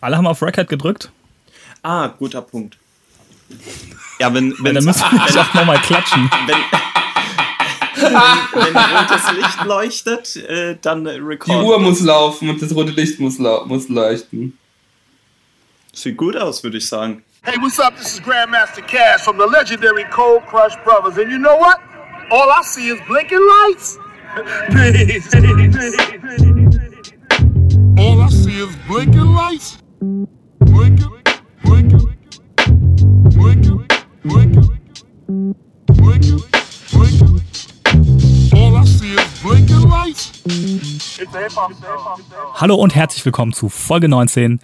Alle haben auf Record gedrückt? Ah, guter Punkt. Ja, wenn, wenn dann müssen wir auch nochmal klatschen. Wenn, wenn, wenn rotes Licht leuchtet, äh, dann record. Die Uhr muss laufen und das rote Licht muss, muss leuchten. Sieht gut aus, würde ich sagen. Hey, what's up? This is Grandmaster Cash from the legendary Cold Crush Brothers. And you know what? All I see is blinking lights. peace. All I see is blinking lights. Hallo und herzlich willkommen zu Folge 19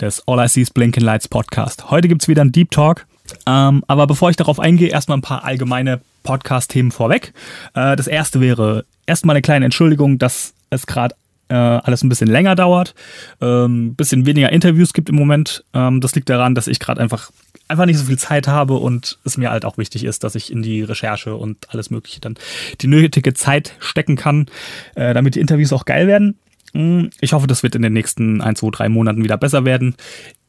des All I See is Blinking Lights Podcast. Heute gibt es wieder einen Deep Talk. Ähm, aber bevor ich darauf eingehe, erstmal ein paar allgemeine Podcast-Themen vorweg. Äh, das erste wäre erstmal eine kleine Entschuldigung, dass es gerade äh, alles ein bisschen länger dauert, ähm, bisschen weniger Interviews gibt im Moment. Ähm, das liegt daran, dass ich gerade einfach einfach nicht so viel Zeit habe und es mir halt auch wichtig ist, dass ich in die Recherche und alles Mögliche dann die nötige Zeit stecken kann, äh, damit die Interviews auch geil werden. Hm, ich hoffe, das wird in den nächsten ein, zwei, drei Monaten wieder besser werden.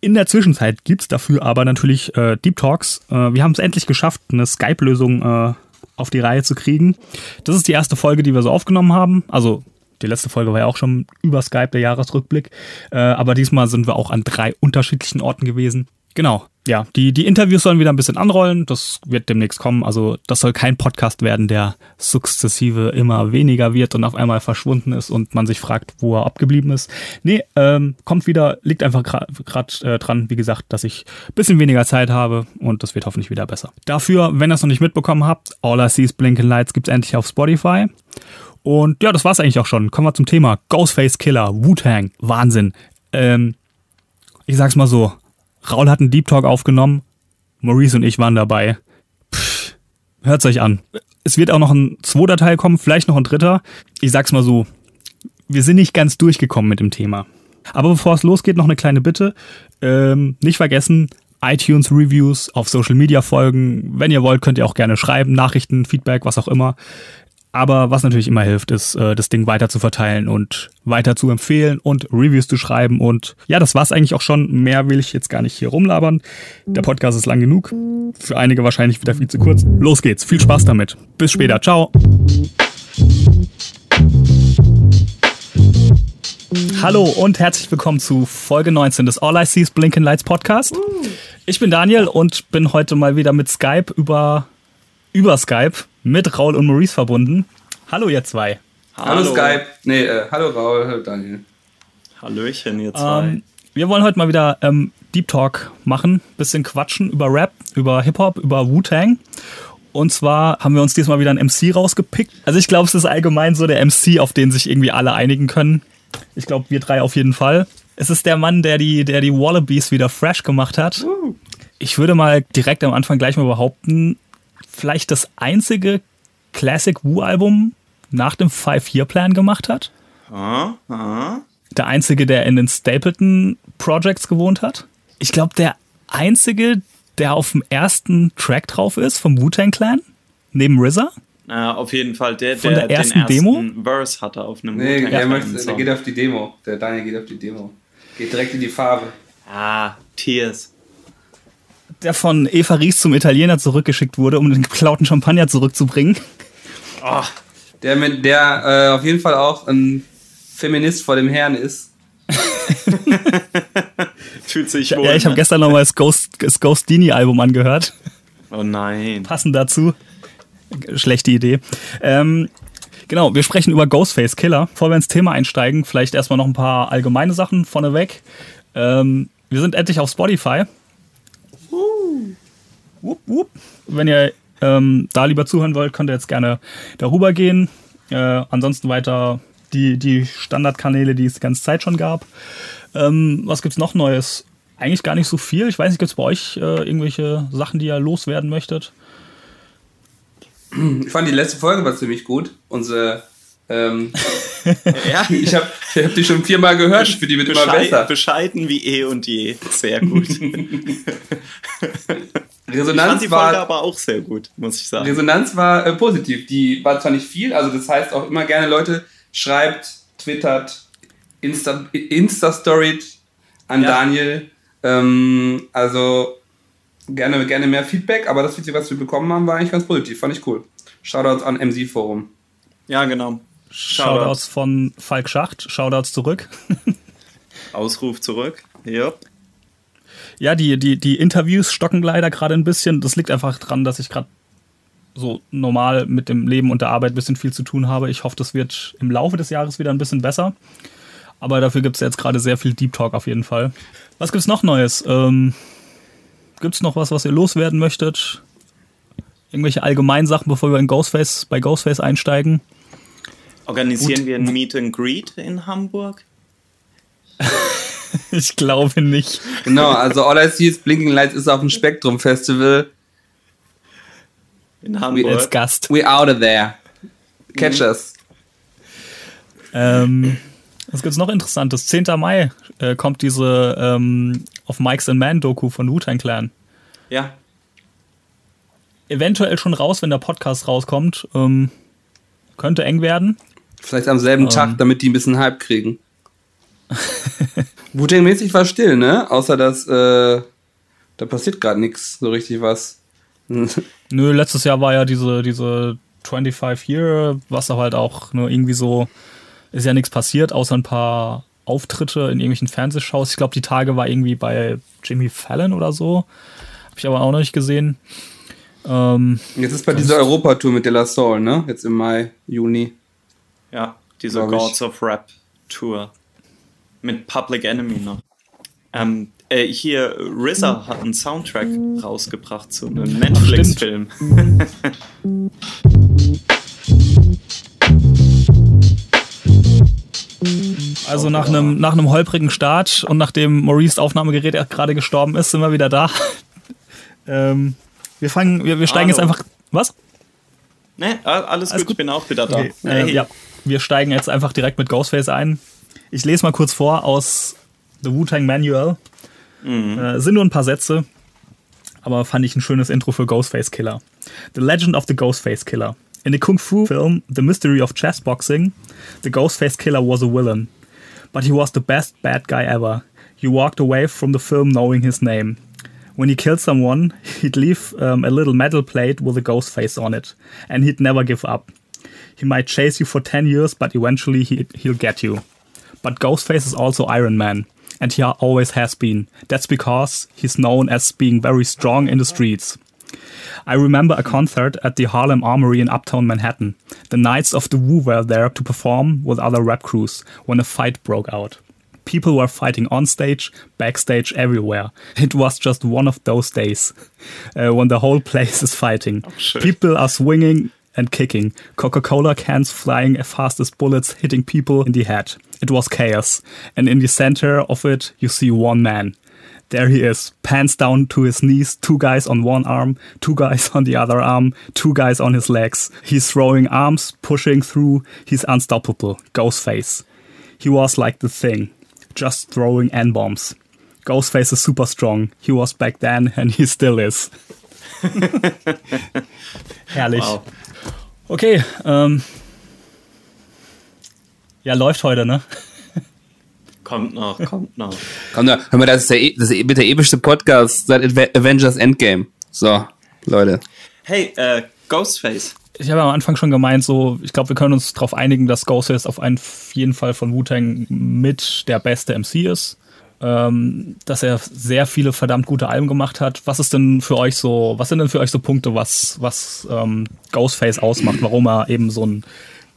In der Zwischenzeit gibt's dafür aber natürlich äh, Deep Talks. Äh, wir haben es endlich geschafft, eine Skype-Lösung äh, auf die Reihe zu kriegen. Das ist die erste Folge, die wir so aufgenommen haben. Also die letzte Folge war ja auch schon über Skype, der Jahresrückblick. Äh, aber diesmal sind wir auch an drei unterschiedlichen Orten gewesen. Genau. Ja, die, die Interviews sollen wieder ein bisschen anrollen. Das wird demnächst kommen. Also, das soll kein Podcast werden, der sukzessive immer weniger wird und auf einmal verschwunden ist und man sich fragt, wo er abgeblieben ist. Nee, ähm, kommt wieder, liegt einfach gerade äh, dran, wie gesagt, dass ich ein bisschen weniger Zeit habe und das wird hoffentlich wieder besser. Dafür, wenn ihr es noch nicht mitbekommen habt, All I See is Blinking Lights gibt's endlich auf Spotify. Und ja, das war's eigentlich auch schon. Kommen wir zum Thema. Ghostface Killer, Wu-Tang, Wahnsinn. Ähm, ich sag's mal so, Raul hat einen Deep Talk aufgenommen. Maurice und ich waren dabei. Pff, hört's euch an. Es wird auch noch ein zweiter Teil kommen, vielleicht noch ein dritter. Ich sag's mal so, wir sind nicht ganz durchgekommen mit dem Thema. Aber bevor es losgeht, noch eine kleine Bitte. Ähm, nicht vergessen, iTunes Reviews auf Social Media folgen. Wenn ihr wollt, könnt ihr auch gerne schreiben, Nachrichten, Feedback, was auch immer. Aber was natürlich immer hilft, ist, äh, das Ding weiter zu verteilen und weiter zu empfehlen und Reviews zu schreiben. Und ja, das war's eigentlich auch schon. Mehr will ich jetzt gar nicht hier rumlabern. Der Podcast ist lang genug. Für einige wahrscheinlich wieder viel zu kurz. Los geht's. Viel Spaß damit. Bis später. Ciao. Hallo und herzlich willkommen zu Folge 19 des All I See is Blinking Lights Podcast. Ich bin Daniel und bin heute mal wieder mit Skype über, über Skype mit Raul und Maurice verbunden. Hallo ihr zwei. Hallo, hallo Skype. Nee, äh, hallo Raul, hallo Daniel. Hallöchen ihr zwei. Ähm, wir wollen heute mal wieder ähm, Deep Talk machen, bisschen quatschen über Rap, über Hip-Hop, über Wu-Tang. Und zwar haben wir uns diesmal wieder einen MC rausgepickt. Also ich glaube, es ist allgemein so der MC, auf den sich irgendwie alle einigen können. Ich glaube, wir drei auf jeden Fall. Es ist der Mann, der die, der die Wallabies wieder fresh gemacht hat. Ich würde mal direkt am Anfang gleich mal behaupten, vielleicht das einzige Classic Wu-Album nach dem Five-Year-Plan gemacht hat. Ah, ah. Der einzige, der in den Stapleton Projects gewohnt hat. Ich glaube, der einzige, der auf dem ersten Track drauf ist vom Wu-Tang Clan, neben RZA. Ja, auf jeden Fall. Der, Von der, der ersten, ersten Demo? Verse hatte auf einem nee, der, der geht auf die Demo. Der Daniel geht auf die Demo. Geht direkt in die Farbe. Ah, Tears der von Eva Ries zum Italiener zurückgeschickt wurde, um den geklauten Champagner zurückzubringen. Oh, der mit der äh, auf jeden Fall auch ein Feminist vor dem Herrn ist. Fühlt sich wohl. Ja, ich habe ne? gestern nochmal das Ghost, das Ghostini-Album angehört. Oh nein. Passend dazu. Schlechte Idee. Ähm, genau, wir sprechen über Ghostface Killer. Bevor wir ins Thema einsteigen, vielleicht erstmal noch ein paar allgemeine Sachen vorneweg. Ähm, wir sind endlich auf Spotify. Wupp, wupp. Wenn ihr ähm, da lieber zuhören wollt, könnt ihr jetzt gerne darüber gehen. Äh, ansonsten weiter die, die Standardkanäle, die es die ganze Zeit schon gab. Ähm, was gibt's noch Neues? Eigentlich gar nicht so viel. Ich weiß nicht, gibt es bei euch äh, irgendwelche Sachen, die ihr loswerden möchtet? Ich fand die letzte Folge war ziemlich gut. Unsere ähm, ja. Ich habe ich hab die schon viermal gehört, für die wird immer besser. Bescheiden wie eh und je. Sehr gut. Resonanz ich fand die war, Folge aber auch sehr gut, muss ich sagen. Resonanz war äh, positiv. Die war zwar nicht viel, also das heißt auch immer gerne Leute, schreibt, twittert, Insta, Insta-Storyt, an ja. Daniel. Ähm, also gerne, gerne mehr Feedback, aber das Feedback, was wir bekommen haben, war eigentlich ganz positiv. Fand ich cool. Shoutouts an MC Forum. Ja, genau. Shoutouts, Shoutouts von Falk Schacht. Shoutouts zurück. Ausruf zurück. Ja. Ja, die, die, die Interviews stocken leider gerade ein bisschen. Das liegt einfach daran, dass ich gerade so normal mit dem Leben und der Arbeit ein bisschen viel zu tun habe. Ich hoffe, das wird im Laufe des Jahres wieder ein bisschen besser. Aber dafür gibt es jetzt gerade sehr viel Deep Talk auf jeden Fall. Was gibt es noch Neues? Ähm, gibt es noch was, was ihr loswerden möchtet? Irgendwelche Allgemeinsachen, bevor wir in Ghostface, bei Ghostface einsteigen? Organisieren Gut. wir ein Meet and Greet in Hamburg? ich glaube nicht. Genau, also All I See is Blinking Lights ist auf dem Spektrum Festival. In Hamburg. Als Gast. We out of there. Catch mhm. us. Ähm, was gibt's noch Interessantes? 10. Mai äh, kommt diese ähm, auf Mike's and Man Doku von Wu-Tang Clan. Ja. Eventuell schon raus, wenn der Podcast rauskommt. Ähm, könnte eng werden. Vielleicht am selben ähm. Tag, damit die ein bisschen Hype kriegen. Wu-Tang-mäßig war still, ne? Außer dass äh, da passiert gerade nichts, so richtig was. Nö, letztes Jahr war ja diese, diese 25 Year, was da halt auch nur irgendwie so, ist ja nichts passiert, außer ein paar Auftritte in irgendwelchen Fernsehshows. Ich glaube, die Tage war irgendwie bei Jimmy Fallon oder so. Habe ich aber auch noch nicht gesehen. Ähm, Jetzt ist bei dieser Europatour mit De La Soul, ne? Jetzt im Mai, Juni. Ja, diese Gods of Rap Tour. Mit Public Enemy noch. Ähm, äh, hier, RZA hat einen Soundtrack rausgebracht zu einem Netflix-Film. Also nach einem, nach einem holprigen Start und nachdem Maurice Aufnahmegerät gerade gestorben ist, sind wir wieder da. ähm, wir fangen, wir, wir steigen Hallo. jetzt einfach. Was? Ne, alles, alles gut, gut, ich bin auch wieder da. Okay. Hey. Äh, ja, wir steigen jetzt einfach direkt mit Ghostface ein. Ich lese mal kurz vor aus The Wu-Tang Manual. Mhm. Äh, sind nur ein paar Sätze, aber fand ich ein schönes Intro für Ghostface Killer. The Legend of the Ghostface Killer. In the Kung Fu film The Mystery of Chess Boxing, the Ghostface Killer was a villain. But he was the best bad guy ever. You walked away from the film knowing his name. When he killed someone, he'd leave um, a little metal plate with a ghost face on it, and he'd never give up. He might chase you for 10 years, but eventually he, he'll get you. But Ghostface is also Iron Man, and he always has been. That's because he's known as being very strong in the streets. I remember a concert at the Harlem Armory in Uptown Manhattan. The Knights of the Wu were there to perform with other rap crews when a fight broke out. People were fighting on stage, backstage, everywhere. It was just one of those days uh, when the whole place is fighting. Oh, People are swinging and kicking, Coca Cola cans flying as fast as bullets hitting people in the head. It was chaos, and in the center of it, you see one man. There he is, pants down to his knees, two guys on one arm, two guys on the other arm, two guys on his legs. He's throwing arms, pushing through, he's unstoppable, Ghostface. He was like the thing, just throwing N-bombs. Ghostface is super strong. He was back then and he still is. Herrlich. Wow. Okay, ähm. Ja, läuft heute, ne? Kommt noch, kommt noch. Komm, hör mal, das ist der, e, das ist der epischste Podcast seit Avengers Endgame. So, Leute. Hey, äh, Ghostface. Ich habe am Anfang schon gemeint, so, ich glaube, wir können uns darauf einigen, dass Ghostface auf einen, jeden Fall von Wu-Tang mit der beste MC ist. Ähm, dass er sehr viele verdammt gute Alben gemacht hat. Was ist denn für euch so, was sind denn für euch so Punkte, was, was ähm, Ghostface ausmacht, warum er eben so ein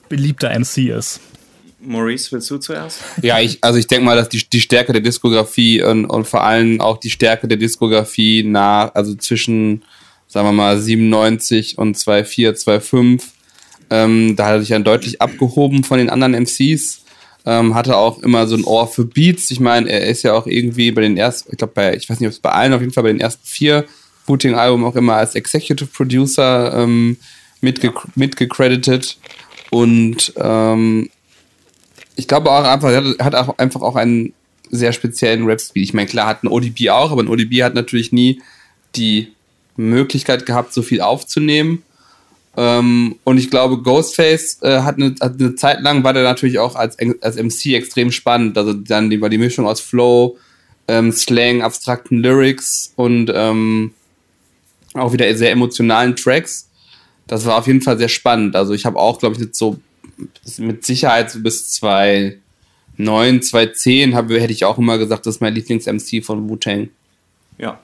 beliebter MC ist? Maurice, willst du zuerst? Ja, ich, also ich denke mal, dass die, die Stärke der Diskografie und, und vor allem auch die Stärke der Diskografie nach, also zwischen, sagen wir mal, 97 und 2,4, 2,5, ähm, da hat er sich dann deutlich abgehoben von den anderen MCs. Ähm, hatte auch immer so ein Ohr für Beats. Ich meine, er ist ja auch irgendwie bei den ersten, ich glaube, bei, ich weiß nicht, ob es bei allen, auf jeden Fall bei den ersten vier Booting-Alben auch immer als Executive Producer ähm, mitge ja. mitgecredited. Und ähm, ich glaube auch einfach, er hat auch einfach auch einen sehr speziellen Rap-Speed. Ich meine, klar hat ein ODB auch, aber ein ODB hat natürlich nie die Möglichkeit gehabt, so viel aufzunehmen. Ähm, und ich glaube, Ghostface äh, hat, eine, hat, eine, Zeit lang war der natürlich auch als, als MC extrem spannend. Also dann die, war die Mischung aus Flow, ähm, Slang, abstrakten Lyrics und ähm, auch wieder sehr emotionalen Tracks. Das war auf jeden Fall sehr spannend. Also ich habe auch, glaube ich, jetzt so mit Sicherheit so bis 2009, 2010 hab, hätte ich auch immer gesagt, das ist mein Lieblings-MC von Wu-Tang. Ja.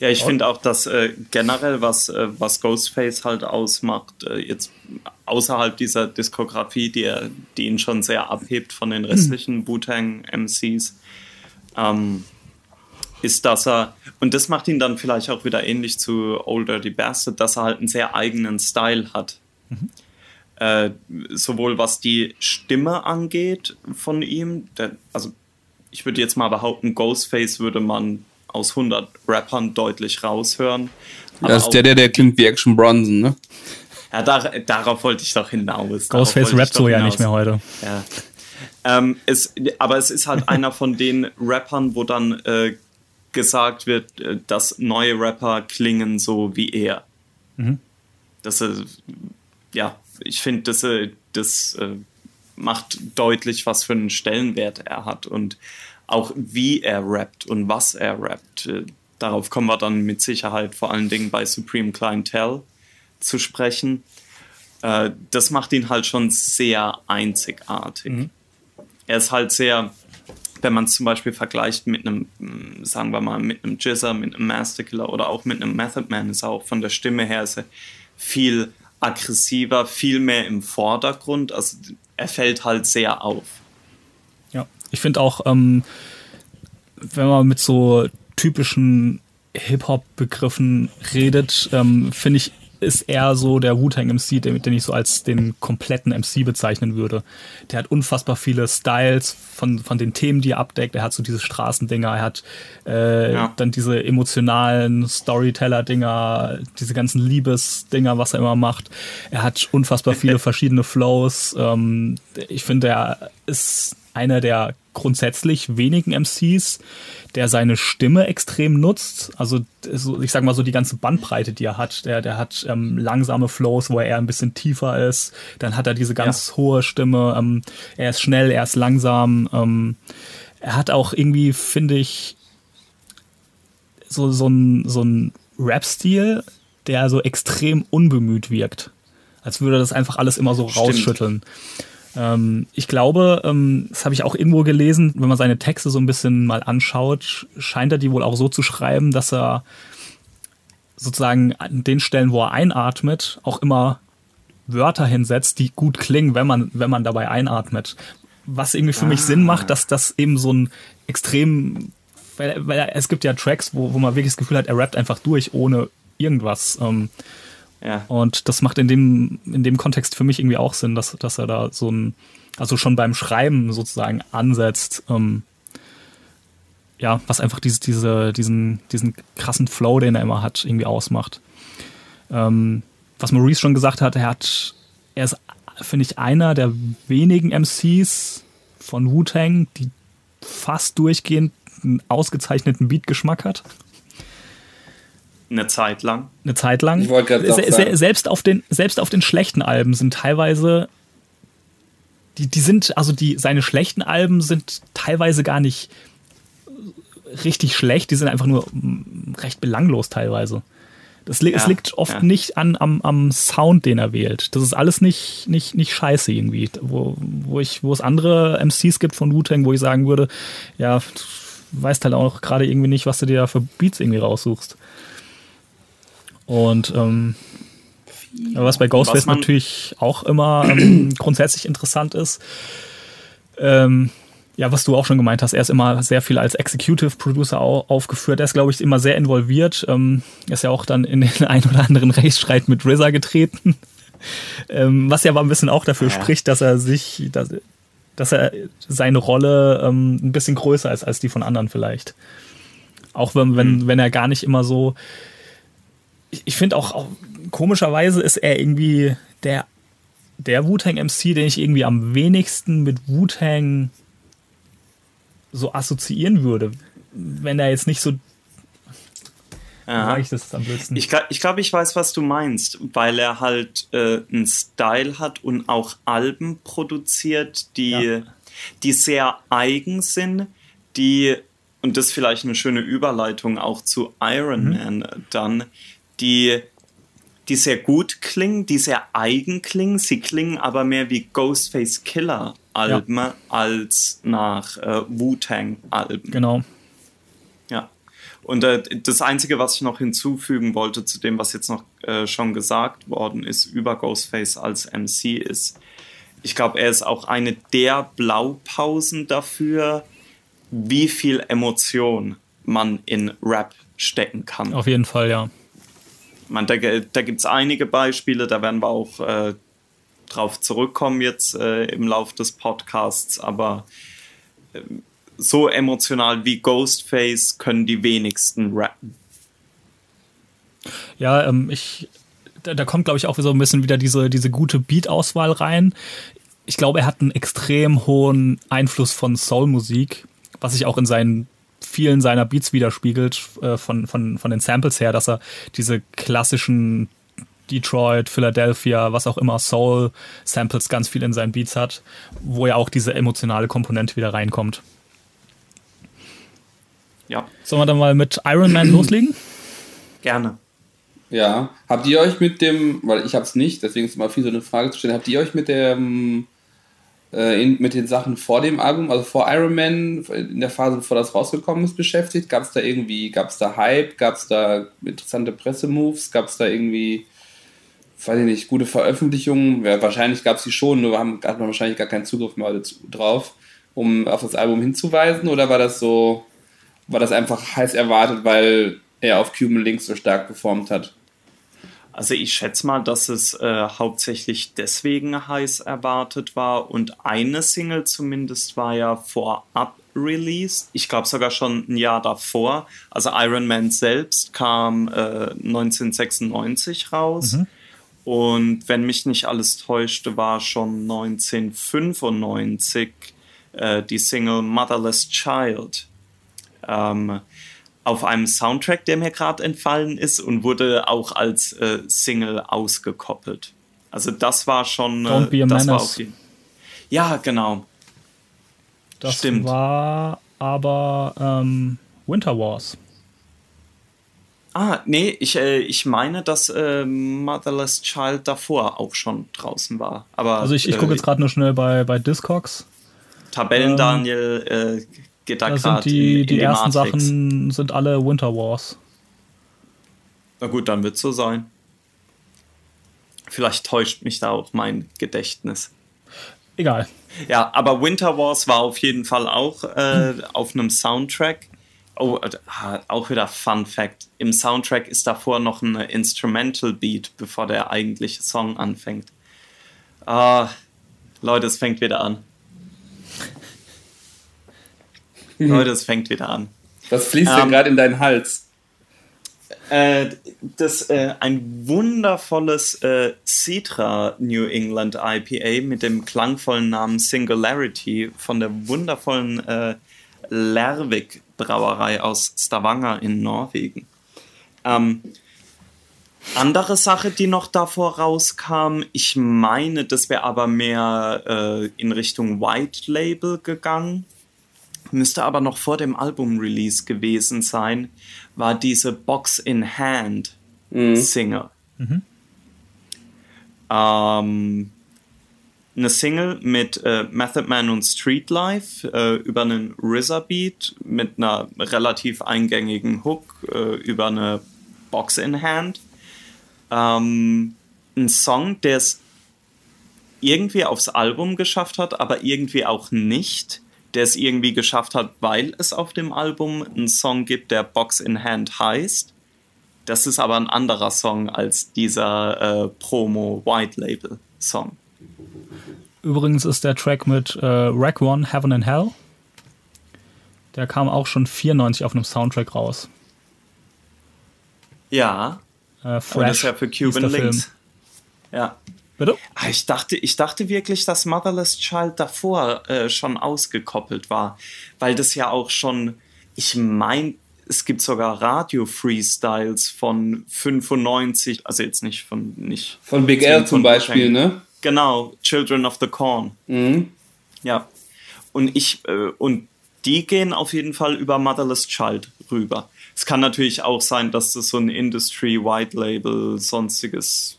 Ja, ich finde auch, dass äh, generell, was, äh, was Ghostface halt ausmacht, äh, jetzt außerhalb dieser Diskografie, die, er, die ihn schon sehr abhebt von den restlichen mhm. Wu-Tang-MCs, ähm, ist, dass er, und das macht ihn dann vielleicht auch wieder ähnlich zu Old Dirty Bastard, dass er halt einen sehr eigenen Style hat. Mhm. Äh, sowohl was die Stimme angeht von ihm, der, also ich würde jetzt mal behaupten, Ghostface würde man aus 100 Rappern deutlich raushören. Das ist der, der, der klingt wie Action Bronson, ne? Ja, dar darauf wollte ich doch hinaus. Ghostface rappt so ja nicht mehr heute. Ja. Ähm, es, aber es ist halt einer von den Rappern, wo dann äh, gesagt wird, äh, dass neue Rapper klingen so wie er. Mhm. Das ist, ja, ich finde, das, äh, das äh, macht deutlich, was für einen Stellenwert er hat und auch wie er rappt und was er rappt. Äh, darauf kommen wir dann mit Sicherheit vor allen Dingen bei Supreme Clientele zu sprechen. Äh, das macht ihn halt schon sehr einzigartig. Mhm. Er ist halt sehr, wenn man es zum Beispiel vergleicht mit einem, mm, sagen wir mal, mit einem Jizzer, mit einem Masterkiller oder auch mit einem Method Man, ist er auch von der Stimme her er viel aggressiver, viel mehr im Vordergrund. Also er fällt halt sehr auf. Ich finde auch, ähm, wenn man mit so typischen Hip-Hop-Begriffen redet, ähm, finde ich ist er so der Wu-Tang MC, den, den, ich so als den kompletten MC bezeichnen würde. Der hat unfassbar viele Styles von, von den Themen, die er abdeckt. Er hat so diese Straßendinger, er hat äh, ja. dann diese emotionalen Storyteller-Dinger, diese ganzen Liebesdinger, was er immer macht. Er hat unfassbar viele verschiedene Flows. Ähm, ich finde, er ist einer der grundsätzlich wenigen MCs, der seine Stimme extrem nutzt. Also ich sag mal so die ganze Bandbreite, die er hat. Der, der hat ähm, langsame Flows, wo er eher ein bisschen tiefer ist. Dann hat er diese ganz ja. hohe Stimme. Ähm, er ist schnell, er ist langsam. Ähm, er hat auch irgendwie, finde ich, so, so ein, so ein Rap-Stil, der so extrem unbemüht wirkt. Als würde das einfach alles immer so Stimmt. rausschütteln. Ähm, ich glaube, ähm, das habe ich auch irgendwo gelesen, wenn man seine Texte so ein bisschen mal anschaut, scheint er die wohl auch so zu schreiben, dass er sozusagen an den Stellen, wo er einatmet, auch immer Wörter hinsetzt, die gut klingen, wenn man, wenn man dabei einatmet. Was irgendwie für ah. mich Sinn macht, dass das eben so ein extrem, weil, weil es gibt ja Tracks, wo, wo man wirklich das Gefühl hat, er rappt einfach durch, ohne irgendwas. Ähm, Und das macht in dem, in dem Kontext für mich irgendwie auch Sinn, dass, dass er da so ein, also schon beim Schreiben sozusagen ansetzt, ähm, ja, was einfach diese, diese, diesen, diesen krassen Flow, den er immer hat, irgendwie ausmacht. Ähm, was Maurice schon gesagt hat, er hat, er ist, finde ich, einer der wenigen MCs von Wu-Tang, die fast durchgehend einen ausgezeichneten Beatgeschmack hat. Eine Zeit lang. Eine Zeit lang. Ich wollte gerade se selbst auf den selbst auf den schlechten Alben sind teilweise die die sind also die seine schlechten Alben sind teilweise gar nicht richtig schlecht, die sind einfach nur recht belanglos teilweise. Das li ja, es liegt oft ja. nicht an, am, am Sound, den er wählt. Das ist alles nicht, nicht, nicht scheiße irgendwie. Wo, wo, ich, wo es andere MCs gibt von Wu-Tang, wo ich sagen würde, ja, du weißt halt auch gerade irgendwie nicht, was du dir da für Beats irgendwie raussuchst. Und ähm, was bei Ghostface was natürlich auch immer ähm, grundsätzlich interessant ist, ähm, ja, was du auch schon gemeint hast, er ist immer sehr viel als Executive Producer aufgeführt. Er ist, glaube ich, immer sehr involviert. Ähm, er ist ja auch dann in den ein oder anderen Rechtsstreit mit RZA getreten. ähm, was ja aber ein bisschen auch dafür ja. spricht, dass er sich, dass, dass er seine Rolle ähm, ein bisschen größer ist als die von anderen vielleicht. Auch wenn, wenn, mhm. wenn er gar nicht immer so ich, ich finde auch, auch, komischerweise ist er irgendwie der, der Wu-Tang MC, den ich irgendwie am wenigsten mit Wu-Tang so assoziieren würde. Wenn er jetzt nicht so ich das am blödsten. Ich glaube, ich, ich weiß, was du meinst, weil er halt äh, einen Style hat und auch Alben produziert, die, ja. die sehr eigen sind, die, und das ist vielleicht eine schöne Überleitung auch zu Iron mhm. Man dann, die, die sehr gut klingen, die sehr eigen klingen. Sie klingen aber mehr wie Ghostface Killer Alben ja. als nach äh, Wu-Tang Alben. Genau. Ja. Und äh, das Einzige, was ich noch hinzufügen wollte zu dem, was jetzt noch äh, schon gesagt worden ist über Ghostface als MC, ist, ich glaube, er ist auch eine der Blaupausen dafür, wie viel Emotion man in Rap stecken kann. Auf jeden Fall, ja. Man, da da gibt es einige Beispiele, da werden wir auch äh, drauf zurückkommen jetzt äh, im Lauf des Podcasts, aber äh, so emotional wie Ghostface können die wenigsten rappen. Ja, ähm, ich, da, da kommt, glaube ich, auch so ein bisschen wieder diese, diese gute Beat-Auswahl rein. Ich glaube, er hat einen extrem hohen Einfluss von Soul-Musik, was sich auch in seinen vielen seiner Beats widerspiegelt, äh, von, von, von den Samples her, dass er diese klassischen Detroit, Philadelphia, was auch immer, Soul-Samples ganz viel in seinen Beats hat, wo ja auch diese emotionale Komponente wieder reinkommt. Ja. Sollen wir dann mal mit Iron Man loslegen? Gerne. Ja. Habt ihr euch mit dem, weil ich hab's nicht, deswegen ist es immer viel so eine Frage zu stellen, habt ihr euch mit dem in, mit den Sachen vor dem Album, also vor Iron Man, in der Phase, bevor das rausgekommen ist, beschäftigt? Gab es da irgendwie, gab es da Hype, gab es da interessante Pressemoves, gab es da irgendwie, weiß ich nicht, gute Veröffentlichungen? Ja, wahrscheinlich gab es die schon, nur haben, hat man wahrscheinlich gar keinen Zugriff mehr drauf, um auf das Album hinzuweisen, oder war das so, war das einfach heiß erwartet, weil er auf Cuban Links so stark performt hat? Also ich schätze mal, dass es äh, hauptsächlich deswegen heiß erwartet war und eine Single zumindest war ja vorab released. Ich glaube sogar schon ein Jahr davor. Also Iron Man selbst kam äh, 1996 raus. Mhm. Und wenn mich nicht alles täuschte, war schon 1995 äh, die Single Motherless Child. Ähm, auf einem Soundtrack, der mir gerade entfallen ist und wurde auch als äh, Single ausgekoppelt. Also das war schon. Äh, Don't be a das war auf Ja, genau. Das Stimmt. war aber ähm, Winter Wars. Ah, nee, ich, äh, ich meine, dass äh, Motherless Child davor auch schon draußen war. Aber, also ich, ich gucke äh, jetzt gerade nur schnell bei, bei Discogs. Tabellen ähm, Daniel äh, geht da, da gerade die, in, die, die ersten Matrix. Sachen sind alle Winter Wars. Na gut, dann wird es so sein. Vielleicht täuscht mich da auch mein Gedächtnis. Egal. Ja, aber Winter Wars war auf jeden Fall auch äh, hm. auf einem Soundtrack. Oh, äh, auch wieder Fun Fact. Im Soundtrack ist davor noch ein Instrumental Beat, bevor der eigentliche Song anfängt. Ah, Leute, es fängt wieder an. Mhm. Leute, es fängt wieder an. Was fließt ähm, denn gerade in deinen Hals? Äh, das äh, ein wundervolles äh, Citra New England IPA mit dem klangvollen Namen Singularity von der wundervollen äh, Lervik Brauerei aus Stavanger in Norwegen. Ähm, andere Sache, die noch davor rauskam, ich meine, das wäre aber mehr äh, in Richtung White Label gegangen müsste aber noch vor dem Album-Release gewesen sein, war diese Box in Hand mhm. Single. Mhm. Ähm, eine Single mit äh, Method Man und Streetlife äh, über einen RZA-Beat mit einer relativ eingängigen Hook äh, über eine Box in Hand. Ähm, ein Song, der es irgendwie aufs Album geschafft hat, aber irgendwie auch nicht der es irgendwie geschafft hat, weil es auf dem Album einen Song gibt, der Box in Hand heißt. Das ist aber ein anderer Song als dieser äh, Promo White Label Song. Übrigens ist der Track mit äh, Rack One, Heaven and Hell. Der kam auch schon 94 auf einem Soundtrack raus. Ja. Äh, Fresh das ist ja für Cuban Links. Ja. Bitte? Ah, ich dachte, ich dachte wirklich, dass Motherless Child davor äh, schon ausgekoppelt war, weil das ja auch schon, ich meine, es gibt sogar Radio-Freestyles von 95, also jetzt nicht von nicht von Big L zum Beispiel, ne? Genau, Children of the Corn. Mhm. Ja. Und ich äh, und die gehen auf jeden Fall über Motherless Child rüber. Es kann natürlich auch sein, dass das so ein Industry White Label sonstiges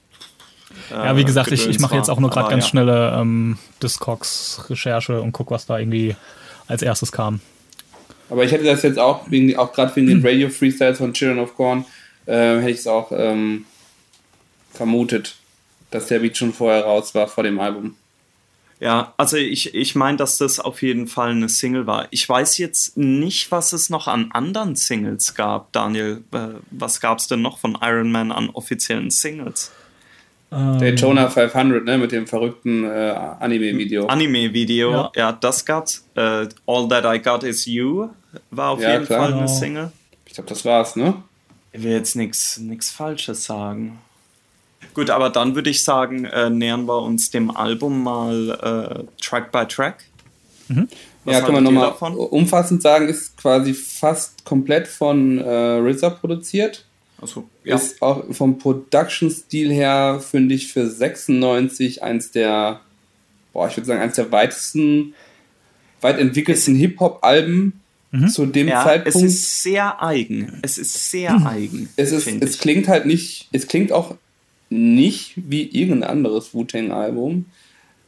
ja, wie gesagt, ich, ich mache jetzt auch nur gerade ganz ja. schnelle ähm, Discogs-Recherche und guck, was da irgendwie als erstes kam. Aber ich hätte das jetzt auch, wegen, auch gerade wegen den Radio Freestyles von Children of Corn, äh, hätte ich es auch ähm, vermutet, dass der Beat schon vorher raus war vor dem Album. Ja, also ich, ich meine, dass das auf jeden Fall eine Single war. Ich weiß jetzt nicht, was es noch an anderen Singles gab, Daniel. Äh, was gab es denn noch von Iron Man an offiziellen Singles? Daytona 500, ne, mit dem verrückten äh, Anime-Video. Anime-Video, ja. ja. das gab's. Äh, All That I Got Is You war auf ja, jeden klar. Fall eine genau. Single. Ich glaube, das war's, ne? Ich will jetzt nichts Falsches sagen. Gut, aber dann würde ich sagen, äh, nähern wir uns dem Album mal äh, Track by Track. Mhm. ja, kann man nochmal umfassend sagen, ist quasi fast komplett von äh, RZA produziert. Also, ja. Ist auch vom Production-Stil her, finde ich, für 96 eins der, boah, ich würde sagen, eins der weitesten, weit entwickelsten Hip-Hop-Alben mhm. zu dem ja, Zeitpunkt. Es ist sehr eigen. Es ist sehr mhm. eigen. Es, ist, es klingt halt nicht, es klingt auch nicht wie irgendein anderes Wu-Tang-Album.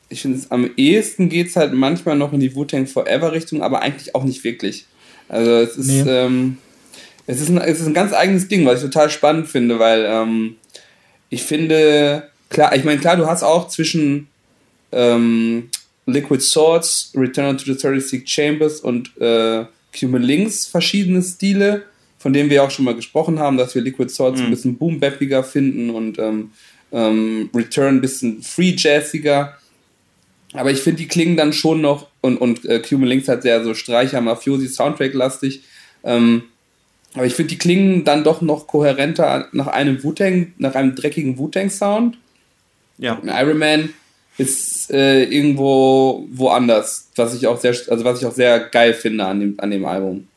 Ich finde, am ehesten geht es halt manchmal noch in die Wu-Tang Forever-Richtung, aber eigentlich auch nicht wirklich. Also es ist, nee. ähm, es ist, ein, es ist ein ganz eigenes Ding, was ich total spannend finde, weil ähm, ich finde, klar, ich meine, klar, du hast auch zwischen ähm, Liquid Swords, Return to the 36 Chambers und äh, Cuban Links verschiedene Stile, von denen wir auch schon mal gesprochen haben, dass wir Liquid Swords mhm. ein bisschen boom finden und ähm, ähm, Return ein bisschen free-jazziger. Aber ich finde, die klingen dann schon noch, und, und äh, Cuban Links hat sehr so Streicher, Mafiosi, Soundtrack-lastig. Ähm, aber ich finde, die klingen dann doch noch kohärenter nach einem Wu-Tang, nach einem dreckigen Wu-Tang-Sound. Ja. Iron Man ist äh, irgendwo woanders, was ich auch sehr, also was ich auch sehr geil finde an dem, an dem Album.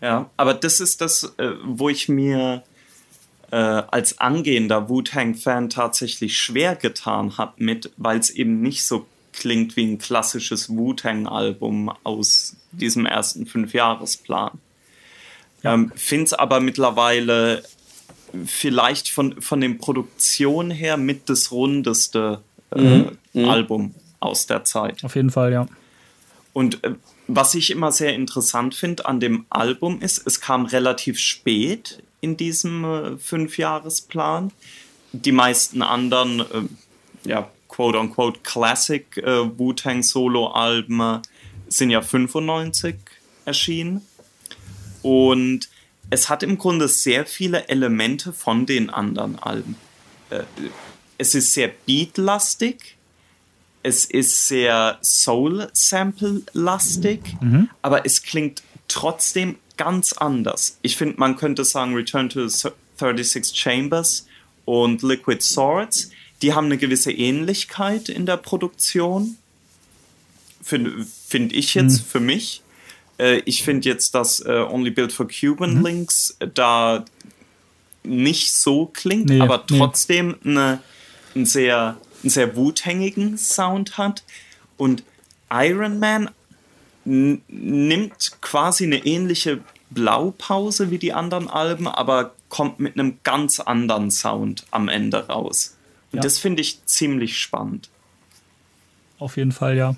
Ja, aber das ist das, äh, wo ich mir äh, als angehender Wu-Tang-Fan tatsächlich schwer getan habe mit, weil es eben nicht so klingt wie ein klassisches Wu-Tang-Album aus diesem ersten Fünfjahresplan. Ja. Ähm, Finde es aber mittlerweile vielleicht von, von den Produktionen her mit das rundeste äh, mhm. mhm. Album aus der Zeit. Auf jeden Fall, ja. Und äh, was ich immer sehr interessant finde an dem Album ist, es kam relativ spät in diesem äh, Fünfjahresplan. Die meisten anderen, äh, ja, quote-unquote Classic äh, Wu-Tang Solo-Alben sind ja 95 erschienen. Und es hat im Grunde sehr viele Elemente von den anderen Alben. Äh, es ist sehr beatlastig, es ist sehr Soul-Sample-lastig, mhm. aber es klingt trotzdem ganz anders. Ich finde, man könnte sagen, Return to 36 Chambers und Liquid Swords, die haben eine gewisse Ähnlichkeit in der Produktion. Finde find ich jetzt mhm. für mich. Äh, ich finde jetzt, dass äh, Only Built for Cuban mhm. Links äh, da nicht so klingt, nee, aber trotzdem nee. eine, einen sehr, einen sehr wuthängigen Sound hat. Und Iron Man nimmt quasi eine ähnliche Blaupause wie die anderen Alben, aber kommt mit einem ganz anderen Sound am Ende raus. Und ja. das finde ich ziemlich spannend. Auf jeden Fall, ja.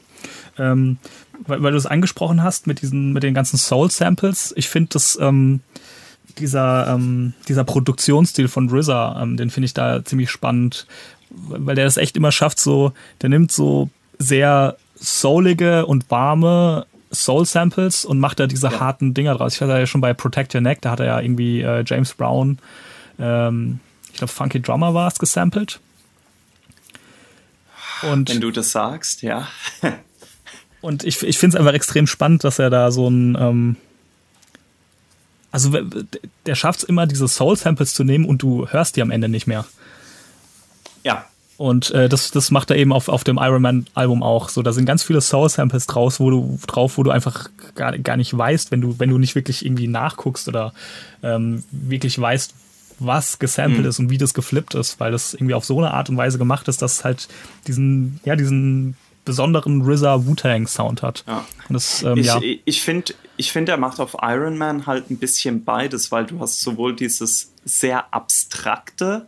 Ähm, weil, weil du es angesprochen hast mit diesen, mit den ganzen Soul-Samples. Ich finde das, ähm, dieser, ähm, dieser Produktionsstil von RZA, ähm, den finde ich da ziemlich spannend, weil der das echt immer schafft, so, der nimmt so sehr soulige und warme Soul-Samples und macht da diese ja. harten Dinger draus. Ich hatte ja schon bei Protect Your Neck, da hat er ja irgendwie äh, James Brown, ähm, ich glaube Funky Drummer war es, gesampelt. Und Wenn du das sagst, ja. Und ich, ich finde es einfach extrem spannend, dass er da so ein. Ähm, also, der schafft es immer, diese Soul-Samples zu nehmen und du hörst die am Ende nicht mehr. Ja. Und äh, das, das macht er eben auf, auf dem Iron Man-Album auch. So, da sind ganz viele Soul-Samples draus, wo du drauf, wo du einfach gar, gar nicht weißt, wenn du, wenn du nicht wirklich irgendwie nachguckst oder ähm, wirklich weißt, was gesampelt mhm. ist und wie das geflippt ist, weil das irgendwie auf so eine Art und Weise gemacht ist, dass halt diesen, ja, diesen besonderen RZA Wu-Tang Sound hat. Ja. Das, ähm, ich ja. ich finde, ich find, er macht auf Iron Man halt ein bisschen beides, weil du hast sowohl dieses sehr abstrakte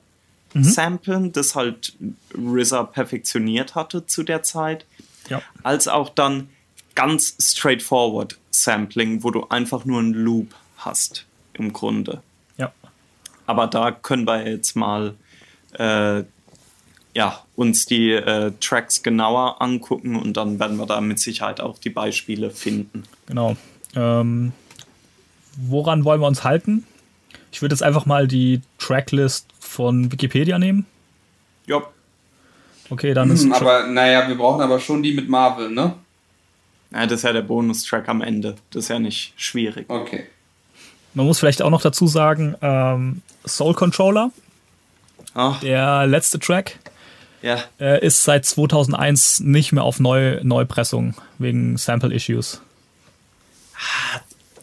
Mhm. Samplen, das halt RZA perfektioniert hatte zu der Zeit, ja. als auch dann ganz straightforward Sampling, wo du einfach nur einen Loop hast im Grunde. ja. Aber da können wir jetzt mal äh, ja, uns die äh, Tracks genauer angucken und dann werden wir da mit Sicherheit auch die Beispiele finden. Genau. Ähm, woran wollen wir uns halten? Ich würde jetzt einfach mal die Tracklist von Wikipedia nehmen. Ja, Okay, dann ist. Hm, aber naja, wir brauchen aber schon die mit Marvel, ne? ja das ist ja der Bonustrack am Ende. Das ist ja nicht schwierig. Okay. Man muss vielleicht auch noch dazu sagen, ähm, Soul Controller, Ach, der letzte Track, ja, äh, ist seit 2001 nicht mehr auf Neu Neupressung wegen Sample Issues.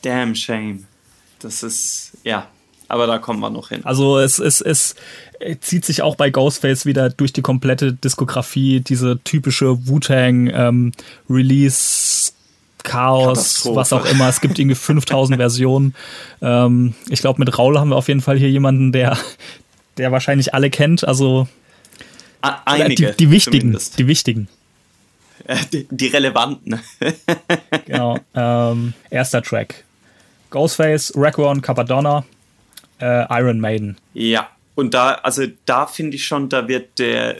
damn shame. Das ist, ja, aber da kommen wir noch hin. Also es, es, es zieht sich auch bei Ghostface wieder durch die komplette Diskografie, diese typische Wu-Tang ähm, Release Chaos, Katastrophe. was auch immer. Es gibt irgendwie 5000 Versionen. Ähm, ich glaube, mit Raul haben wir auf jeden Fall hier jemanden, der, der wahrscheinlich alle kennt. Also einige. die, die wichtigen, zumindest. die wichtigen. Äh, die, die relevanten. Genau. ähm, erster Track. Ghostface, Raekwon, Capadonna, äh, Iron Maiden. Ja, und da, also da finde ich schon, da wird der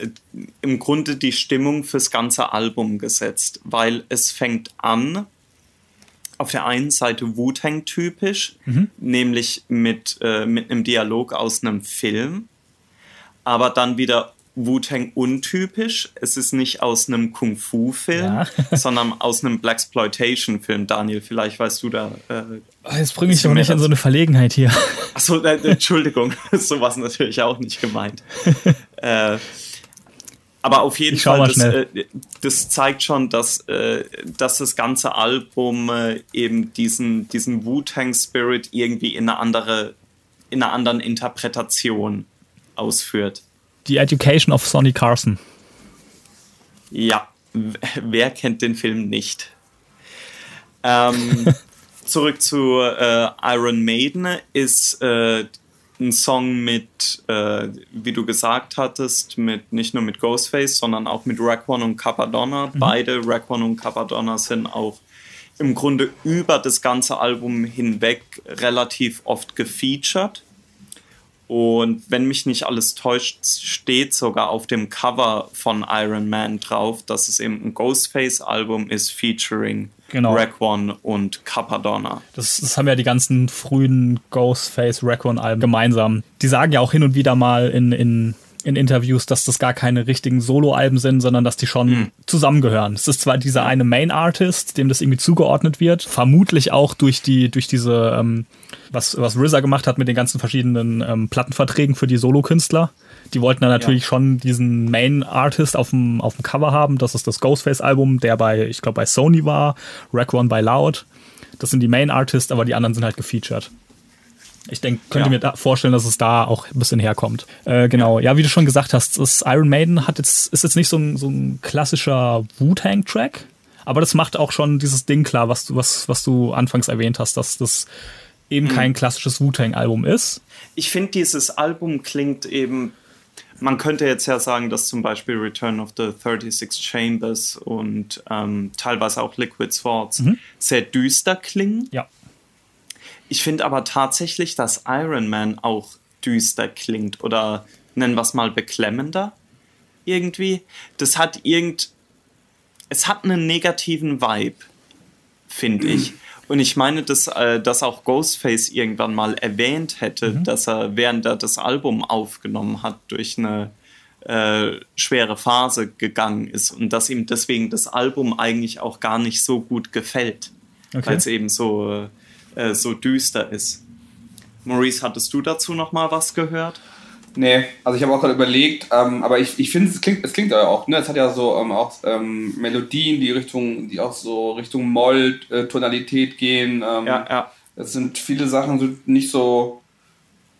im Grunde die Stimmung fürs ganze Album gesetzt, weil es fängt an auf der einen Seite Wu-Tang typisch, nämlich mit, äh, mit einem Dialog aus einem Film, aber dann wieder Wu-Tang untypisch. Es ist nicht aus einem Kung-Fu-Film, Ja. sondern aus einem Blaxploitation-Film. Daniel, vielleicht weißt du da äh, Oh, Jetzt bringe ich doch nicht in so eine Verlegenheit hier. Achso, äh, Entschuldigung, so war es natürlich auch nicht gemeint. äh, aber auf jeden Ich Fall, das, äh, das zeigt schon, dass, äh, dass das ganze Album äh, eben diesen, diesen Wu-Tang-Spirit irgendwie in eine andere, in einer anderen Interpretation ausführt. Die Education of Sonny Carson. Ja, wer kennt den Film nicht? Ähm, zurück zu äh, Iron Maiden ist äh, ein Song mit, äh, wie du gesagt hattest, mit nicht nur mit Ghostface, sondern auch mit Raekwon und Capadonna. Beide, Raekwon und Capadonna, sind auch im Grunde über das ganze Album hinweg relativ oft gefeatured. Und wenn mich nicht alles täuscht, steht sogar auf dem Cover von Iron Man drauf, dass es eben ein Ghostface-Album ist, featuring Genau. Raekwon und Capadonna. Das, das haben ja die ganzen frühen Ghostface Raekwon Alben gemeinsam. Die sagen ja auch hin und wieder mal in, in, in Interviews, dass das gar keine richtigen Solo-Alben sind, sondern dass die schon zusammengehören. Es ist zwar dieser eine Main Artist, dem das irgendwie zugeordnet wird, vermutlich auch durch die, durch diese, ähm, was, was RZA gemacht hat mit den ganzen verschiedenen ähm, Plattenverträgen für die Solo-Künstler. Die wollten dann natürlich Ja. schon diesen Main Artist auf dem, auf dem Cover haben. Das ist das Ghostface-Album, der bei, ich glaube, bei Sony war, Raekwon bei Loud. Das sind die Main Artists, aber die anderen sind halt gefeatured. Ich denke, könnte Ja. mir da vorstellen, dass es da auch ein bisschen herkommt. Äh, genau, ja. wie du schon gesagt hast, das Iron Maiden hat jetzt, ist jetzt nicht so ein, so ein klassischer Wu-Tang-Track, aber das macht auch schon dieses Ding klar, was du, was, was du anfangs erwähnt hast, dass das eben kein klassisches Wu-Tang-Album ist. Ich finde, dieses Album klingt eben. Man könnte jetzt ja sagen, dass zum Beispiel Return of the 36 Chambers und ähm, teilweise auch Liquid Swords sehr düster klingen. Ja. Ich finde aber tatsächlich, dass Iron Man auch düster klingt oder nennen wir es mal beklemmender irgendwie. Das hat irgend. Es hat einen negativen Vibe, finde ich. Und ich meine, dass, äh, dass auch Ghostface irgendwann mal erwähnt hätte, dass er, während er das Album aufgenommen hat, durch eine äh, schwere Phase gegangen ist und dass ihm deswegen das Album eigentlich auch gar nicht so gut gefällt, Okay. weil es eben so, äh, so düster ist. Maurice, hattest du dazu noch mal was gehört? Nee, also ich habe auch gerade überlegt, ähm, aber ich, ich finde, es klingt, es klingt ja auch, ne? Es hat ja so ähm, auch ähm, Melodien, die Richtung, die auch so Richtung Moll-Tonalität gehen. Ähm, Ja, ja. Es sind viele Sachen so nicht so.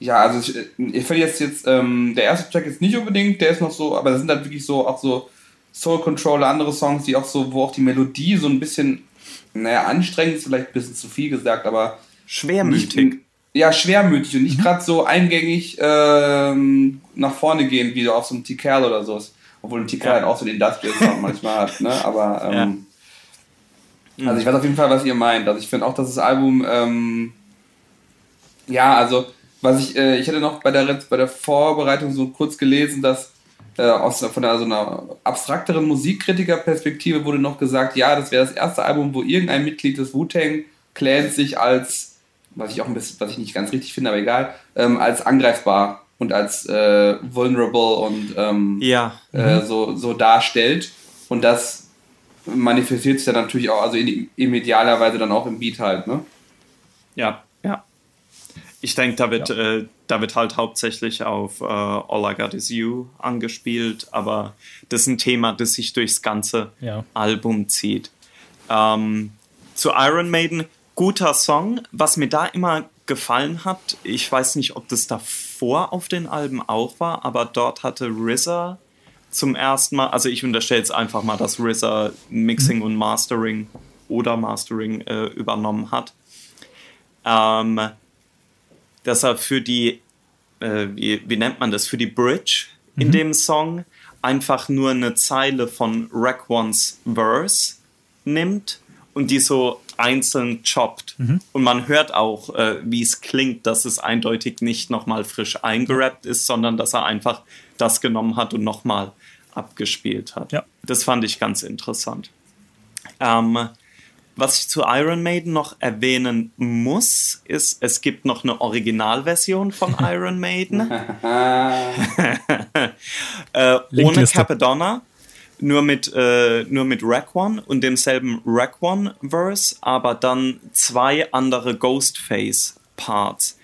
Ja, also ich, ich finde jetzt jetzt, ähm, der erste Track ist nicht unbedingt, der ist noch so, aber das sind halt wirklich so auch so Soul Controller, andere Songs, die auch so, wo auch die Melodie so ein bisschen, naja, anstrengend ist vielleicht ein bisschen zu viel gesagt, aber. Schwermütig. Nicht, ja, schwermütig und nicht mhm. gerade so eingängig ähm, nach vorne gehen, wie so auf so einem T-Kerl oder so. Obwohl ein T-Kerl ja. halt auch so den Industrial Sound manchmal hat, ne? Aber ähm, ja. also ich weiß auf jeden Fall, was ihr meint. Also ich finde auch, dass das Album ähm, ja, also was ich, äh, ich hatte noch bei der, bei der Vorbereitung so kurz gelesen, dass äh, aus von einer, so einer abstrakteren Musikkritikerperspektive wurde noch gesagt, ja, das wäre das erste Album, wo irgendein Mitglied des Wu-Tang Clans sich als, was ich auch ein bisschen, was ich nicht ganz richtig finde, aber egal, ähm, als angreifbar und als äh, vulnerable und ähm, ja. Äh, mhm. so, so darstellt. Und das manifestiert sich dann natürlich auch, also in, in idealerweise dann auch im Beat halt, ne? Ja, ja. Ich denke, da wird, ja. äh, da wird halt hauptsächlich auf äh, All I Got Is You angespielt, aber das ist ein Thema, das sich durchs ganze ja. Album zieht. Ähm, zu Iron Maiden, guter Song. Was mir da immer gefallen hat, ich weiß nicht, ob das davor auf den Alben auch war, aber dort hatte RZA zum ersten Mal, also ich unterstelle jetzt einfach mal, dass RZA Mixing mhm. und Mastering oder Mastering äh, übernommen hat. Ähm, dass er für die, äh, wie, wie, nennt man das, für die Bridge in mhm. dem Song einfach nur eine Zeile von Rack One's Verse nimmt und die so einzeln choppt. Mhm. Und man hört auch, äh, wie es klingt, dass es eindeutig nicht nochmal frisch eingerappt ist, sondern dass er einfach das genommen hat und nochmal abgespielt hat. Ja. Das fand ich ganz interessant. Ähm, was ich zu Iron Maiden noch erwähnen muss, ist, es gibt noch eine Originalversion von Iron Maiden. äh, ohne Capadonna, nur mit, äh, nur mit Rack One und demselben Rack One Verse, aber dann zwei andere Ghostface Parts.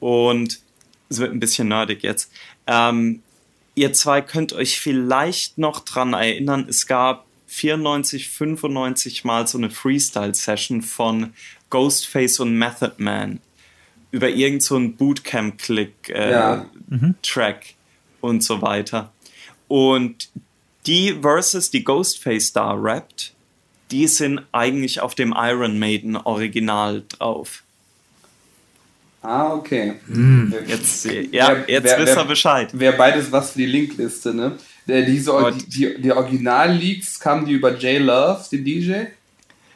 Und es wird ein bisschen nerdig jetzt. Ähm, ihr zwei könnt euch vielleicht noch dran erinnern, es gab 94, 95 Mal so eine Freestyle-Session von Ghostface und Method Man über irgendeinen so Bootcamp-Click-Track äh, ja. mhm. und so weiter. Und die Verses, die Ghostface da rappt, die sind eigentlich auf dem Iron Maiden Original drauf. Ah, okay. Hm. Jetzt, ja, wer, jetzt wer, wisst ihr Bescheid. Wäre beides was für die Linkliste, ne? Der, diese, die, die, die Original-Leaks kamen die über J Love, den DJ?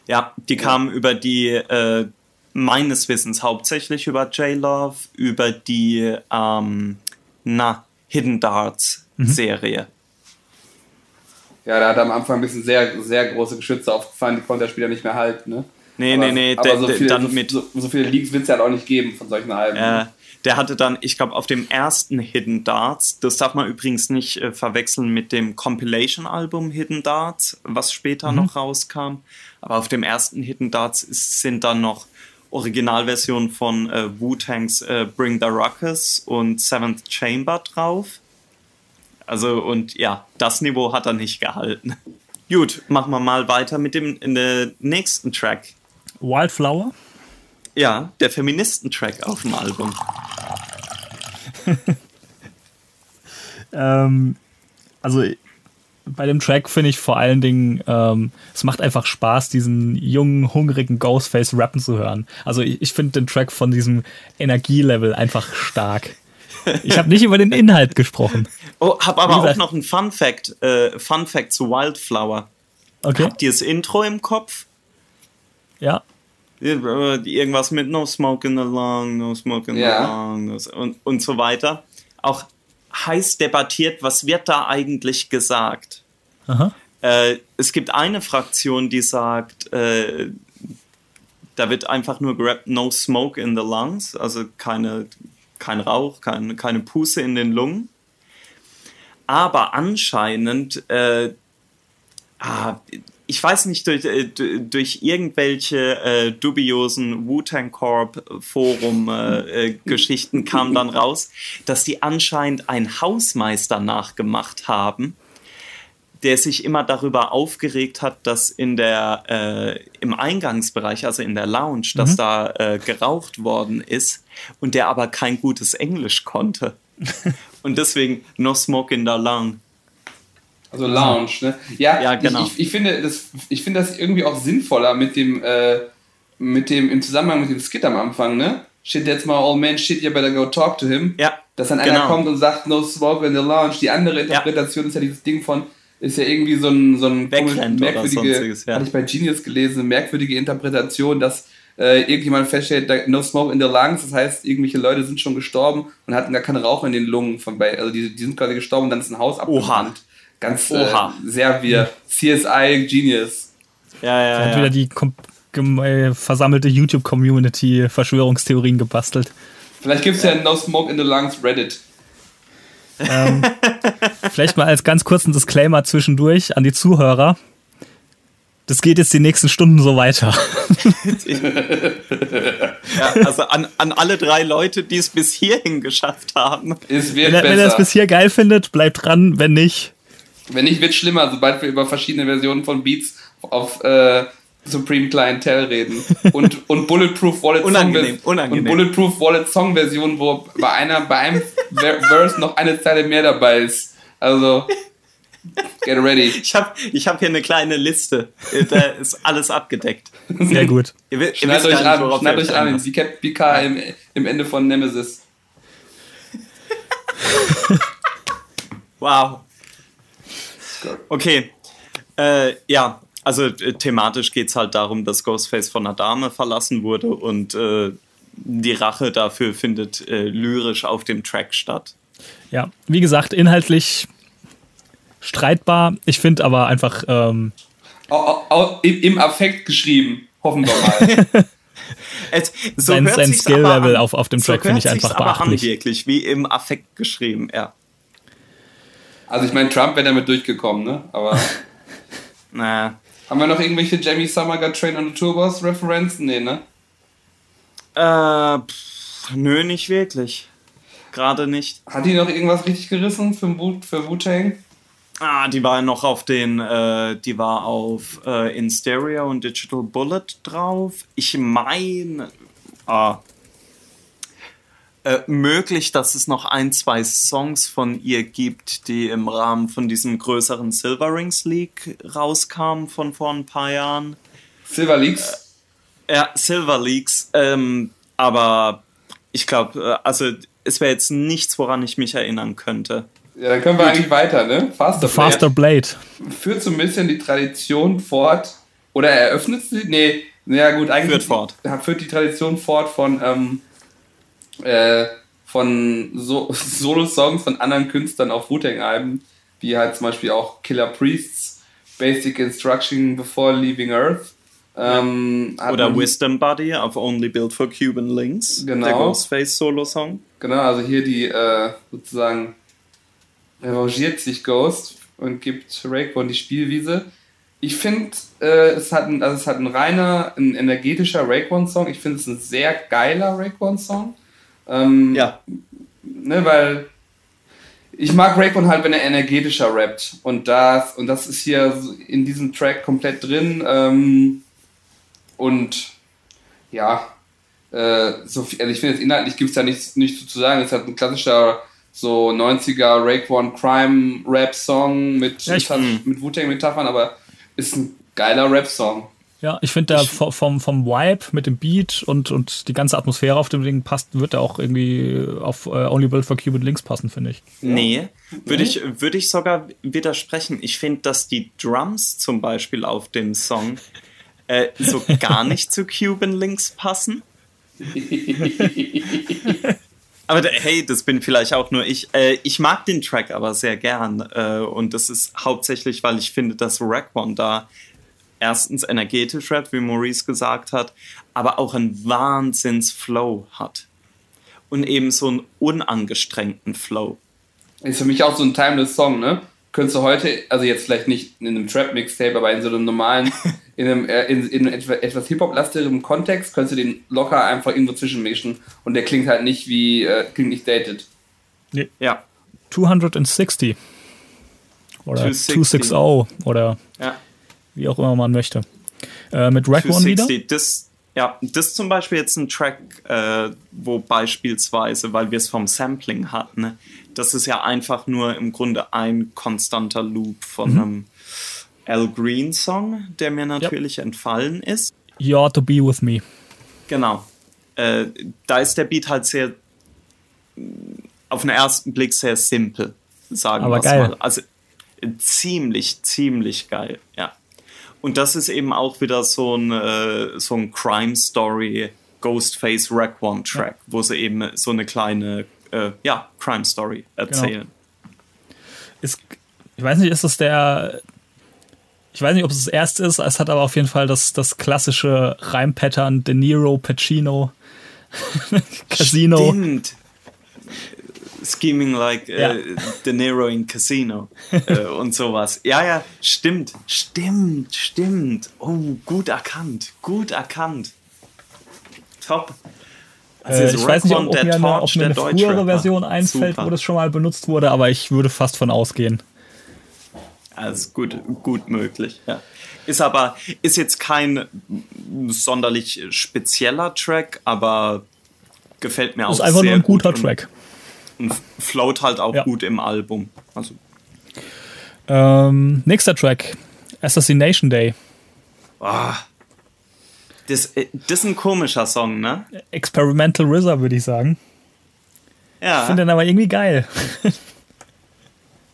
Ja, die ja. kamen über die, äh, meines Wissens hauptsächlich über J Love, über die, ähm, na, Hidden Darts mhm. Serie. Ja, da hat er am Anfang ein bisschen sehr, sehr große Geschütze aufgefallen, die konnte der Spieler nicht mehr halten, ne? Nee, aber, nee, nee, aber so, viel, dann so, mit, so, so viele Leaks wird es ja halt auch nicht geben von solchen Alben. Äh, der hatte dann, ich glaube, auf dem ersten Hidden Darts, das darf man übrigens nicht äh, verwechseln mit dem Compilation-Album Hidden Darts, was später mhm. noch rauskam. Aber auf dem ersten Hidden Darts ist, sind dann noch Originalversionen von äh, Wu-Tangs äh, Bring the Ruckus und Seventh Chamber drauf. Also, und ja, das Niveau hat er nicht gehalten. Gut, machen wir mal weiter mit dem in der nächsten Track. Wildflower? Ja, der Feministen-Track auf dem Album. ähm, also bei dem Track finde ich vor allen Dingen, ähm, es macht einfach Spaß, diesen jungen, hungrigen Ghostface rappen zu hören. Also ich, ich finde den Track von diesem Energielevel einfach stark. Ich habe nicht über den Inhalt gesprochen. Oh, habe aber auch noch einen Fun Fact, äh, Fun Fact zu Wildflower. Okay. Habt ihr das Intro im Kopf? Ja. Irgendwas mit No Smoke in the Lung, No Smoke in the ja. Lung und, und so weiter. Auch heiß debattiert, was wird da eigentlich gesagt? Äh, es gibt eine Fraktion, die sagt, äh, da wird einfach nur gerappt No Smoke in the Lungs, also keine, kein Rauch, kein, keine Pusse in den Lungen. Aber anscheinend äh, ah, ich weiß nicht, durch, äh, durch irgendwelche äh, dubiosen Wu-Tang Corp Forum äh, äh, Geschichten kam dann raus, dass die anscheinend einen Hausmeister nachgemacht haben, der sich immer darüber aufgeregt hat, dass in der äh, im Eingangsbereich, also in der Lounge, mhm. dass da äh, geraucht worden ist und der aber kein gutes Englisch konnte. und deswegen No Smoke in the Lounge Also Lounge, ne? Ja, Ja, genau. ich, ich, ich, finde das, ich finde das irgendwie auch sinnvoller mit dem, äh, mit dem, im Zusammenhang mit dem Skit am Anfang, ne? Shit, that's my old man, shit, you better go talk to him. Ja, Dass dann einer genau. kommt und sagt, no smoke in the lounge. Die andere Interpretation ist ja dieses Ding von, ist ja irgendwie so ein, so ein oder merkwürdige, sonstiges, ja. hatte ich bei Genius gelesen, eine merkwürdige Interpretation, dass äh, irgendjemand feststellt, no smoke in the lungs, das heißt, irgendwelche Leute sind schon gestorben und hatten gar keinen Rauch in den Lungen von bei, also die, die sind quasi gestorben und dann ist ein Haus abgebrannt. Ganz äh, sehr wir CSI Genius. Ja, ja, Hat ja. wieder die äh, versammelte YouTube-Community Verschwörungstheorien gebastelt. Vielleicht gibt es ja No Smoke in the Lungs Reddit. Vielleicht mal als ganz kurzen Disclaimer zwischendurch an die Zuhörer. Das geht jetzt die nächsten Stunden so weiter. ja also an, an alle drei Leute, die es bis hierhin geschafft haben. Es wird Wenn er, wenn besser. es bis hier geil findet, bleibt dran. Wenn nicht, Wenn nicht, wird schlimmer, sobald wir über verschiedene Versionen von Beats auf äh, Supreme Clientel reden. Und, und Bulletproof Wallet Unangenehm, Song unangenehm. Und Bulletproof Wallet Song Version, wo bei einer, bei einem Ver Verse noch eine Zeile mehr dabei ist. Also, get ready. Ich habe ich hab hier eine kleine Liste. Da ist alles abgedeckt. sehr gut. Ihr, ihr Schneid wisst euch an, worauf schneid ihr euch an, wie Cap PK im, im Ende von Nemesis. Wow. Okay. Äh, ja, also äh, thematisch geht es halt darum, dass Ghostface von einer Dame verlassen wurde und äh, die Rache dafür findet äh, lyrisch auf dem Track statt. Ja, wie gesagt, inhaltlich streitbar. Ich finde aber einfach, ähm, Au, au, au, im, Im Affekt geschrieben, hoffen wir mal. Es, so Sein- sein Skill-Level auf- auf dem So Track finde ich einfach aber an, beachtlich. wirklich, wie im Affekt geschrieben, ja. Also ich meine, Trump wäre damit durchgekommen, ne? Aber Naja. haben wir noch irgendwelche Jamie Summer Got Train on the Tour Bus Referenzen? Nee, ne? Äh, pff, nö, nicht wirklich. Gerade nicht. Hat die noch irgendwas richtig gerissen für, für Wu-Tang? Ah, die war noch auf den, äh, die war auf äh, In Stereo und Digital Bullet drauf. Ich meine, ah, äh, möglich, dass es noch ein, zwei Songs von ihr gibt, die im Rahmen von diesem größeren Silver Rings League rauskamen von vor ein paar Jahren. Silver Leaks? Ja, Silver Leaks, ähm, aber ich glaube, äh, also es wäre jetzt nichts, woran ich mich erinnern könnte. Ja, dann können wir eigentlich weiter, ne? Faster, Faster Blade. Blade. Führt so ein bisschen die Tradition fort. Oder eröffnet sie? Nee, ja gut, eigentlich. Führt fort. Führt die Tradition fort von, ähm, äh, von so Solo-Songs von anderen Künstlern auf Wu-Tang-Alben, wie halt zum Beispiel auch Killer Priests, Basic Instruction Before Leaving Earth. Ähm, Oder Wisdom Buddy auf Only Built for Cuban Links. Genau. Der Ghostface Solo-Song. Genau, also hier die äh, sozusagen revanchiert sich Ghost und gibt Raekwon die Spielwiese. Ich finde, äh, es, hat ein- also es hat ein reiner, ein energetischer Raekwon-Song. Ich finde es ein sehr geiler Raekwon-Song. Ähm, Ja. ne, weil ich mag Raekwon halt, wenn er energetischer rappt. Und das, und das ist hier in diesem Track komplett drin. Ähm, und ja, äh, so viel, also ich finde jetzt inhaltlich gibt es da nichts, nichts zu sagen. Es ist halt ein klassischer so 90er Raekwon Crime Rap Song mit, Ja, mit, mit Wu-Tang Metaphern, aber ist ein geiler Rap Song. Ja, ich finde, der vo- vom, vom Vibe mit dem Beat und, und die ganze Atmosphäre auf dem Ding passt, wird er auch irgendwie auf äh, Only Built for Cuban Links passen, finde ich. Nee, würde ich, würd ich sogar widersprechen. Ich finde, dass die Drums zum Beispiel auf dem Song äh, so gar nicht zu Cuban Links passen. Aber da- hey, das bin vielleicht auch nur ich. Äh, ich mag den Track aber sehr gern. Äh, und das ist hauptsächlich, weil ich finde, dass Raekwon da erstens energetisch rappt, wie Maurice gesagt hat, aber auch einen Wahnsinns-Flow hat. Und eben so einen unangestrengten Flow. Ist für mich auch so ein timeless Song, ne? Könntest du heute, also jetzt vielleicht nicht in einem Trap-Mixtape, aber in so einem normalen, in einem, äh, in, in etwas Hip-Hop-lastigeren Kontext, könntest du den locker einfach irgendwo zwischenmischen und der klingt halt nicht wie, äh, klingt nicht dated. Ja, 260. Oder 260. 260 oder ja. Wie auch immer man möchte. Äh, mit Raekwon wieder. 260, das, Ja, das ist zum Beispiel jetzt ein Track, äh, wo beispielsweise, weil wir es vom Sampling hatten, ne, das ist ja einfach nur im Grunde ein konstanter Loop von mhm. einem Al Green Song, der mir natürlich yep. entfallen ist. You ought to be with me. Genau. Äh, da ist der Beat halt sehr, auf den ersten Blick sehr simpel, sagen wir mal. Also ziemlich, ziemlich geil, ja. Und das ist eben auch wieder so ein, äh, so ein Crime Story Ghostface Raekwon Track, ja. wo sie eben so eine kleine äh, ja, Crime Story erzählen. Genau. Ist, ich weiß nicht, ist das der. Ich weiß nicht, ob es das erste ist, es hat aber auf jeden Fall das, das klassische Reimpattern De Niro, Pacino, Casino. Stimmt. Scheming like äh, ja. uh, De Niro in Casino uh, und sowas. Ja, ja, stimmt, stimmt, stimmt. Oh, gut erkannt, gut erkannt. Top. Also äh, ich weiß nicht, ob, ob mir eine, ob mir eine frühere Version einfällt, Super. wo das schon mal benutzt wurde, aber ich würde fast von ausgehen. Also gut, gut möglich, ja. Ist aber, ist jetzt kein sonderlich spezieller Track, aber gefällt mir auch sehr. Ist einfach nur ein guter Track. Und, float halt auch ja. gut im Album. Also. Ähm, nächster Track: Assassination Day. Ah. Das, äh, das ist ein komischer Song, ne? Experimental RZA, würde ich sagen. Ja. Ich finde den aber irgendwie geil.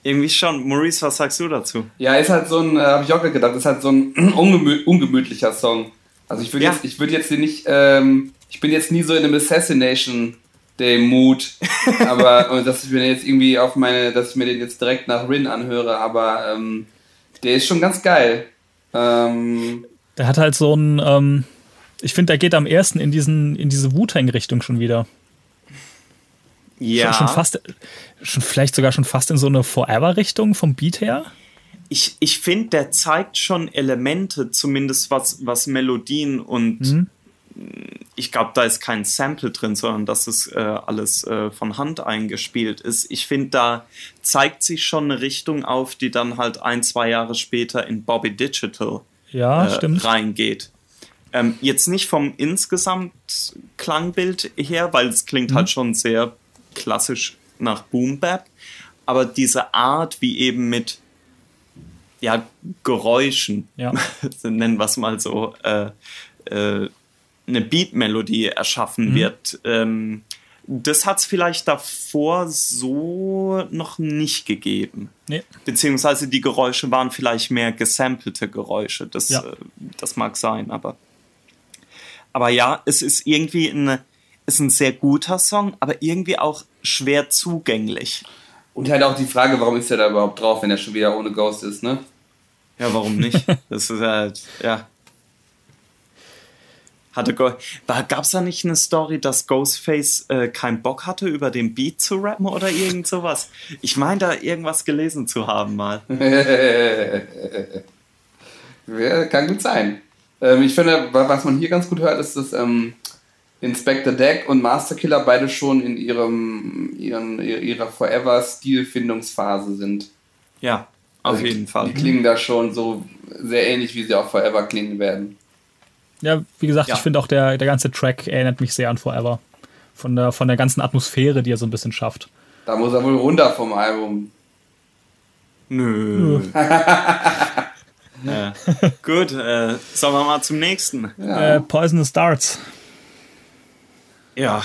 irgendwie schon. Maurice, was sagst du dazu? Ja, ist halt so ein, äh, habe ich auch gedacht, ist halt so ein ungemü ungemütlicher Song. Also ich würde ja. jetzt, ich würde jetzt nicht, ähm, ich bin jetzt nie so in einem Assassination Day Mood, aber dass ich mir jetzt irgendwie auf meine, dass ich mir den jetzt direkt nach Rin anhöre, aber ähm, der ist schon ganz geil. Ähm, der hat halt so ein, ähm, ich finde, der geht am ersten in, diesen, in diese Wu-Tang-Richtung schon wieder. Ja. Schon, schon, fast, schon vielleicht sogar schon fast in so eine Forever-Richtung vom Beat her. Ich, ich finde, der zeigt schon Elemente, zumindest was, was Melodien und mhm. Ich glaube, da ist kein Sample drin, sondern das ist äh, alles äh, von Hand eingespielt ist. Ich finde, da zeigt sich schon eine Richtung auf, die dann halt ein, zwei Jahre später in Bobby Digital ja, äh, reingeht. Ähm, jetzt nicht vom insgesamt Klangbild her, weil es klingt mhm. halt schon sehr klassisch nach Boom Bap, aber diese Art, wie eben mit ja, Geräuschen, ja. nennen wir es mal so, äh, äh, eine Beat-Melodie erschaffen mhm. wird. Ähm, das hat es vielleicht davor so noch nicht gegeben. Nee. Beziehungsweise die Geräusche waren vielleicht mehr gesampelte Geräusche. Das, ja. äh, das mag sein, aber. Aber ja, es ist irgendwie ein, ist ein sehr guter Song, aber irgendwie auch schwer zugänglich. Und halt auch die Frage, warum ist er da überhaupt drauf, wenn er schon wieder ohne Ghost ist, ne? Ja, warum nicht? das ist halt, ja. Hatte Gab es da nicht eine Story, dass Ghostface äh, keinen Bock hatte, über den Beat zu rappen oder irgend sowas? Ich meine, da irgendwas gelesen zu haben mal. ja, kann gut sein. Ähm, ich finde, was man hier ganz gut hört, ist, dass ähm, Inspector Deck und Master Killer beide schon in ihrem, ihren, ihrer Forever-Stilfindungsphase sind. Ja, auf also jeden Fall. Die klingen da schon so sehr ähnlich, wie sie auch Forever klingen werden. Ja, wie gesagt, ja. ich finde auch der, der ganze Track erinnert mich sehr an Forever. Von der, von der ganzen Atmosphäre, die er so ein bisschen schafft. Da muss er wohl runter vom Album. Nö. ja. Gut, äh, sollen wir mal zum nächsten. Ja. Äh, Poisonous Darts. Ja.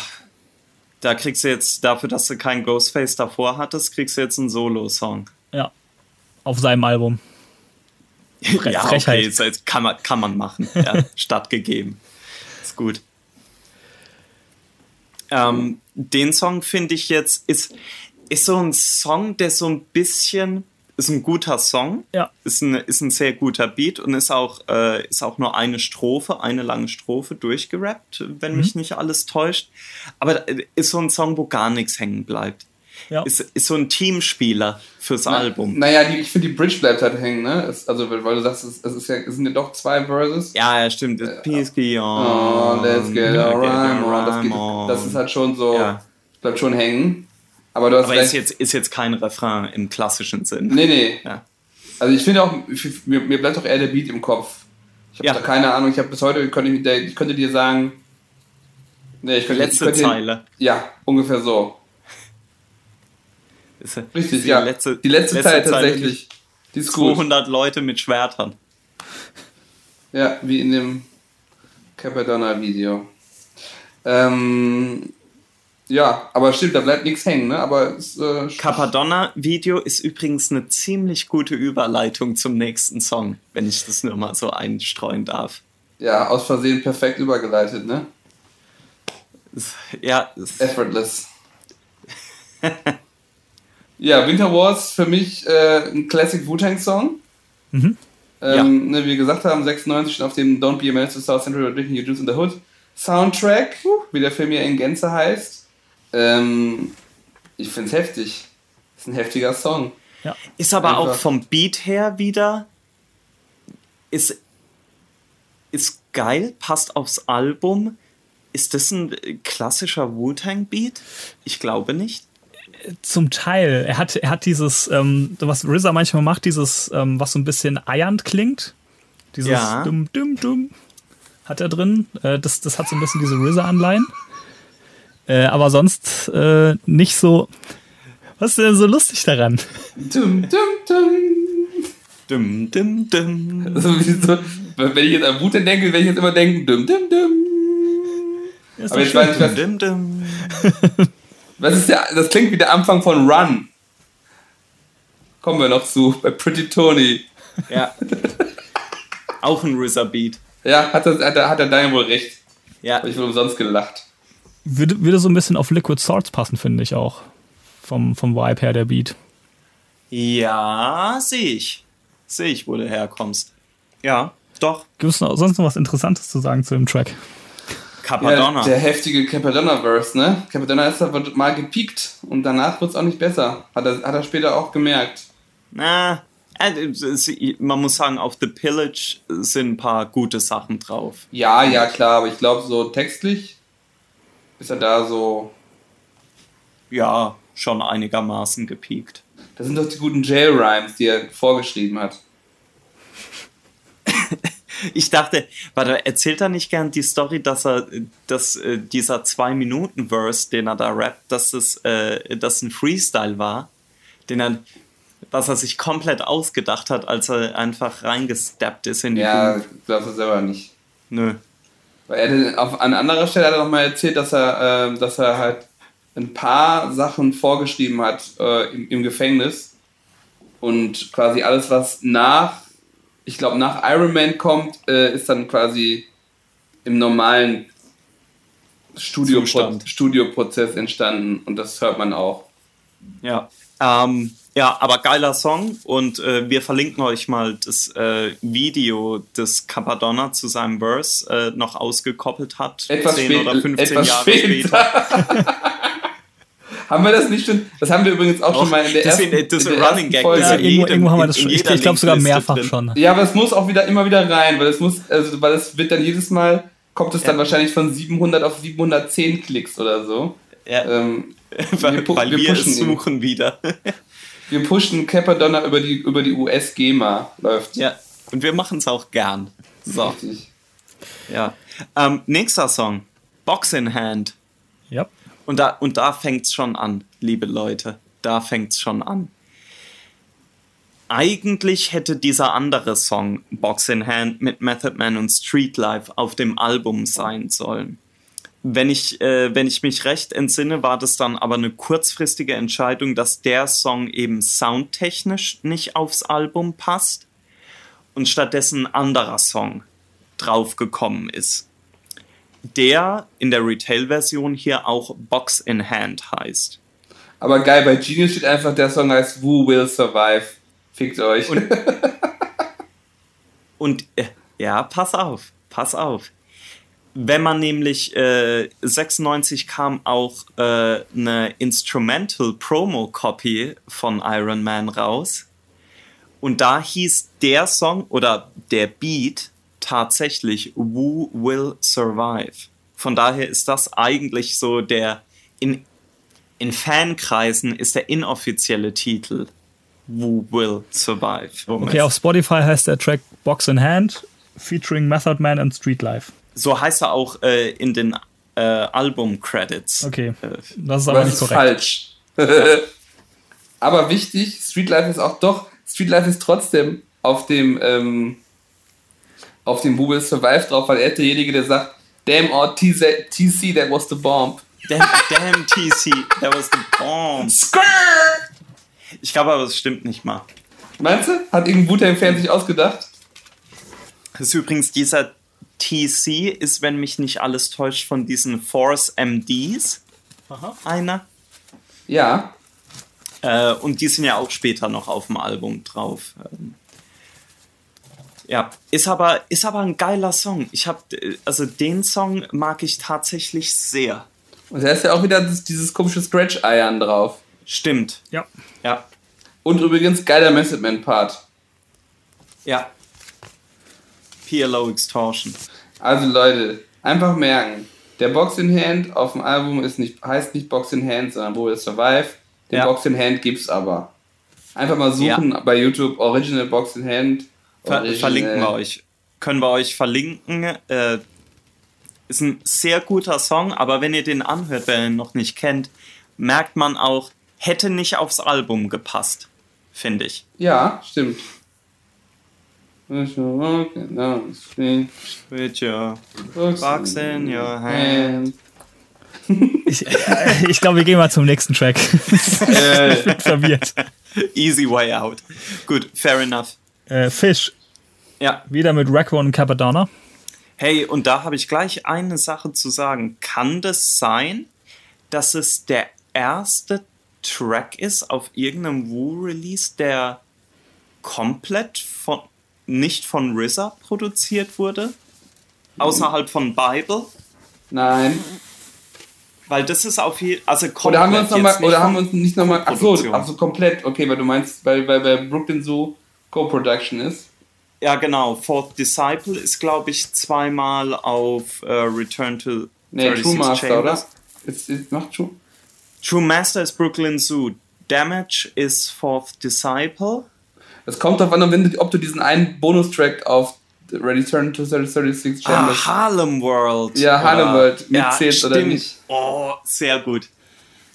Da kriegst du jetzt, dafür, dass du kein Ghostface davor hattest, kriegst du jetzt einen Solo-Song. Ja. Auf seinem Album. Ja, Frechheit. okay, kann man, kann man machen. Ja, stattgegeben. Ist gut. Ähm, den Song finde ich jetzt, ist, ist so ein Song, der so ein bisschen, ist ein guter Song, ja. ist, ein, ist ein sehr guter Beat und ist auch, äh, ist auch nur eine Strophe, eine lange Strophe durchgerappt, wenn mhm. mich nicht alles täuscht. Aber äh, ist so ein Song, wo gar nichts hängen bleibt. Ja. Ist, ist so ein Teamspieler fürs Na, Album. Naja, die, ich finde, die Bridge bleibt halt hängen, ne? Es, also, weil du sagst, es, es, ist ja, es sind ja doch zwei Verses. Ja, ja, stimmt. Äh, Peace be on. Oh, let's get a rhyme on. Das, geht, das ist halt schon so, ja. bleibt schon hängen. Aber du hast Aber ist jetzt, ist jetzt kein Refrain im klassischen Sinn. Nee, nee. Ja. Also ich finde auch, mir, mir bleibt auch eher der Beat im Kopf. Ich habe ja. da keine Ahnung. Ich habe bis heute, könnte ich, ich könnte dir sagen, nee, ich könnte, letzte ich könnte, Zeile. Ja, ungefähr so. Richtig, die ja. Letzte, die letzte, letzte Zeile tatsächlich. Die ist 200 gut. Leute mit Schwertern. Ja, wie in dem Capadonna-Video. Ähm, ja, aber stimmt, da bleibt nichts hängen, ne? Aber es, äh, Capadonna-Video ist übrigens eine ziemlich gute Überleitung zum nächsten Song, wenn ich das nur mal so einstreuen darf. Ja, aus Versehen perfekt übergeleitet, ne? Ja. Effortless. ja, Winter Wars für mich äh, ein Classic Wu-Tang-Song. Mhm. Ähm, ja. ne, wie wir gesagt haben, 96 auf dem Don't Be a Menace to South Central or Drinking Your Juice in the Hood Soundtrack, wie der Film ja in Gänze heißt. Ähm, ich finde es heftig. Ist ein heftiger Song. Ja. Ist aber Einfach. auch vom Beat her wieder. Ist, ist geil, passt aufs Album. Ist das ein klassischer Wu-Tang-Beat? Ich glaube nicht. Zum Teil. Er hat, er hat dieses, ähm, was RZA manchmal macht, dieses, ähm, was so ein bisschen eiernd klingt. Dieses ja. dumm, dumm, dumm hat er drin. Äh, das, das hat so ein bisschen diese RZA-Anleihen. Äh, aber sonst äh, nicht so. Was ist denn so lustig daran? Dum, dum, dum. Dum, dum, dum. Also, so, wenn ich jetzt an Wut denke, werde ich jetzt immer denken, dum, dum, dum. aber jetzt weiß ich, was, was ist der, das klingt wie der Anfang von Run. Kommen wir noch zu, bei Pretty Tony. Ja. Auch ein RZA Beat. Ja, hat, das, hat, hat der Daniel wohl recht. Ja. Habe ich wohl umsonst gelacht. Würde, würde so ein bisschen auf Liquid Swords passen, finde ich auch. Vom, vom Vibe her, der Beat. Ja, sehe ich. Sehe ich, wo du herkommst. Ja, doch. Gibt es sonst noch was Interessantes zu sagen zu dem Track? Capadonna. Ja, der heftige Capadonna-Verse, ne? Capadonna ist aber mal gepiekt und danach wird es auch nicht besser. Hat er, hat er später auch gemerkt. Na, äh, man muss sagen, auf The Pillage sind ein paar gute Sachen drauf. Ja, ja, klar, aber ich glaube, so textlich ist er da so. Ja, schon einigermaßen gepiekt. Das sind doch die guten Jail-Rhymes, die er vorgeschrieben hat. ich dachte, warte, erzählt er nicht gern die Story, dass er, dass äh, dieser zwei Minuten Verse, den er da rappt, dass es, äh, das ein Freestyle war, den er, dass er sich komplett ausgedacht hat, als er einfach reingesteppt ist in die. Ja, glaubst du selber nicht. Nö. Weil er auf, an anderer Stelle hat er nochmal erzählt, dass er, äh, dass er halt ein paar Sachen vorgeschrieben hat äh, im, im, Gefängnis. Und quasi alles, was nach, ich glaube, nach Iron Man kommt, äh, ist dann quasi im normalen Studiopro Studioprozess entstanden. Und das hört man auch. Ja. Ähm, ja, aber geiler Song und äh, wir verlinken euch mal das äh, Video, das Capadonna zu seinem Verse äh, noch ausgekoppelt hat. Etwas 10 oder 15 Jahre später. später. haben wir das nicht schon? Das haben wir übrigens auch, auch schon mal in der ersten, in, das in der Running Gag. Folge. Ja, irgendwo, irgendwo haben wir das schon. Ich, ich glaube sogar mehrfach drin. schon. Ja, aber es muss auch wieder immer wieder rein, weil es muss, also weil es wird dann jedes Mal kommt es dann wahrscheinlich von 700 auf 710 Klicks oder so. Ja. Ähm, weil wir, weil wir, wir suchen ihn. wieder. Wir pushen Capadonna über die, über die US-GEMA, läuft. Ja, und wir machen es auch gern. So. Richtig. Ja. Ähm, nächster Song. Box in Hand. Ja. Und da, und da fängt es schon an, liebe Leute. Da fängt es schon an. Eigentlich hätte dieser andere Song, Box in Hand, mit Method Man und Street Life auf dem Album sein sollen. Wenn ich, äh, wenn ich mich recht entsinne, war das dann aber eine kurzfristige Entscheidung, dass der Song eben soundtechnisch nicht aufs Album passt und stattdessen ein anderer Song draufgekommen ist. Der in der Retail-Version hier auch Box in Hand heißt. Aber geil, bei Genius steht einfach, der Song heißt Who Will Survive. Fickt euch. Und, und äh, ja, pass auf, pass auf wenn man nämlich äh, 96 kam auch äh, eine Instrumental Promo Copy von Iron Man raus und da hieß der Song oder der Beat tatsächlich Who Will Survive. Von daher ist das eigentlich so der in in Fankreisen ist der inoffizielle Titel Who Will Survive. Okay, auf Spotify heißt der Track Box in Hand featuring Method Man and Street Life. So heißt er auch äh, in den äh, Album-Credits. Okay, Äh, das ist aber Das nicht ist korrekt. falsch. Aber wichtig, Streetlife ist auch doch, Streetlife ist trotzdem auf dem, ähm, auf dem Will Survive drauf, weil er ist derjenige, der sagt, damn all TC, TC that was the bomb. damn, damn TC, that was the bomb. Skrrr! Ich glaube aber, das stimmt nicht mal. Meinst du? Hat irgendein Wu-Tang-Fan sich ausgedacht? Das ist übrigens dieser TC, ist, wenn mich nicht alles täuscht, von diesen Force MDs einer. Ja. Äh, und die sind ja auch später noch auf dem Album drauf. Ähm, ja, ist aber, ist aber ein geiler Song. Ich habe, also den Song mag ich tatsächlich sehr. Und da ist ja auch wieder das, dieses komische Scratch-Eiern drauf. Stimmt. Ja. Ja, Und übrigens geiler Method Man-Part. ja. PLO Extortion. Also Leute, einfach merken, der Box in Hand auf dem Album ist nicht, heißt nicht Box in Hand, sondern Wo Will Survive. Den Ja. Box in Hand gibt's aber. Einfach mal suchen bei YouTube Original Box in Hand. Ver Original- verlinken wir euch. Können wir euch verlinken. Äh, ist ein sehr guter Song, aber wenn ihr den anhört, wer ihn noch nicht kennt, merkt man auch, hätte nicht aufs Album gepasst, finde ich. Ja, stimmt. With your box in your hand. Ich, äh, ich glaube, wir gehen mal zum nächsten Track. Äh, ich bin verwirrt. Easy way out. Gut, fair enough. Äh, Fish, Ja, wieder mit Raekwon und Capadonna. hey, und da habe ich gleich eine Sache zu sagen. Kann das sein, dass es der erste Track ist auf irgendeinem Wu-Release, der komplett von nicht von RZA produziert wurde? Außerhalb von Bible? Nein. Weil das ist auf jeden also komplett. Oder haben wir uns jetzt nochmal, nicht oder haben wir uns nicht nochmal, ach so, Produktion. ach so, komplett, okay, weil du meinst, weil, weil bei Brooklyn so Co-Production ist. Ja, genau. Fourth Disciple ist, glaube ich, zweimal auf äh, Return to Nee, 36 True Master, Chambers. oder? Ist, ist, macht True. True Master ist Brooklyn Zoo. Damage ist Fourth Disciple. Es kommt darauf an, ob du diesen einen Bonustrack auf Return to 36 Ah, Chambers. Harlem World. Ja, Harlem World Ja, mitzählt oder nicht. Oh, sehr gut.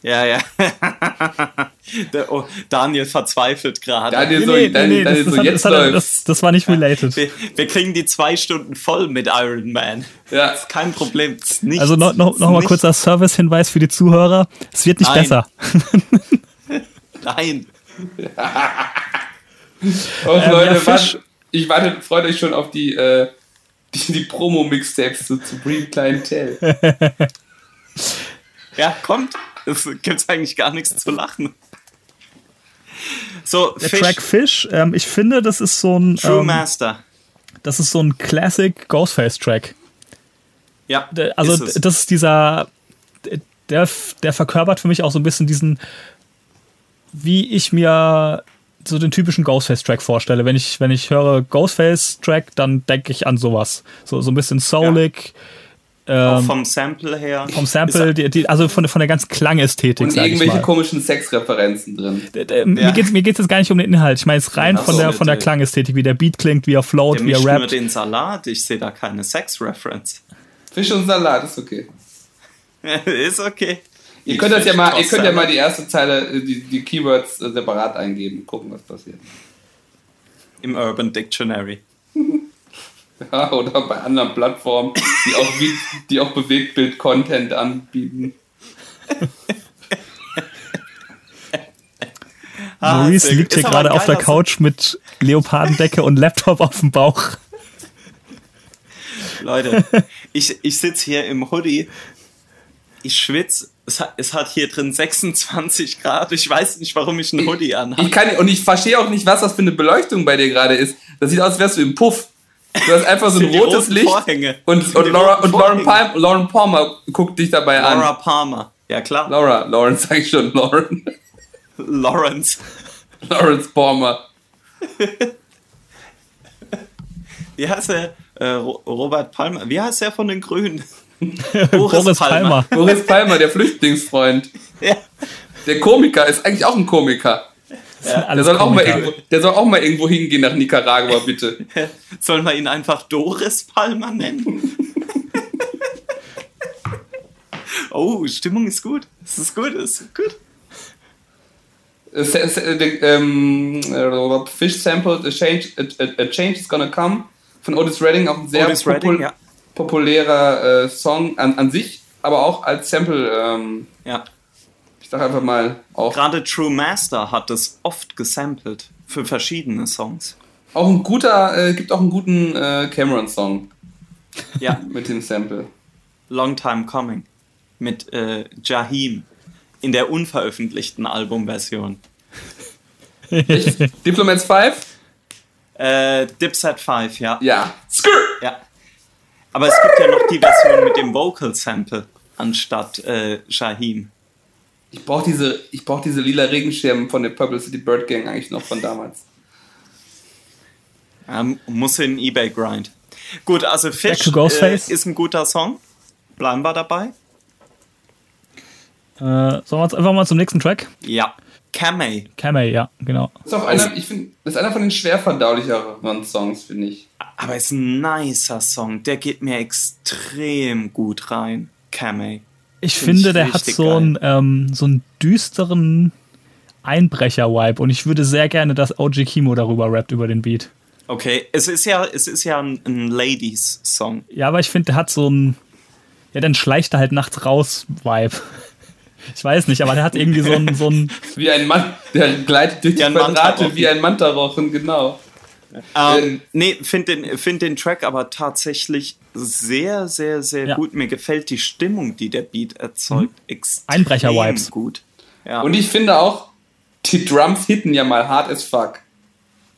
Ja, ja. Der, oh, Daniel verzweifelt gerade. Daniel so, Daniel, Daniel das, so das, jetzt hat, das, läuft's. das, das war nicht related. Wir, wir kriegen die zwei Stunden voll mit Iron Man. Ja. Kein Problem. Das ist Nichts, Also noch, noch, noch mal Nichts. kurzer Service-Hinweis für die Zuhörer. Es wird nicht Nein. besser. Nein. Und Ähm, Leute, ja, wart, ich warte, freut euch schon auf die, äh, die, die Promo-Mixtapes zu Supreme Clientel. Ja, kommt. Es gibt eigentlich gar nichts zu lachen. So, Der Fish, Track Fish, ähm, ich finde, das ist so ein, True ähm, Master. das ist so ein Classic Ghostface-Track. Ja, Also ist das ist dieser, der, der verkörpert für mich auch so ein bisschen diesen, wie ich mir so den typischen Ghostface-Track vorstelle. Wenn ich, wenn ich höre Ghostface-Track, dann denke ich an sowas. So, so ein bisschen soulig. auch Ähm, vom Sample her. vom Sample, die, die, also von, der- von der ganzen Klangästhetik, Und ich irgendwelche mal. komischen Sexreferenzen drin. D- d- Mir Ja. geht es mir geht's jetzt gar nicht um den Inhalt. Ich meine es rein von so, der, von der. Klangästhetik, wie der Beat klingt, wie er float, der wie er mischt nur rappt. den Salat. Ich sehe da keine Sex-Reference. Fisch und Salat, ist okay. ist okay. Ihr könnt das ja mal, ihr könnt ja mal die erste Zeile, äh, die, die Keywords äh, separat eingeben, gucken, was passiert. Im Urban Dictionary. Ja, oder bei anderen Plattformen, die auch, die auch Bewegtbild-Content anbieten. Ah, Maurice liegt hier gerade auf der Couch mit Leopardendecke und Laptop auf dem Bauch. Leute, ich, ich sitze hier im Hoodie. Ich schwitze. Es hat, es hat hier drin 26 Grad. Ich weiß nicht, warum ich einen Hoodie Ich anhabe. kann, und ich verstehe auch nicht, was das für eine Beleuchtung bei dir gerade ist. Das sieht aus, als wärst du im Puff. Du hast einfach so ein rotes Licht. Vorhänge. Und, und, Laura, und Lauren. Palmer, Lauren Palmer guckt dich dabei Laura an. Palmer. Ja, klar. Laura, Lawrence sag ich schon, Lauren. Lawrence. Lawrence Palmer. Wie heißt er? Äh, Ro- Robert Palmer. Wie heißt er von den Grünen? Boris Palmer. Boris Palmer, der Flüchtlingsfreund. Ja. Der Komiker ist eigentlich auch ein Komiker. Ja, der, soll auch mal irgendwo, der soll auch mal irgendwo hingehen nach Nicaragua, bitte. Sollen wir ihn einfach Doris Palmer nennen? oh, Stimmung ist gut. Es ist gut, es ist gut. Ähm, Fish Sampled, a change, a, a, change is Gonna Come von Otis Redding, auch ein sehr popul Redding, ja. populärer äh, Song an, an sich, aber auch als Sample. Ähm, ja. Ich sag einfach mal auch. Gerade True Master hat es oft gesampelt für verschiedene Songs. Auch ein guter, äh, gibt auch einen guten äh, Cameron-Song. Ja. mit dem Sample. Long Time Coming. Mit äh, Jahim in der unveröffentlichten Albumversion. Diplomats 5? Äh, Dipset 5, ja. Ja. Skrr! Ja. Aber es gibt ja noch die Version mit dem Vocal Sample anstatt äh, Shahim. Ich brauche diese, brauch diese lila Regenschirme von der Purple City Bird Gang eigentlich noch von damals. Ähm, muss in eBay Grind. Gut, also Fish äh, ist ein guter Song. Bleiben wir dabei. Äh, sollen wir uns einfach mal zum nächsten Track? Ja. Kamei. Kamei, ja, genau. Ist auch einer, ich finde, das ist einer von den schwer verdaulicheren Songs, finde ich. Aber es ist ein nicer Song. Der geht mir extrem gut rein. Kamei. Ich find finde, der hat so einen, ähm, so einen düsteren Einbrecher-Vibe und ich würde sehr gerne, dass OG Kimo darüber rappt, über den Beat. Okay, es ist ja, es ist ja ein, ein Ladies-Song. Ja, aber ich finde, der hat so einen, ja, dann schleicht er halt nachts raus Vibe. Ich weiß nicht, aber der hat irgendwie so ein. So ein wie ein Mann, der gleitet durch die Quadrate wie ein Mantarochen, genau. Ähm, nee, finde den, find den Track aber tatsächlich sehr, sehr, sehr ja. gut. Mir gefällt die Stimmung, die der Beat erzeugt, mhm. extrem Einbrecher-Vibes. gut. Ja. Und ich finde auch, die Drums hitten ja mal hart as fuck.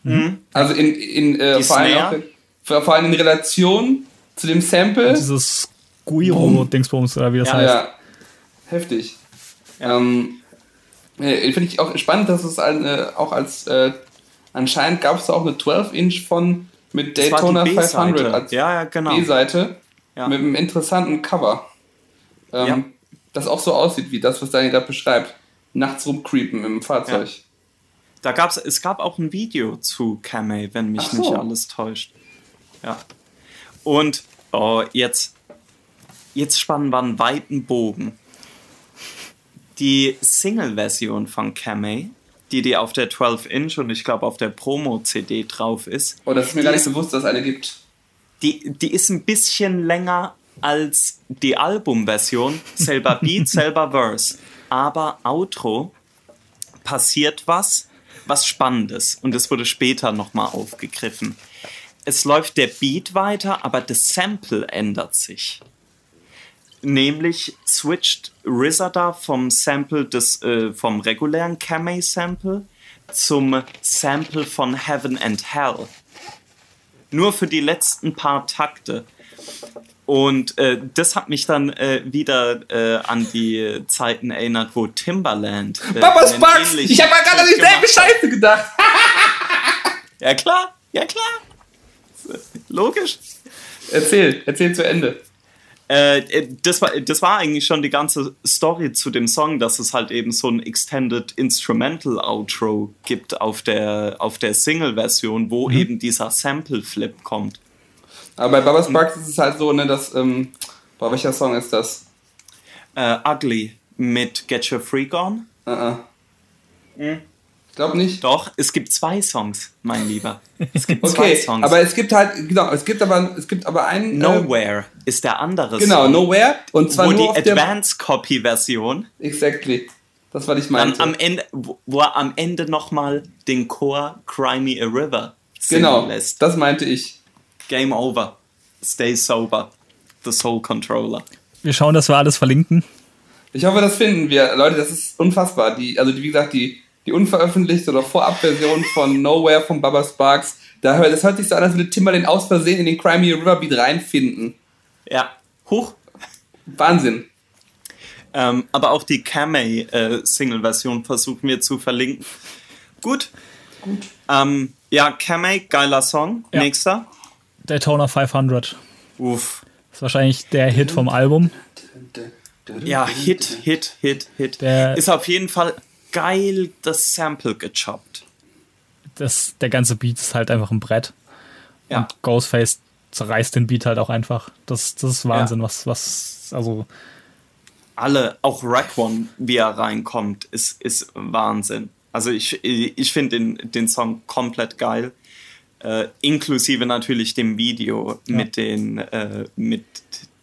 Mhm. Also in, in, äh, vor, allem in, vor allem in Relation zu dem Sample. Und dieses Guiro-Dingsbums oder wie das ja, heißt. Ja, heftig. Ähm, äh, Finde ich auch spannend, dass es eine, auch als äh, anscheinend gab es auch eine 12-Inch von mit Daytona 500 als ja, ja, genau. B-Seite ja. mit einem interessanten Cover. Ähm, ja. Das auch so aussieht wie das, was Daniel da beschreibt. Nachts rumcreepen im Fahrzeug. Da gab's, es gab auch ein Video zu Kamei, wenn mich so. nicht alles täuscht. Ja. Und oh, jetzt, jetzt spannen wir einen weiten Bogen die Single-Version von Kamei, die die auf der 12-Inch und ich glaube auf der Promo-CD drauf ist. Oh, das ist mir gar nicht bewusst, dass es eine gibt. Die, die ist ein bisschen länger als die Album-Version. Selber Beat, selber Verse. Aber Outro passiert was, was Spannendes. Und es wurde später nochmal aufgegriffen. Es läuft der Beat weiter, aber das Sample ändert sich. Nämlich switcht RZA da vom Sample des, äh, vom regulären Kamei-Sample zum Sample von Heaven and Hell. Nur für die letzten paar Takte. Und äh, das hat mich dann äh, wieder äh, an die Zeiten erinnert, wo Timbaland. Äh, Papa's Bugs! Ich habe gerade an dieselbe Scheiße gedacht! ja, klar, ja, klar. Logisch. Erzähl, erzähl zu Ende. Äh, äh, das, war, das war eigentlich schon die ganze Story zu dem Song, dass es halt eben so ein Extended Instrumental Outro gibt auf der, auf der Single-Version, wo mhm. eben dieser Sample-Flip kommt. Aber bei Baba Sparks ist es halt so, ne, dass, ähm, bei welcher Song ist das? Äh, Ugly mit Get Your Freak On. Uh -uh. Mhm glaube nicht. Doch, es gibt zwei Songs, mein Lieber. Es gibt okay, zwei Songs. Aber es gibt halt, genau, es gibt aber, es gibt aber einen. Äh, Nowhere äh, ist der andere genau, Song. Genau, Nowhere. Und zwar wo nur die Advanced Copy Version. Exactly. Das war ich meinte. Dann am Ende, wo er am Ende nochmal den Chor Cry Me a River singen genau, lässt. Das meinte ich. Game over. Stay sober. The Soul Controller. Wir schauen, dass wir alles verlinken. Ich hoffe, das finden wir. Leute, das ist unfassbar. Die, also, wie gesagt, die die unveröffentlichte oder Vorabversion von Nowhere von Baba Sparks. Da, das hört sich so an, als würde Timberlake aus Versehen in den Crimea River Beat reinfinden. Ja, hoch. Wahnsinn. Ähm, aber auch die Kamei-Single-Version äh, versuchen wir zu verlinken. Gut. Gut. Ähm, ja, Kamei, geiler Song. Ja. Nächster. Daytona 500. Uff. Das ist wahrscheinlich der Hit vom Album. Ja, Hit, Hit, Hit, Hit. Der ist auf jeden Fall geil das Sample gechoppt. Das, der ganze Beat ist halt einfach ein Brett. Ja. Und Ghostface zerreißt den Beat halt auch einfach. Das, das ist Wahnsinn, Ja. was, was, also, Alle, auch Raekwon, wie er reinkommt, ist, ist Wahnsinn. Also ich, ich finde den, den Song komplett geil. Äh, inklusive natürlich dem Video mit den, äh, mit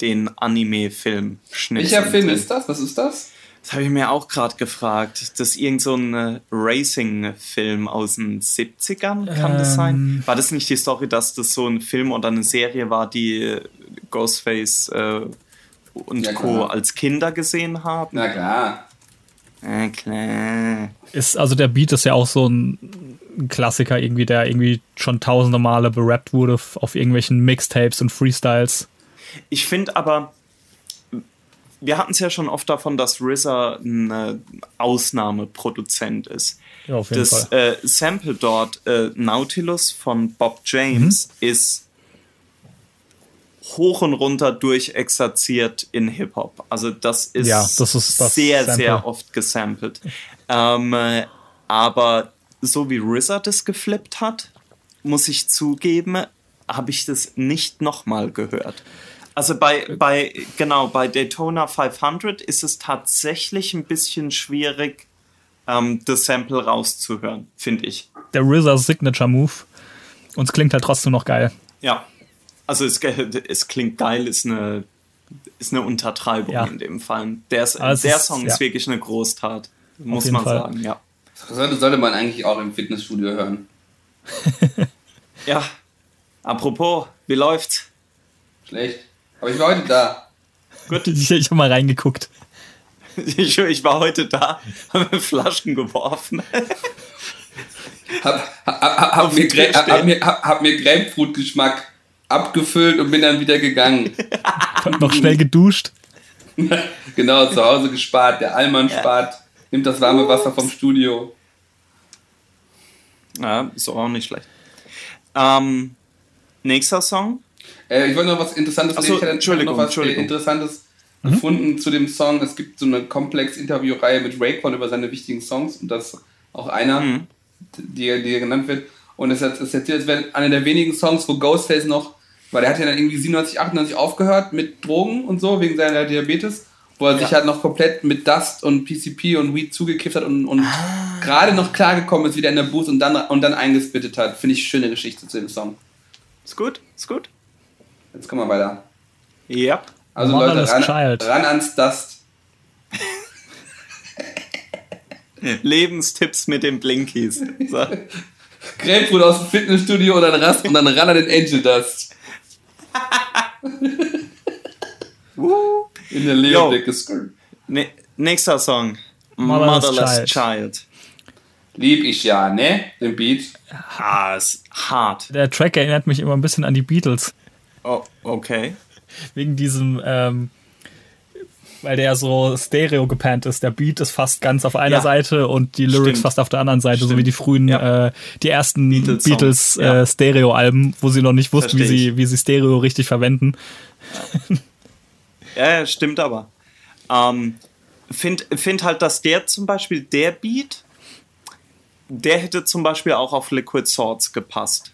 den Anime-Film-Schnitten. Welcher Film ist das? Was ist das? Das habe ich mir auch gerade gefragt. Das ist irgend so ein äh, Racing-Film aus den 70ern, kann das Ähm. sein? War das nicht die Story, dass das so ein Film oder eine Serie war, die äh, Ghostface äh, und Ja, Co. als Kinder gesehen haben? Na klar. Ja, klar. ist, also der Beat ist ja auch so ein Klassiker irgendwie, der irgendwie schon tausende Male berappt wurde auf irgendwelchen Mixtapes und Freestyles. Ich finde aber, wir hatten es ja schon oft davon, dass RZA ein äh, Ausnahmeproduzent ist. Ja, auf jeden das Fall. äh, Sample dort, äh, Nautilus von Bob James, Mhm. ist hoch und runter durchexerziert in Hip-Hop. Also das ist, Ja, das ist das sehr, Sample. sehr oft gesampelt. ähm, äh, aber so wie RZA das geflippt hat, muss ich zugeben, habe ich das nicht nochmal gehört. Also bei, bei, genau, bei Daytona 500 ist es tatsächlich ein bisschen schwierig, ähm, das Sample rauszuhören, finde ich. Der RZA Signature Move. Und es klingt halt trotzdem noch geil. Ja. Also es, es klingt geil, ist eine, ist eine Untertreibung Ja. in dem Fall. Der, ist, der ist- Song ja. ist wirklich eine Großtat, muss man Fall. sagen, ja. Sollte, sollte man eigentlich auch im Fitnessstudio hören. Ja, apropos, wie läuft's? Schlecht. Aber ich war heute da. Ich, ich habe mal reingeguckt. Ich, ich war heute da, habe Flaschen geworfen. Hab, hab, hab, hab, mir, hab, mir, hab, hab mir Grapefruit-Geschmack abgefüllt und bin dann wieder gegangen. noch schnell geduscht. genau, zu Hause gespart. Der Allmann spart, nimmt das warme Wasser vom Studio. Ja, ist auch nicht schlecht. Ähm, nächster Song. Äh, ich wollte noch was Interessantes Ach so, sehen. Ich Entschuldigung, noch was äh. Interessantes gefunden zu dem Song. Es gibt so eine Komplex-Interviewreihe mit Raekwon über seine wichtigen Songs und das ist auch einer, Mhm. die, die genannt wird. Und es ist jetzt, einer der wenigen Songs, wo Ghostface noch, weil der hat ja dann irgendwie 97, 98 aufgehört mit Drogen und so, wegen seiner Diabetes, wo er sich halt noch komplett mit Dust und PCP und Weed zugekifft hat und, und Ah. gerade noch klargekommen ist wieder in der Booth und dann, und dann eingespittet hat. Finde ich schöne Geschichte zu dem Song. Ist gut, ist gut. Jetzt kommen wir weiter. Ja. Also Leute, ran, Child. ran ans Dust. Lebenstipps mit den Blinkies. So. Grapefruit aus dem Fitnessstudio und dann, rast, und dann ran an den Angel Dust. Woo. In der Leo-Decke Skirt. Ne nächster Song. Motherless Motherless, Child. Child. Lieb ich ja, ne? Den Beat. Ah, ist hart. Der Track erinnert mich immer ein bisschen an die Beatles. Oh, okay. Wegen diesem, ähm, weil der so stereo gepannt ist. Der Beat ist fast ganz auf einer Ja. Seite und die Lyrics Stimmt. fast auf der anderen Seite, so Stimmt. wie die frühen, Ja. äh, die ersten Beatles, ja. äh, Stereo-Alben, wo sie noch nicht wussten, wie sie, wie sie Stereo richtig verwenden. Ja, ja, stimmt aber. Ähm, find, find halt, dass der zum Beispiel, der Beat, der hätte zum Beispiel auch auf Liquid Swords gepasst.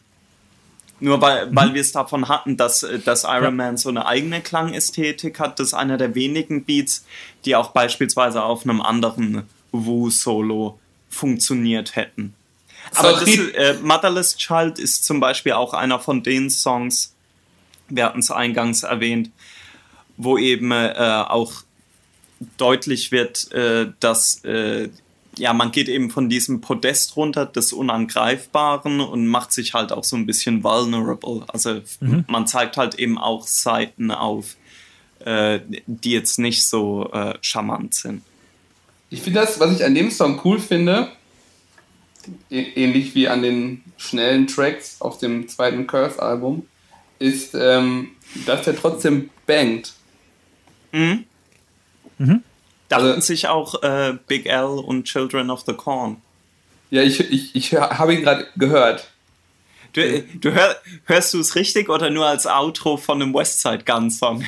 Nur weil, weil wir es davon hatten, dass, äh, dass Iron Ja. Man so eine eigene Klangästhetik hat, das ist einer der wenigen Beats, die auch beispielsweise auf einem anderen Wu-Solo funktioniert hätten. Aber das, äh, Motherless Child ist zum Beispiel auch einer von den Songs, wir hatten es eingangs erwähnt, wo eben äh, auch deutlich wird, äh, dass äh, ja, man geht eben von diesem Podest runter des Unangreifbaren und macht sich halt auch so ein bisschen vulnerable. Also man zeigt halt eben auch Seiten auf, äh, die jetzt nicht so äh, charmant sind. Ich finde das, was ich an dem Song cool finde, ä- ähnlich wie an den schnellen Tracks auf dem zweiten Curse-Album, ist, ähm, dass der trotzdem bangt. Dachten Also- sich auch äh, Big L und Children of the Corn. Ja, ich, ich, ich habe ihn gerade gehört. Du, äh, du hör, hörst du es richtig oder nur als Outro von einem Westside Gun Song?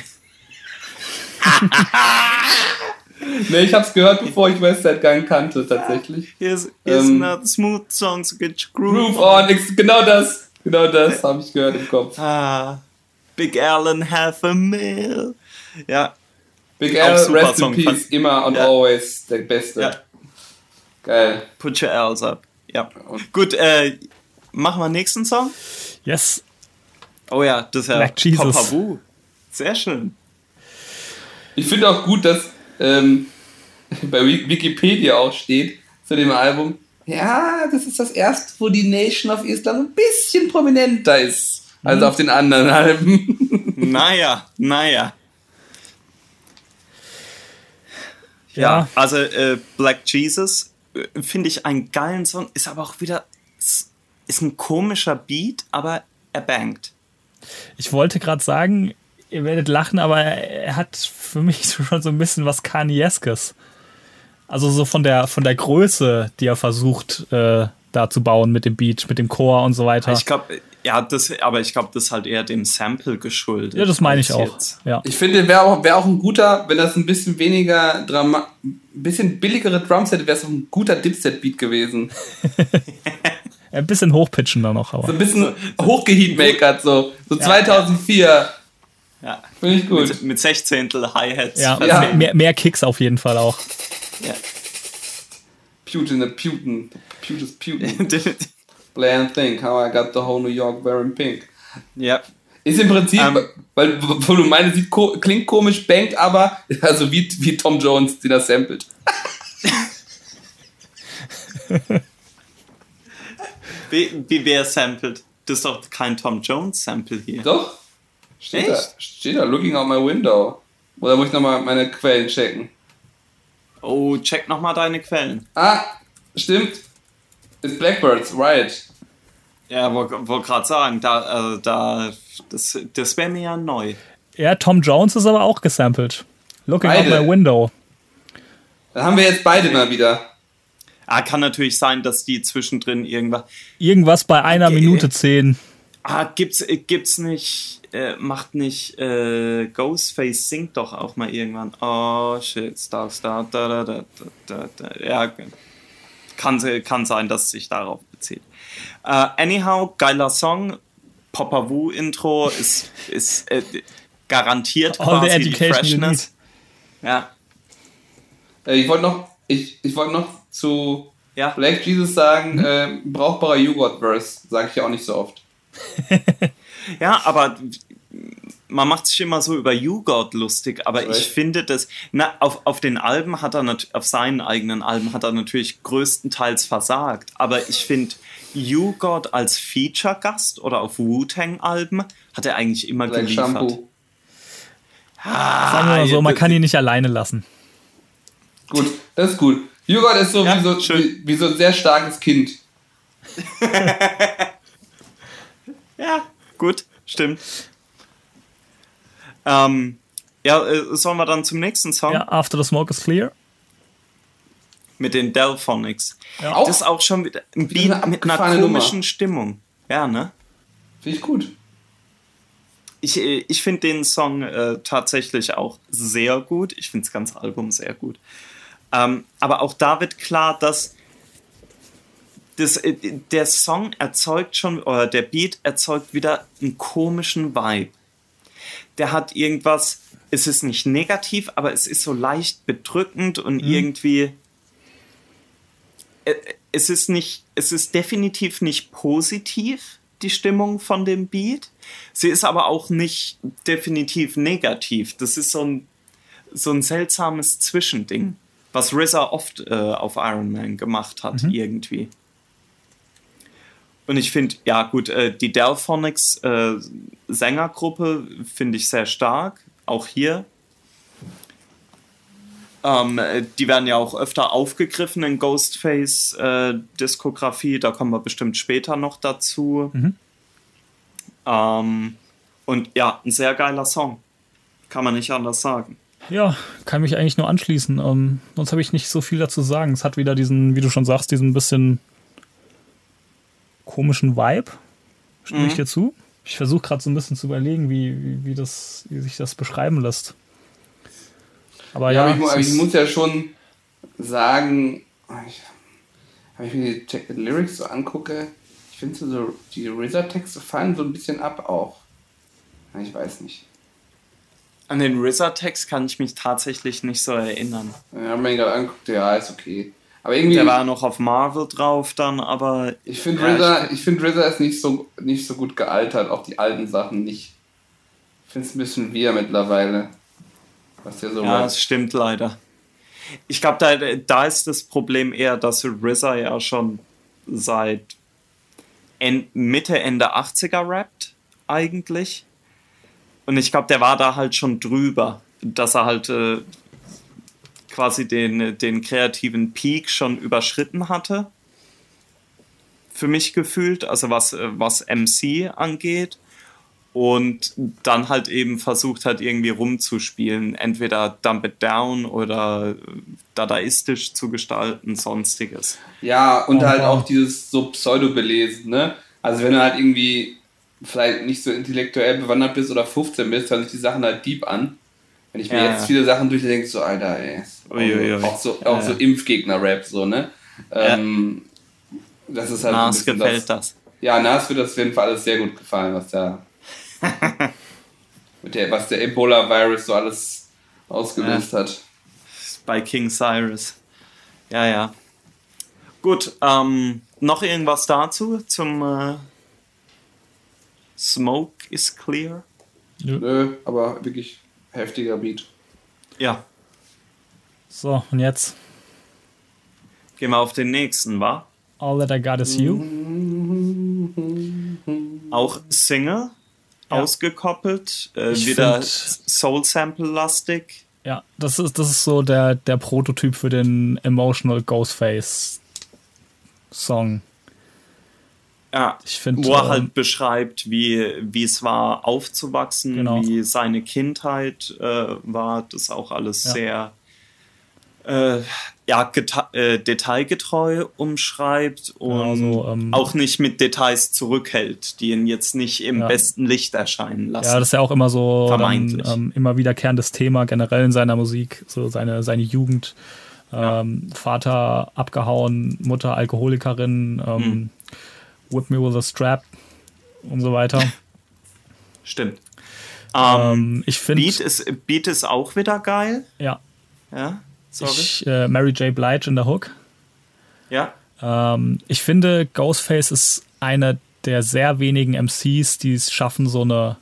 nee, ich hab's gehört, bevor ich West Side Gun kannte, tatsächlich. Here's, here's Ähm, another smooth song to get your groove, Groove on, ex- genau das. Genau das habe ich gehört im Kopf. Ah, Big Alan half a mil. Ja, Big L, rest in Song. peace, immer und Ja. always der Beste. ja. Geil. Put your L's up. Ja. Und- Gut, äh, machen wir nächsten Song. Yes. Oh ja, das ist ja Black Jesus. Papa. Sehr schön. Ich finde auch gut, dass ähm, bei Wi- Wikipedia auch steht zu dem Album, ja, das ist das erste, wo die Nation of Islam ein bisschen prominenter ist als Mhm. auf den anderen Alben. Naja, naja. Ja, Ja. also äh, Black Jesus äh, finde ich einen geilen Song, ist aber auch wieder, ist, ist ein komischer Beat, aber er bangt. Ich wollte gerade sagen, ihr werdet lachen, aber er, er hat für mich schon so ein bisschen was Kanieskes. Also so von der, von der Größe, die er versucht äh, da zu bauen mit dem Beat, mit dem Chor und so weiter. Ich glaube, ja, das, aber ich glaube, das ist halt eher dem Sample geschuldet. ja, das meine ich auch. Ja. Ich finde, wäre auch, wär auch ein guter, wenn das ein bisschen weniger Drama, ein bisschen billigere Drums hätte, wäre es auch ein guter Dipset-Beat gewesen. Ein bisschen hochpitchen da noch, So aber. ein bisschen hochgeheatmakert, so. So Ja. 2004. Ja. Finde ich gut. Mit, mit Sechzehntel Hi-Hats. Ja, Ja. Mehr, mehr, mehr Kicks auf jeden Fall auch. Ja. Putin, the Putin. Putin's Putin. Play and think how I got the whole New York wearing pink. ja. Ist im Prinzip, Ähm. weil, wo du meinst, sieht klingt komisch, bangt aber, also wie, wie Tom Jones, die das samplet. Wie, wie wer sampled? Das ist doch kein Tom Jones Sample hier. Doch? Steht da, Echt? steht da, looking out my window. Oder muss ich nochmal meine Quellen checken? Oh, check nochmal deine Quellen. Ah, stimmt. Ist Blackbirds, right. Ja, wollte wollt gerade sagen, da, äh, da, das, das wäre mir ja neu. Ja, Tom Jones ist aber auch gesampelt. Looking Beide. out my window. Dann haben wir jetzt beide mal wieder. Ah, kann natürlich sein, dass die zwischendrin irgendwas. Irgendwas bei einer Okay. Minute zehn. Ah, gibt's, äh, gibt's nicht, äh, macht nicht, äh, Ghostface singt doch auch mal irgendwann. Oh shit, Star, Star, da, da, da, da, da, da. Ja, kann, kann sein, dass es sich darauf bezieht. Äh, anyhow, geiler Song. Papa Wu Intro ist, ist äh, garantiert All the quasi die Freshness. Ja, Äh, ich wollte noch, ich, ich wollte noch zu ja. Black Jesus sagen, äh, brauchbarer Joghurt-Verse, sage ich ja auch nicht so oft. Ja, aber man macht sich immer so über YouGod lustig, aber ich finde das, na, auf, auf den Alben hat er, auf seinen eigenen Alben hat er natürlich größtenteils versagt, aber ich finde YouGod als Feature-Gast oder auf Wu-Tang-Alben hat er eigentlich immer Black geliefert. Shampoo. Sagen wir mal so, man kann ihn nicht alleine lassen. Gut, das ist gut. Joghurt ist so, Ja, wie, so schön. wie, wie so ein sehr starkes Kind. Ja, gut, stimmt. Ähm, ja, äh, sollen wir dann zum nächsten Song Ja, After the Smoke is Clear. mit den Delphonics. Ja. Das ist auch schon wieder ein Beat eine mit einer abgefahrene Nummer. komischen Stimmung. Ja, ne? Finde ich gut. Ich, äh, ich finde den Song äh, tatsächlich auch sehr gut. Ich finde das ganze Album sehr gut. Ähm, aber auch da wird klar, dass das, äh, der Song erzeugt schon, oder der Beat erzeugt wieder einen komischen Vibe. Der hat irgendwas, es ist nicht negativ, aber es ist so leicht bedrückend und irgendwie. Äh, Es ist nicht, es ist definitiv nicht positiv, die Stimmung von dem Beat. Sie ist aber auch nicht definitiv negativ. Das ist so ein, so ein seltsames Zwischending, was RZA oft äh, auf Iron Man gemacht hat, irgendwie. Und ich finde, ja gut, äh, die Delphonics äh, Sängergruppe finde ich sehr stark, auch hier. Ähm, äh, die werden ja auch öfter aufgegriffen in Ghostface äh, Diskografie, da kommen wir bestimmt später noch dazu. Ähm, und ja, ein sehr geiler Song. Kann man nicht anders sagen. Ja, kann mich eigentlich nur anschließen. Ähm, sonst habe ich nicht so viel dazu sagen. Es hat wieder diesen, wie du schon sagst, diesen bisschen komischen Vibe. Stimme ich dir zu? Ich versuche gerade so ein bisschen zu überlegen, wie, wie, wie, das, wie sich das beschreiben lässt. Aber Ja, ja, aber ich, ich muss ja schon sagen, ich, wenn ich mir die Lyrics so angucke, ich finde so, so, die RZA-Texte fallen so ein bisschen ab auch. Ja, Ich weiß nicht. An den RZA-Text kann ich mich tatsächlich nicht so erinnern. Ich habe mir ihn gerade angeguckt, ja, ist okay. Aber irgendwie, Der war noch auf Marvel drauf dann, aber ich finde Ja, RZA, ich finde RZA ist nicht so, nicht so gut gealtert, auch die alten Sachen nicht. Ich finde es ein bisschen wir mittlerweile. Was der so ja, rappt. es stimmt leider. Ich glaube, da, da ist das Problem eher, dass RZA ja schon seit Mitte, Ende 80er rappt, eigentlich. Und ich glaube, der war da halt schon drüber, dass er halt äh, quasi den, den kreativen Peak schon überschritten hatte. Für mich gefühlt, also was, was MC angeht. Und dann halt eben versucht hat, irgendwie rumzuspielen. Entweder Dump It Down oder dadaistisch zu gestalten, sonstiges. Ja, und Oh, halt wow. auch dieses so Pseudo-Belesen, ne? Also wenn du halt irgendwie vielleicht nicht so intellektuell bewandert bist oder 15 bist, hören sich die Sachen halt deep an. Wenn ich mir Ja, jetzt viele Sachen durchlese, denke ich so, Alter, ey. Uiuiui. Auch so, Ja, auch so. Impfgegner-Rap, so, ne? Ähm, das ist halt ein Nas bisschen gefällt das. Ja, Nas wird das auf jeden Fall alles sehr gut gefallen, was da mit der, was der Ebola-Virus so alles ausgelöst hat. Bei King Cyrus. Ja, ja. Gut, ähm, noch irgendwas dazu zum äh, Smoke is clear? Nö, aber wirklich heftiger Beat. Ja, So, und jetzt gehen wir auf den nächsten, wa? All That I Got Is You. Auch Single, Ja. ausgekoppelt, äh, wieder find- Soul-Sample-lastig. Ja, das ist, das ist so der, der Prototyp für den Emotional Ghostface Song. Ja, Ich finde, wo er ähm, halt beschreibt, wie, wie es war, aufzuwachsen, Genau. wie seine Kindheit äh, war. Das auch alles Ja. sehr äh, ja, äh, detailgetreu umschreibt und Genau so, ähm, auch nicht mit Details zurückhält, die ihn jetzt nicht im Ja. besten Licht erscheinen lassen. Ja, das ist ja auch immer so dann, Vermeintlich. ähm, immer wiederkehrendes Thema generell in seiner Musik, so seine, seine Jugend. Ähm, Vater abgehauen, Mutter Alkoholikerin, ähm, Hm. Whip Me with a Strap und so weiter. Stimmt. Ähm, ähm, ich finde, Beat, ist, Beat ist auch wieder geil. ja, Ja, sorry. ich, äh, Mary J. Blige in der Hook. ja, Ähm, ich finde, Ghostface ist einer der sehr wenigen MCs, die es schaffen, so eine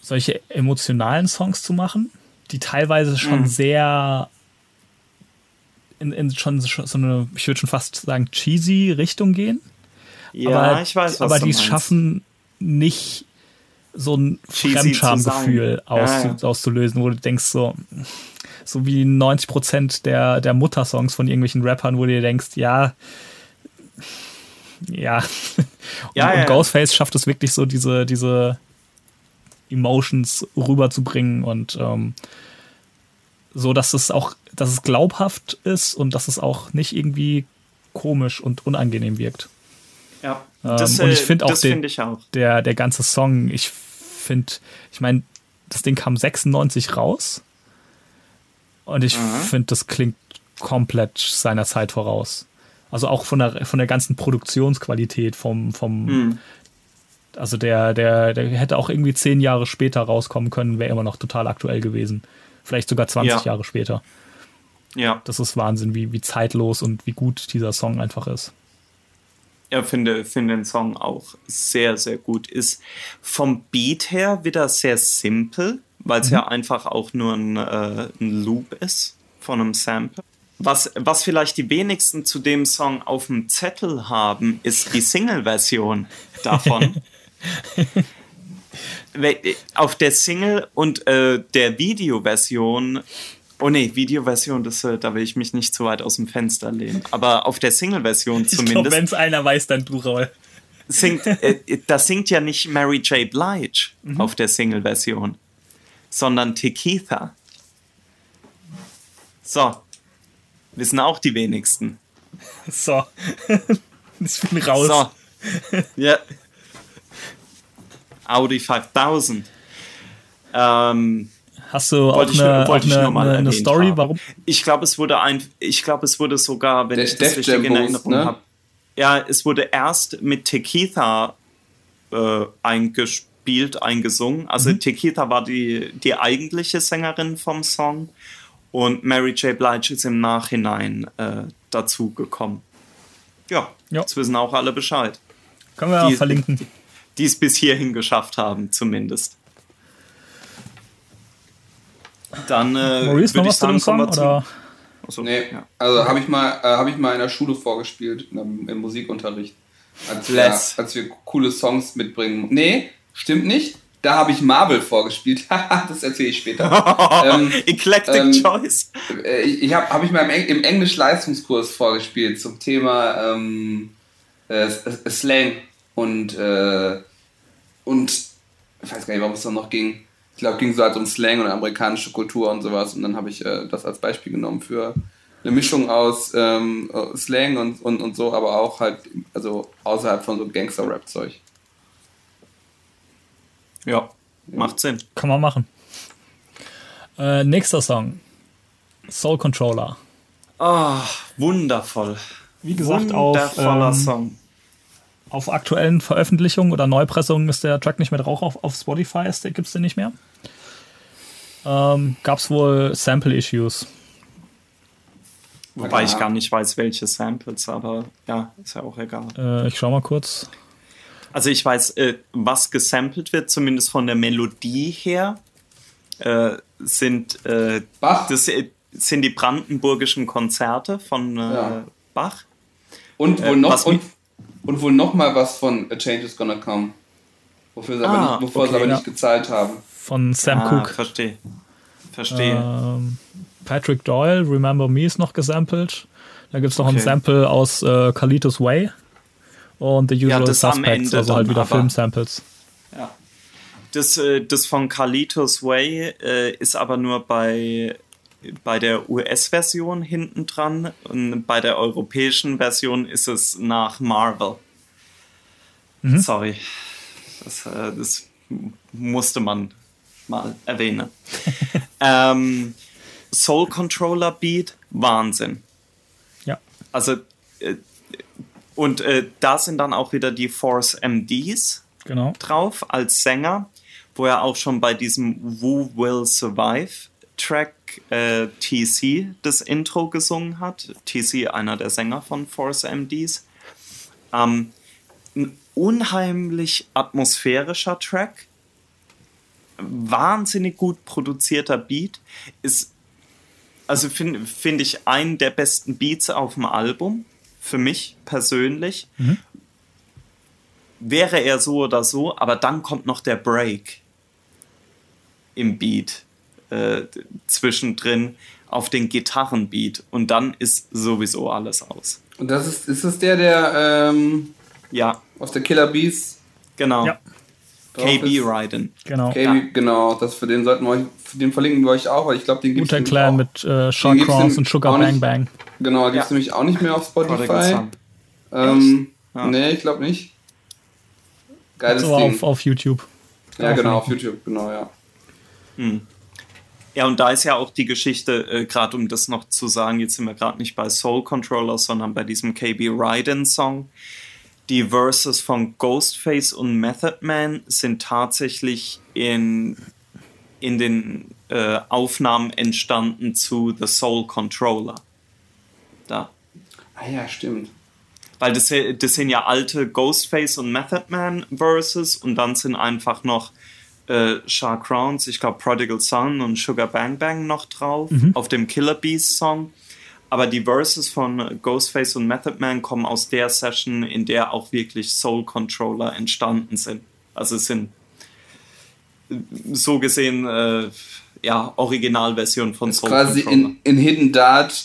solche emotionalen Songs zu machen, die teilweise schon Mhm. sehr in, in schon so eine, ich würde schon fast sagen, cheesy Richtung gehen. ja aber, ich weiß, was aber die es schaffen, nicht so ein Fremdschamgefühl sein. Ja, ja. auszulösen, wo du denkst, so, so wie 90% der, der Muttersongs von irgendwelchen Rappern, wo du dir denkst, ja, ja. Und, Ja, und. Ghostface schafft es wirklich so, diese, diese Emotions rüberzubringen und ähm, so, dass es auch, dass es glaubhaft ist und dass es auch nicht irgendwie komisch und unangenehm wirkt. Ja, Ähm, das, und ich äh, find auch den- finde ich auch. Der, der ganze Song, ich finde, ich meine, das Ding kam 96 raus und ich Mhm. finde, das klingt komplett seiner Zeit voraus. Also auch von der, von der ganzen Produktionsqualität, vom, vom Hm. also der, der, der hätte auch irgendwie zehn Jahre später rauskommen können, wäre immer noch total aktuell gewesen. Vielleicht sogar 20 Ja. Jahre später. Ja, Das ist Wahnsinn, wie, wie zeitlos und wie gut dieser Song einfach ist. ja finde, finde den Song auch sehr, sehr gut. Ist vom Beat her wieder sehr simpel, weil es Mhm. ja einfach auch nur ein, äh, ein Loop ist von einem Sample. Was, was vielleicht die wenigsten zu dem Song auf dem Zettel haben, ist die Single-Version davon. We- auf der Single und äh, der Videoversion, oh nee, Videoversion, das, äh, da will ich mich nicht zu weit aus dem Fenster lehnen, aber auf der Single-Version zumindest es einer weiß, dann du, Raul. singt, äh, das singt ja nicht Mary J. Blige auf der Single-Version, sondern Tequitha. So, wissen auch die wenigsten. So. ich bin raus. So, ja. Audi 5000. Ähm, Hast du auch Wollte ich- eine, wollte ich auch nur eine, mal eine, eine Story, haben. warum? Ich glaube, es wurde ein, ich glaube, es wurde sogar, wenn Der ich das Def richtig in Erinnerung ne? habe. Ja, es wurde erst mit Tequila äh, eingespielt, eingesungen. Also Mhm. Tequila war die, die eigentliche Sängerin vom Song und Mary J. Blige ist im Nachhinein äh, dazu gekommen. Ja, Ja. jetzt wissen auch alle Bescheid. Können wir Die- verlinken. Die es bis hierhin geschafft haben, zumindest. Dann äh, Maurice, würde ich sagen, kommen wir zu-? Achso, Nee, ja. also habe ich mal, äh, habe ich mal in der Schule vorgespielt, im, im Musikunterricht. Als wir, als wir coole Songs mitbringen. Nee, stimmt nicht. Da habe ich Marvel vorgespielt. Haha, das erzähle ich später. ähm, Eclectic ähm, Choice. äh, ich ich habe hab ich mal im, Eng im Englisch-Leistungskurs vorgespielt zum Thema ähm, äh, Slang und, äh, und ich weiß gar nicht, warum es dann noch ging. Ich glaube, ging so halt um Slang und amerikanische Kultur und sowas. Und dann habe ich äh, das als Beispiel genommen für eine Mischung aus ähm, äh, Slang und, und, und so, aber auch halt, also außerhalb von so Gangster-Rap-Zeug. Ja, macht Sinn. Kann man machen. Äh, nächster Song. Soul Controller. Ah, wundervoll. Wie gesagt, auf, Wundervoller ähm, Song. Auf aktuellen Veröffentlichungen oder Neupressungen ist der Track nicht mehr drauf. Auf, auf Spotify gibt es den nicht mehr. Ähm, Gab es wohl Sample-Issues. Wobei ja. ich gar nicht weiß, welche Samples, aber ja, ist ja auch egal. Äh, ich schau mal kurz. Also ich weiß, äh, was gesampelt wird, zumindest von der Melodie her, äh, sind, äh, Bach. das äh, sind die brandenburgischen Konzerte von äh, Ja. Bach. Und Äh, noch was und, und wohl noch mal was von A Change is Gonna Come. Wofür sie Ah, aber, nicht, wovor sie okay, aber ja. nicht gezahlt haben. Von Sam ah, Cooke. verstehe. Verstehe. Ähm, Patrick Doyle, Remember Me ist noch gesampelt. Da gibt es noch ein Okay. Sample aus äh, Carlitos Way. Und The Usual am Suspects, also halt wieder. Filmsamples. Ja. Das, äh, das von Carlitos Way äh, ist aber nur bei, bei der US-Version hinten dran und bei der europäischen Version ist es nach Marvel. Sorry. Das, äh, das musste man mal erwähnen. ähm, Soul Controller Beat, Wahnsinn. Ja. Also, äh, und äh, da sind dann auch wieder die Force MDs Genau. drauf als Sänger, wo er auch schon bei diesem Who Will Survive Track äh, TC das Intro gesungen hat. TC, einer der Sänger von Force MDs. Ähm, ein unheimlich atmosphärischer Track. Wahnsinnig gut produzierter Beat. Ist, also finde find ich einen der besten Beats auf dem Album. Für mich persönlich wäre er so oder so, aber dann kommt noch der Break im Beat äh, zwischendrin auf den Gitarrenbeat und dann ist sowieso alles aus. Und das ist, ist es der, der ähm, Ja, aus der Killer Bees genau. Ja. KB? Ryden. Genau. KB, Ja. genau, das für den sollten wir euch, für den verlinken wir euch auch, weil ich glaube, den gibt Guter es Clan auch. mit äh, Sean gibt's Cross und Sugar Bang nicht. Bang. Genau, die Ja. ist nämlich auch nicht mehr auf Spotify. Ähm, Ja. Nee, ich glaube nicht. Geiles So Ding. auf, auf YouTube. ja, genau, auf. YouTube, genau, ja. Ja, und da ist ja auch die Geschichte, äh, gerade um das noch zu sagen, jetzt sind wir gerade nicht bei Soul Controller, sondern bei diesem KB Ryden Song. Die Verses von Ghostface und Method Man sind tatsächlich in, in den äh, Aufnahmen entstanden zu The Soul Controller. Da. Ah ja, stimmt. Weil das, das sind ja alte Ghostface und Method Man Verses und dann sind einfach noch äh, Shark Crowns, ich glaube Prodigal Son und Sugar Bang Bang noch drauf auf dem Killer Bees Song. Aber die Verses von Ghostface und Method Man kommen aus der Session, in der auch wirklich Soul Controller entstanden sind. Also es sind äh, so gesehen äh, ja Originalversion von Soul Quasi Controller. in, in Hidden Dart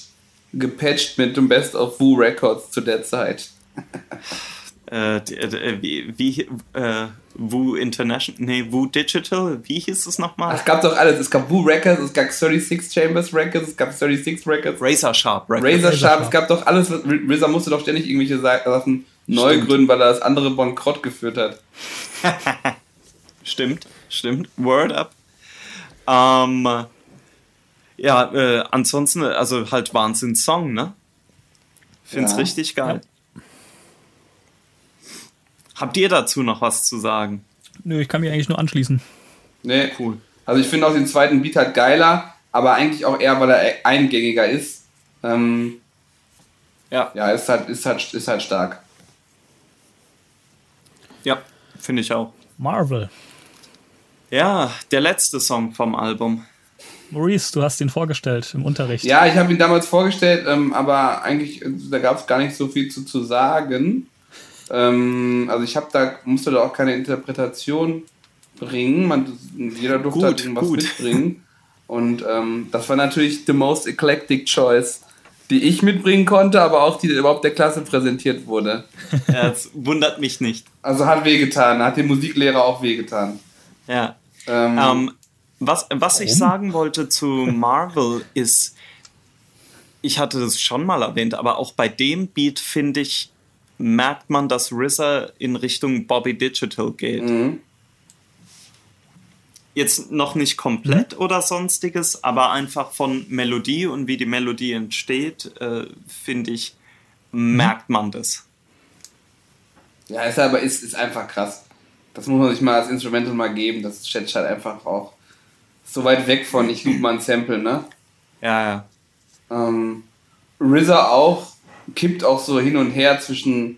gepatcht mit dem Best of Woo Records zu der Zeit. äh, äh, wie, wie äh, Woo International, nee, Woo Digital, wie hieß es nochmal? Es gab doch alles. Es gab Woo Records, es gab 36 Chambers Records, es gab 36 Records, Razor Sharp Records. Razor Sharp, Sharp. es gab doch alles. was- RZA musste doch ständig irgendwelche Sa- Sachen neu Stimmt. gründen, weil er das andere bankrott geführt hat. Stimmt, stimmt. Word up. Ähm, ja, äh, ansonsten, also halt Wahnsinn-Song, ne? Find's Ja. richtig geil. Habt ihr dazu noch was zu sagen? Nö, ich kann mich eigentlich nur anschließen. Nee, Cool. Also ich finde auch den zweiten Beat halt geiler, aber eigentlich auch eher, weil er eingängiger ist. Ähm, Ja, ja, ist halt, ist halt, ist halt stark. ja, finde ich auch. Marvel. Ja, der letzte Song vom Album. Maurice, du hast ihn vorgestellt im Unterricht. Ja, ich habe ihn damals vorgestellt, ähm, aber eigentlich, äh, da gab es gar nicht so viel zu, zu sagen. Ähm, also ich habe da, musste da auch keine Interpretation bringen. Man, jeder durfte Gut, halt irgendwas gut. mitbringen. Und ähm, das war natürlich the most eclectic choice, die ich mitbringen konnte, aber auch die überhaupt der Klasse präsentiert wurde. Ja, das wundert mich nicht. Also hat wehgetan, hat dem Musiklehrer auch wehgetan. Ja. Ähm, Ähm, was, was ich sagen wollte zu Marvel ist, ich hatte das schon mal erwähnt, aber auch bei dem Beat finde ich, merkt man, dass RZA in Richtung Bobby Digital geht. mhm. Jetzt noch nicht komplett oder sonstiges, aber einfach von Melodie und wie die Melodie entsteht, äh, finde ich, merkt man das. Ja, ist aber ist, ist einfach krass. Das muss man sich mal als Instrumental mal geben. Das ist halt einfach auch so weit weg von ich loop mal ein Sample, ne? Ja, ja. Ähm, RZA auch kippt auch so hin und her zwischen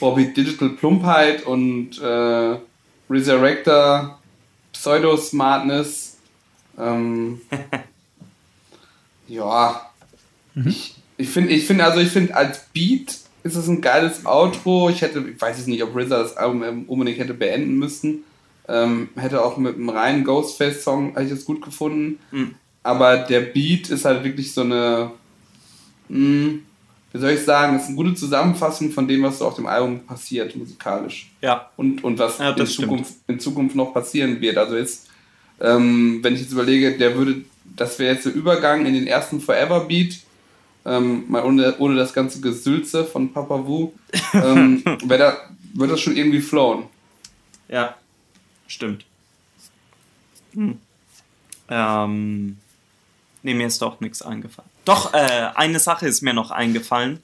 Bobby Digital Plumpheit und äh, Resurrector Pseudo-Smartness. Ähm, ja. Ich, ich finde, ich finde, also ich finde, als Beat ist es ein geiles Outro. Ich hätte, ich weiß jetzt nicht, ob RZA das Album ähm, unbedingt hätte beenden müssen. Ähm, hätte auch mit einem reinen Ghostface-Song hätte ich das gut gefunden. Mhm. Aber der Beat ist halt wirklich so eine, mh, wie soll ich sagen, ist eine gute Zusammenfassung von dem, was so auf dem Album passiert, musikalisch. Ja, Und, und was Ja, in, das. Zukunft, in Zukunft noch passieren wird. Also jetzt, ähm, wenn ich jetzt überlege, der würde, das wäre jetzt der Übergang in den ersten Forever Beat, ähm, mal ohne, ohne das ganze Gesülze von Papa Wu, ähm, da, würde das schon irgendwie flowen. ja, stimmt. Hm. Ähm, nee, mir ist doch nichts eingefallen. Doch, äh, eine Sache ist mir noch eingefallen.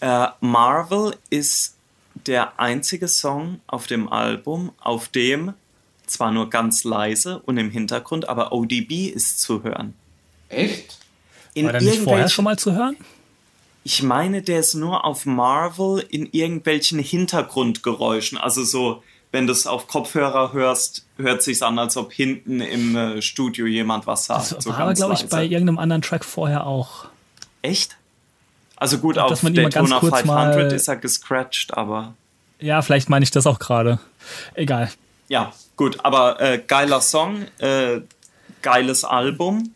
Äh, Marvel ist der einzige Song auf dem Album, auf dem zwar nur ganz leise und im Hintergrund, aber ODB ist zu hören. Echt? In War der nicht vorher schon mal zu hören? Ich meine, der ist nur auf Marvel in irgendwelchen Hintergrundgeräuschen. Also so, wenn du es auf Kopfhörer hörst, hört sich's an, als ob hinten im äh, Studio jemand was sagt. Das so war aber, glaube ich, bei irgendeinem anderen Track vorher auch. Echt? Also gut, Dass auf Daytona kurz 500 mal- ist er gescratcht, aber Ja, vielleicht meine ich das auch gerade. Egal. ja, gut. Aber äh, geiler Song, äh, geiles Album.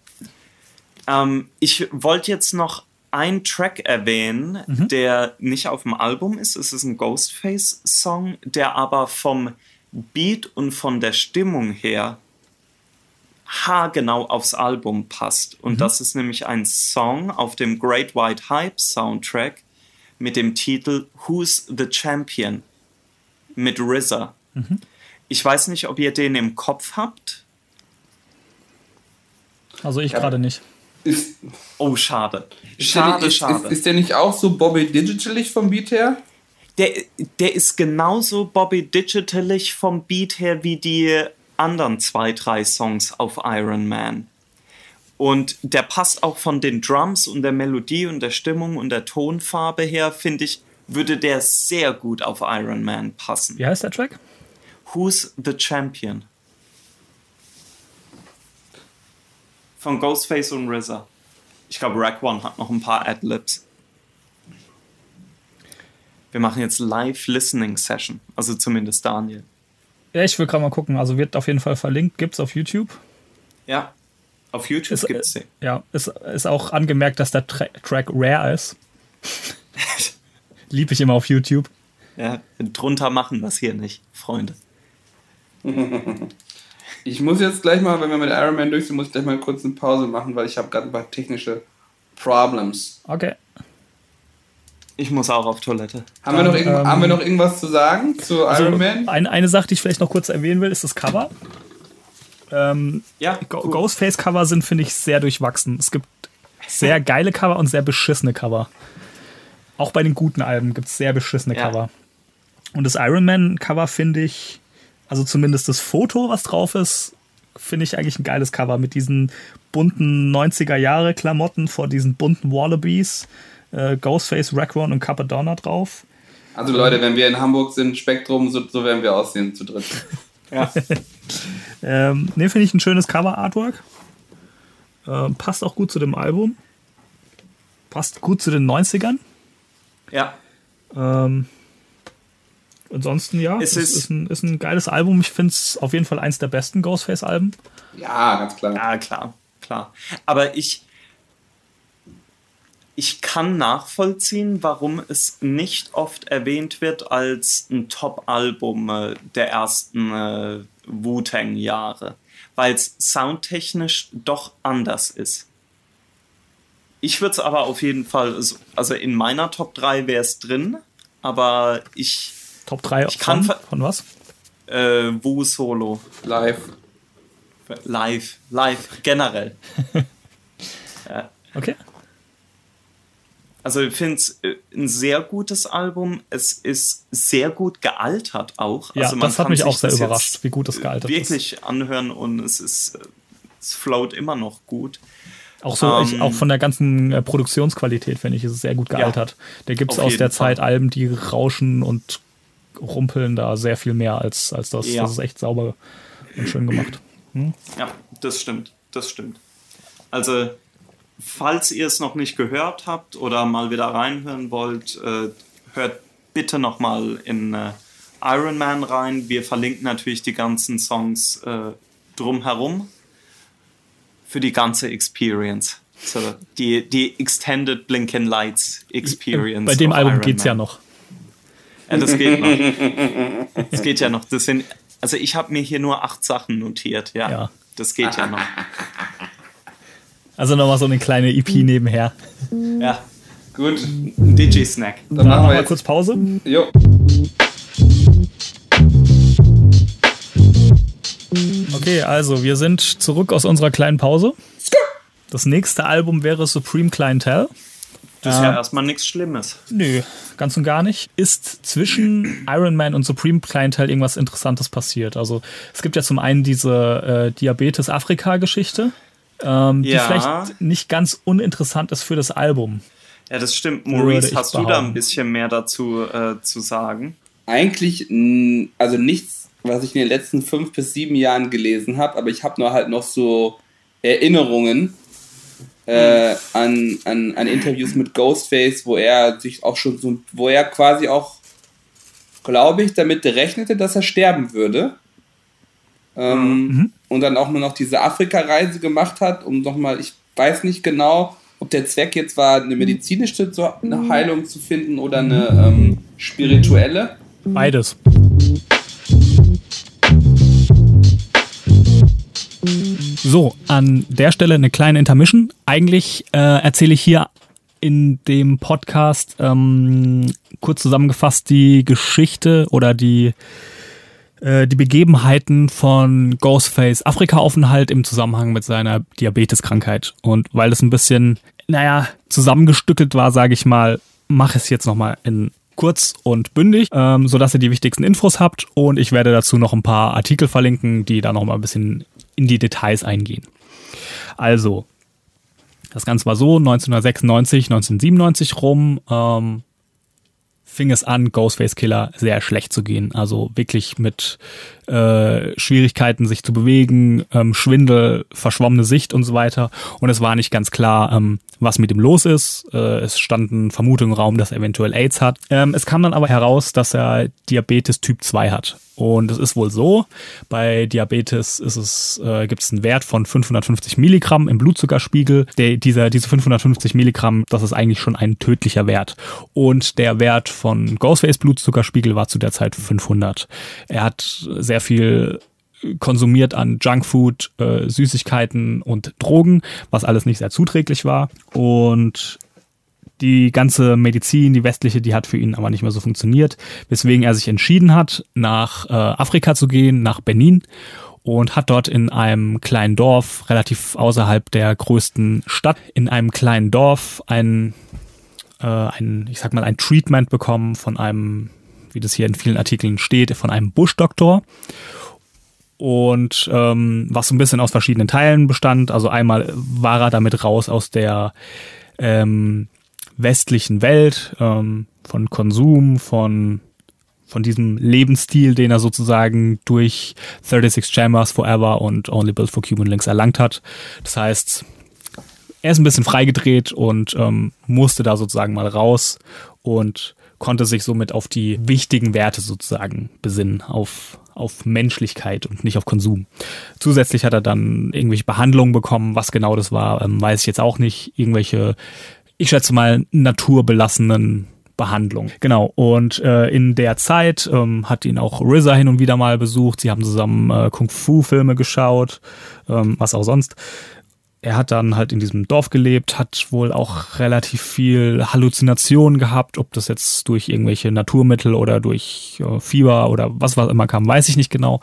Ähm, ich wollte jetzt noch einen Track erwähnen, der nicht auf dem Album ist. Es ist ein Ghostface-Song, der aber vom Beat und von der Stimmung her haargenau aufs Album passt. Und das ist nämlich ein Song auf dem Great White Hype Soundtrack mit dem Titel Who's the Champion mit RZA. Ich weiß nicht, ob ihr den im Kopf habt. Also ich Ja. gerade nicht. Ist, Oh, schade. ist, der, Schade, nicht- ist, schade. Ist, ist der nicht auch so Bobby Digitalig vom Beat her? Der, der ist genauso Bobby Digitalig vom Beat her wie die anderen zwei, drei Songs auf Iron Man. Und der passt auch von den Drums und der Melodie und der Stimmung und der Tonfarbe her, finde ich, würde der sehr gut auf Iron Man passen. Wie heißt der Track? Who's the Champion? Von Ghostface und RZA. Ich glaube, Rack One hat noch ein paar Adlibs. Wir machen jetzt Live-Listening-Session. Also zumindest Daniel. Ja, ich will gerade mal gucken. Also wird auf jeden Fall verlinkt. Gibt's auf YouTube. Ja. Auf YouTube Ist, gibt's äh, den. Ja, ist, ist auch angemerkt, dass der Tra Track rare ist. Lieb ich immer auf YouTube. Ja, drunter machen wir es hier nicht, Freunde. Ich muss jetzt gleich mal, wenn wir mit Iron Man durch sind, muss ich gleich mal kurz eine Pause machen, weil ich habe gerade ein paar technische Problems. Okay. Ich muss auch auf Toilette. Haben, wir noch Dann, ähm, haben wir noch irgendwas zu sagen zu Also Iron Man? Eine, eine Sache, die ich vielleicht noch kurz erwähnen will, ist das Cover. Ähm, ja, cool. Ghostface-Cover sind, finde ich, sehr durchwachsen. Es gibt sehr geile Cover und sehr beschissene Cover. Auch bei den guten Alben gibt es sehr beschissene ja. Cover. Und das Iron Man-Cover finde ich, also zumindest das Foto, was drauf ist, finde ich eigentlich ein geiles Cover mit diesen bunten 90er-Jahre-Klamotten vor diesen bunten Wallabies, äh, Ghostface, Raccoon und Capadonna drauf. Also Leute, wenn wir in Hamburg sind, Spektrum, so, so werden wir aussehen zu dritt. ja. ähm, ne, finde ich ein schönes Cover-Artwork. Ähm, passt auch gut zu dem Album. Passt gut zu den 90ern. Ja. Ähm, ansonsten, ja, es ist, ist, ein, ist ein geiles Album. Ich finde es auf jeden Fall eins der besten Ghostface-Alben. Ja, ganz klar. Ja, klar, klar. Aber ich, ich kann nachvollziehen, warum es nicht oft erwähnt wird als ein Top-Album äh, der ersten äh, Wu-Tang-Jahre, weil es soundtechnisch doch anders ist. Ich würde es aber auf jeden Fall, also in meiner Top 3 wäre es drin, aber ich. Top 3 ich kann von, von was? Äh, Wu Solo. Live. Live, live, generell. ja. Okay. Also ich finde es äh, ein sehr gutes Album. Es ist sehr gut gealtert auch. Ja, also das hat mich auch sehr überrascht, wie gut es gealtert wirklich ist. Wirklich anhören und es ist, es float immer noch gut. Auch so, um, ich, ähm, auch von der ganzen äh, Produktionsqualität finde ich, ist es sehr gut gealtert. Ja, da gibt es aus der Fall. Zeit Alben, die rauschen und rumpeln da sehr viel mehr als, als das. Ja. Das ist echt sauber und schön gemacht. Hm? Ja, das stimmt. Das stimmt. Also falls ihr es noch nicht gehört habt oder mal wieder reinhören wollt, äh, hört bitte nochmal in äh, Iron Man rein. Wir verlinken natürlich die ganzen Songs äh, drumherum für die ganze Experience. So, die, die Extended Blinken Lights Experience. Bei dem Album geht es ja noch. Ja, das geht noch. Das geht ja noch. Das sind, also ich habe mir hier nur acht Sachen notiert, ja. ja. Das geht ja noch. Also nochmal so eine kleine EP nebenher. Ja. Gut. Digi-Snack. Dann, Dann machen wir mal kurz Pause. Jo. Okay, also wir sind zurück aus unserer kleinen Pause. Das nächste Album wäre Supreme Clientele. Das ist ja äh, erstmal nichts Schlimmes. Nö, ganz und gar nicht. Ist zwischen Iron Man und Supreme Clientele irgendwas Interessantes passiert? Also es gibt ja zum einen diese äh, Diabetes-Afrika-Geschichte ähm, ja. die vielleicht nicht ganz uninteressant ist für das Album. Ja, das stimmt. Maurice, hast behaupten. du da ein bisschen mehr dazu äh, zu sagen? Eigentlich, also nichts, was ich in den letzten fünf bis sieben Jahren gelesen habe, aber ich habe nur halt noch so Erinnerungen äh, an, an, an Interviews mit Ghostface, wo er sich auch schon so, wo er quasi auch, glaube ich, damit rechnete, dass er sterben würde. Ähm, mhm. Und dann auch nur noch diese Afrika-Reise gemacht hat, um nochmal, ich weiß nicht genau, ob der Zweck jetzt war, eine medizinische eine Heilung zu finden oder eine ähm, spirituelle. Beides. So, an der Stelle eine kleine Intermission. Eigentlich äh, erzähle ich hier in dem Podcast ähm, kurz zusammengefasst die Geschichte oder die äh, die Begebenheiten von Ghostface Afrika-Aufenthalt im Zusammenhang mit seiner Diabeteskrankheit. Und weil das ein bisschen, naja, zusammengestückelt war, sage ich mal, mache es jetzt nochmal in kurz und bündig, ähm, sodass ihr die wichtigsten Infos habt. Und ich werde dazu noch ein paar Artikel verlinken, die da nochmal ein bisschen in die Details eingehen. Also, das Ganze war so, 1996, 1997 rum, ähm, fing es an, Ghostface Killer sehr schlecht zu gehen. Also wirklich mit äh, Schwierigkeiten, sich zu bewegen, ähm, Schwindel, verschwommene Sicht und so weiter. Und es war nicht ganz klar, ähm, was mit ihm los ist. Äh, es standen Vermutungen im Raum, dass er eventuell AIDS hat. Ähm, es kam dann aber heraus, dass er Diabetes Typ 2 hat. Und es ist wohl so, bei Diabetes ist es, äh, gibt es einen Wert von 550 Milligramm im Blutzuckerspiegel. Der, dieser, diese 550 Milligramm, das ist eigentlich schon ein tödlicher Wert. Und der Wert von Ghostface Blutzuckerspiegel war zu der Zeit 500. Er hat sehr viel konsumiert an Junkfood, äh, Süßigkeiten und Drogen, was alles nicht sehr zuträglich war. Und die ganze Medizin, die westliche, die hat für ihn aber nicht mehr so funktioniert, weswegen er sich entschieden hat, nach äh, Afrika zu gehen, nach Benin und hat dort in einem kleinen Dorf, relativ außerhalb der größten Stadt, in einem kleinen Dorf ein, äh, ein ich sag mal, ein Treatment bekommen von einem, wie das hier in vielen Artikeln steht, von einem Buschdoktor und ähm, was so ein bisschen aus verschiedenen Teilen bestand. Also einmal war er damit raus aus der ähm, westlichen Welt, ähm, von Konsum, von von diesem Lebensstil, den er sozusagen durch 36 Chambers Forever und Only Built for Cuban Links erlangt hat. Das heißt, er ist ein bisschen freigedreht und ähm, musste da sozusagen mal raus und konnte sich somit auf die wichtigen Werte sozusagen besinnen, auf, auf Menschlichkeit und nicht auf Konsum. Zusätzlich hat er dann irgendwelche Behandlungen bekommen, was genau das war, ähm, weiß ich jetzt auch nicht. Irgendwelche, ich schätze mal, naturbelassenen Behandlung. Genau. Und äh, in der Zeit ähm, hat ihn auch RZA hin und wieder mal besucht. Sie haben zusammen äh, Kung-Fu-Filme geschaut, ähm, was auch sonst er hat dann halt in diesem Dorf gelebt, hat wohl auch relativ viel Halluzinationen gehabt, ob das jetzt durch irgendwelche Naturmittel oder durch äh, Fieber oder was was immer kam, weiß ich nicht genau.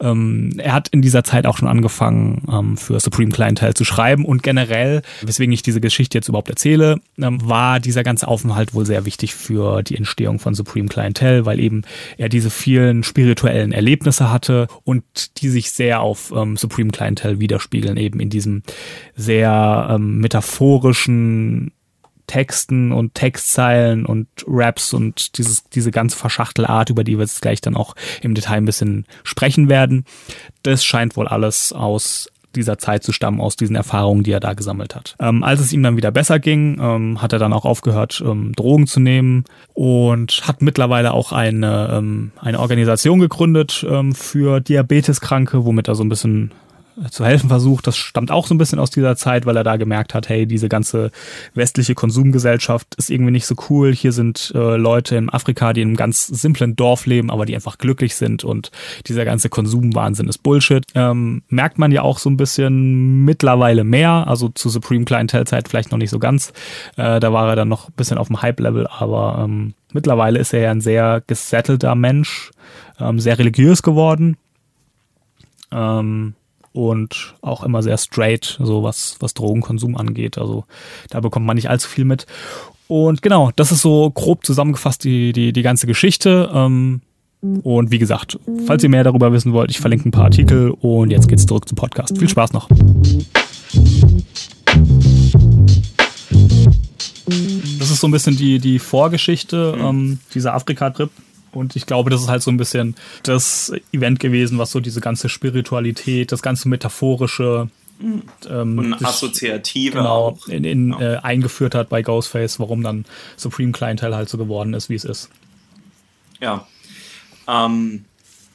Ähm, er hat in dieser Zeit auch schon angefangen, ähm, für Supreme Clientele zu schreiben. Und generell, weswegen ich diese Geschichte jetzt überhaupt erzähle, ähm, war dieser ganze Aufenthalt wohl sehr wichtig für die Entstehung von Supreme Clientele, weil eben er diese vielen spirituellen Erlebnisse hatte und die sich sehr auf ähm, Supreme Clientele widerspiegeln, eben in diesem sehr ähm, metaphorischen Texten und Textzeilen und Raps und dieses, diese ganze Verschachtelart, über die wir jetzt gleich dann auch im Detail ein bisschen sprechen werden. Das scheint wohl alles aus dieser Zeit zu stammen, aus diesen Erfahrungen, die er da gesammelt hat. Ähm, als es ihm dann wieder besser ging, ähm, hat er dann auch aufgehört, ähm, Drogen zu nehmen und hat mittlerweile auch eine, ähm, eine Organisation gegründet ähm, für Diabeteskranke, womit er so ein bisschen zu helfen versucht. Das stammt auch so ein bisschen aus dieser Zeit, weil er da gemerkt hat, hey, diese ganze westliche Konsumgesellschaft ist irgendwie nicht so cool. Hier sind äh, Leute in Afrika, die in einem ganz simplen Dorf leben, aber die einfach glücklich sind und dieser ganze Konsumwahnsinn ist Bullshit. Ähm, merkt man ja auch so ein bisschen mittlerweile mehr, also zu Supreme Clientele Zeit vielleicht noch nicht so ganz. Äh, da war er dann noch ein bisschen auf dem Hype-Level, aber ähm, mittlerweile ist er ja ein sehr gesettelter Mensch, ähm, sehr religiös geworden. Ähm, und auch immer sehr straight, so was, was Drogenkonsum angeht. Also da bekommt man nicht allzu viel mit. Und genau, das ist so grob zusammengefasst die, die, die ganze Geschichte. Ähm, und wie gesagt, falls ihr mehr darüber wissen wollt, ich verlinke ein paar Artikel und jetzt geht's zurück zum Podcast. Viel Spaß noch. Das ist so ein bisschen die, die Vorgeschichte ähm, dieser Afrika-Trip. Und ich glaube, das ist halt so ein bisschen das Event gewesen, was so diese ganze Spiritualität, das ganze Metaphorische ähm, und Assoziative genau, auch. In, in, ja. äh, eingeführt hat bei Ghostface, warum dann Supreme Clientele halt so geworden ist, wie es ist. Ja. Ähm,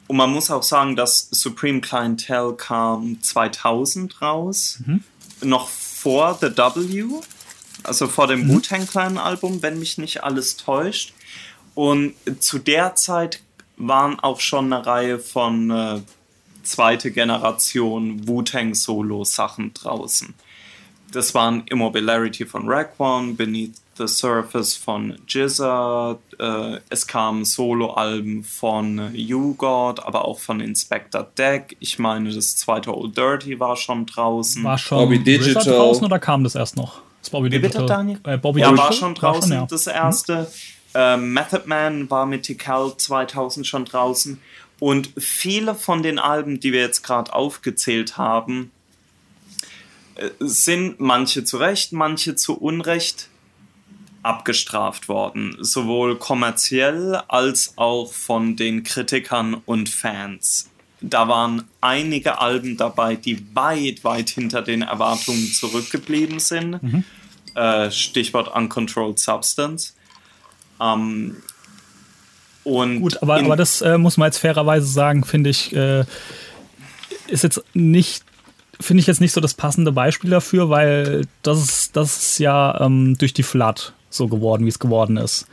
und man muss auch sagen, dass Supreme Clientele kam 2000 raus, mhm. noch vor The W, also vor dem mhm. Wu-Tang Clan Album, wenn mich nicht alles täuscht. Und zu der Zeit waren auch schon eine Reihe von äh, zweite Generation Wu-Tang Solo-Sachen draußen. Das waren Immobilarity von Raekwon, Beneath the Surface von Jizza, äh, es kamen Solo-Alben von U-God, aber auch von Inspector Deck. Ich meine, das zweite Old Dirty war schon draußen. War schon Bobby Digital draußen oder kam das erst noch? Das Bobby Digital. Bitte, Daniel? Äh, Bobby ja, Digital? war schon draußen, war schon, ja. das erste. Mhm. Ähm, Method Man war mit Tikal 2000 schon draußen. Und viele von den Alben, die wir jetzt gerade aufgezählt haben, äh, sind manche zu Recht, manche zu Unrecht abgestraft worden. Sowohl kommerziell als auch von den Kritikern und Fans. Da waren einige Alben dabei, die weit, weit hinter den Erwartungen zurückgeblieben sind. Mhm. Äh, Stichwort Uncontrolled Substance. Ähm, und Gut, aber, aber das äh, muss man jetzt fairerweise sagen, finde ich, äh, ist jetzt nicht, finde ich jetzt nicht so das passende Beispiel dafür, weil das ist, das ist ja ähm, durch die Flood so geworden, wie es geworden ist.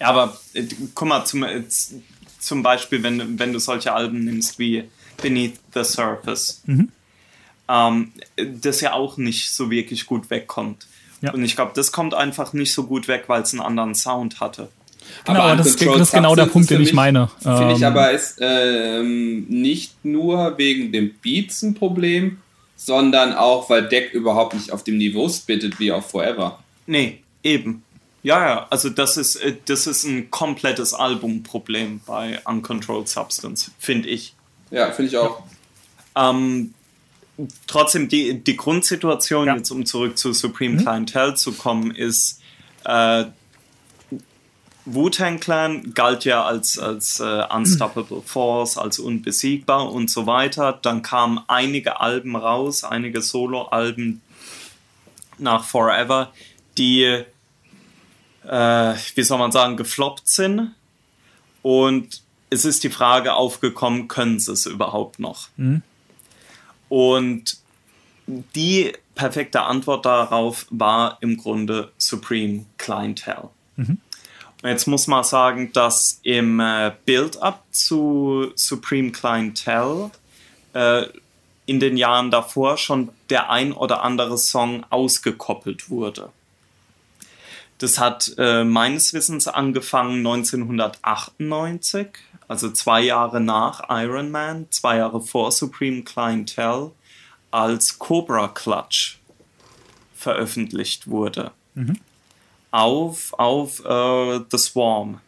Ja, aber äh, guck mal, zum, äh, zum Beispiel, wenn, wenn du solche Alben nimmst wie Beneath the Surface, mhm. ähm, das ja auch nicht so wirklich gut wegkommt. Ja. Und ich glaube, das kommt einfach nicht so gut weg, weil es einen anderen Sound hatte. Genau, aber das, das ist genau der Punkt, den ich meine. Finde ich ähm, aber ist ähm, nicht nur wegen dem Beats ein Problem, sondern auch, weil Deck überhaupt nicht auf dem Niveau spittet wie auf Forever. Nee, eben. Ja, ja, also das ist, äh, das ist ein komplettes Albumproblem bei Uncontrolled Substance, finde ich. Ja, finde ich auch. Ähm, trotzdem, die, die Grundsituation, ja. jetzt um zurück zu Supreme mhm. Clientele zu kommen, ist, äh, Wu-Tang Clan galt ja als, als äh, Unstoppable Force, als unbesiegbar und so weiter. Dann kamen einige Alben raus, einige Solo-Alben nach Forever, die, äh, wie soll man sagen, gefloppt sind. Und es ist die Frage aufgekommen, können sie es überhaupt noch? Mhm. Und die perfekte Antwort darauf war im Grunde Supreme Clientele. Mhm. Jetzt muss man sagen, dass im äh, Build-up zu Supreme Clientele äh, in den Jahren davor schon der ein oder andere Song ausgekoppelt wurde. Das hat äh, meines Wissens angefangen 1998, also zwei Jahre nach Iron Man, zwei Jahre vor Supreme Clientele, als Cobra Clutch veröffentlicht wurde. Mhm auf, auf uh, The Swarm,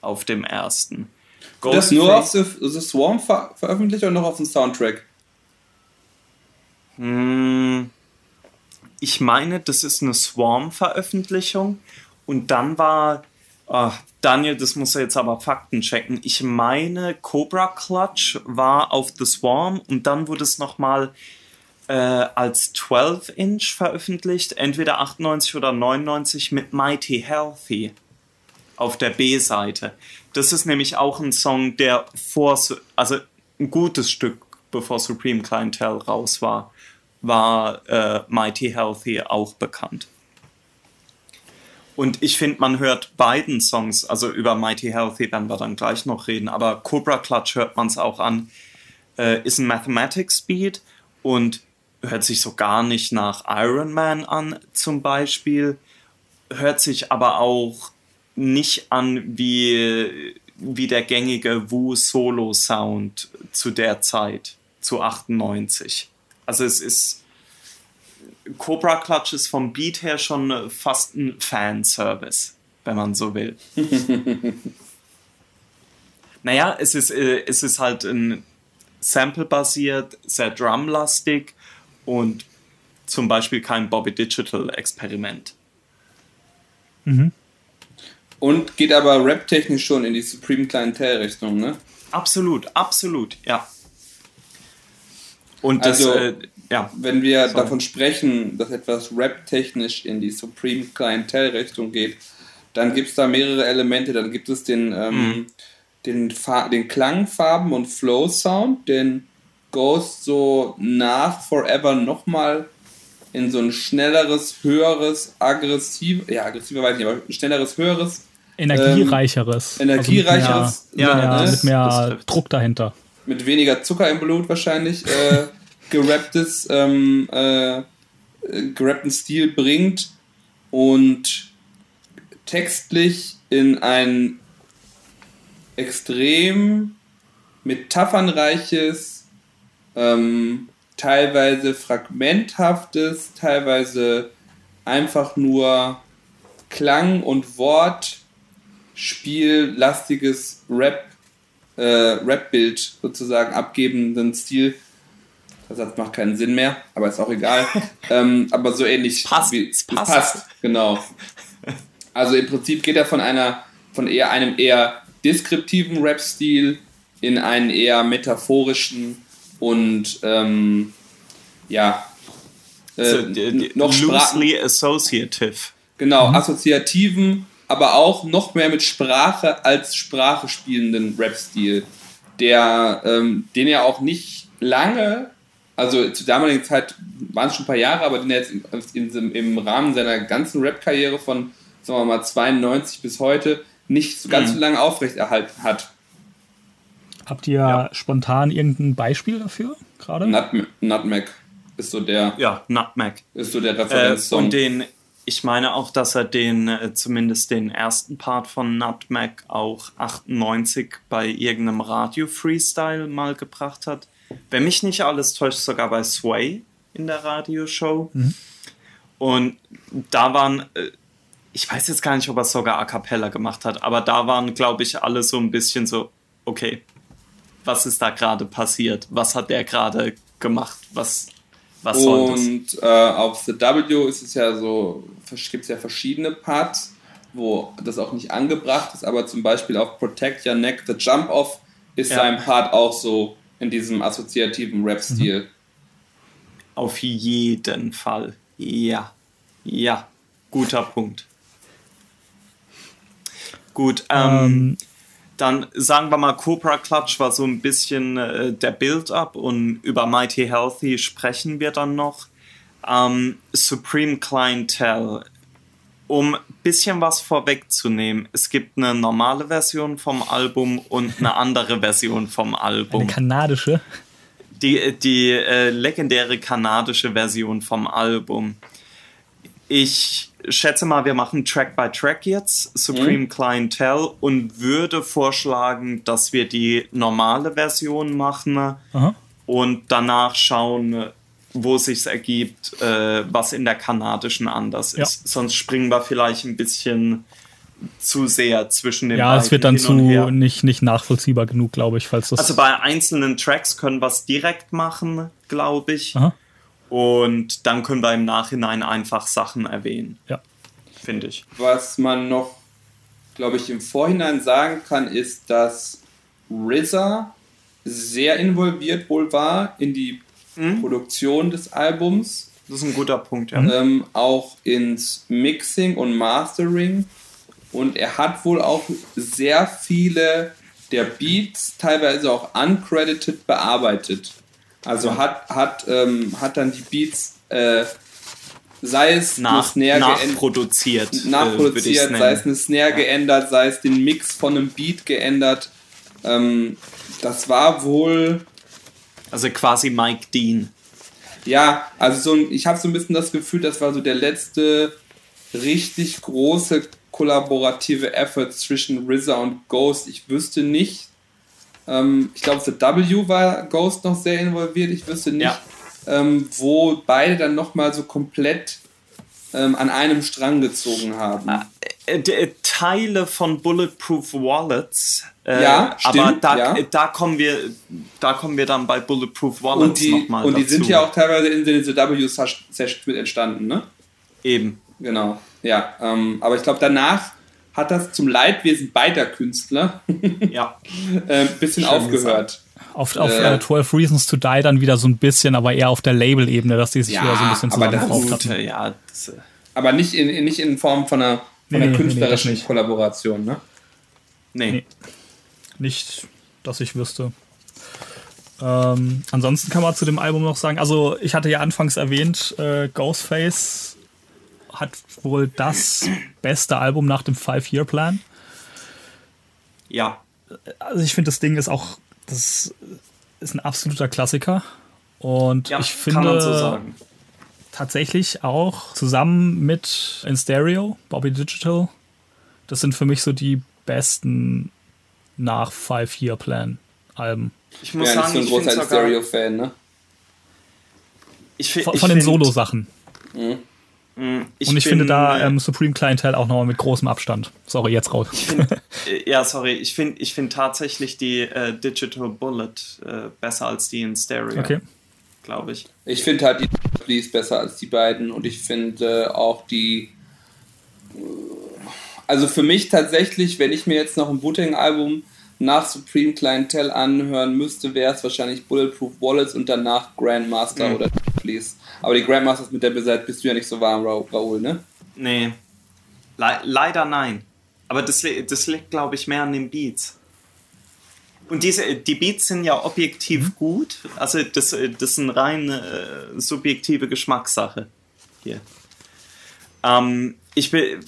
auf dem ersten. Ghost das nur auf The, The Swarm ver veröffentlicht oder noch auf dem Soundtrack? Hm, ich meine, das ist eine Swarm-Veröffentlichung und dann war, oh, Daniel, das muss er jetzt aber Fakten checken. Ich meine, Cobra Clutch war auf The Swarm und dann wurde es nochmal äh, als 12-Inch veröffentlicht, entweder 98 oder 99 mit Mighty Healthy auf der B-Seite. Das ist nämlich auch ein Song, der vor, also ein gutes Stück bevor Supreme Clientele raus war, war äh, Mighty Healthy auch bekannt. Und ich finde, man hört beiden Songs, also über Mighty Healthy werden wir dann gleich noch reden, aber Cobra Clutch hört man es auch an, äh, ist ein Mathematics Beat und hört sich so gar nicht nach Iron Man an, zum Beispiel, hört sich aber auch nicht an wie, wie der gängige Wu-Solo-Sound zu der Zeit, zu 98. Also es ist, Cobra Clutch ist vom Beat her schon fast ein Fanservice, wenn man so will. naja, es ist, äh, es ist halt ein Sample-basiert, sehr drumlastig und zum Beispiel kein Bobby Digital Experiment. Mhm. Und geht aber rap-technisch schon in die Supreme Clientel-Richtung, ne? Absolut, absolut, ja. Und das, also, äh, ja. wenn wir Sorry. davon sprechen, dass etwas rap-technisch in die Supreme Clientel-Richtung geht, dann gibt es da mehrere Elemente. Dann gibt es den, ähm, mhm. den, den Klangfarben- und Flow-Sound, den Ghost so nach Forever nochmal in so ein schnelleres, höheres, aggressiv, ja, aggressiver weiß ich nicht, aber ein schnelleres, höheres. Energiereicheres. Ähm, energiereicheres. Also mit mehr, ja, ne? mit mehr Druck dahinter. Mit weniger Zucker im Blut wahrscheinlich. Äh, gerapptes, ähm, äh, gerappten Stil bringt und textlich in ein extrem metaphernreiches, ähm, teilweise fragmenthaftes, teilweise einfach nur Klang- und Wortspiellastiges Rap, äh, Rap-Bild sozusagen abgebenden Stil. Der Satz macht keinen Sinn mehr, aber ist auch egal. ähm, aber so ähnlich. Passt, wie, es passt. passt. Genau. Also im Prinzip geht er von einer, von eher einem eher deskriptiven Rap-Stil in einen eher metaphorischen und ähm, ja, äh, so, noch loosely associative. Genau, mhm. assoziativen, aber auch noch mehr mit Sprache als Sprache spielenden Rap-Stil, der, ähm, den er auch nicht lange, also zur damaligen Zeit waren es schon ein paar Jahre, aber den er jetzt in, in, im Rahmen seiner ganzen Rap-Karriere von, sagen wir mal, 92 bis heute nicht so ganz mhm. so lange aufrechterhalten hat. Habt ihr ja. spontan irgendein Beispiel dafür gerade? Nut Nutmeg ist so der. Ja, Nutmeg. Ist so der Referenzsong. Äh, und den, ich meine auch, dass er den, äh, zumindest den ersten Part von Nutmeg auch 98 bei irgendeinem Radio-Freestyle mal gebracht hat. Wenn mich nicht alles täuscht, sogar bei Sway in der Radioshow. Mhm. Und da waren, äh, ich weiß jetzt gar nicht, ob er es sogar a cappella gemacht hat, aber da waren, glaube ich, alle so ein bisschen so, okay, was ist da gerade passiert? Was hat der gerade gemacht? Was, was soll das? Und äh, auf The W ist es ja so, gibt es ja verschiedene Parts, wo das auch nicht angebracht ist, aber zum Beispiel auf Protect Your Neck, The Jump Off ist ja. sein Part auch so in diesem assoziativen Rap-Stil. Mhm. Auf jeden Fall. Ja. Ja. Guter Punkt. Gut, ähm, ähm, dann sagen wir mal, Cobra Clutch war so ein bisschen äh, der Build-up und über Mighty Healthy sprechen wir dann noch. Ähm, Supreme Clientele. Um ein bisschen was vorwegzunehmen, es gibt eine normale Version vom Album und eine andere Version vom Album. Eine kanadische? Die, die äh, legendäre kanadische Version vom Album. Ich schätze mal, wir machen Track by Track jetzt, Supreme mhm. Clientele, und würde vorschlagen, dass wir die normale Version machen Aha. und danach schauen, wo es sich ergibt, äh, was in der kanadischen anders ja. ist. Sonst springen wir vielleicht ein bisschen zu sehr zwischen den ja, beiden. Ja, es wird dann zu nicht, nicht nachvollziehbar genug, glaube ich, falls das. Also bei einzelnen Tracks können wir es direkt machen, glaube ich. Aha. Und dann können wir im Nachhinein einfach Sachen erwähnen. Ja. Finde ich. Was man noch, glaube ich, im Vorhinein sagen kann, ist, dass RZA sehr involviert wohl war in die mhm. Produktion des Albums. Das ist ein guter Punkt, ja. Ähm, auch ins Mixing und Mastering. Und er hat wohl auch sehr viele der Beats, teilweise auch uncredited, bearbeitet. Also hat, hat, ähm, hat dann die Beats, äh, sei es Nach, eine Snare nachproduziert, nachproduziert äh, sei es eine Snare ja. geändert, sei es den Mix von einem Beat geändert. Ähm, das war wohl. Also quasi Mike Dean. Ja, also so ein, ich habe so ein bisschen das Gefühl, das war so der letzte richtig große kollaborative Effort zwischen RZA und Ghost. Ich wüsste nicht, ähm, ich glaube, The W war Ghost noch sehr involviert. Ich wüsste nicht, ja. ähm, wo beide dann nochmal so komplett ähm, an einem Strang gezogen haben. Ah, äh, äh, Teile von Bulletproof Wallets. Äh, ja, stimmt, aber da, ja. da, kommen wir, da kommen wir dann bei Bulletproof Wallets nochmal Und die dazu. sind ja auch teilweise in den The W-Sessions mit entstanden, ne? Eben. Genau, ja. Ähm, aber ich glaube, danach hat das zum Leidwesen beider Künstler ja. ein äh, bisschen Schön aufgehört. Auf, auf äh, 12 Reasons to Die dann wieder so ein bisschen, aber eher auf der Label-Ebene, dass die sich ja, wieder so ein bisschen zusammengerauft hatten. Ja, das, äh aber nicht in, nicht in Form von einer, von nee, einer künstlerischen nee, Kollaboration, ne? Nee. Nicht, dass ich wüsste. Ähm, ansonsten kann man zu dem Album noch sagen, also ich hatte ja anfangs erwähnt, äh, Ghostface hat wohl das beste Album nach dem Five-Year-Plan. Ja. Also ich finde, das Ding ist auch, das ist ein absoluter Klassiker. Und ja, ich finde so tatsächlich auch zusammen mit In Stereo, Bobby Digital, das sind für mich so die besten nach Five-Year-Plan-Alben. Ich muss ja, sagen, ich bin so ein großer Stereo-Fan, ne? Ich, von, von den Solo-Sachen. Mhm. Ich und ich bin, finde da äh, ähm, Supreme Clientele auch nochmal mit großem Abstand. Sorry, jetzt raus. Find, äh, ja, sorry. Ich finde ich find tatsächlich die äh, Digital Bullet äh, besser als die in Stereo. Okay. Glaube ich. Ich finde halt die Please besser als die beiden und ich finde auch die. Also für mich tatsächlich, wenn ich mir jetzt noch ein Wu-Tang-Album nach Supreme Clientele anhören müsste, wäre es wahrscheinlich Bulletproof Wallets und danach Grandmaster mhm. oder Please. Aber die Grandmasters mit der Beseit bist du ja nicht so warm, Raoul, ne? Nee. Le leider nein. Aber das, das liegt, glaube ich, mehr an den Beats. Und diese, die Beats sind ja objektiv mhm. gut. Also das, das ist eine rein äh, subjektive Geschmackssache hier. Ähm, ich will,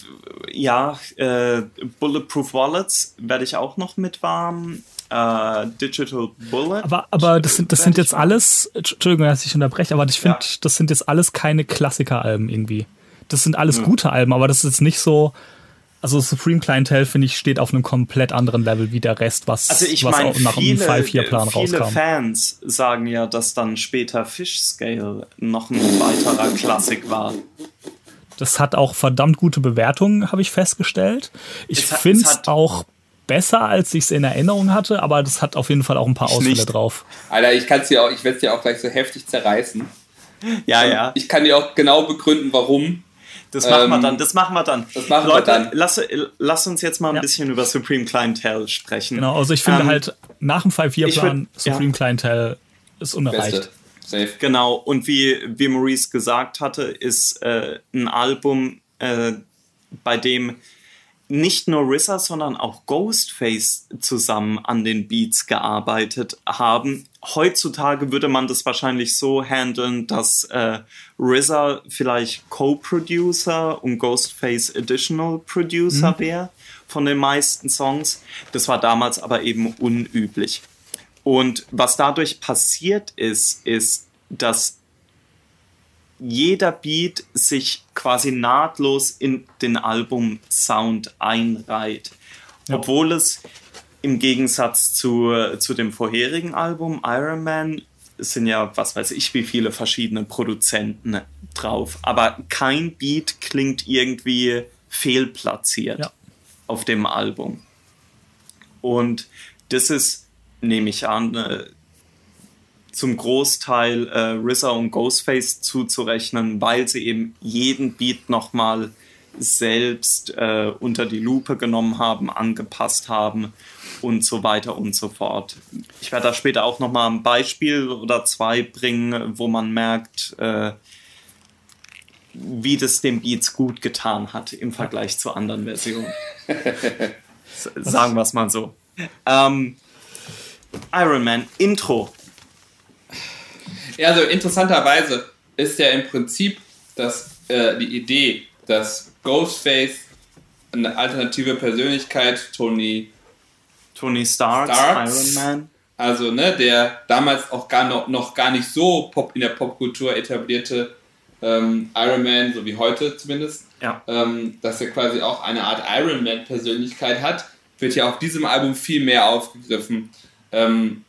ja, äh, Bulletproof Wallets werde ich auch noch mit warm. Äh, Digital Bullet. Aber, aber das sind, das sind jetzt alles, Entschuldigung, dass ich unterbreche, aber ich finde, ja. das sind jetzt alles keine Klassiker-Alben irgendwie. das sind alles ja. gute Alben, aber das ist nicht so. Also Supreme Clientele, finde ich, steht auf einem komplett anderen Level wie der Rest, was, also ich was mein, auch nach viele, einem 5-4-Plan Viele rauskam. Fans sagen ja, dass dann später Fish Scale noch ein weiterer Klassik war. Das hat auch verdammt gute Bewertungen, habe ich festgestellt. Ich Es hat- finde es auch besser, als ich es in Erinnerung hatte, aber das hat auf jeden Fall auch ein paar Ausfälle nicht. drauf. Alter, ich kann es dir auch, ich werde es dir auch gleich so heftig zerreißen. Ja, ja. Ich kann dir auch genau begründen, warum. Das machen wir Ähm, dann. Das machen wir dann. das machen wir Leute, dann. Lass, lass uns jetzt mal ein Ja. bisschen über Supreme Clientele sprechen. Genau, also ich finde Ähm, halt nach dem ich 5-4-Plan würd- Supreme Clientele ist unerreicht. Beste. Safe. Genau, und wie, wie Maurice gesagt hatte, ist äh, ein Album, äh, bei dem nicht nur RZA, sondern auch Ghostface zusammen an den Beats gearbeitet haben. Heutzutage würde man das wahrscheinlich so handeln, dass äh, RZA vielleicht Co-Producer und Ghostface Additional Producer wäre von den meisten Songs. Das war damals aber eben unüblich. Und was dadurch passiert ist, ist, dass jeder Beat sich quasi nahtlos in den Album-Sound einreiht. Obwohl es im Gegensatz zu, zu dem vorherigen Album Iron Man es sind ja, was weiß ich, wie viele verschiedene Produzenten drauf. Aber kein Beat klingt irgendwie fehlplatziert Ja. auf dem Album. Und das ist, nehme ich an, äh, zum Großteil äh, RZA und Ghostface zuzurechnen, weil sie eben jeden Beat nochmal selbst äh, unter die Lupe genommen haben, angepasst haben und so weiter und so fort. Ich werde da später auch nochmal ein Beispiel oder zwei bringen, wo man merkt, äh, wie das den Beats gut getan hat im Vergleich zu anderen Versionen. Sagen wir es mal so. Ähm, Iron Man Intro. Ja, also interessanterweise ist ja im Prinzip das, äh, die Idee, dass Ghostface eine alternative Persönlichkeit, Tony, Tony Starks, Starks. Iron Man. also ne, der damals auch gar noch, noch gar nicht so pop, in der Popkultur etablierte ähm, Iron Man, so wie heute zumindest, Ja. ähm, dass er quasi auch eine Art Iron Man Persönlichkeit hat, wird ja auf diesem Album viel mehr aufgegriffen. Ähm,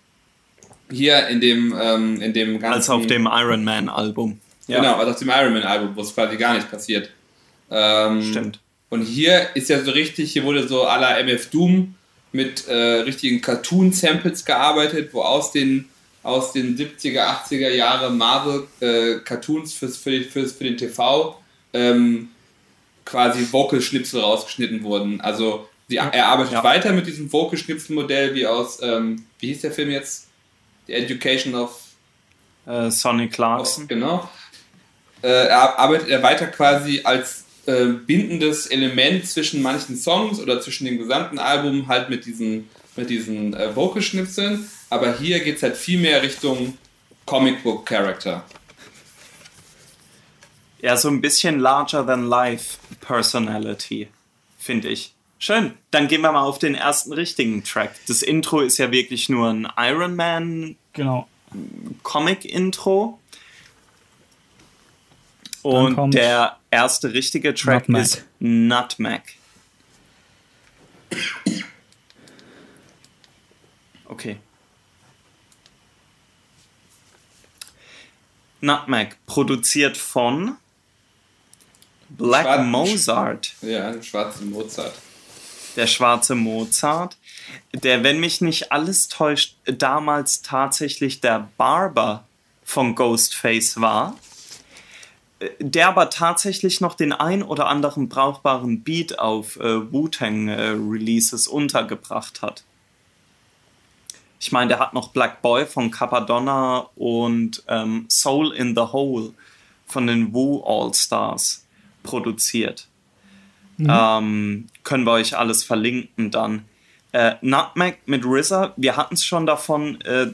hier in dem, ähm, in dem ganzen... Als auf dem Iron Man Album. Ja, Genau, also auf dem Iron Man Album, wo es quasi gar nicht passiert. Ähm, stimmt. Und hier ist ja so richtig, hier wurde so à la MF Doom mit äh, richtigen Cartoon-Samples gearbeitet, wo aus den, aus den 70er, 80er Jahre Marvel äh, Cartoons fürs, für, fürs, für den TV ähm, quasi Vocal-Schnipsel rausgeschnitten wurden. Also sie, er arbeitet Ja. weiter mit diesem Vocal-Schnipsel-Modell wie aus, ähm, wie hieß der Film jetzt? The Education of Äh, Sonny Clarkson. Genau. Äh, er arbeitet er weiter quasi als äh, bindendes Element zwischen manchen Songs oder zwischen dem gesamten Album halt mit diesen, mit diesen äh, Vocalschnipseln. Aber hier geht es halt viel mehr Richtung Comic Book Character. Ja, so ein bisschen larger than life Personality, finde ich. Schön, dann gehen wir mal auf den ersten richtigen Track. Das Intro ist ja wirklich nur ein Iron Man Genau. Comic-Intro. Und der erste richtige Track Nutmeg. ist Nutmeg. Okay. Nutmeg, produziert von Black Schwarz- Mozart Ja, ein schwarzer Mozart. Der schwarze Mozart, der, wenn mich nicht alles täuscht, damals tatsächlich der Barber von Ghostface war, äh, der aber tatsächlich noch den ein oder anderen brauchbaren Beat auf äh, Wu-Tang äh, untergebracht hat. Ich meine, der hat noch Black Boy von Capadonna und ähm, Soul in the Hole von den Wu All-Stars produziert. Ähm, können wir euch alles verlinken dann. Äh, Nutmeg mit RZA, wir hatten es schon davon, äh,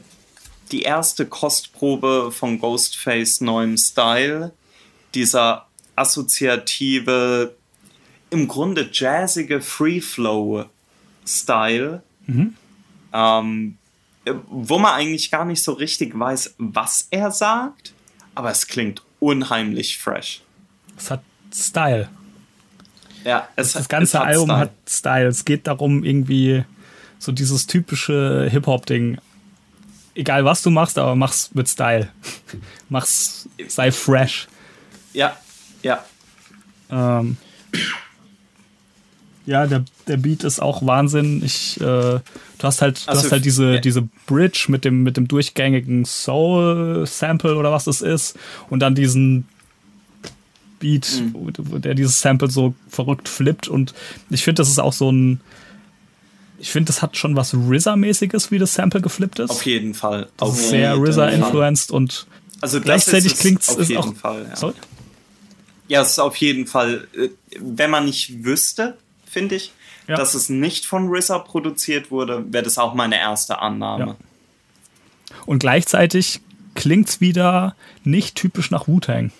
die erste Kostprobe von Ghostface neuem Style, dieser assoziative, im Grunde jazzige Free-Flow-Style, ähm, äh, wo man eigentlich gar nicht so richtig weiß, was er sagt, aber es klingt unheimlich fresh. Es hat Style. Ja, es, das ganze es hat Album Style. hat Style. Es geht darum, irgendwie so dieses typische Hip-Hop-Ding. Egal was du machst, aber mach's mit Style. mach's, sei fresh. Ja, ja. Ähm, ja, der, der Beat ist auch Wahnsinn. Ich, äh, du hast halt, du also, hast halt diese, ja. diese Bridge mit dem, mit dem durchgängigen Soul-Sample oder was das ist und dann diesen Beat, mhm. der dieses Sample so verrückt flippt. Und ich finde, das ist auch so ein. Ich finde, das hat schon was RZA-mäßiges, wie das Sample geflippt ist. Auf jeden Fall. Das auf ist sehr RZA-influenced und also gleichzeitig klingt es auf auch. Fall, ja. Sorry? Ja, es ist auf jeden Fall, äh, wenn man nicht wüsste, finde ich, ja. dass es nicht von RZA produziert wurde, wäre das auch meine erste Annahme. Ja. Und gleichzeitig klingt es wieder nicht typisch nach Wu-Tang.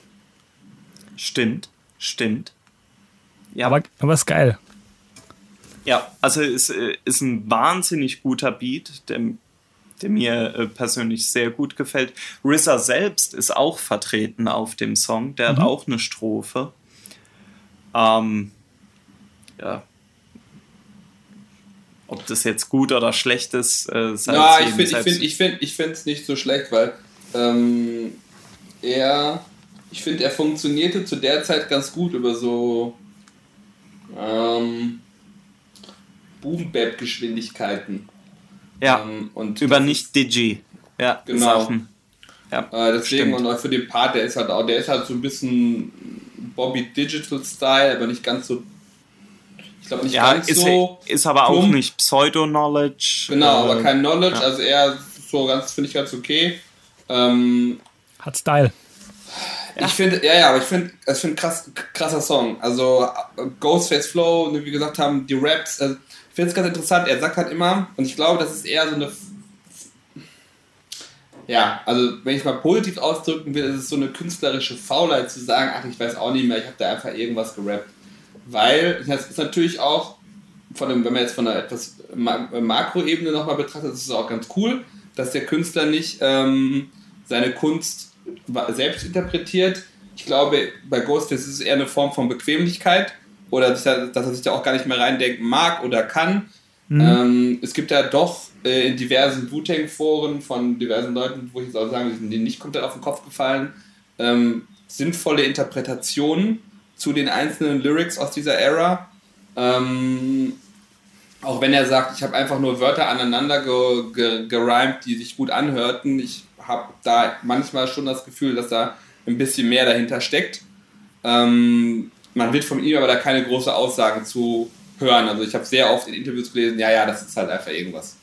Stimmt, stimmt. Ja. Aber, aber ist geil. Ja, also es äh, ist ein wahnsinnig guter Beat, der, der mir äh, persönlich sehr gut gefällt. RZA selbst ist auch vertreten auf dem Song, der mhm. hat auch eine Strophe. Ähm, ja. Ob das jetzt gut oder schlecht ist, äh, sei Ja, ich finde es ich find, ich find, nicht so schlecht, weil ähm, er ich finde, er funktionierte zu der Zeit ganz gut über so ähm, Boom-Bap-Geschwindigkeiten. Ja, ähm, und über nicht Digi. Ja, genau. Ja, äh, deswegen stimmt. und auch für den Part, der ist halt auch, der ist halt so ein bisschen Bobby Digital Style, aber nicht ganz so. Ich glaube nicht ja, ganz ist, so. Ist aber plump. auch nicht Pseudo-Knowledge. Genau, äh, aber kein Knowledge, ja. also eher so ganz, finde ich ganz okay. Ähm, Hat Style. Ich finde, ja, ja, aber ich finde, es ein krass, krasser Song. Also Ghostface Flow, wie wir gesagt haben, die Raps. Also, ich finde es ganz interessant. Er sagt halt immer, und ich glaube, das ist eher so eine. Ja, also wenn ich es mal positiv ausdrücken will, ist es so eine künstlerische Faulheit zu sagen, ach, ich weiß auch nicht mehr, ich habe da einfach irgendwas gerappt. Weil, das ist natürlich auch, von dem, wenn man jetzt von einer etwas Makroebene nochmal betrachtet, ist es auch ganz cool, dass der Künstler nicht ähm, seine Kunst selbst interpretiert. Ich glaube, bei Ghostface ist es eher eine Form von Bequemlichkeit oder dass er sich da auch gar nicht mehr reindenken mag oder kann. Mhm. Ähm, es gibt ja doch äh, in diversen Wu-Tang-Foren von diversen Leuten, wo ich jetzt auch sagen würde, sind denen nicht komplett auf den Kopf gefallen, ähm, sinnvolle Interpretationen zu den einzelnen Lyrics aus dieser Ära. Ähm, auch wenn er sagt, ich habe einfach nur Wörter aneinander ge, ge, gerimt, die sich gut anhörten. Ich habe da manchmal schon das Gefühl, dass da ein bisschen mehr dahinter steckt. Ähm, man wird von ihm aber da keine große Aussage zu hören. Also ich habe sehr oft in Interviews gelesen, ja, ja, das ist halt einfach irgendwas.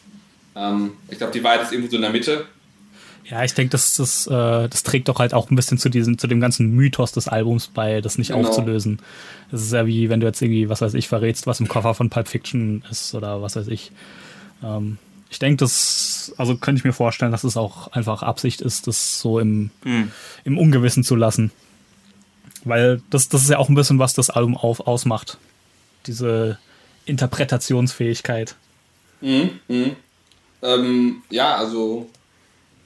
Ähm, ich glaube, die Wahrheit ist irgendwo so in der Mitte. Ja, ich denke, das, das, äh, das trägt doch halt auch ein bisschen zu, diesem, zu dem ganzen Mythos des Albums bei, das nicht genau. aufzulösen. Das ist ja wie, wenn du jetzt irgendwie, was weiß ich, verrätst, was im Koffer von Pulp Fiction ist oder was weiß ich. Ähm, ich denke, das, also könnte ich mir vorstellen, dass es auch einfach Absicht ist, das so im, mhm. im Ungewissen zu lassen. Weil das, das ist ja auch ein bisschen, was das Album auf, ausmacht. Diese Interpretationsfähigkeit. Mhm, mh. ähm, ja, also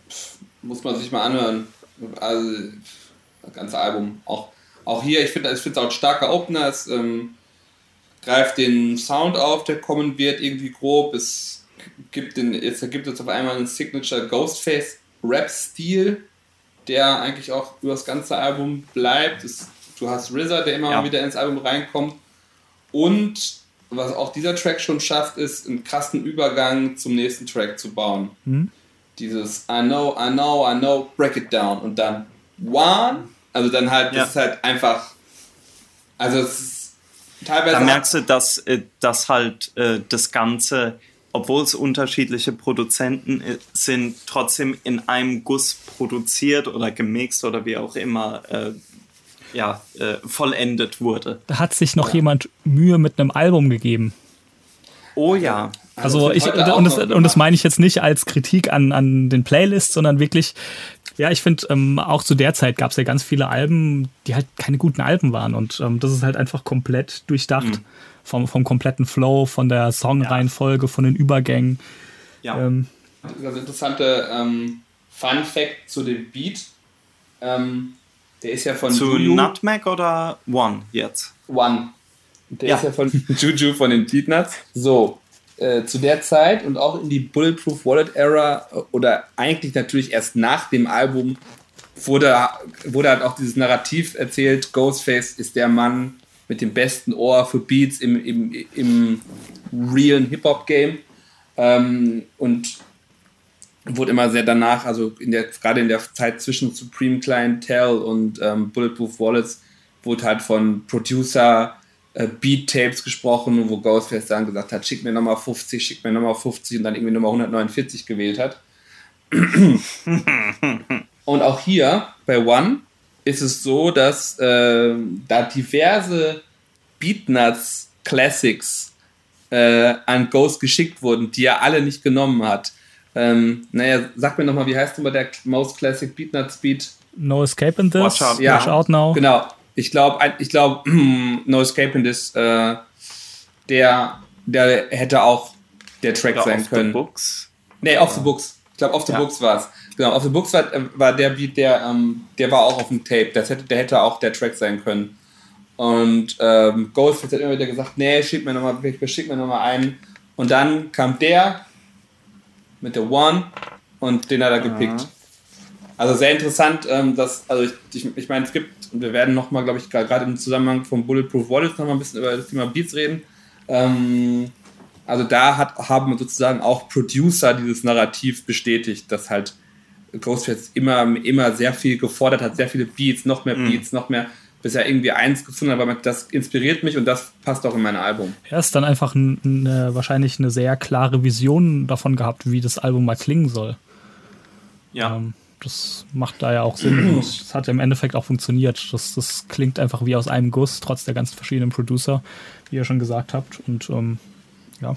pff, muss man sich mal anhören. Also, das ganze Album. Auch, auch hier, ich finde es auch ein starker Opener. Es ähm, greift den Sound auf, der kommen wird, irgendwie grob. Es gibt den, jetzt ergibt es auf einmal einen Signature Ghostface Rap-Stil, der eigentlich auch über das ganze Album bleibt. Es, du hast RZA, der immer ja. mal wieder ins Album reinkommt. Und was auch dieser Track schon schafft, ist einen krassen Übergang zum nächsten Track zu bauen. Mhm. Dieses I know, I know, I know, break it down und dann one. Also dann halt, ja. das ist halt einfach. Also es ist teilweise. Da merkst du, dass, äh, dass halt äh, das Ganze obwohl es unterschiedliche Produzenten sind, trotzdem in einem Guss produziert oder gemixt oder wie auch immer äh, ja, äh, vollendet wurde. Da hat sich noch ja. jemand Mühe mit einem Album gegeben. Oh ja. Also, ich, und das, und das meine ich jetzt nicht als Kritik an, an den Playlists, sondern wirklich, ja, ich finde, ähm, auch zu der Zeit gab es ja ganz viele Alben, die halt keine guten Alben waren. Und ähm, das ist halt einfach komplett durchdacht. Mhm vom, vom kompletten Flow, von der Songreihenfolge, von den Übergängen. Ja. Ähm, das interessante ähm, Fun Fact zu dem Beat. Ähm, Der ist ja von Zu Juju. Nutmeg oder One jetzt? One. Der Ja. ist ja von Juju von den Beatnuts. So, äh, zu der Zeit und auch in die Bulletproof Wallet Era äh, oder eigentlich natürlich erst nach dem Album wurde, wurde halt auch dieses Narrativ erzählt, Ghostface ist der Mann mit dem besten Ohr für Beats im, im, im realen Hip-Hop-Game. Ähm, und wurde immer sehr danach, also in der, gerade in der Zeit zwischen Supreme Clientele und ähm, Bulletproof Wallets, wurde halt von Producer äh, Beat Tapes gesprochen, wo Ghostface dann gesagt hat, schick mir nochmal 50, schick mir nochmal 50 und dann irgendwie Nummer 149 gewählt hat. und auch hier bei One ist es so, dass äh, da diverse Beatnuts Classics äh, an Ghost geschickt wurden, die er alle nicht genommen hat. Ähm, naja, sag mir nochmal, wie heißt denn mal der Most Classic Beatnuts Beat? No Escape in this. Watch out. Ja. Watch out now. Genau. Ich glaube, ich glaub, No Escape in this, äh, der, der hätte auch der Track Oder sein Off the können. Books? Nee, Off the Books. Ich glaube, Off the Ja. Books war es. Genau, Off the Books war, war der Beat, der, ähm, der war auch auf dem Tape. Das hätte, der hätte auch der Track sein können. Und ähm, Ghostface hat immer wieder gesagt, nee, schick mir nochmal, schick mir nochmal einen. Und dann kam der mit der One und den hat er gepickt. Also sehr interessant, ähm, dass, also ich, ich, ich meine, es gibt, und wir werden nochmal, glaube ich, gerade im Zusammenhang von Bulletproof Wallets nochmal ein bisschen über das Thema Beats reden. Ähm, also da hat, haben sozusagen auch Producer dieses Narrativ bestätigt, dass halt Ghostface immer, immer sehr viel gefordert hat, sehr viele Beats, noch mehr Beats, noch mehr, bis er irgendwie eins gefunden hat, aber das inspiriert mich und das passt auch in mein Album. Er ist dann einfach ein, eine, wahrscheinlich eine sehr klare Vision davon gehabt, wie das Album mal klingen soll. Ja. Ähm, das macht da ja auch Sinn. Das hat im Endeffekt auch funktioniert. Das, das klingt einfach wie aus einem Guss, trotz der ganzen verschiedenen Producer, wie ihr schon gesagt habt. Und ähm, ja,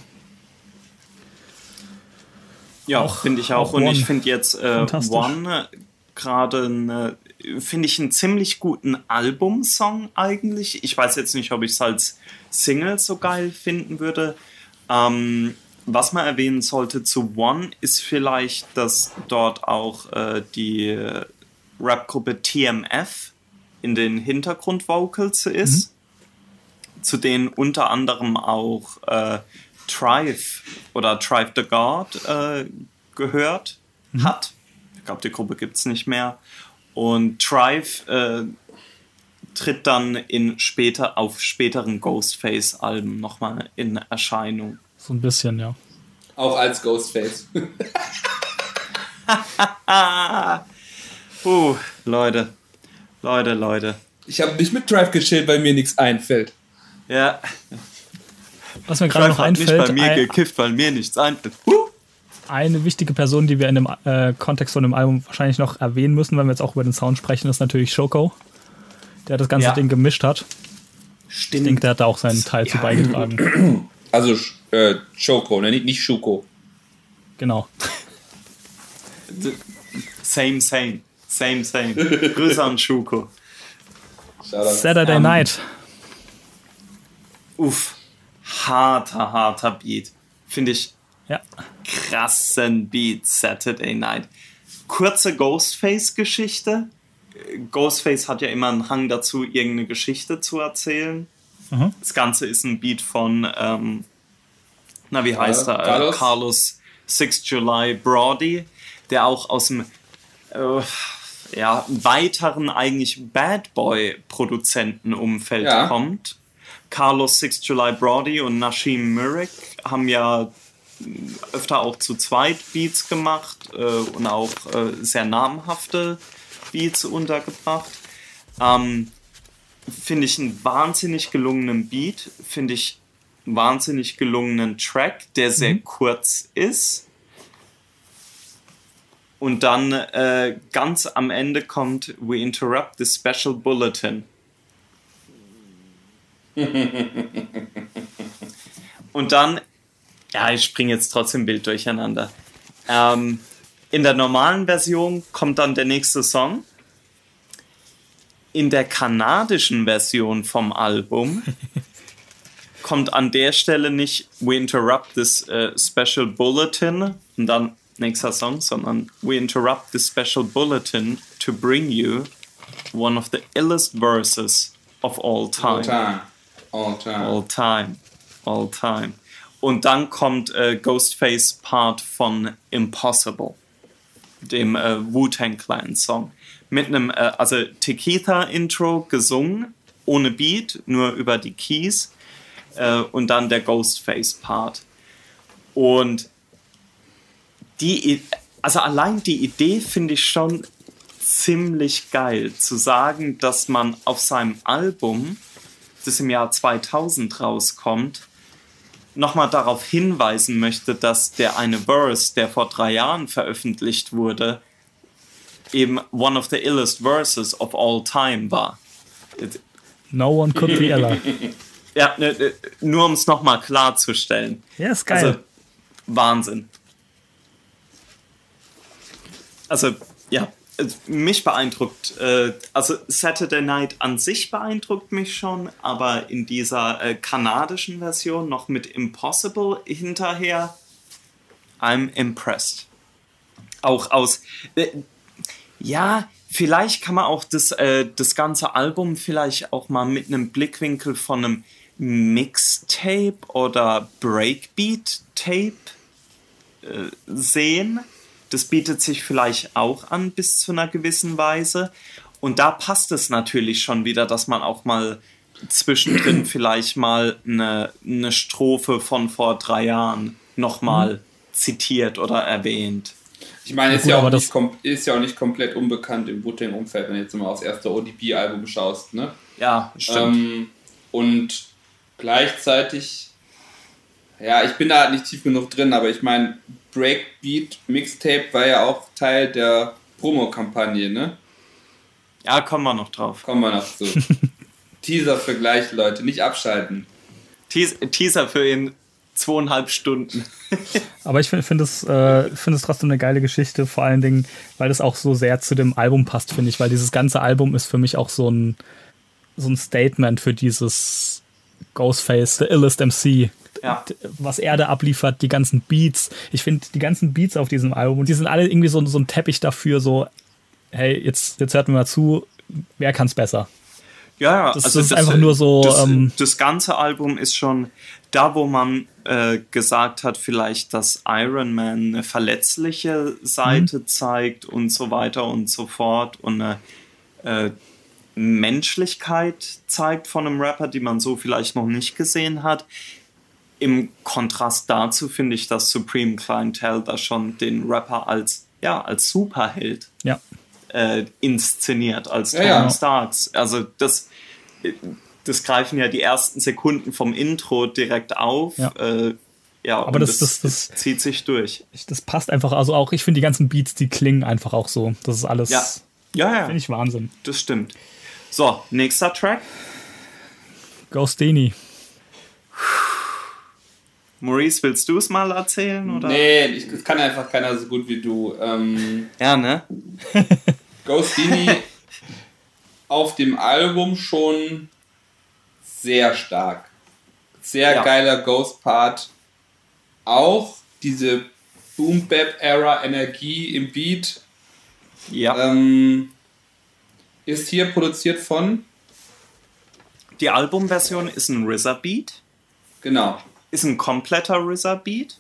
Ja, finde ich auch. auch Und ich finde jetzt äh. One gerade, eine- finde ich einen ziemlich guten Albumsong eigentlich. Ich weiß jetzt nicht, ob ich es als Single so geil finden würde. Ähm, was man erwähnen sollte zu One ist vielleicht, dass dort auch äh, die Rapgruppe TMF in den Hintergrundvocals ist, zu denen unter anderem auch äh, Trive oder Trive the God äh, gehört hat. Ich glaube, die Gruppe gibt es nicht mehr. Und Trive äh, tritt dann in später, auf späteren Ghostface-Alben nochmal in Erscheinung. so ein bisschen, ja. Auch als Ghostface. Puh, Leute. Leute, Leute. Ich habe nicht mit Drive gechillt, weil mir nichts einfällt. Ja, Was mir gerade noch hat nicht bei einfällt, mir ein, gekifft, weil mir nichts einfällt. Huh. eine wichtige Person, die wir in dem äh, Kontext von dem Album wahrscheinlich noch erwähnen müssen, wenn wir jetzt auch über den Sound sprechen, ist natürlich Shoko, der das ganze Ja. Ding gemischt hat. Ich denke, Stimmt. der hat da auch seinen Teil zu beigetragen. Also äh, Choco, ne? nicht, nicht Schuko. Genau. Same, same. Same, same. Grüße an Schuko. Saturday Ähm, Night. Uff. Harter, harter Beat. Finde ich Ja. krassen Beat Saturday Night. Kurze Ghostface-Geschichte. Ghostface hat ja immer einen Hang dazu, irgendeine Geschichte zu erzählen. Mhm. Das Ganze ist ein Beat von, ähm, na, wie heißt er? Carlos? Äh, Carlos 6 July Brody, der auch aus dem äh, ja, weiteren eigentlich Bad Boy-Produzentenumfeld Ja. kommt. Carlos 6 July Brody und Nashim Murek haben ja öfter auch zu zweit Beats gemacht äh, und auch äh, sehr namhafte Beats untergebracht. Ähm, finde ich einen wahnsinnig gelungenen Beat, finde ich einen wahnsinnig gelungenen Track, der sehr kurz ist. Und dann äh, ganz am Ende kommt We Interrupt the Special Bulletin. Und dann, ja, ich springe jetzt trotzdem wild durcheinander. Ähm, in der normalen Version kommt dann der nächste Song. In der kanadischen Version vom Album kommt an der Stelle nicht We Interrupt this äh, Special Bulletin und dann nächster Song, sondern We Interrupt this Special Bulletin to bring you one of the illest verses of all time. All time. All time. All time. All time. Und dann kommt äh, Ghostface Part von Impossible, dem äh, Wu-Tang Clan Song. Mit einem, äh, also Tequila Intro gesungen, ohne Beat, nur über die Keys. Äh, und dann der Ghostface Part. Und die, also allein die Idee finde ich schon ziemlich geil, zu sagen, dass man auf seinem Album, das im Jahr 2000 rauskommt, nochmal darauf hinweisen möchte, dass der eine Verse, der vor drei Jahren veröffentlicht wurde, eben one of the illest verses of all time war. No one could be iller. Ja, ne, ne, nur um es nochmal klarzustellen. Ja, ist geil. Also, Wahnsinn. Also, ja, mich beeindruckt, äh, also Saturday Night an sich beeindruckt mich schon, aber in dieser äh, kanadischen Version noch mit Impossible hinterher, I'm impressed. Auch aus, äh, ja, vielleicht kann man auch das, äh, das ganze Album vielleicht auch mal mit einem Blickwinkel von einem Mixtape oder Breakbeat-Tape äh, sehen. Das bietet sich vielleicht auch an bis zu einer gewissen Weise. Und da passt es natürlich schon wieder, dass man auch mal zwischendrin vielleicht mal eine, eine Strophe von vor drei Jahren nochmal zitiert oder erwähnt. Ich meine, ist, gut, ja nicht, ist ja auch nicht komplett unbekannt im Wu-Tang-Umfeld, wenn du jetzt mal aufs erste ODB-Album schaust. Ne? Ja, stimmt. Ähm, und gleichzeitig, ja, ich bin da nicht tief genug drin, aber ich meine, Breakbeat Mixtape war ja auch Teil der Promo-Kampagne, ne? ja, kommen wir noch drauf. Kommen wir noch zu. Teaser für gleich, Leute, nicht abschalten. Teas Teaser für in zweieinhalb Stunden. Aber ich finde find es, äh, find trotzdem eine geile Geschichte, vor allen Dingen, weil es auch so sehr zu dem Album passt, finde ich, weil dieses ganze Album ist für mich auch so ein, so ein Statement für dieses Ghostface, The Illest MC. Ja. Was er da abliefert, die ganzen Beats. Ich finde die ganzen Beats auf diesem Album, und die sind alle irgendwie so, so ein Teppich dafür, so, hey, jetzt, jetzt hört mir mal zu, wer kann's besser? Ja, ja, Das- das ist einfach nur so, Das, ähm, das ganze Album ist schon da, wo man äh, gesagt hat, vielleicht, dass Iron Man eine verletzliche Seite Mhm. zeigt und so weiter und so fort und eine äh, Menschlichkeit zeigt von einem Rapper, die man so vielleicht noch nicht gesehen hat. Im Kontrast dazu finde ich, dass Supreme Clientel da schon den Rapper als, ja, als Superheld Ja. äh, inszeniert als Ja, Tony ja. Starks. Also das, das greifen ja die ersten Sekunden vom Intro direkt auf. Ja. Äh, ja, Aber und das- das- das- zieht sich durch. Ich, das passt einfach, also auch, ich finde die ganzen Beats, die klingen einfach auch so. Das ist alles, Ja, ja, ja finde ich Wahnsinn. das stimmt. So, nächster Track. Ghostini. Maurice, willst du es mal erzählen? Oder? Nee, ich, das kann einfach keiner so gut wie du. Ähm, Ja, ne? Ghostini auf dem Album schon sehr stark. Sehr Ja. geiler Ghost-Part. Auch diese Boom-Bap-Era-Energie im Beat Ja. ähm, ist hier produziert von, Die Albumversion ist ein RZA-Beat. genau. Ist ein kompletter RZA-Beat.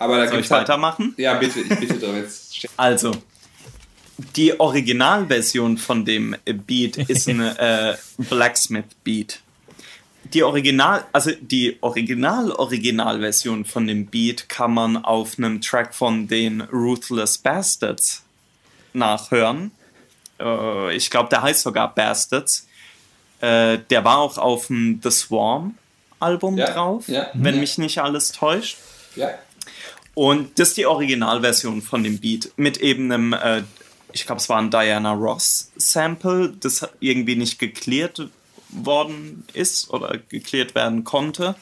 Aber da Soll ich halt- weitermachen? Ja, bitte, ich bitte doch jetzt. Also, die Originalversion von dem Beat ist ein äh, Blacksmith-Beat. Die Original, also die Original-Originalversion von dem Beat kann man auf einem Track von den Ruthless Bastards nachhören. Äh, ich glaube, der heißt sogar Bastards. Äh, der war auch auf dem The Swarm Album Ja, drauf, ja. wenn mich nicht alles täuscht. Und das ist die Originalversion von dem Beat mit eben einem, äh, ich glaube, es war ein Diana Ross Sample, das irgendwie nicht geklärt worden ist oder geklärt werden konnte.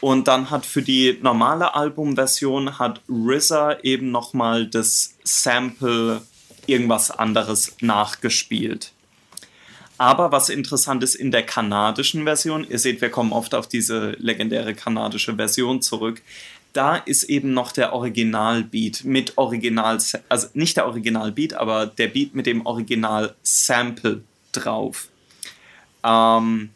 Und dann hat für die normale Albumversion hat RZA eben nochmal das Sample irgendwas anderes nachgespielt. Aber was interessant ist in der kanadischen Version, ihr seht, wir kommen oft auf diese legendäre kanadische Version zurück, da ist eben noch der Originalbeat mit Original, also nicht der Originalbeat, aber der Beat mit dem Original-Sample drauf. Ähm,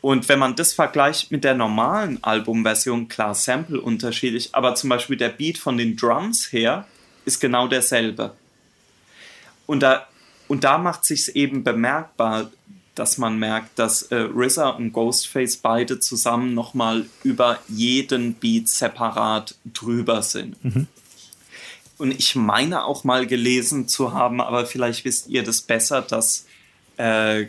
und wenn man das vergleicht mit der normalen Albumversion, klar, Sample unterschiedlich, aber zum Beispiel der Beat von den Drums her ist genau derselbe. Und da, und da macht sich eben bemerkbar, dass man merkt, dass äh, RZA und Ghostface beide zusammen nochmal über jeden Beat separat drüber sind. Mhm. Und ich meine auch mal gelesen zu haben, aber vielleicht wisst ihr das besser, dass äh,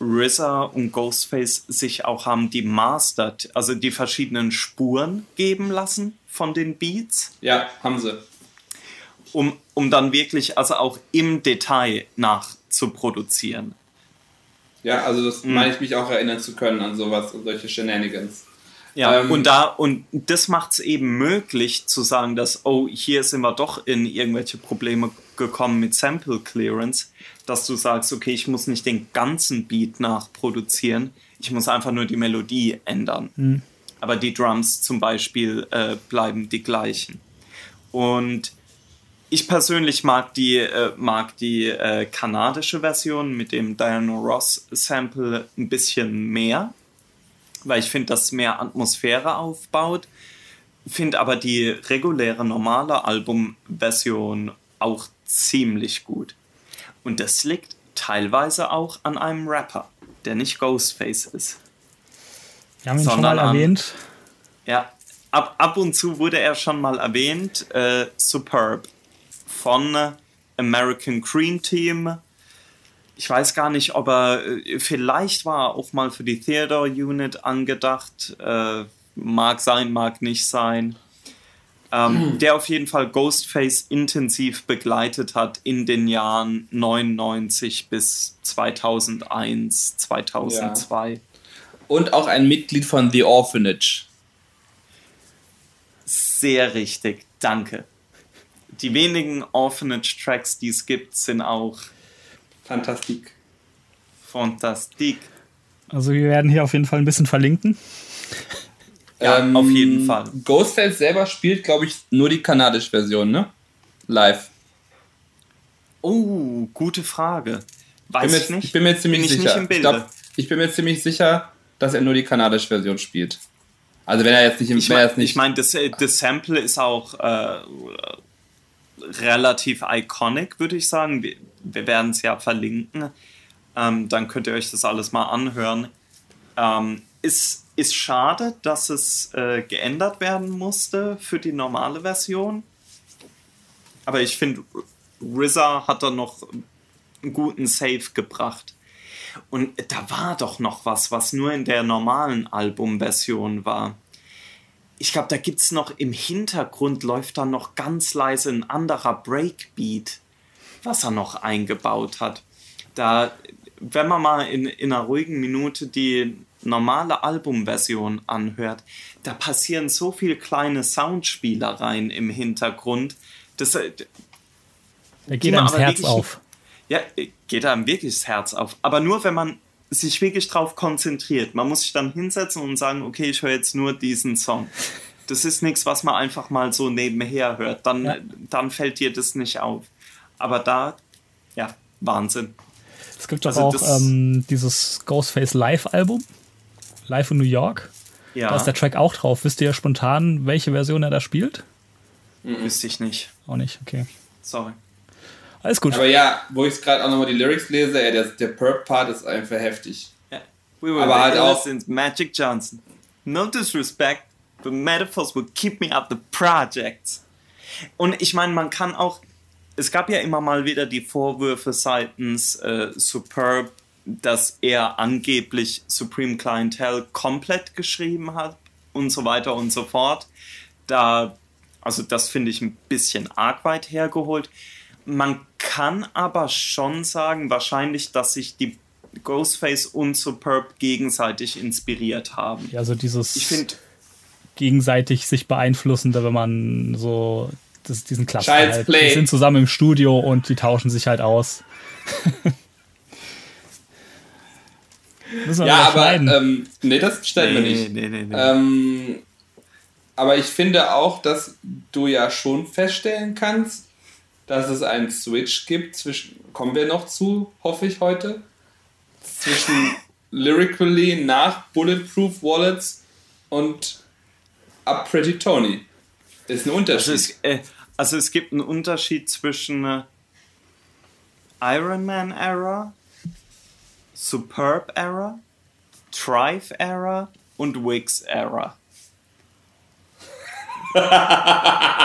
RZA und Ghostface sich auch haben die mastered, also die verschiedenen Spuren geben lassen von den Beats. Ja, haben sie. Um, um dann wirklich, also auch im Detail nachzuproduzieren. Ja, also das mhm. meine ich mich auch erinnern zu können an sowas, an solche Shenanigans. Ja, ähm, und da, und das macht es eben möglich zu sagen, dass, oh, hier sind wir doch in irgendwelche Probleme gekommen mit Sample Clearance, dass du sagst, okay, ich muss nicht den ganzen Beat nachproduzieren, ich muss einfach nur die Melodie ändern. Mhm. Aber die Drums zum Beispiel äh, bleiben die gleichen. Und ich persönlich mag die, äh, mag die äh, kanadische Version mit dem Diana Ross Sample ein bisschen mehr, weil ich finde, dass mehr Atmosphäre aufbaut. Finde aber die reguläre normale Albumversion auch ziemlich gut. Und das liegt teilweise auch an einem Rapper, der nicht Ghostface ist. Wir haben ihn schon mal an, erwähnt. Ja, ab, ab und zu wurde er schon mal erwähnt. Äh, Superb von American Cream Team. Ich weiß gar nicht, ob er, äh, vielleicht war auch mal für die Theodore Unit angedacht. Äh, mag sein, mag nicht sein ähm, hm. der auf jeden Fall Ghostface intensiv begleitet hat in den Jahren 99 bis 2001, 2002. Ja. Und auch ein Mitglied von The Orphanage. Sehr richtig, danke. Die wenigen Orphanage-Tracks, die es gibt, sind auch Fantastik. Fantastik. Also wir werden hier auf jeden Fall ein bisschen verlinken. Ja, ähm, auf jeden Fall. Ghostface selber spielt, glaube ich, nur die kanadische Version, ne? Live. Oh, gute Frage. Weiß bin ich mir, nicht. Ich bin mir ziemlich bin sicher. Ich, glaub, ich, bin mir ziemlich sicher, dass er nur die kanadische Version spielt. Also wenn er jetzt nicht im Ich meine, ich mein, das, äh, das Sample ist auch äh, relativ iconic, würde ich sagen. Wir, wir werden es ja verlinken. Ähm, dann könnt ihr euch das alles mal anhören. Ähm, ist ist schade, dass es äh, geändert werden musste für die normale Version. Aber ich finde, RZA hat da noch einen guten Save gebracht. Und da war doch noch was, was nur in der normalen Albumversion war. Ich glaube, da gibt es noch im Hintergrund läuft da noch ganz leise ein anderer Breakbeat, was er noch eingebaut hat. Da, wenn man mal in, in einer ruhigen Minute die normale Albumversion anhört, da passieren so viele kleine Soundspielereien im Hintergrund. Das, äh, da geht einem das Herz wirklich, auf. Ja, geht einem wirklich das Herz auf. Aber nur, wenn man sich wirklich drauf konzentriert. Man muss sich dann hinsetzen und sagen, okay, ich höre jetzt nur diesen Song. Das ist nichts, was man einfach mal so nebenher hört. Dann, ja. dann fällt dir das nicht auf. Aber da, ja, Wahnsinn. Es gibt also auch ähm, dieses Ghostface Live-Album. Live in New York. Ja. Da ist der Track auch drauf. Wisst ihr spontan, welche Version er da spielt? Mhm. Wüsste ich nicht. Auch nicht, okay. Sorry. Alles gut. Aber ja, wo ich gerade auch nochmal die Lyrics lese, ja, der, der Perp-Part ist einfach heftig. Ja. We were Aber halt auch since Magic Johnson. No disrespect, but metaphors will keep me up the projects. Und ich meine, man kann auch, es gab ja immer mal wieder die Vorwürfe seitens äh, Superb, dass er angeblich Supreme Clientele komplett geschrieben hat und so weiter und so fort. Da, also das finde ich ein bisschen arg weit hergeholt. Man kann aber schon sagen, wahrscheinlich, dass sich die Ghostface und Superb gegenseitig inspiriert haben. Ja, also dieses ich find, gegenseitig sich beeinflussende, wenn man so das, diesen Klassiker halt. Die sind zusammen im Studio und die tauschen sich halt aus. Müssen wir ja, aber ähm, nee, das stellen nee, wir nicht. Nee, nee, nee. Ähm, aber ich finde auch, dass du ja schon feststellen kannst, dass es einen Switch gibt zwischen, kommen wir noch zu, hoffe ich heute, zwischen Lyrically nach Bulletproof Wallets und Up Pretty Tony. Ist ein Unterschied. Also es, äh, also es gibt einen Unterschied zwischen äh, Iron Man Era, Superb Era, Thrive Era und Wix Era.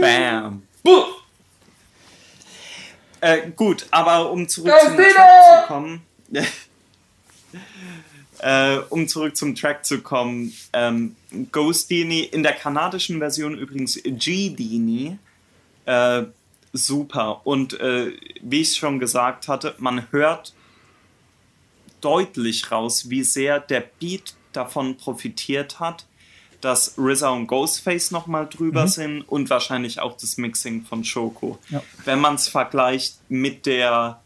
Bam. Äh, gut, aber um zurück zum Track zu kommen. äh, um zurück zum Track zu kommen. Ähm, Ghost Dini, in der kanadischen Version übrigens G Dini. Äh, super. Und äh, wie ich schon gesagt hatte, man hört deutlich raus, wie sehr der Beat davon profitiert hat, dass RZA und Ghostface nochmal drüber mhm. sind und wahrscheinlich auch das Mixing von Shoko. Ja. Wenn man es vergleicht mit der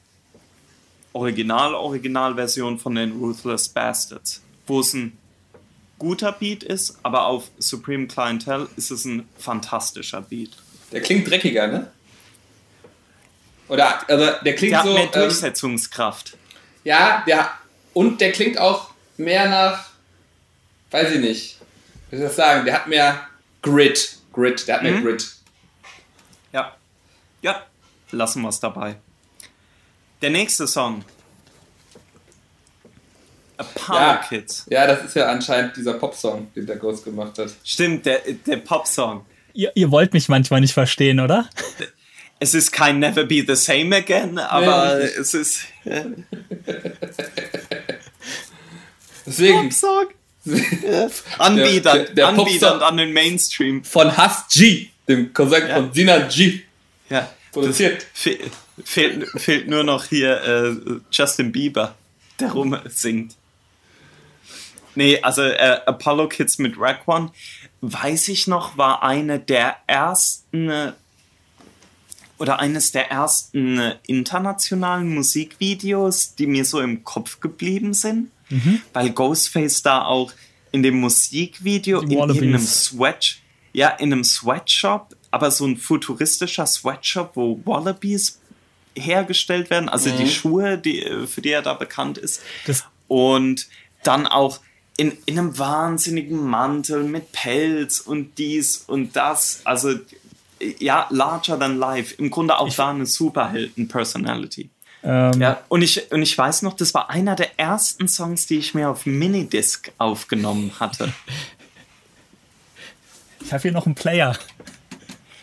Original-Original-Version von den Ruthless Bastards, wo es ein guter Beat ist, aber auf Supreme Clientele ist es ein fantastischer Beat. Der klingt dreckiger, ne? Oder, also der klingt der so. Hat mehr ähm, Durchsetzungskraft. ja, der, und der klingt auch mehr nach, weiß ich nicht, wie soll ich das sagen, der hat mehr Grit. Grit, der hat mehr mhm. Grit. Ja. Ja, lassen wir es dabei. Der nächste Song. Apollo ja, Kids. Ja, das ist ja anscheinend dieser Popsong, den der Ghost gemacht hat. Stimmt, der, der Popsong. Ihr, ihr wollt mich manchmal nicht verstehen, oder? Es ist kein Never Be the Same Again, aber nee, es ist. Deswegen. Popsong. Anbietern, der, der, Anbietern an den Mainstream. Von Hass G, dem Cousin ja. von Sina G. Ja. Produziert. Fe fehlt, fehlt nur noch hier äh, Justin Bieber, der rumsingt. Nee, also äh, Apollo Kids mit Rack One, weiß ich noch, war eine der ersten oder eines der ersten internationalen Musikvideos, die mir so im Kopf geblieben sind, mhm. weil Ghostface da auch in dem Musikvideo in, in einem Sweat, ja, in einem Sweatshop, aber so ein futuristischer Sweatshop, wo Wallabies hergestellt werden, also mhm. die Schuhe, die, äh, für die er da bekannt ist. Das und dann auch in, in einem wahnsinnigen Mantel mit Pelz und dies und das. Also ja, larger than life. Im Grunde auch ich, da eine Superhelden-Personality. Ähm, ja, und ich, und ich weiß noch, das war einer der ersten Songs, die ich mir auf Minidisc aufgenommen hatte. Ich habe hier noch einen Player.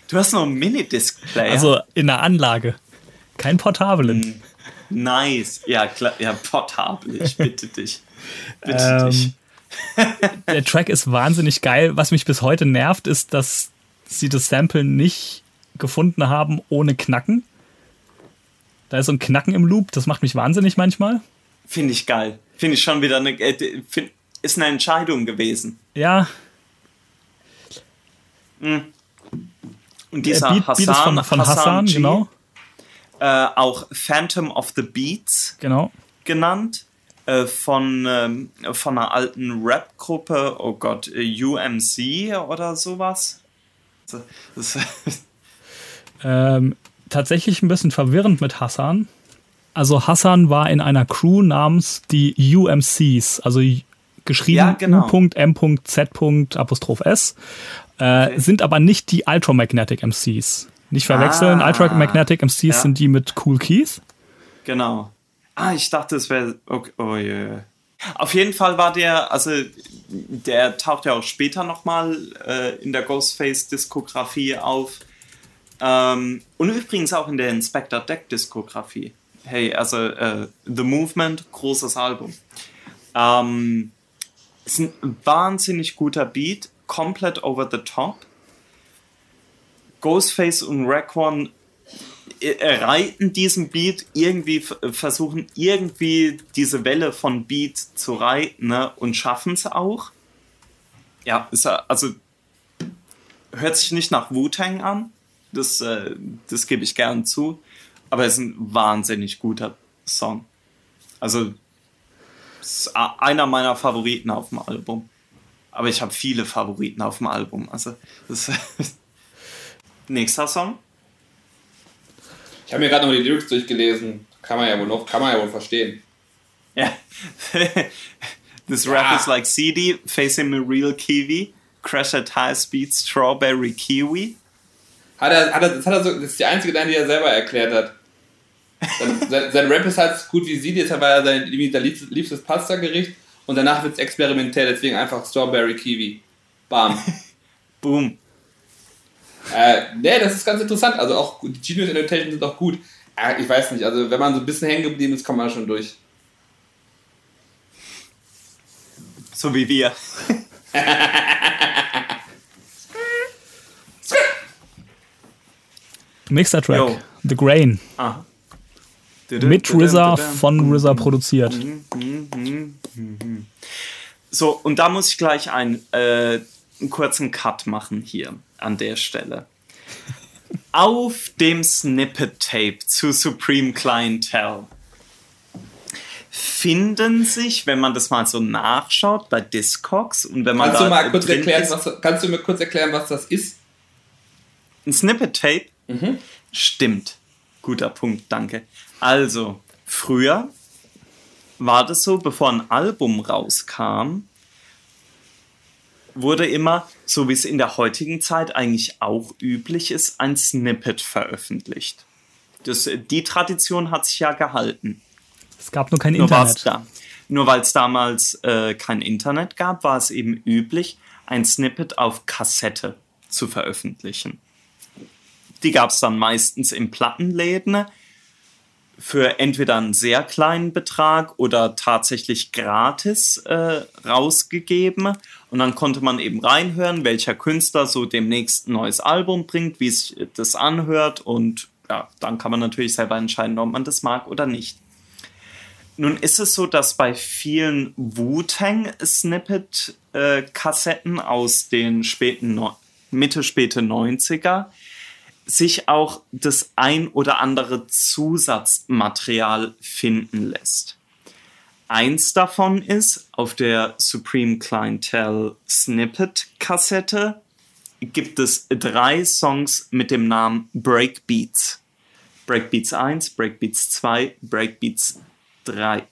Du hast noch einen Minidisc-Player? Also in der Anlage. Kein portablen. Mm, nice. Ja, klar. Ja, portabel. Ich bitte dich. Bitte ähm, dich. der Track ist wahnsinnig geil. Was mich bis heute nervt, ist, dass sie das Sample nicht gefunden haben ohne Knacken. Da ist so ein Knacken im Loop, das macht mich wahnsinnig manchmal. Finde ich geil. Finde ich schon wieder eine. Äh, find, ist eine Entscheidung gewesen. Ja. Mhm. Und dieser Beat, Hassan, Beat von, von Hassan, Hassan genau äh, auch Phantom of the Beats genau. genannt. Äh, von, ähm, von einer alten Rap-Gruppe, oh Gott, äh, UMC oder sowas. ähm, tatsächlich ein bisschen verwirrend mit Hassan. Also Hassan war in einer Crew namens die UMCs, also geschrieben ja, genau. U.M.Z. Apostroph S, äh, okay. sind aber nicht die Ultramagnetic MCs. Nicht verwechseln. Ah, Ultramagnetic MCs ja. sind die mit Cool Keys. Genau. Ah, ich dachte, es wäre. Okay. Oh yeah. Auf jeden Fall war der, also der taucht ja auch später nochmal äh, in der Ghostface-Diskografie auf. Ähm, und übrigens auch in der Inspector Deck-Diskografie. Hey, also äh, The Movement, großes Album. Ähm, ist ein wahnsinnig guter Beat, komplett over the top. Ghostface und Raekwon äh, reiten diesen Beat irgendwie, versuchen irgendwie diese Welle von Beat zu reiten ne, und schaffen es auch. Ja, ist, also hört sich nicht nach Wu-Tang an, das, äh, das gebe ich gern zu, aber es ist ein wahnsinnig guter Song. Also ist einer meiner Favoriten auf dem Album. Aber ich habe viele Favoriten auf dem Album. Also, das Nächster Song. Ich habe mir gerade noch die Lyrics durchgelesen. Kann man ja wohl noch, kann man ja wohl verstehen. Ja. This rap is like CD, facing a real kiwi, crash at high speed, strawberry kiwi. Hat er, hat er, das, hat er so, das ist die einzige Line, die er selber erklärt hat. sein, sein, Rap ist halt gut wie sie, jetzt war er sein liebstes, liebstes Pasta-Gericht und danach wird es experimentell, deswegen einfach Strawberry Kiwi. Bam. Boom. Äh, nee, das ist ganz interessant. Also auch die Genius Annotations sind auch gut. Äh, ich weiß nicht, also wenn man so ein bisschen hängen geblieben ist, kommt man schon durch. So wie wir. Nächster Track, Yo. The Grain. Ah. Mit RZA von RZA produziert. So, und da muss ich gleich ein, äh, einen kurzen Cut machen hier an der Stelle. Auf dem Snippet-Tape zu Supreme Clientele finden sich, wenn man das mal so nachschaut, bei Discogs und wenn man kannst du mal kurz erklären, ist, was, kannst du mir kurz erklären, was das ist? Ein Snippet-Tape? Mhm. Stimmt. Guter Punkt, danke. Also, früher war das so, bevor ein Album rauskam, wurde immer, so wie es in der heutigen Zeit eigentlich auch üblich ist, ein Snippet veröffentlicht. Das, die Tradition hat sich ja gehalten. Es gab nur kein nur Internet. Da, nur weil es damals äh, kein Internet gab, war es eben üblich, ein Snippet auf Kassette zu veröffentlichen. Die gab es dann meistens in Plattenläden für entweder einen sehr kleinen Betrag oder tatsächlich gratis äh, rausgegeben. Und dann konnte man eben reinhören, welcher Künstler so demnächst ein neues Album bringt, wie sich das anhört. Und ja, dann kann man natürlich selber entscheiden, ob man das mag oder nicht. Nun ist es so, dass bei vielen Wu-Tang-Snippet-Kassetten äh, aus den späten Mitte, späte 90er sich auch das ein oder andere Zusatzmaterial finden lässt. Eins davon ist auf der Supreme Clientele Snippet Kassette gibt es drei Songs mit dem Namen Breakbeats. Breakbeats 1, Breakbeats 2, Breakbeats 3.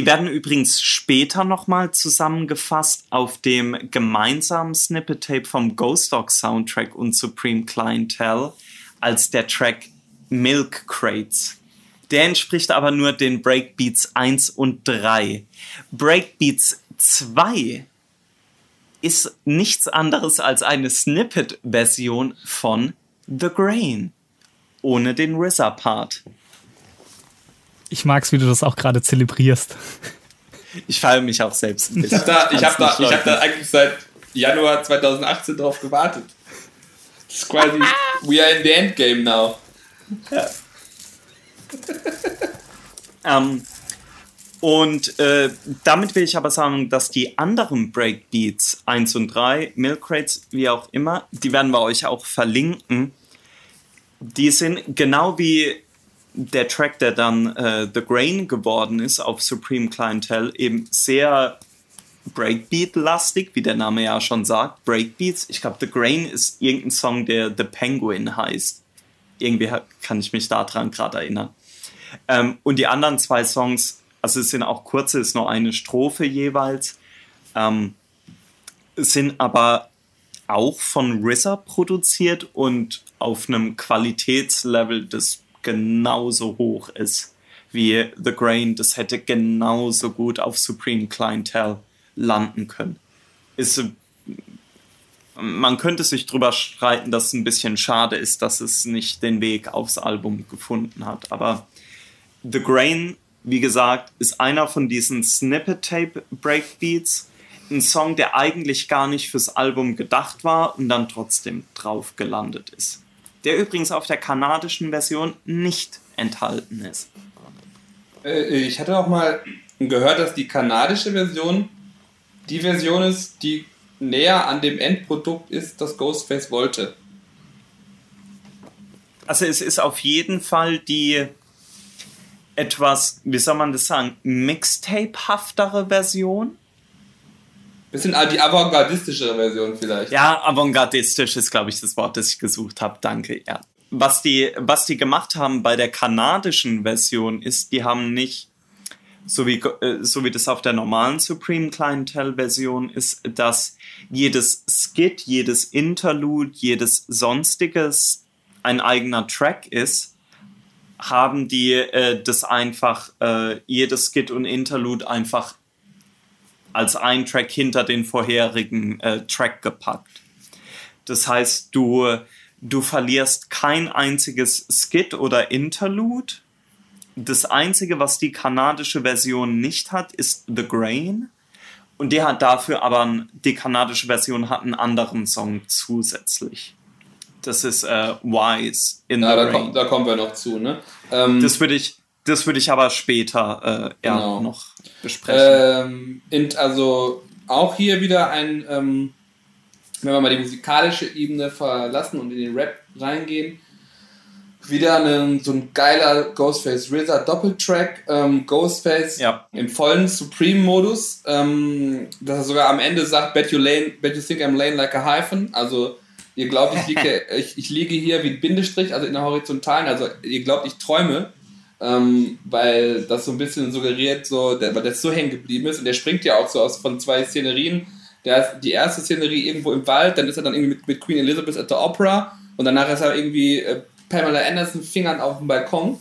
Die werden übrigens später nochmal zusammengefasst auf dem gemeinsamen Snippet-Tape vom Ghost Dog Soundtrack und Supreme Clientele als der Track Milk Crates. Der entspricht aber nur den Breakbeats 1 und 3. Breakbeats 2 ist nichts anderes als eine Snippet-Version von The Grain. Ohne den RZA-Part. Ich mag's, wie du das auch gerade zelebrierst. Ich feiere mich auch selbst ein bisschen. Ich habe da, ich hab da, ich hab da eigentlich seit Januar 2018 drauf gewartet. Das ist quasi, we are in the endgame now. Ja. ähm, und äh, damit will ich aber sagen, dass die anderen Breakbeats 1 und 3, Milk Crates, wie auch immer, die werden wir euch auch verlinken. Die sind genau wie der Track, der dann äh, The Grain geworden ist auf Supreme Clientele, eben sehr Breakbeat-lastig, wie der Name ja schon sagt. Breakbeats. Ich glaube, The Grain ist irgendein Song, der The Penguin heißt. Irgendwie kann ich mich daran gerade erinnern. Ähm, und die anderen zwei Songs, also es sind auch kurze, ist nur eine Strophe jeweils, ähm, sind aber auch von RZA produziert und auf einem Qualitätslevel, das genauso hoch ist wie The Grain. Das hätte genauso gut auf Supreme Clientele landen können. Ist, man könnte sich drüber streiten, dass es ein bisschen schade ist, dass es nicht den Weg aufs Album gefunden hat. Aber The Grain, wie gesagt, ist einer von diesen Snippet-Tape-Breakbeats. Ein Song, der eigentlich gar nicht fürs Album gedacht war und dann trotzdem drauf gelandet ist der übrigens auf der kanadischen Version nicht enthalten ist. Äh, ich hatte auch mal gehört, dass die kanadische Version die Version ist, die näher an dem Endprodukt ist, das Ghostface wollte. Also es ist auf jeden Fall die etwas, wie soll man das sagen, Mixtape-haftere Version. Bisschen die avantgardistischere Version vielleicht. Ja, avantgardistisch ist, glaube ich, das Wort, das ich gesucht habe. Danke, ja. Was die, was die gemacht haben bei der kanadischen Version ist, die haben nicht, so wie, äh, so wie das auf der normalen Supreme Clientele Version ist, dass jedes Skit, jedes Interlude, jedes sonstiges ein eigener Track ist, haben die äh, das einfach, äh, jedes Skit und Interlude einfach als ein Track hinter den vorherigen äh, Track gepackt. Das heißt, du, du verlierst kein einziges Skit oder Interlude. Das einzige, was die kanadische Version nicht hat, ist The Grain. Und die hat dafür aber, die kanadische Version hat einen anderen Song zusätzlich. Das ist äh, Wise in ja, the da, Rain. Komm, da kommen wir noch zu, ne? Ähm, das würde ich, das würde ich aber später äh, genau. noch besprechen. Ähm, also auch hier wieder ein, ähm, wenn wir mal die musikalische Ebene verlassen und in den Rap reingehen, wieder einen, so ein geiler Ghostface RZA Doppeltrack. Ähm, Ghostface ja. im vollen Supreme-Modus, ähm, dass er sogar am Ende sagt, bet you, lane, bet you think I'm laying like a hyphen. Also ihr glaubt, ich liege, ich, ich liege hier wie ein Bindestrich, also in der horizontalen. Also ihr glaubt, ich träume ähm, weil das so ein bisschen suggeriert, so, der, weil der so hängen geblieben ist und der springt ja auch so aus von zwei Szenerien. Der die erste Szenerie irgendwo im Wald, dann ist er dann irgendwie mit, mit Queen Elizabeth at the Opera und danach ist er irgendwie äh, Pamela Anderson Fingern auf dem Balkon.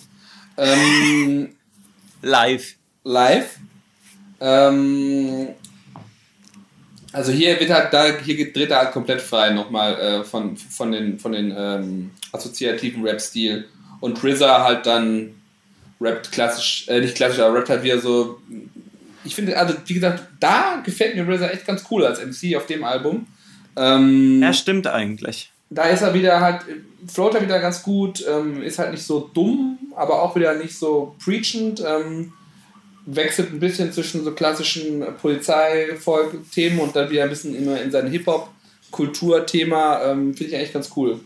Ähm, live. Live. Ähm, also hier wird halt, da, hier dreht er halt komplett frei nochmal äh, von, von den, von den ähm, assoziativen Rap-Stil. Und RZA halt dann rappt klassisch, äh, nicht klassisch, aber rappt halt wieder so. Ich finde, also wie gesagt, da gefällt mir RZA echt ganz cool als MC auf dem Album. Ähm, ja, stimmt eigentlich. Da ist er wieder halt, float er wieder ganz gut, ähm, ist halt nicht so dumm, aber auch wieder nicht so preachend. Ähm, wechselt ein bisschen zwischen so klassischen Polizeifolg-Themen und dann wieder ein bisschen immer in sein Hip-Hop-Kulturthema. Ähm, finde ich eigentlich ganz cool.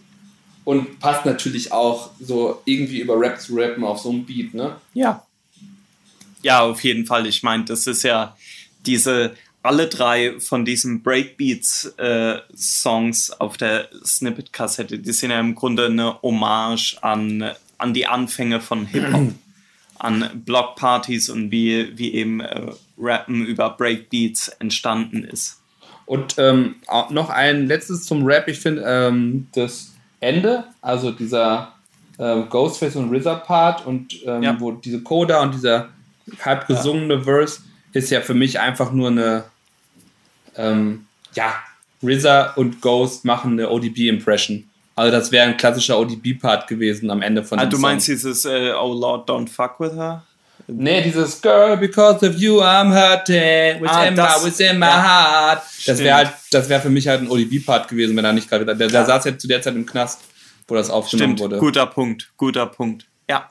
Und passt natürlich auch so irgendwie über Rap zu rappen auf so einem Beat, ne? Ja. Ja, auf jeden Fall. Ich meine, das ist ja diese, alle drei von diesen Breakbeats-Songs äh, auf der Snippet-Kassette, die sind ja im Grunde eine Hommage an, an die Anfänge von Hip-Hop, an Blockpartys und wie, wie eben äh, Rappen über Breakbeats entstanden ist. Und ähm, noch ein letztes zum Rap. Ich finde, ähm, das Ende, also dieser ähm, Ghostface und RZA Part und ähm, ja. wo diese Coda und dieser halb gesungene ja. Verse ist ja für mich einfach nur eine ähm, ja, RZA und Ghost machen eine ODB-Impression. Also das wäre ein klassischer ODB-Part gewesen am Ende von ah, dem Du meinst Song. dieses äh, Oh Lord, don't fuck with her? Nee, dieses Girl, because of you I'm hurting, within, ah, my, within my ja. heart. Das wäre halt, das wäre für mich halt ein ODB-Part gewesen, wenn er nicht gerade, der, der ja. saß ja zu der Zeit im Knast, wo das aufgenommen Stimmt. wurde. Guter Punkt, guter Punkt. Ja.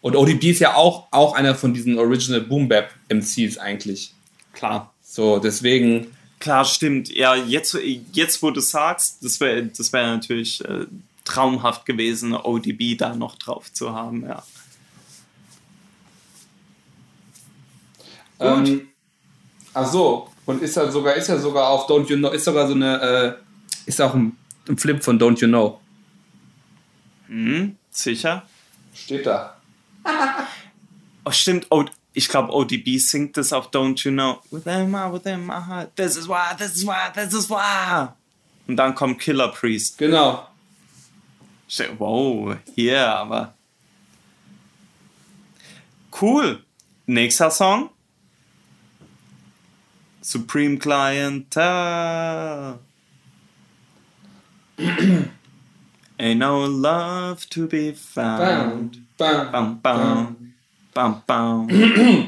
Und ODB ist ja auch, auch einer von diesen Original Boom Bap MCs eigentlich. Klar. So, deswegen. Klar, stimmt. Ja, jetzt, jetzt wo du sagst, das wäre das wär natürlich äh, traumhaft gewesen, ODB da noch drauf zu haben, ja. Ähm, ach so, und ist ja sogar, ist ja sogar auf Don't You Know, ist sogar so eine, äh, ist auch ein, ein, Flip von Don't You Know. Hm, sicher? Steht da. oh, stimmt. Oh, ich glaube, ODB singt das auf Don't You Know. Within my, within my heart. This is why, this is why, this is why. Und dann kommt Killer Priest. Genau. Wow, hier, yeah, aber. Cool. Nächster Song. Supreme Clientele. Ain't no love to be found. Bam, bam, bam, bam, bam,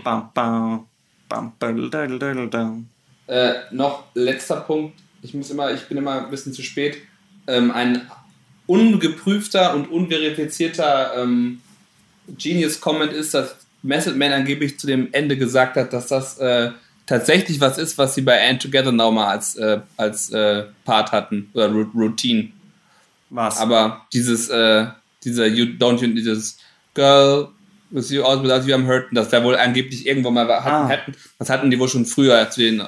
bam, bam, bam, äh, noch letzter Punkt. Ich muss immer, ich bin immer ein bisschen zu spät. Ähm, ein ungeprüfter und unverifizierter ähm, Genius-Comment ist, dass Method Man angeblich zu dem Ende gesagt hat, dass das äh, tatsächlich was ist, was sie bei And Together Now mal als, äh, als äh, Part hatten oder Routine. Was? Aber dieses, äh, dieser you don't you, dieses Girl, Das sieht aus, als wir am Hurton, dass wir wohl angeblich irgendwo mal hatten, Ah. hätten. Das hatten die wohl schon früher zu den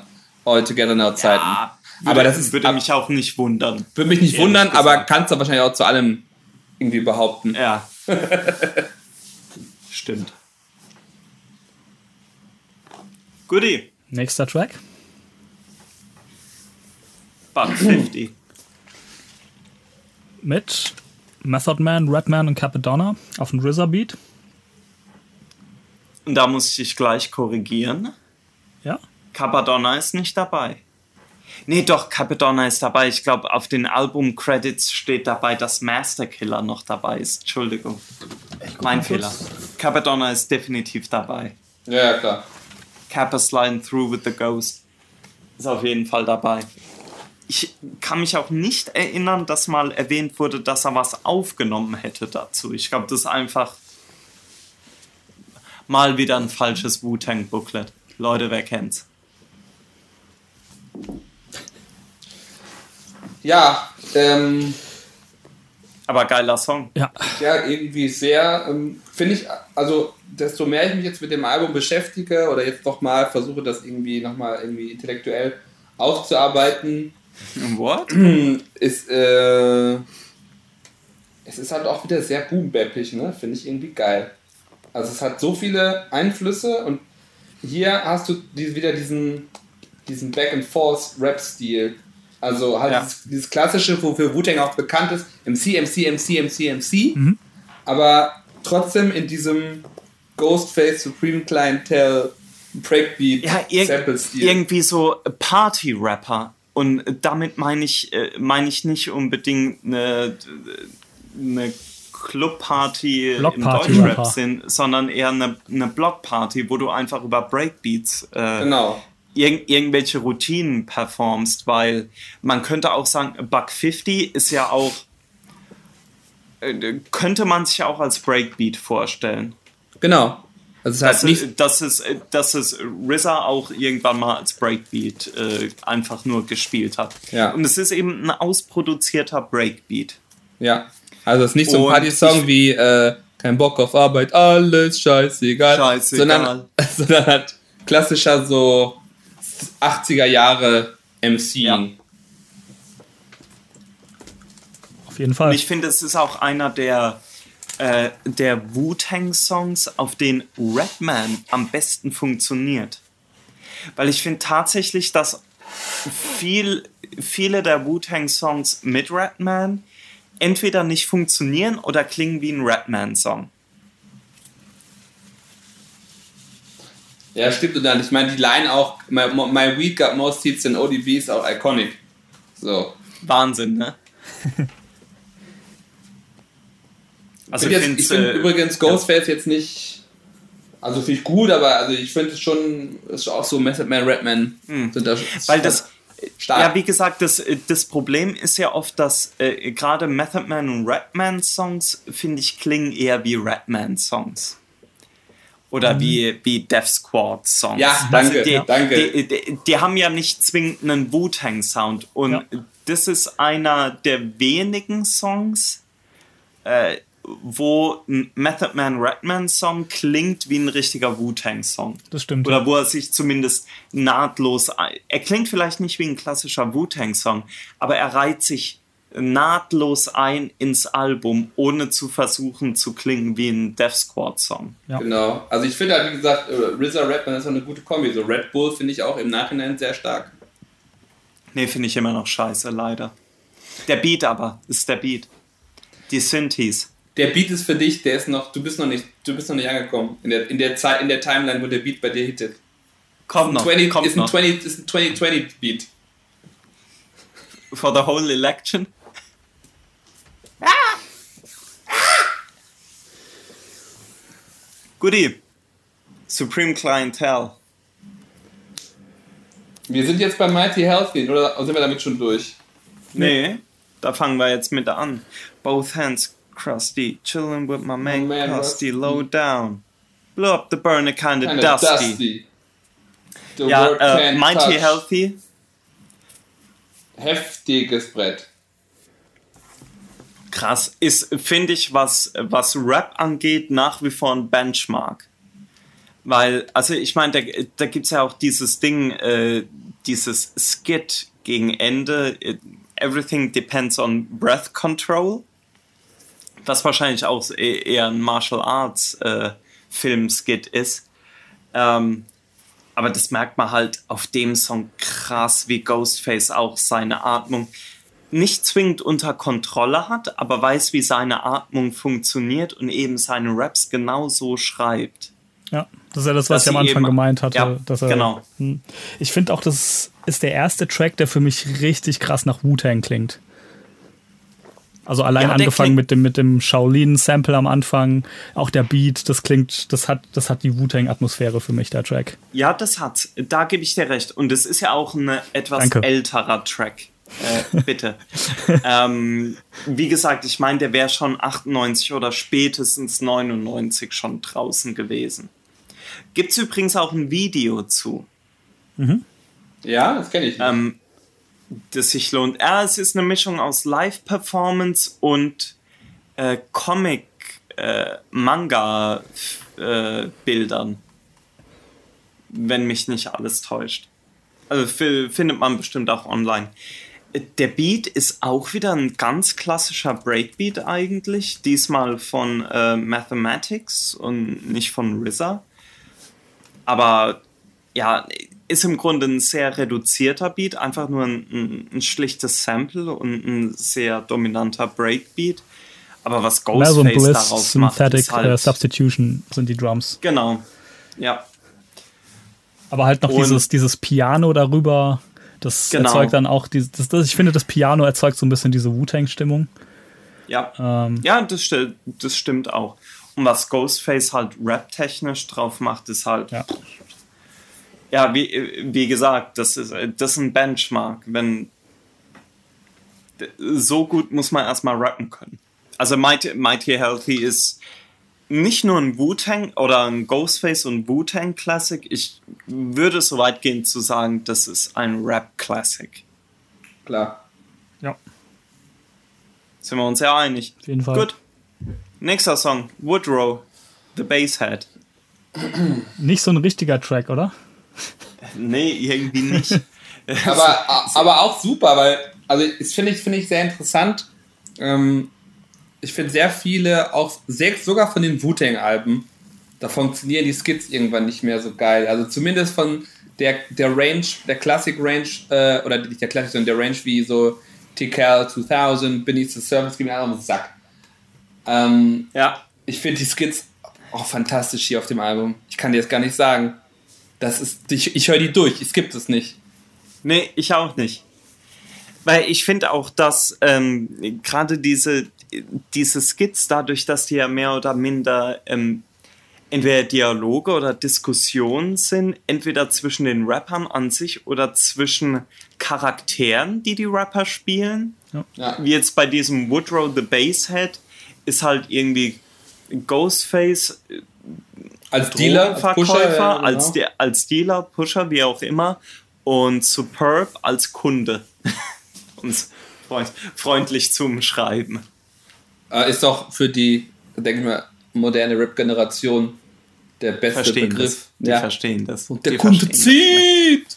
All Together Now Zeiten. Ja, aber das ist, würde mich auch nicht wundern. würde mich nicht wundern, aber gesagt. kannst du wahrscheinlich auch zu allem irgendwie behaupten. Ja. Stimmt. Goodie. Nächster Track. Buck 50. Mit Method Man, Redman und Capadonna auf dem RZA Beat. Und da muss ich dich gleich korrigieren. Ja. Capadonna ist nicht dabei. Nee, doch, Capadonna ist dabei. Ich glaube, auf den Album-Credits steht dabei, dass Master Killer noch dabei ist. Entschuldigung. Mein Fehler. Capadonna ist definitiv dabei. Ja, ja, klar. Kappa Sliding Through with the Ghost ist auf jeden Fall dabei. Ich kann mich auch nicht erinnern, dass mal erwähnt wurde, dass er was aufgenommen hätte dazu. Ich glaube, das ist einfach mal wieder ein falsches Wu-Tang-Booklet. Leute, wer kennt's? Ja, ähm, Aber geiler Song. Ja. ja, irgendwie sehr, ähm, finde ich, also desto mehr ich mich jetzt mit dem Album beschäftige oder jetzt noch mal versuche, das irgendwie nochmal irgendwie intellektuell aufzuarbeiten, What? ist, äh, es ist halt auch wieder sehr boombappig, ne? Finde ich irgendwie geil. Also es hat so viele Einflüsse und hier hast du wieder diesen, diesen Back-and-Forth-Rap-Stil. Also halt Ja. dieses, dieses klassische, wofür Wu-Tang auch bekannt ist, MC, MC, MC, MC, MC, aber trotzdem in diesem Ghostface Supreme Clientel Breakbeat Ja, ir irgendwie so Party-Rapper. Und damit meine ich, äh, meine ich nicht unbedingt eine, eine Clubparty im Blockparty-Rapper. Deutschrap-Sinn, sondern eher eine, eine Blockparty, wo du einfach über Breakbeats äh, Genau. irg irgendwelche Routinen performst, weil man könnte auch sagen, Buck 50 ist ja auch, äh, könnte man sich auch als Breakbeat vorstellen. Genau. Also halt Dass, nicht es, dass, es, dass es RZA auch irgendwann mal als Breakbeat äh, einfach nur gespielt hat. Ja. Und es ist eben ein ausproduzierter Breakbeat. Ja. Also es ist nicht so ein Und Party-Song wie äh, kein Bock auf Arbeit, alles scheißegal. Scheißegal. Sondern, sondern halt klassischer so 80er Jahre MC. Ja. Auf jeden Und Fall. ich finde, es ist auch einer der, äh, der Wu-Tang-Songs, auf denen Redman am besten funktioniert. Weil ich finde tatsächlich, dass viel, viele der Wu-Tang-Songs mit Redman entweder nicht funktionieren oder klingen wie ein Redman-Song. Ja, stimmt und dann. Ich meine, die Line auch, my, my weed got more seats than ODB ist auch iconic. So. Wahnsinn, ne? Also ich finde finde ich find übrigens Ghostface jetzt nicht. Also finde ich gut, aber also ich finde es schon, ist auch so Method Man, Redman. Sind da. Weil das, stark. ja, wie gesagt, das, das Problem ist ja oft, dass äh, gerade Method Man und Redman Songs, finde ich, klingen eher wie Redman Songs. Oder wie, wie Death Squad Songs. Mhm. Ja, danke, die, danke. Die, die, die haben ja nicht zwingend einen Wu-Tang Sound. Und Ja. das ist einer der wenigen Songs, äh, wo ein Method Man Redman Song klingt wie ein richtiger Wu-Tang Song. Das stimmt. Oder ja. wo er sich zumindest nahtlos. ein- Er klingt vielleicht nicht wie ein klassischer Wu-Tang-Song, aber er reiht sich nahtlos ein ins Album, ohne zu versuchen zu klingen wie ein Death Squad-Song. Ja. Genau. Also ich finde halt, wie gesagt, äh, RZA Redman ist auch eine gute Kombi. So Red Bull finde ich auch im Nachhinein sehr stark. Nee, finde ich immer noch scheiße, leider. Der Beat aber, ist der Beat. Die Synthes. Der Beat ist für dich, der ist noch, du bist noch nicht, du bist noch nicht angekommen. In der, in der Zeit, in der Timeline, wo der Beat bei dir hittet. Kommt noch, 20, kommt ist, ein noch. 20, ist ein 2020 Beat. For the whole election. Goodie. Supreme Clientele. Wir sind jetzt bei Mighty Healthy, oder sind wir damit schon durch? Nee, da fangen wir jetzt mit an. Both hands crusty, chilling with my man, man crusty, Rusty. low down. Blow up the burner, kinda, Kinda dusty. The Ja, äh, Mighty touch. Healthy, Heftiges Brett. Krass. Ist, finde ich, was, was Rap angeht, nach wie vor ein Benchmark. Weil, also ich meine, da, da gibt es ja auch dieses Ding, äh, dieses Skit gegen Ende, Everything depends on breath control, was wahrscheinlich auch e-, eher ein Martial Arts äh, Film-Skit ist. Ähm, aber das merkt man halt auf dem Song krass, wie Ghostface auch seine Atmung nicht zwingend unter Kontrolle hat, aber weiß, wie seine Atmung funktioniert und eben seine Raps genauso schreibt. Ja, das ist ja das, was ich am Anfang gemeint hatte. Ja, dass er, genau. Hm. Ich finde auch, das ist der erste Track, der für mich richtig krass nach Wu-Tang klingt. Also allein ja, angefangen mit dem, mit dem Shaolin-Sample am Anfang, auch der Beat, das klingt, das hat, das hat die Wu-Tang-Atmosphäre für mich, der Track. Ja, das hat. Da gebe ich dir recht. Und es ist ja auch ein etwas Danke. älterer Track. Äh, bitte. ähm, wie gesagt, ich meine, der wäre schon 98 oder spätestens 99 schon draußen gewesen. Gibt es übrigens auch ein Video zu. Mhm. Ja, das kenne ich. Ähm, das sich lohnt. Ja, es ist eine Mischung aus Live-Performance und äh, Comic-Manga-Bildern. Äh, wenn mich nicht alles täuscht. Also findet man bestimmt auch online. Der Beat ist auch wieder ein ganz klassischer Breakbeat eigentlich. Diesmal von äh, Mathematics und nicht von RZA. Aber ja, ist im Grunde ein sehr reduzierter Beat, einfach nur ein, ein, ein schlichtes Sample und ein sehr dominanter Breakbeat. Aber was Ghostface so Bliss, daraus macht, ist halt, uh, Substitution sind die Drums. Genau, ja. Aber halt noch dieses, dieses Piano darüber, das genau. erzeugt dann auch, dieses, das, das, ich finde, das Piano erzeugt so ein bisschen diese Wu-Tang-Stimmung. Ja, ähm, ja das, das stimmt auch. Und was Ghostface halt rap-technisch drauf macht, ist halt ja ja, wie, wie gesagt, das ist, das ist ein Benchmark. Wenn so gut muss man erstmal rappen können. Also Mighty, Mighty Healthy ist nicht nur ein Wu-Tang oder ein Ghostface und Wu-Tang Classic. Ich würde so weit gehen zu sagen, das ist ein Rap Classic. Klar. Ja. Sind wir uns ja einig. Auf jeden Fall. Gut. Nächster Song, Woodrow, The Basshead. Nicht so ein richtiger Track, oder? Nee, irgendwie nicht. aber, aber auch super, weil, also das finde ich, find ich sehr interessant. Ähm, ich finde sehr viele, auch sehr, sogar von den Wu-Tang-Alben, da funktionieren die Skits irgendwann nicht mehr so geil. Also zumindest von der, der Range, der Classic Range, äh, oder nicht der Classic, sondern der Range wie so TCAL 2000, Beneath the Service, geht mir einfach Sack. Ähm, ja. Ich finde die Skits auch fantastisch hier auf dem Album. Ich kann dir das gar nicht sagen. Das ist, ich, ich höre die durch, es gibt es nicht. Nee, ich auch nicht. Weil ich finde auch, dass ähm, gerade diese, diese Skits, dadurch, dass die ja mehr oder minder ähm, entweder Dialoge oder Diskussionen sind, entweder zwischen den Rappern an sich oder zwischen Charakteren, die die Rapper spielen. Ja. Wie jetzt bei diesem Woodrow the Basshead ist halt irgendwie Ghostface als Dealer, als Verkäufer, ja, genau. als, De als Dealer, Pusher, wie auch immer. Und Superb als Kunde. uns freundlich zum Schreiben. Äh, ist doch für die, denke ich mal, moderne Rap-Generation der beste verstehen Begriff. Das. Die ja. verstehen das. Und der die Kunde zieht!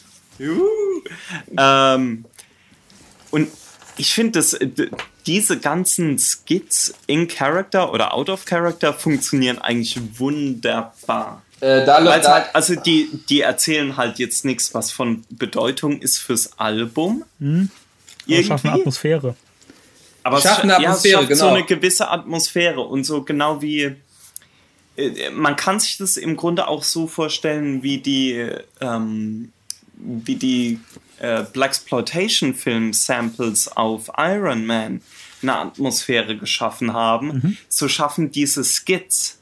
Ähm, und ich finde, dass diese ganzen Skits in Character oder out of Character funktionieren eigentlich wunderbar. Äh, da, da, halt, also die, die erzählen halt jetzt nichts, was von Bedeutung ist fürs Album. Mhm. Aber schaffen Atmosphäre. Aber es schaffen eine Atmosphäre, ja, es schafft genau. so eine gewisse Atmosphäre und so genau wie äh, man kann sich das im Grunde auch so vorstellen, wie die ähm, wie die äh, Blaxploitation-Film-Samples auf Iron Man eine Atmosphäre geschaffen haben, mhm. so schaffen diese Skits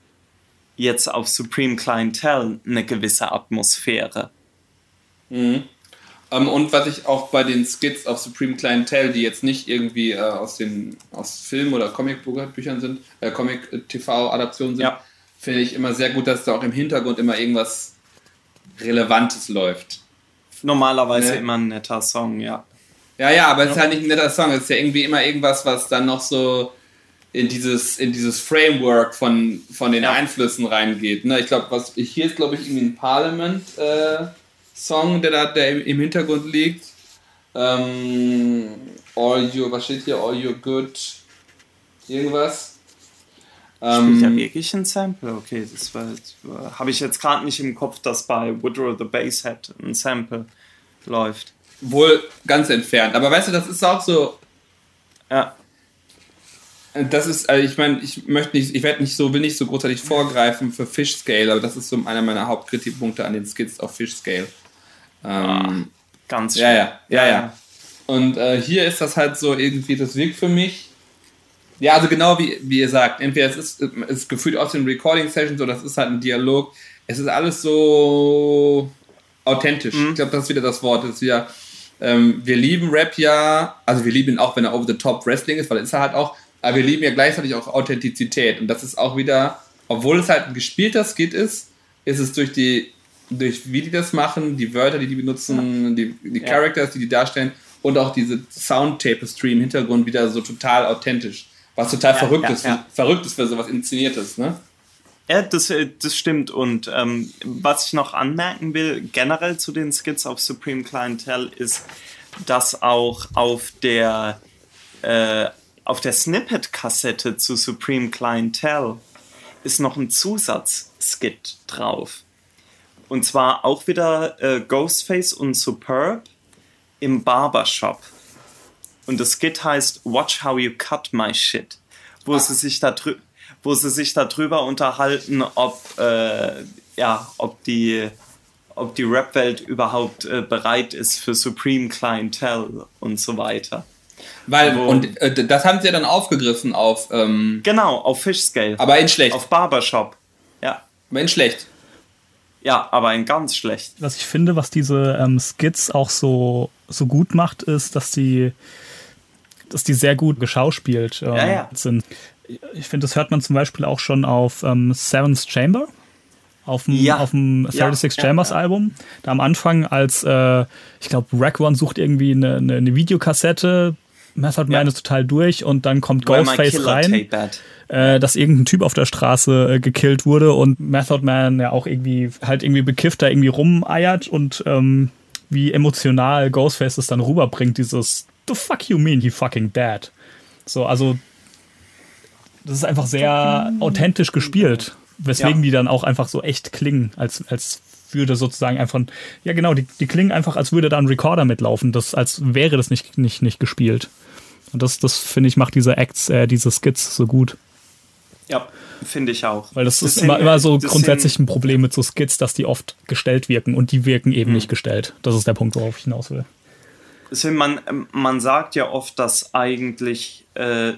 jetzt auf Supreme Clientele eine gewisse Atmosphäre. Mhm. Ähm, und was ich auch bei den Skits auf Supreme Clientele, die jetzt nicht irgendwie äh, aus den aus Film- oder Comicbüchern sind, äh, Comic-TV-Adaptionen sind, ja. finde ich immer sehr gut, dass da auch im Hintergrund immer irgendwas Relevantes läuft. Normalerweise ne? immer ein netter Song, ja. Ja, ja, aber es ist halt nicht ein netter Song. Es ist ja irgendwie immer irgendwas, was dann noch so in dieses, in dieses Framework von, von den ja. Einflüssen reingeht. Ne? Ich glaube, was hier ist, glaube ich, irgendwie ein Parliament-Song, äh, der da der im, im Hintergrund liegt. Ähm, all your, was steht hier? All your good irgendwas. Ähm, Spielt ja wirklich ein Sample, okay, das war, war habe ich jetzt gerade nicht im Kopf, dass bei Woodrow the Basshead ein Sample läuft. Wohl ganz entfernt, aber weißt du, das ist auch so. Ja. Das ist, also ich meine, ich möchte nicht, ich werde nicht so, will nicht so großartig vorgreifen für Fish Scale, aber das ist so einer meiner Hauptkritikpunkte an den Skits auf Fish Scale. Ähm, ah, ganz schön. Ja, ja, ja, ja. Und äh, hier ist das halt so irgendwie, das wirkt für mich ja, also genau wie, wie ihr sagt, entweder es ist, es ist gefühlt aus den Recording-Sessions oder es ist halt ein Dialog. Es ist alles so authentisch. Mhm. Ich glaube, das ist wieder das Wort. Das ist wieder, ähm, wir lieben Rap ja, also wir lieben ihn auch, wenn er over the top Wrestling ist, weil ist er halt auch, aber wir lieben ja gleichzeitig auch Authentizität. Und das ist auch wieder, obwohl es halt ein gespielter Skit ist, ist es durch die, durch wie die das machen, die Wörter, die die benutzen, die, die ja. Characters, die die darstellen und auch diese Sound-Tapestry im Hintergrund wieder so total authentisch. Was total ja, verrückt, ja, ist, ja. verrückt ist für sowas Inszeniertes, ne? Ja, das, äh, das stimmt. Und ähm, was ich noch anmerken will, generell zu den Skits auf Supreme Clientele, ist, dass auch auf der, äh, auf der Snippet-Kassette zu Supreme Clientele ist noch ein Zusatzskit drauf. Und zwar auch wieder äh, Ghostface und Superb im Barbershop. Und das Skit heißt Watch How You Cut My Shit, wo ah. sie sich da wo sie sich darüber unterhalten, ob äh, ja, ob die ob die Rap-Welt überhaupt äh, bereit ist für Supreme Clientele und so weiter. Weil, Wo, und äh, das haben sie ja dann aufgegriffen auf. Ähm, genau, auf Fish Scale. Aber in schlecht. Auf Barbershop. Ja. Aber in schlecht. Ja, aber in ganz schlecht. Was ich finde, was diese ähm, Skits auch so, so gut macht, ist, dass die dass die sehr gut geschauspielt äh, ja, ja. sind. Ich finde, das hört man zum Beispiel auch schon auf ähm, Seventh Chamber, auf dem, ja. auf dem 36 ja, Chambers Album. Da am Anfang, als äh, ich glaube, Rack One sucht irgendwie eine, eine, eine Videokassette, Method Man ist total durch und dann kommt Ghostface rein, äh, dass irgendein Typ auf der Straße äh, gekillt wurde und Method Man ja auch irgendwie halt irgendwie bekifft da irgendwie rumeiert und ähm, wie emotional Ghostface es dann rüberbringt, dieses the fuck you mean, he fucking dead? So, also, das ist einfach sehr authentisch gespielt, weswegen ja. die dann auch einfach so echt klingen, als, als würde sozusagen einfach, ja genau, die, die klingen einfach, als würde da ein Recorder mitlaufen, das, als wäre das nicht, nicht, nicht gespielt. Und das, das finde ich, macht diese Acts, äh, diese Skits so gut. Ja, finde ich auch. Weil das, das ist immer, immer so grundsätzlich ein Problem mit so Skits, dass die oft gestellt wirken und die wirken eben hm. nicht gestellt. Das ist der Punkt, worauf ich hinaus will man, man sagt ja oft, dass eigentlich äh,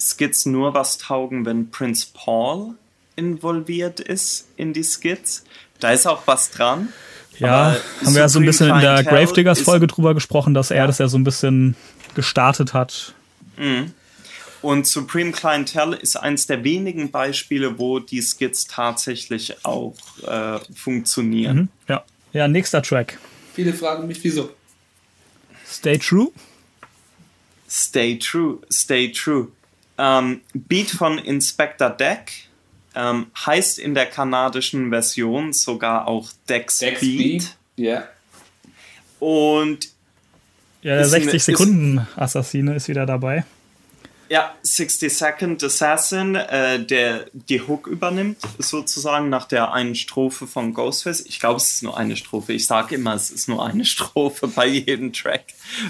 Skits nur was taugen, wenn Prince Paul involviert ist in die Skits. Da ist auch was dran. Ja, haben wir ja so ein bisschen in der Gravediggers-Folge drüber gesprochen, dass er das ja so ein bisschen gestartet hat. Mhm. Und Supreme Clientele ist eins der wenigen Beispiele, wo die Skits tatsächlich auch äh, funktionieren. Mhm, ja. ja, nächster Track. Viele fragen mich, wieso. Stay True? Stay True, Stay True. Ähm, Beat von Inspector Deck ähm, heißt in der kanadischen Version sogar auch Dex, Dex Beat. Beat. Yeah. Und ja, der 60 Sekunden Assassine ist wieder dabei. Ja, 60 Second Assassin, äh, der die Hook übernimmt, sozusagen nach der einen Strophe von Ghostface. Ich glaube, es ist nur eine Strophe. Ich sage immer, es ist nur eine Strophe bei jedem Track.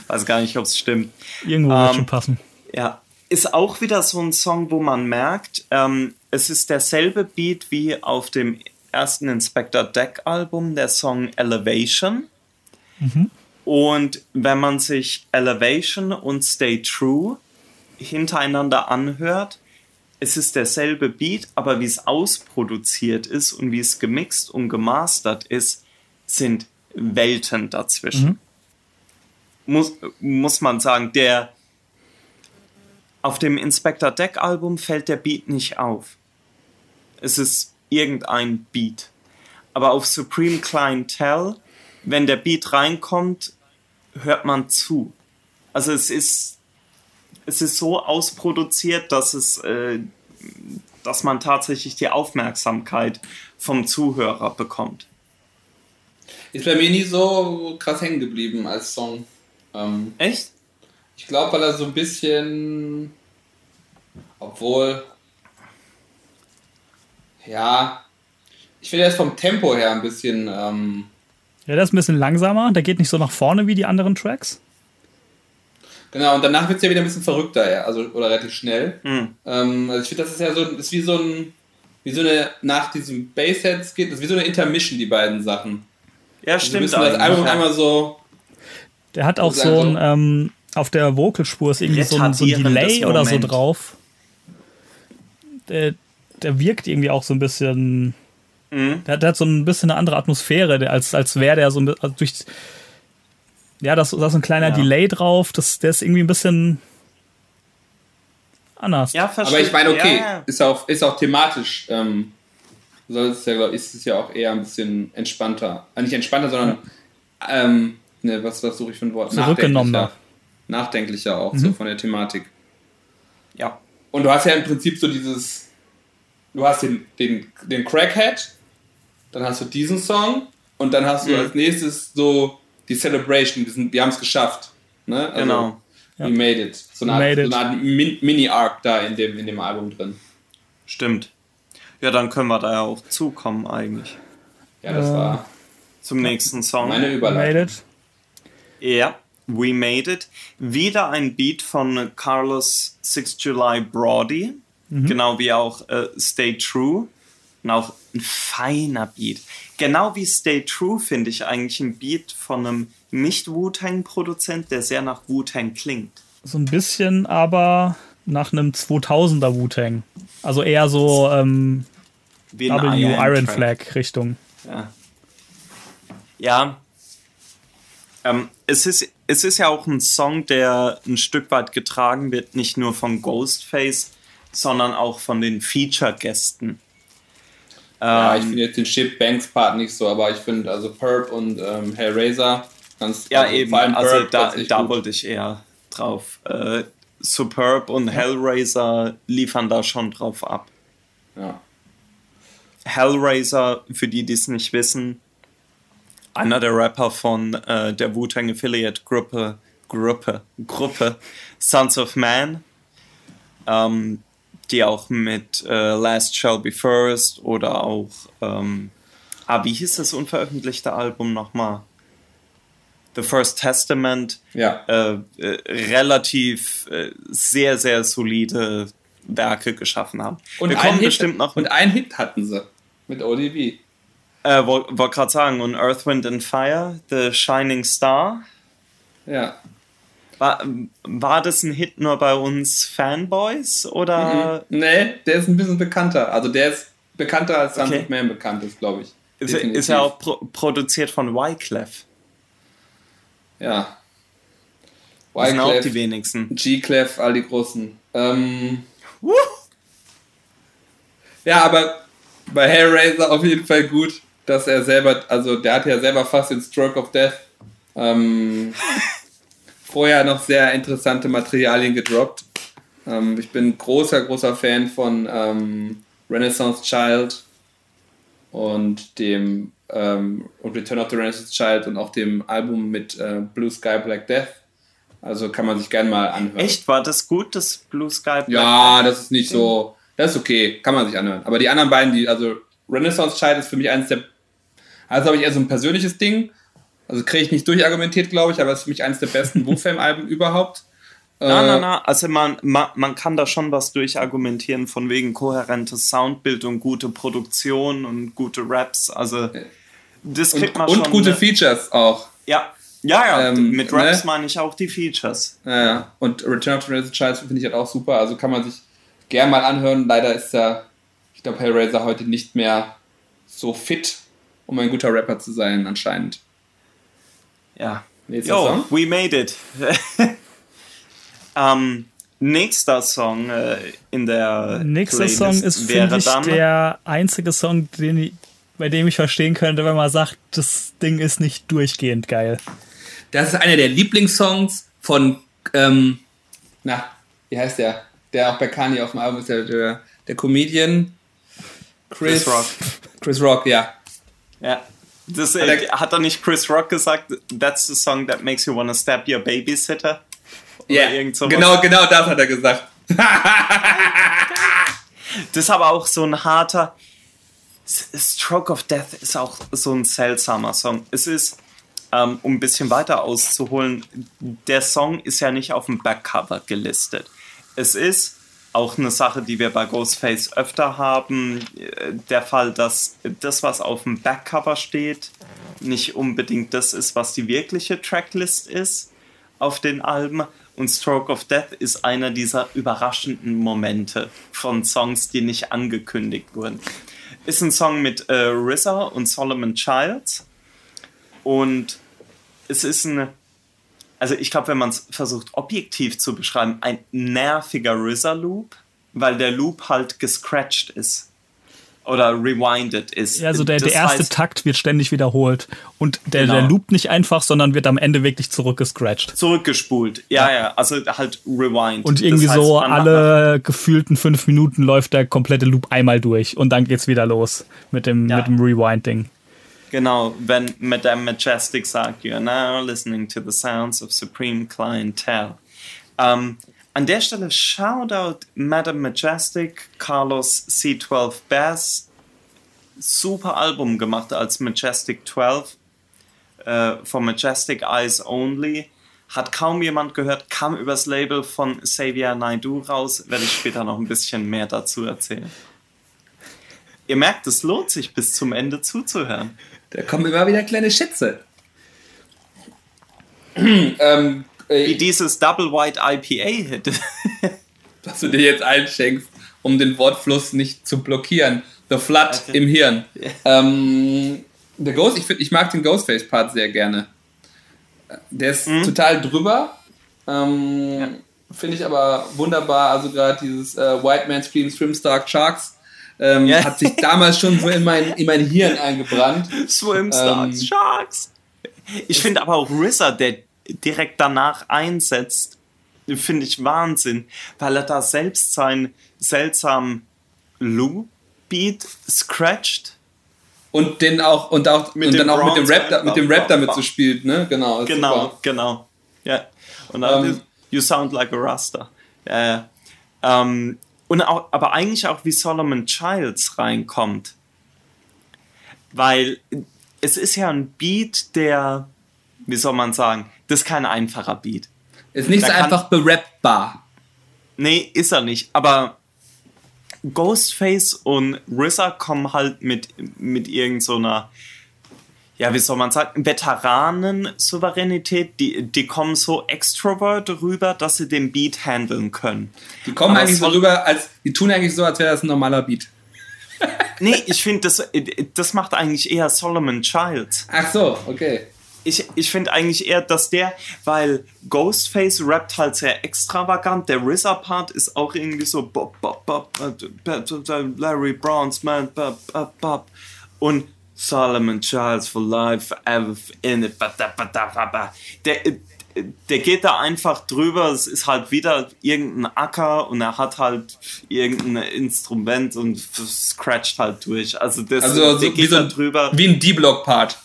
Weiß gar nicht, ob es stimmt. Irgendwo ähm, wird schon passen. Ja, ist auch wieder so ein Song, wo man merkt, ähm, es ist derselbe Beat wie auf dem ersten Inspector Deck Album, der Song Elevation. Mhm. Und wenn man sich Elevation und Stay True hintereinander anhört, es ist derselbe Beat, aber wie es ausproduziert ist und wie es gemixt und gemastert ist, sind Welten dazwischen. Mhm. Muss, muss man sagen, der auf dem Inspector Deck Album fällt der Beat nicht auf. Es ist irgendein Beat. Aber auf Supreme Clientele, wenn der Beat reinkommt, hört man zu. Also es ist es ist so ausproduziert, dass es, äh, dass man tatsächlich die Aufmerksamkeit vom Zuhörer bekommt. Ist bei mir nie so krass hängen geblieben als Song. Ähm, Echt? Ich glaube, weil er so ein bisschen, obwohl, ja, ich finde er ist vom Tempo her ein bisschen. Ähm, ja, der ist ein bisschen langsamer. Der geht nicht so nach vorne wie die anderen Tracks. Genau, und danach wird es ja wieder ein bisschen verrückter, ja, also oder relativ schnell. Mhm. Ähm, also ich finde, das ist ja so, ist wie so ein, wie so eine, nach diesem Bassheads geht, das ist wie so eine Intermission, die beiden Sachen. Ja, also stimmt. Das Album ja. einmal so. Der hat auch so ein, ähm, auf der Vocalspur ist irgendwie so ein, so ein Delay oder so drauf. Der, der wirkt irgendwie auch so ein bisschen. Mhm. Der, der, hat so ein bisschen eine andere Atmosphäre, als, als wäre der so ein bisschen. Also durch, ja, da ist, da ist ein kleiner ja. Delay drauf. Das, der ist irgendwie ein bisschen anders. Ja, verstehe. Aber ich meine, okay, ja. ist, auch, ist auch thematisch. Ähm, soll es ja, ist es ja auch eher ein bisschen entspannter. Äh, nicht entspannter, sondern ähm, ne, was, was suche ich für ein Wort? Zurückgenommener. Nachdenklicher, nachdenklicher auch, mhm. so von der Thematik. Ja. Und du hast ja im Prinzip so dieses, du hast den, den, den Crackhead, dann hast du diesen Song und dann hast du mhm. als nächstes so die Celebration, wir, sind, wir haben es geschafft. Ne? Also, genau. We ja. made it. So eine Art, so Art Mini-Arc da in dem, in dem Album drin. Stimmt. Ja, dann können wir da ja auch zukommen eigentlich. Ja, das war zum nächsten Song. Meine Überleitung. Made it. Ja, We Made It. Wieder ein Beat von Carlos 6 July Brody. Mhm. Genau wie auch äh, Stay True. Und auch ein feiner Beat. Genau wie Stay True finde ich eigentlich ein Beat von einem Nicht-Wu-Tang-Produzent, der sehr nach Wu-Tang klingt. So ein bisschen, aber nach einem 2000er Wu-Tang. Also eher so ähm, w Iron, Flag Richtung. Ja. Ja. Ähm, es, ist, es ist ja auch ein Song, der ein Stück weit getragen wird, nicht nur von Ghostface, sondern auch von den Feature-Gästen. Ja, ich ähm, finde jetzt den Chip Banks Part nicht so, aber ich finde also Perp und ähm, Hellraiser ganz Ja, also eben, also da, da wollte ich eher drauf. Äh, Superb und Hellraiser liefern da schon drauf ab. Ja. Hellraiser, für die, die es nicht wissen, einer der Rapper von äh, der Wu-Tang Affiliate Gruppe, Gruppe, Gruppe Sons of Man, ähm, die auch mit äh, Last Shall Be First oder auch, ähm, ah, wie hieß das unveröffentlichte Album nochmal? The First Testament ja. äh, äh, relativ äh, sehr, sehr solide Werke geschaffen haben. Und, Wir kommen bestimmt noch und einen Hit hatten sie mit ODB. Äh, Wollte wollt gerade sagen, und Earth, Wind and Fire, The Shining Star. Ja. War, war das ein Hit nur bei uns Fanboys oder? Mhm. Nee, der ist ein bisschen bekannter. Also der ist bekannter als Sons okay. Man bekannt ist, glaube ich. Ist, ist ja auch pro produziert von Wyclef. Ja. Das sind auch die wenigsten. G-Clef, all die großen. Ähm, ja, aber bei Hellraiser auf jeden Fall gut, dass er selber, also der hat ja selber fast den Stroke of Death ähm, vorher noch sehr interessante Materialien gedroppt. Ähm, ich bin großer, großer Fan von ähm, Renaissance Child und dem ähm, und Return of the Renaissance Child und auch dem Album mit äh, Blue Sky Black Death. Also kann man sich gerne mal anhören. Echt? War das gut, das Blue Sky Black Ja, das ist nicht so. Das ist okay, kann man sich anhören. Aber die anderen beiden, die, also Renaissance Child ist für mich eines der. Also habe ich eher so ein persönliches Ding. Also kriege ich nicht durchargumentiert, glaube ich, aber es ist für mich eines der besten Wu-Fam-Alben überhaupt. Na, na, äh, na, also man, man, man kann da schon was durchargumentieren von wegen kohärentes Soundbild und gute Produktion und gute Raps. Also das kriegt und, man schon. Und gute ne? Features auch. Ja. Ja, ja, ähm, mit Raps ne? meine ich auch die Features. Ja, ja. Und Return of the Razor Child finde ich halt auch super. Also kann man sich gern mal anhören. Leider ist ja, ich glaube, Hellraiser heute nicht mehr so fit, um ein guter Rapper zu sein, anscheinend. Ja. Nächster Yo, Song? we made it. ähm, nächster Song äh, in der Nächster Playlist Song ist, finde ich, der einzige Song, den ich bei dem ich verstehen könnte, wenn man sagt, das Ding ist nicht durchgehend geil. Das ist einer der Lieblingssongs von, ähm, na, wie heißt der? Der auch bei Kanye auf dem Album ist, der, der, der Comedian Chris, Chris Rock. Chris Rock, ja. Ja. Das, Hat äh, er- hat er nicht Chris Rock gesagt, that's the song that makes you wanna stab your babysitter? Ja, irgend sowas? genau, genau das hat er gesagt. Das ist aber auch so ein harter. Stroke of Death ist auch so ein seltsamer Song. Es ist, ähm, um ein bisschen weiter auszuholen, der Song ist ja nicht auf dem Backcover gelistet. Es ist auch eine Sache, die wir bei Ghostface öfter haben, äh, der Fall, dass das, was auf dem Backcover steht, nicht unbedingt das ist, was die wirkliche Tracklist ist auf den Alben. Und Stroke of Death ist einer dieser überraschenden Momente von Songs, die nicht angekündigt wurden. Ist ein Song mit äh, RZA und Solomon Childs. Und es ist ein, also ich glaube, wenn man es versucht objektiv zu beschreiben, ein nerviger RZA-Loop, weil der Loop halt gescratcht ist. Oder rewinded ist. Ja, also der, der erste heißt- Takt wird ständig wiederholt. Und der, Genau. der loopt nicht einfach, sondern wird am Ende wirklich zurückgescratcht. zurückgespult. Ja, ja, also halt rewind. Und irgendwie Das heißt, so alle gefühlten fünf Minuten läuft der komplette Loop einmal durch und dann geht's wieder los mit dem, Ja. mit dem Rewind-Ding. Genau, wenn Madame Majestic sagt, you're now listening to the sounds of supreme clientele. Ähm, an der Stelle Shoutout Madame Majestic, Carlos C12 Bass. Super Album gemacht als Majestic 12 äh, von Majestic Eyes Only. Hat kaum jemand gehört, kam übers Label von Xavier Naidoo raus. Werde ich später noch ein bisschen mehr dazu erzählen. Ihr merkt, es lohnt sich bis zum Ende zuzuhören. Da kommen immer wieder kleine Schätze. ähm, Wie äh, dieses Double White IPA-Hit. dass du dir jetzt einschenkst, um den Wortfluss nicht zu blockieren. The Flood Okay. im Hirn. Ähm, der Ghost, ich, find, ich mag den Ghostface-Part sehr gerne. Der ist Mhm. total drüber. Ähm, Finde ich aber wunderbar. Also gerade dieses äh, White Man Screams Swim Stark Sharks ähm, Ja. hat sich damals schon so in mein, in mein Hirn eingebrannt. Swim Stars, Ähm. Sharks. Ich finde aber auch RZA, der direkt danach einsetzt, finde ich Wahnsinn, weil er da selbst seinen seltsamen Loop-Beat scratcht. Und den auch und auch Mit und dem dann auch mit dem Rap da, mit dem Rap damit so spielt, ne? Genau. Genau, super. genau. Ja. Und dann Ähm. ist, You sound like a Rasta. Ja, ja. Ähm, und auch, aber eigentlich auch wie Solomon Childs reinkommt. Weil es ist ja ein Beat, der, wie soll man sagen, das ist kein einfacher Beat. Ist nicht Da so kann- einfach berappbar. Nee, ist er nicht. Aber Ghostface und RZA kommen halt mit, mit irgend so ja, wie soll man sagen, Veteranen-Souveränität. Die, die kommen so extrovert rüber, dass sie den Beat handeln können. Die kommen Aber eigentlich so rüber, als die tun eigentlich so, als wäre das ein normaler Beat. Nee, ich finde, das, das macht eigentlich eher Solomon Childs. Ach so, okay. Ich, ich finde eigentlich eher, dass der, weil Ghostface rappt halt sehr extravagant, der RZA-Part ist auch irgendwie so bop, bop, bop, äh, Larry Bronzeman, bop, bop, bop. und Solomon Childs for life, forever in it. Der, äh, der geht da einfach drüber, es ist halt wieder irgendein Acker und er hat halt irgendein Instrument und scratcht halt durch. Also, das, Also der so, wie, geht so, da drüber wie ein D-Block-Part.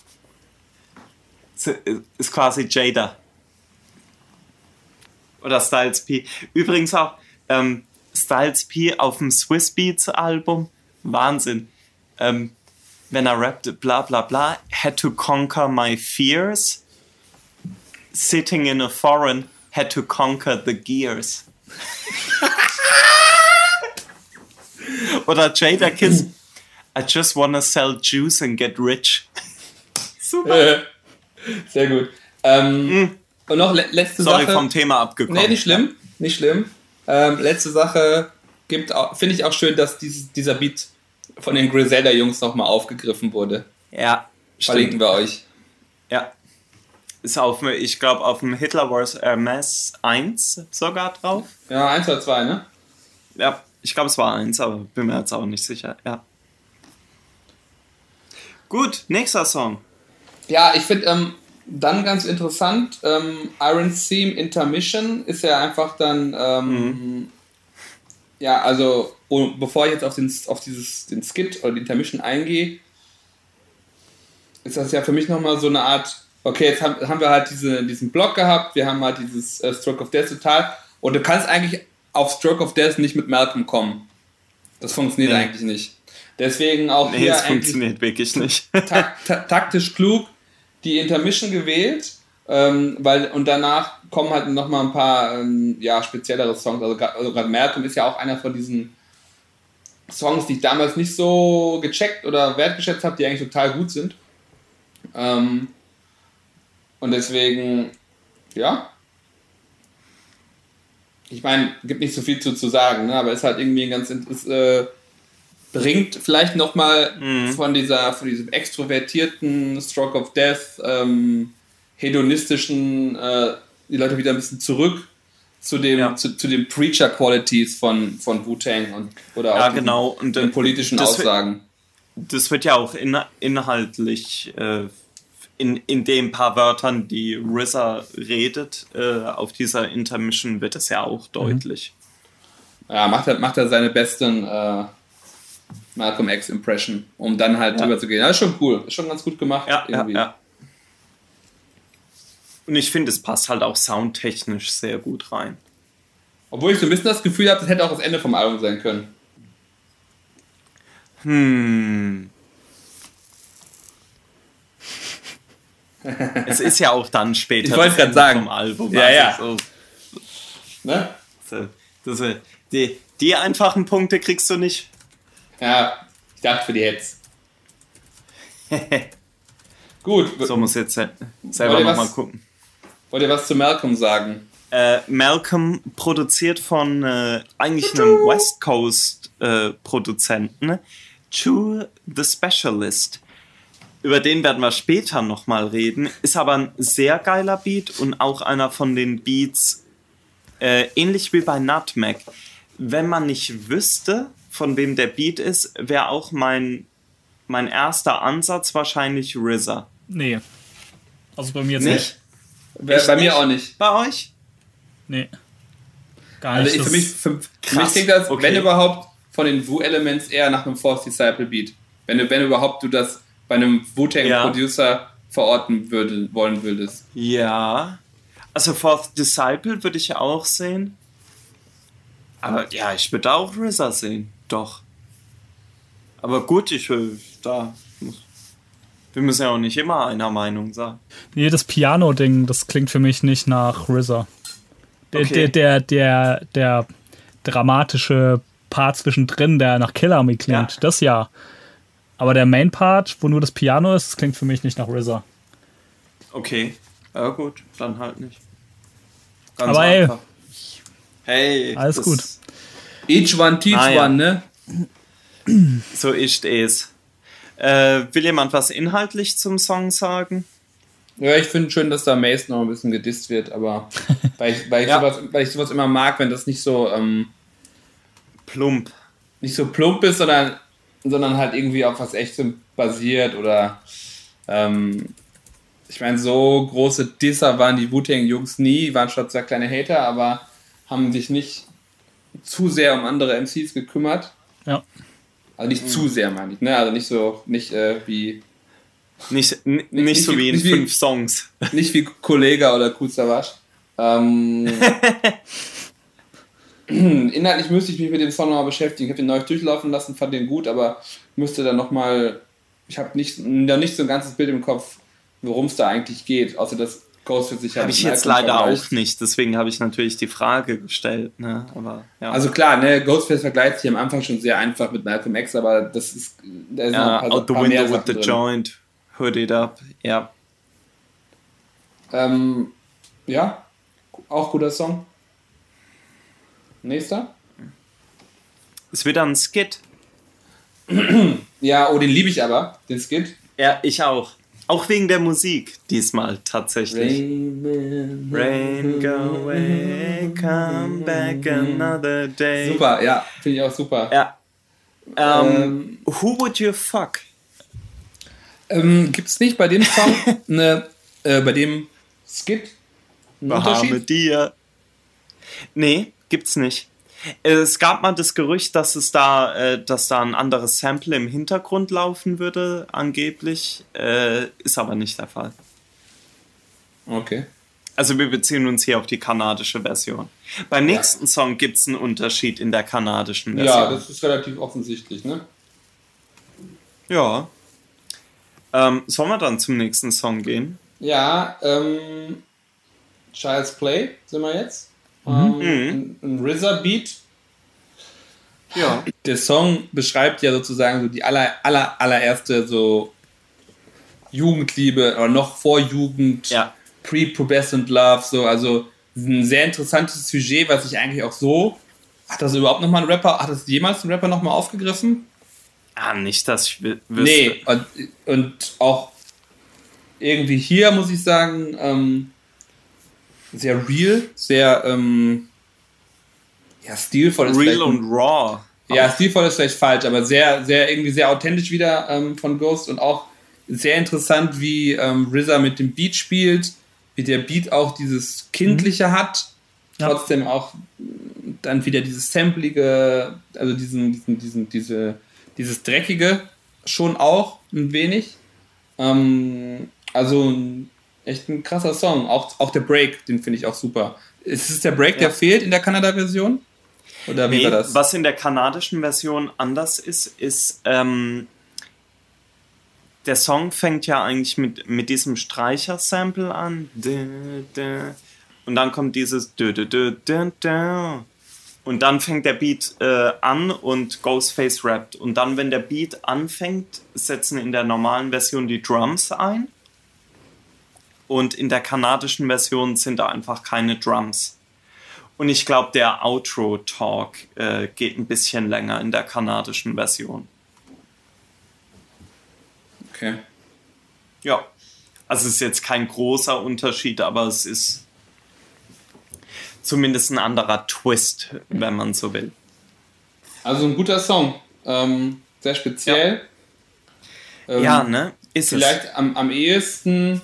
ist quasi Jada. Oder Styles P. Übrigens auch ähm, Styles P auf dem Swiss Beats Album. Wahnsinn. Ähm, wenn er rappt, bla bla bla, had to conquer my fears. Sitting in a foreign, had to conquer the gears. Oder Jada Kiss, I just wanna sell juice and get rich. Super. Sehr gut. Ähm, Und noch le letzte. Sorry, Sache. vom Thema abgekommen. Nee, nicht schlimm. Nicht schlimm. Ähm, letzte Sache finde ich auch schön, dass dieses, dieser Beat von den Griselda-Jungs nochmal aufgegriffen wurde. Ja, Verlinken wir euch. Ja. Ist auf, ich glaube, auf dem Hitler Wars Hermes 1 sogar drauf. Ja, eins oder zwei, ne? Ja, ich glaube, es war 1, aber bin mir jetzt auch nicht sicher. Ja. Gut, nächster Song. Ja, ich finde, ähm, dann ganz interessant, ähm, Iron Theme Intermission ist ja einfach dann, ähm, mhm. ja, also bevor ich jetzt auf, den, auf dieses, den Skit oder die Intermission eingehe, ist das ja für mich nochmal so eine Art, okay, jetzt haben, haben wir halt diese, diesen Block gehabt, wir haben halt dieses äh, Stroke of Death total und du kannst eigentlich auf Stroke of Death nicht mit Malcolm kommen. Das funktioniert nee. eigentlich nicht. Deswegen auch nee, hier es funktioniert wirklich nicht. tak taktisch klug die Intermission gewählt, ähm, weil und danach kommen halt noch mal ein paar ähm, ja, speziellere Songs. Also gerade also Malcolm ist ja auch einer von diesen Songs, die ich damals nicht so gecheckt oder wertgeschätzt habe, die eigentlich total gut sind. Ähm, und deswegen, ja. Ich meine, gibt nicht so viel zu, zu sagen, ne? aber ist halt irgendwie ein ganz ist, äh, bringt vielleicht nochmal mhm. von dieser, von diesem extrovertierten Stroke of Death, ähm, hedonistischen, äh, die Leute wieder ein bisschen zurück zu dem, ja. zu, zu den Preacher-Qualities von, von Wu-Tang und oder ja, auch genau. und, den politischen Aussagen. Wird, das wird ja auch in, inhaltlich äh, in, in den paar Wörtern, die RZA redet, äh, auf dieser Intermission wird es ja auch mhm. deutlich. Ja, macht er, macht er seine besten äh, Malcolm X Impression, um dann halt ja. drüber zu gehen. Das ist schon cool, ist schon ganz gut gemacht. Ja, irgendwie. Ja, ja. Und ich finde, es passt halt auch soundtechnisch sehr gut rein. Obwohl ich so ein bisschen das Gefühl habe, das hätte auch das Ende vom Album sein können. Hm. es ist ja auch dann später ich wollte gerade sagen. vom Album. Ja, ja. So. Ne? So, das, die, die einfachen Punkte kriegst du nicht. Ja, ich dachte für die jetzt. Gut. So muss jetzt selber nochmal gucken. Wollt ihr was zu Malcolm sagen? Äh, Malcolm produziert von äh, eigentlich einem West Coast äh, Produzenten, To The Specialist. Über den werden wir später nochmal reden. Ist aber ein sehr geiler Beat und auch einer von den Beats, äh, ähnlich wie bei Nutmeg. Wenn man nicht wüsste, von wem der Beat ist, wäre auch mein, mein erster Ansatz wahrscheinlich RZA. Nee. Also bei mir jetzt nicht. nicht. Bei, mir nicht? auch nicht. Bei euch? Nee. Gar also nicht. Also ich, für, mich, für, für mich klingt das, okay. wenn überhaupt, von den Wu-Elements eher nach einem Force Disciple Beat. Wenn wenn überhaupt du das bei einem Wu-Tang-Producer ja. verorten würde, wollen würdest. Ja. Also Fourth Disciple würde ich auch sehen. Aber ja, ich würde auch RZA sehen. Doch. Aber gut, ich will da. Wir müssen ja auch nicht immer einer Meinung sein. Nee, das Piano-Ding, das klingt für mich nicht nach RZA. Der, okay. der, der, der, der dramatische Part zwischendrin, der nach Killer Me klingt, ja. das ja. Aber der Main-Part, wo nur das Piano ist, das klingt für mich nicht nach RZA. Okay, ja gut, dann halt nicht. Ganz Aber einfach. ey, hey, alles gut. Each one teach ah, ja. one, ne? So ist es. Äh, will jemand was inhaltlich zum Song sagen? Ja, ich finde schön, dass da Mace noch ein bisschen gedisst wird, aber weil ich, weil ich, ja. sowas, weil ich sowas immer mag, wenn das nicht so ähm, plump. Nicht so plump ist, sondern, sondern halt irgendwie auf was Echtem basiert oder ähm, ich meine, so große Disser waren die Wu-Tang-Jungs nie, waren schon sehr kleine Hater, aber haben sich nicht zu sehr um andere MCs gekümmert. Ja. Also nicht mhm. zu sehr, meine ich, ne? Also nicht so, nicht äh, wie. Nicht, nicht, nicht, so wie in fünf wie, Songs. Nicht wie Kollega oder Kuzawasch. Ähm, inhaltlich müsste ich mich mit dem Song nochmal beschäftigen. Ich habe den neu durchlaufen lassen, fand den gut, aber müsste dann nochmal. Ich habe nicht, noch nicht so ein ganzes Bild im Kopf, worum es da eigentlich geht, außer dass Ghostface sich Habe ich jetzt leider auch nicht, deswegen habe ich natürlich die Frage gestellt. Ne? Aber, ja. Also klar, ne, Ghostface vergleicht sich am Anfang schon sehr einfach mit Malcolm X, aber das ist. Da ist ja, out the window with the drin. joint, hood it up, ja. Ähm, ja, auch guter Song. Nächster? Es wird ein Skit. ja, oh, den liebe ich aber, den Skit. Ja, ich auch. Auch wegen der Musik diesmal tatsächlich. Rain, Rain go away, come back another day. Super, ja, finde ich auch super. Ja. Ähm, ähm, who would you fuck? Ähm, Gibt es nicht bei dem Song eine äh, bei dem Skit einen Unterschied? dir. Nee, gibt's nicht. Es gab mal das Gerücht, dass es da, äh, dass da ein anderes Sample im Hintergrund laufen würde, angeblich. Äh, ist aber nicht der Fall. Okay. Also wir beziehen uns hier auf die kanadische Version. Beim nächsten ja. Song gibt es einen Unterschied in der kanadischen Version. Ja, das ist relativ offensichtlich, ne? Ja. Ähm, sollen wir dann zum nächsten Song gehen? Ja, ähm, Child's Play sind wir jetzt. Mhm. Ähm, ein, ein RZA-Beat. Ja. Der Song beschreibt ja sozusagen so die aller, aller, allererste so Jugendliebe oder noch vor Jugend. Ja Pre-Pubescent Love, so, also ein sehr interessantes Sujet, was ich eigentlich auch so. Hat das überhaupt nochmal ein Rapper, hat das jemals ein Rapper nochmal aufgegriffen? Ah, nicht, dass ich wüsste. Nee, und, und auch irgendwie hier, muss ich sagen, ähm, sehr real, sehr ähm, ja, stilvoll ist Real und raw. Ja, stilvoll ist vielleicht falsch, aber sehr, sehr, irgendwie sehr authentisch wieder ähm, von Ghost und auch sehr interessant, wie ähm, RZA mit dem Beat spielt wie der Beat auch dieses Kindliche mhm. hat, trotzdem ja. auch dann wieder dieses Samplige, also diesen, diesen, diesen, diese, dieses Dreckige schon auch ein wenig. Ähm, also echt ein krasser Song. Auch, auch der Break, den finde ich auch super. Ist es der Break, ja. der fehlt in der Kanada-Version? Oder wie nee, war das? Was in der kanadischen Version anders ist, ist, ähm, der Song fängt ja eigentlich mit, mit diesem Streicher-Sample an. Und dann kommt dieses. Und dann fängt der Beat äh, an und Ghostface rappt. Und dann, wenn der Beat anfängt, setzen in der normalen Version die Drums ein. Und in der kanadischen Version sind da einfach keine Drums. Und ich glaube, der Outro-Talk äh, geht ein bisschen länger in der kanadischen Version. Okay. Ja. Also es ist jetzt kein großer Unterschied, aber es ist zumindest ein anderer Twist, wenn man so will. Also ein guter Song. Ähm, sehr speziell. Ja, ähm, ja ne? Ist vielleicht es. Am, am ehesten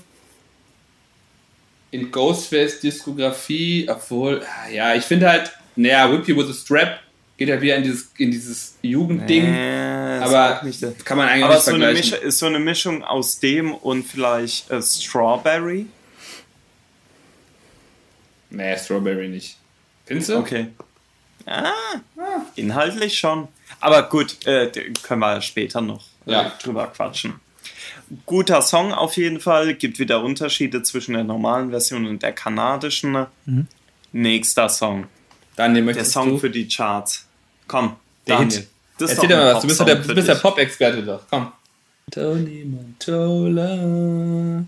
in Ghostface Diskografie, obwohl, ah, ja, ich finde halt, naja, Whip You with a Strap geht ja wieder in dieses, in dieses Jugendding. Nee, aber nicht, kann man eigentlich aber nicht so vergleichen. Eine Mischung, ist so eine Mischung aus dem und vielleicht äh, Strawberry? Nee, Strawberry nicht. Findest du? Okay. Ah, ah. inhaltlich schon. Aber gut, äh, können wir später noch äh, ja. drüber quatschen. Guter Song auf jeden Fall. Gibt wieder Unterschiede zwischen der normalen Version und der kanadischen. Mhm. Nächster Song. Dann der Song du? für die Charts. Komm, der Daniel. Hit. Das Erzähl dir mal was, du bist, der, du bist der Pop-Experte doch, komm. Tony Mantola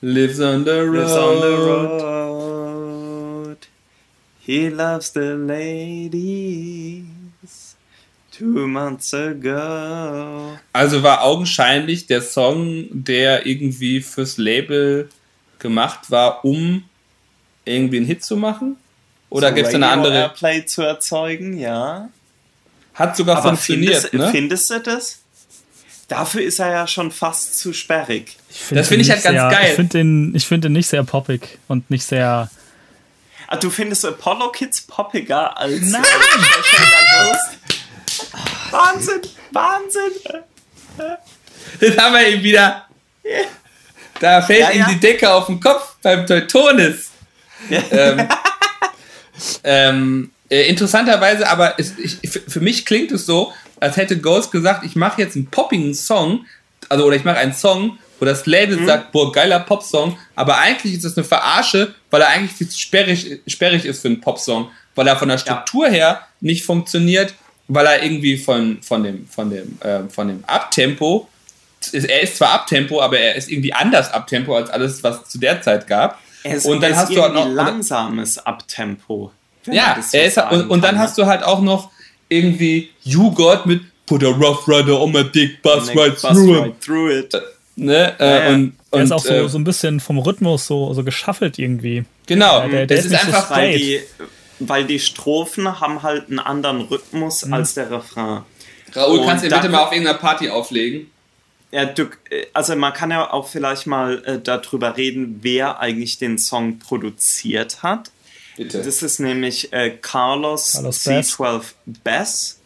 lives on the road. Lives on the road. He loves the ladies. Two months ago. Also war augenscheinlich der Song, der irgendwie fürs Label gemacht war, um irgendwie einen Hit zu machen? Oder so gibt es eine andere? Airplay zu erzeugen, ja. Hat sogar Aber funktioniert. Findest, ne? findest du das? Dafür ist er ja schon fast zu sperrig. Find das finde ich halt ganz sehr, geil. Ich finde den, find den nicht sehr poppig und nicht sehr. Ah, du findest Apollo Kids poppiger als Nein! Wahnsinn! Wahnsinn! Jetzt haben wir ihn wieder. Da fällt ja, ihm ja. die Decke auf den Kopf beim Teutonis. Ja. Ähm, ähm, äh, interessanterweise, aber es, ich, für mich klingt es so, als hätte Ghost gesagt, ich mache jetzt einen poppigen Song, also oder ich mache einen Song, wo das Label mhm. sagt, boah, geiler Popsong, aber eigentlich ist es eine Verarsche, weil er eigentlich viel zu sperrig, sperrig ist für einen Popsong, weil er von der Struktur ja. her nicht funktioniert, weil er irgendwie von, von dem, von dem, äh, von dem Abtempo, er ist zwar Abtempo, aber er ist irgendwie anders Abtempo als alles, was es zu der Zeit gab. Es, und dann hast du halt noch langsames Abtempo. Ja, er ist, und, und, dann kann, hast du halt auch noch irgendwie You Got mit Put a rough rider on my dick, bust right, through, right through it. Ne? Ja, äh, und, er ist auch so, äh, so ein bisschen vom Rhythmus so, so geschaffelt irgendwie. Genau, ja, der, der ist, ist einfach so weil, die, weil die Strophen haben halt einen anderen Rhythmus mhm. als der Refrain. Raoul, kannst du bitte mal auf irgendeiner Party auflegen? Ja, du, also man kann ja auch vielleicht mal äh, darüber reden, wer eigentlich den Song produziert hat. Bitte. Das ist nämlich äh, Carlos, Carlos C12 Bass.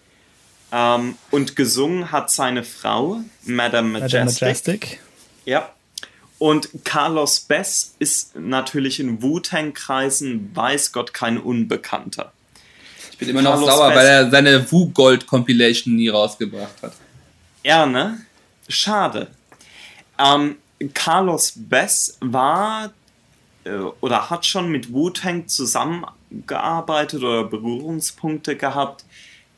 Ähm, und gesungen hat seine Frau, Madame Majestic. Madame Majestic. Ja. Und Carlos Bass ist natürlich in Wu-Tang-Kreisen, weiß Gott, kein Unbekannter. Ich bin immer noch Carlos sauer, Bass, weil er seine Wu-Gold-Compilation nie rausgebracht hat. Ja, ne? Schade. Ähm, Carlos Bess war äh, oder hat schon mit Wu-Tang zusammengearbeitet oder Berührungspunkte gehabt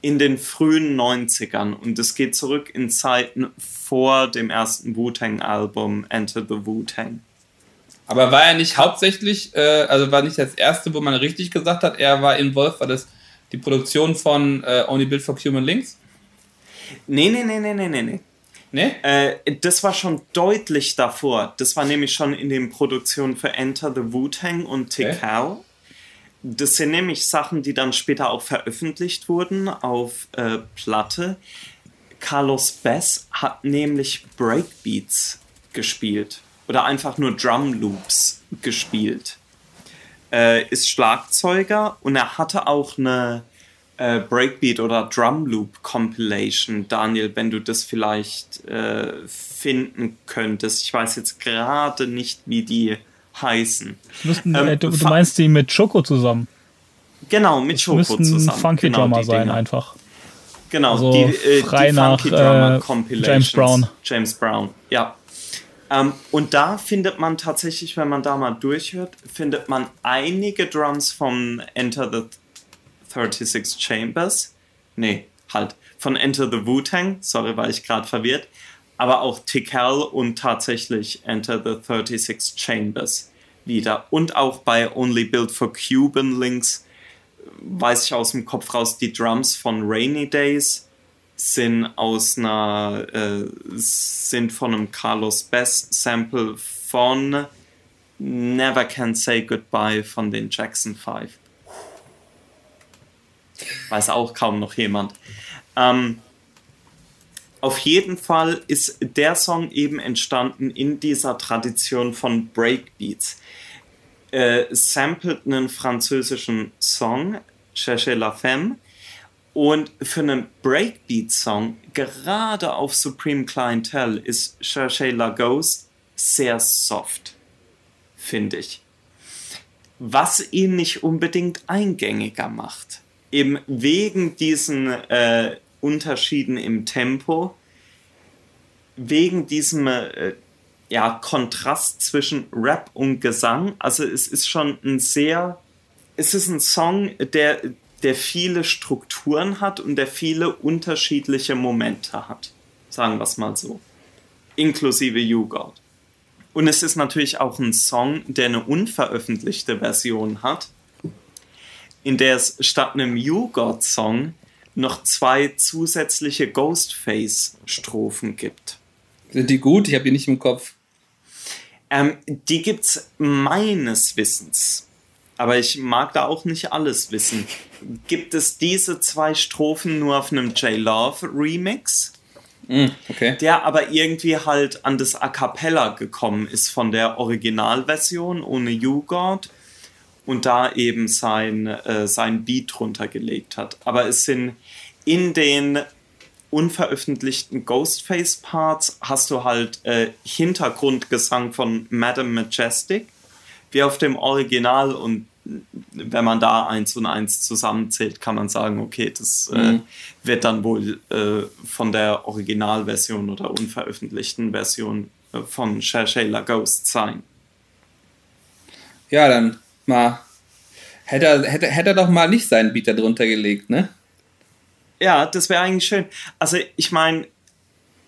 in den frühen 90ern und es geht zurück in Zeiten vor dem ersten Wu-Tang-Album Enter the Wu-Tang. Aber war er nicht hauptsächlich, äh, also war nicht das erste, wo man richtig gesagt hat, er war involviert, war das die Produktion von äh, Only Built for Human Links? Nee, nee, nee, nee, nee, nee. Nee? Äh, das war schon deutlich davor. Das war nämlich schon in den Produktionen für Enter the Wu-Tang und Tikal. Okay. Das sind nämlich Sachen, die dann später auch veröffentlicht wurden auf äh, Platte. Carlos Bass hat nämlich Breakbeats gespielt oder einfach nur Drum Loops gespielt. Äh, ist Schlagzeuger und er hatte auch eine äh, Breakbeat oder Drum Loop Compilation, Daniel, wenn du das vielleicht äh, finden könntest. Ich weiß jetzt gerade nicht, wie die heißen. Müssten, ähm, du, du, meinst die mit Choco zusammen? Genau, mit Choco zusammen. Funky genau, Drummer sein Dinge. einfach. Genau, also die, äh, frei die nach äh, James Brown. James Brown, ja. Ähm, und da findet man tatsächlich, wenn man da mal durchhört, findet man einige Drums vom Enter the 36 Chambers. Nee, halt. Von Enter the Wu-Tang. Sorry, war ich gerade verwirrt. Aber auch Tikal und tatsächlich Enter the 36 Chambers wieder. Und auch bei Only Built for Cuban Links weiß ich aus dem Kopf raus, die Drums von Rainy Days sind aus einer äh, sind von einem Carlos Bass Sample von Never Can Say Goodbye von den Jackson 5. Weiß auch kaum noch jemand. Ähm, auf jeden Fall ist der Song eben entstanden in dieser Tradition von Breakbeats. Äh, sampled einen französischen Song, Cherchez la Femme, und für einen Breakbeat-Song, gerade auf Supreme Clientele, ist Cherchez la Ghost sehr soft, finde ich. Was ihn nicht unbedingt eingängiger macht eben wegen diesen äh, Unterschieden im Tempo, wegen diesem äh, ja, Kontrast zwischen Rap und Gesang. Also es ist schon ein sehr, es ist ein Song, der, der viele Strukturen hat und der viele unterschiedliche Momente hat. Sagen wir es mal so. Inklusive You God. Und es ist natürlich auch ein Song, der eine unveröffentlichte Version hat in der es statt einem You God Song noch zwei zusätzliche Ghostface-Strophen gibt. Sind die gut? Ich habe die nicht im Kopf. Ähm, die gibt's meines Wissens, aber ich mag da auch nicht alles wissen. Gibt es diese zwei Strophen nur auf einem J-Love Remix? Mm, okay. Der aber irgendwie halt an das A Cappella gekommen ist von der Originalversion ohne You God und da eben sein, äh, sein Beat drunter gelegt hat. Aber es sind in den unveröffentlichten Ghostface-Parts hast du halt äh, Hintergrundgesang von Madame Majestic, wie auf dem Original und wenn man da eins und eins zusammenzählt, kann man sagen, okay, das äh, mhm. wird dann wohl äh, von der Originalversion oder unveröffentlichten Version äh, von Cherchez La Ghost sein. Ja, dann mal. Hätte er, hätte, hätte er doch mal nicht seinen da drunter gelegt, ne? Ja, das wäre eigentlich schön. Also, ich meine,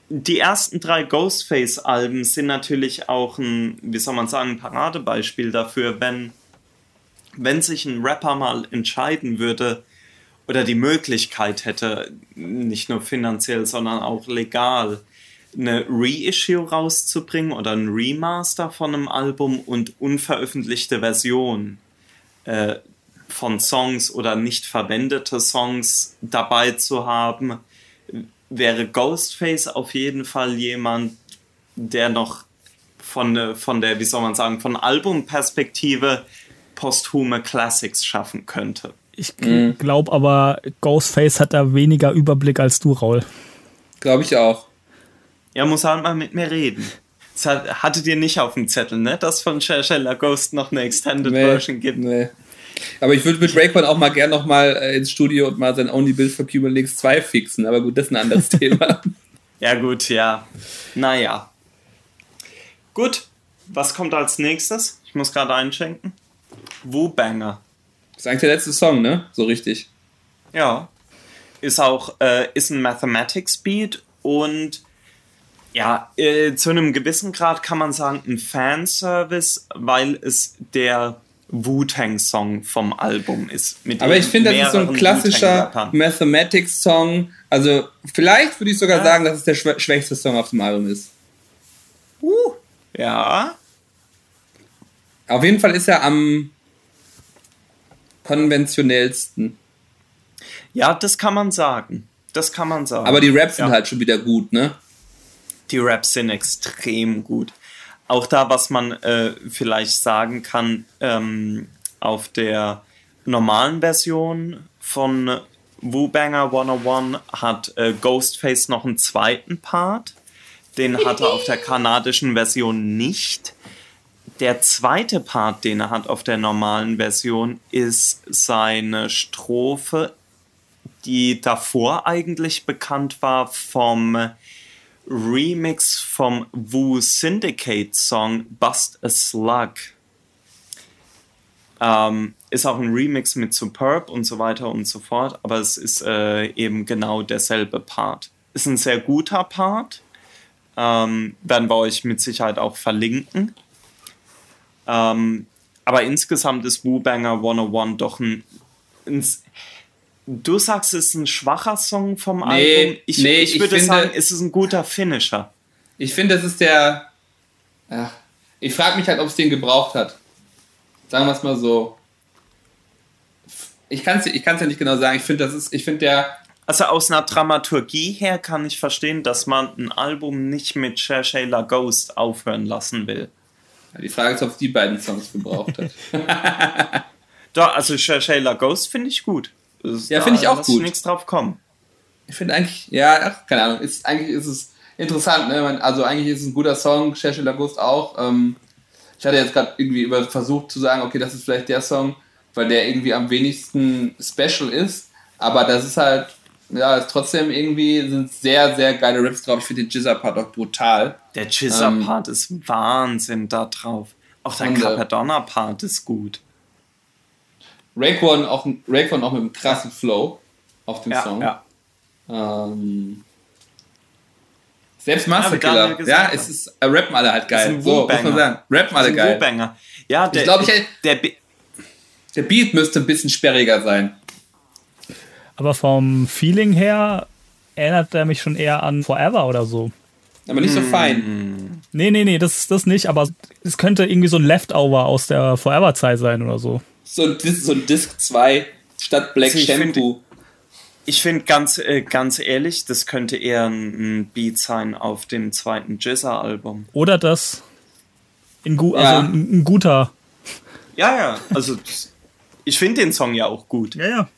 die ersten drei Ghostface-Alben sind natürlich auch ein, wie soll man sagen, ein Paradebeispiel dafür, wenn, wenn sich ein Rapper mal entscheiden würde oder die Möglichkeit hätte, nicht nur finanziell, sondern auch legal, eine Reissue rauszubringen oder ein Remaster von einem Album und unveröffentlichte Version äh, von Songs oder nicht verwendete Songs dabei zu haben, wäre Ghostface auf jeden Fall jemand, der noch von, von der, wie soll man sagen, von Albumperspektive posthume Classics schaffen könnte. Ich mhm. glaube aber, Ghostface hat da weniger Überblick als du, Raul. Glaube ich auch. Ja, muss halt mal mit mir reden. Das hat, hattet ihr nicht auf dem Zettel, ne? Dass von Shella Ghost noch eine Extended nee, Version gibt. Nee. Aber ich würde mit Rayquan auch mal gern noch mal äh, ins Studio und mal sein Only Build for Cuban Links 2 fixen. Aber gut, das ist ein anderes Thema. Ja, gut, ja. Naja. Gut, was kommt als nächstes? Ich muss gerade einschenken. Wu Banger. Das ist eigentlich der letzte Song, ne? So richtig. Ja. Ist auch, äh, ist ein Mathematics Beat und ja, äh, zu einem gewissen Grad kann man sagen, ein Fanservice, weil es der Wu-Tang-Song vom Album ist. Aber ich finde, das ist so ein klassischer Mathematics-Song. Also, vielleicht würde ich sogar ja. sagen, dass es der schwächste Song auf dem Album ist. Uh, ja. Auf jeden Fall ist er am konventionellsten. Ja, das kann man sagen. Das kann man sagen. Aber die Raps ja. sind halt schon wieder gut, ne? Die Raps sind extrem gut. Auch da, was man äh, vielleicht sagen kann, ähm, auf der normalen Version von Wu Banger 101 hat äh, Ghostface noch einen zweiten Part. Den hat er auf der kanadischen Version nicht. Der zweite Part, den er hat auf der normalen Version, ist seine Strophe, die davor eigentlich bekannt war vom Remix vom Wu Syndicate Song Bust a Slug. Ähm, ist auch ein Remix mit Superb und so weiter und so fort, aber es ist äh, eben genau derselbe Part. Ist ein sehr guter Part. Ähm, werden wir euch mit Sicherheit auch verlinken. Ähm, aber insgesamt ist Wu Banger 101 doch ein, ein Du sagst, es ist ein schwacher Song vom nee, Album. Ich, nee, ich, ich würde finde, sagen, es ist ein guter Finisher. Ich finde, es ist der. Ach, ich frage mich halt, ob es den gebraucht hat. Sagen wir es mal so. Ich kann es ich ja nicht genau sagen. Ich finde, das ist. Ich finde der. Also aus einer Dramaturgie her kann ich verstehen, dass man ein Album nicht mit Shayla Ghost aufhören lassen will. Die Frage ist, ob es die beiden Songs gebraucht hat. Doch, also Shayla Ghost finde ich gut ja, finde ich auch gut. nichts drauf kommen. Ich finde eigentlich, ja, ach, keine Ahnung, ist, eigentlich ist es interessant, ne? Also eigentlich ist es ein guter Song, Cherche Lagust auch. Ähm, ich hatte jetzt gerade irgendwie über versucht zu sagen, okay, das ist vielleicht der Song, weil der irgendwie am wenigsten special ist, aber das ist halt, ja, ist trotzdem irgendwie sind sehr, sehr geile Rips drauf. Ich finde den Jizzer-Part auch brutal. Der Jizzer-Part ähm, ist Wahnsinn da drauf. Auch der Capadonna-Part ist gut. Raekwon auch, Raekwon auch mit einem krassen Flow auf dem ja, Song. Ja. Ähm, selbst Masterkiller. Ja, ja, es ist, äh, rappen alle halt geil. So, muss man sagen. Rappen alle geil. Ja, der, ich glaube, ich, der, der Beat müsste ein bisschen sperriger sein. Aber vom Feeling her erinnert er mich schon eher an Forever oder so. Aber nicht so mm. fein. Nee, nee, nee, das, das nicht, aber es könnte irgendwie so ein Leftover aus der Forever-Zeit sein oder so so ein, so ein Disc 2 statt Black also Shampoo. ich finde ganz, äh, ganz ehrlich, das könnte eher ein, Beat sein auf dem zweiten Jizza-Album. Oder das in gu ja. also ein, ein, guter. Ja, ja, also ich finde den Song ja auch gut. Ja, ja.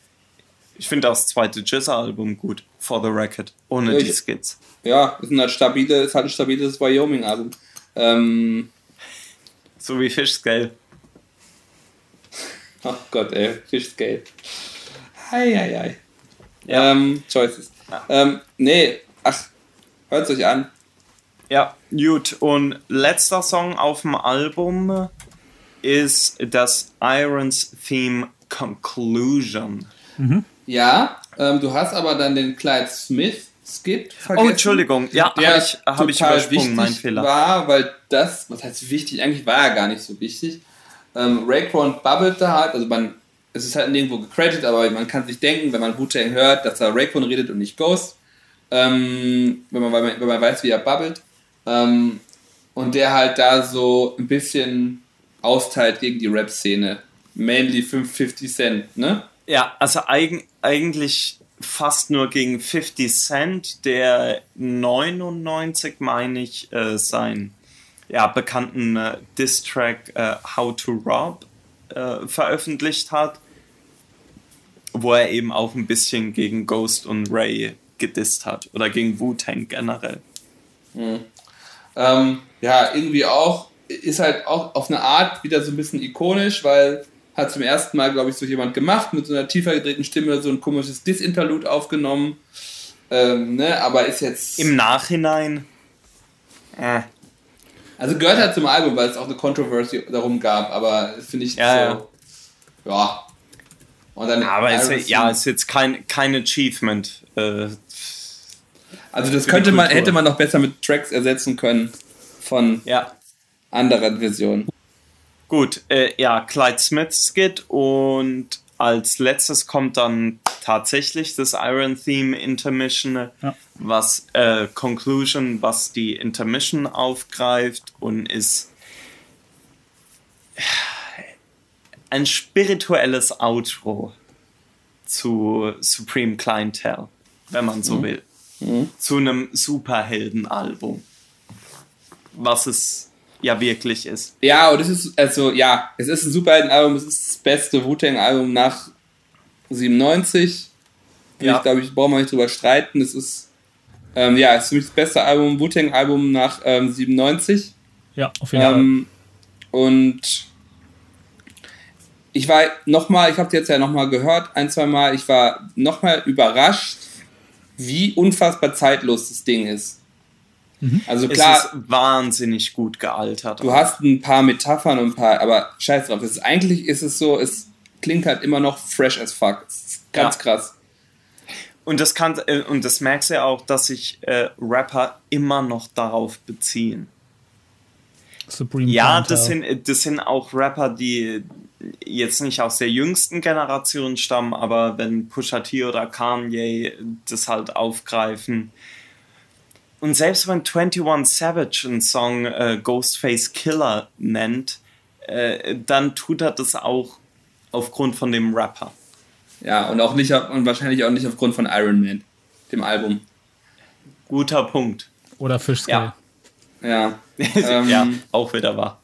Ich finde das zweite Jizza-Album gut, for the record, ohne ja, die Skits. Ja, ist, ein stabile, ist halt ein stabiles Wyoming-Album. Ähm, so wie Fischscale. Ach Gott, ey, Fischscale. Hei, hei, hei. Ja. Ähm, Choices. Ja. Ähm, nee, ach, hört euch an. Ja, gut. Und letzter Song auf dem Album ist das Irons Theme Conclusion. Mhm. Ja, ähm, du hast aber dann den Clyde Smith Skit vergessen. Oh, Entschuldigung. Ja, habe ich, hab ich übersprungen, mein Fehler. war, weil das, was heißt wichtig, eigentlich war er gar nicht so wichtig. Ähm, Raekwon bubbelte halt, also man, es ist halt nirgendwo gecredited, aber man kann sich denken, wenn man Wu-Tang hört, dass da Raekwon redet und nicht Ghost. Ähm, wenn, man, wenn man weiß, wie er bubbelt. Ähm, und der halt da so ein bisschen austeilt gegen die Rap-Szene. Mainly 550 Cent, ne? Ja, also eig eigentlich fast nur gegen 50 Cent, der 99, meine ich, äh, sein ja, bekannten äh, Diss-Track äh, How to Rob äh, veröffentlicht hat, wo er eben auch ein bisschen gegen Ghost und Ray gedisst hat oder gegen Wu-Tang generell. Mhm. Ähm, ja, irgendwie auch, ist halt auch auf eine Art wieder so ein bisschen ikonisch, weil hat zum ersten Mal, glaube ich, so jemand gemacht, mit so einer tiefer gedrehten Stimme so ein komisches Diss-Interlude aufgenommen. Ähm, ne, aber ist jetzt. Im Nachhinein. Äh. Also gehört halt zum Album, weil es auch eine Controversy darum gab, aber finde ich ja, so. Ja. ja. Und dann aber ist, ja, ist jetzt kein, kein Achievement. Äh, also das könnte man, hätte man noch besser mit Tracks ersetzen können von ja. anderen Versionen. Gut, äh, ja, Clyde Smith Skit und als letztes kommt dann tatsächlich das Iron Theme Intermission, ja. was äh, Conclusion, was die Intermission aufgreift und ist ein spirituelles Outro zu Supreme Clientele, wenn man so mhm. will. Mhm. Zu einem Superheldenalbum. Was es ja wirklich ist. Ja, und es ist, also ja, es ist ein Superhelden-Album, es ist das beste Wu-Tang-Album nach 97. Ja. Ich glaube, ich brauche mal nicht drüber streiten. Es ist, ähm, ja, es ist für mich das beste Album, Wu-Tang-Album nach ähm, 97. Ja, auf jeden ähm, Fall. Und ich war nochmal, ich habe jetzt ja nochmal gehört, ein, zwei Mal, ich war nochmal überrascht, wie unfassbar zeitlos das Ding ist. Mhm. Also klar. Es ist wahnsinnig gut gealtert. Du hast ein paar Metaphern und ein paar, aber scheiß drauf. Ist, eigentlich ist es so, es klingt halt immer noch fresh as fuck. ganz ja. krass. Und das, kann, äh, und das merkst du ja auch, dass sich äh, Rapper immer noch darauf beziehen. Supreme ja, das sind, das sind auch Rapper, die jetzt nicht aus der jüngsten Generation stammen, aber wenn Pusha T oder Kanye das halt aufgreifen, und selbst wenn 21 Savage einen Song äh, Ghostface Killer nennt, äh, dann tut er das auch aufgrund von dem Rapper. Ja, und auch nicht und wahrscheinlich auch nicht aufgrund von Iron Man, dem Album. Guter Punkt. Oder Fischscale. Ja. Ja. ähm, ja, auch wieder wahr.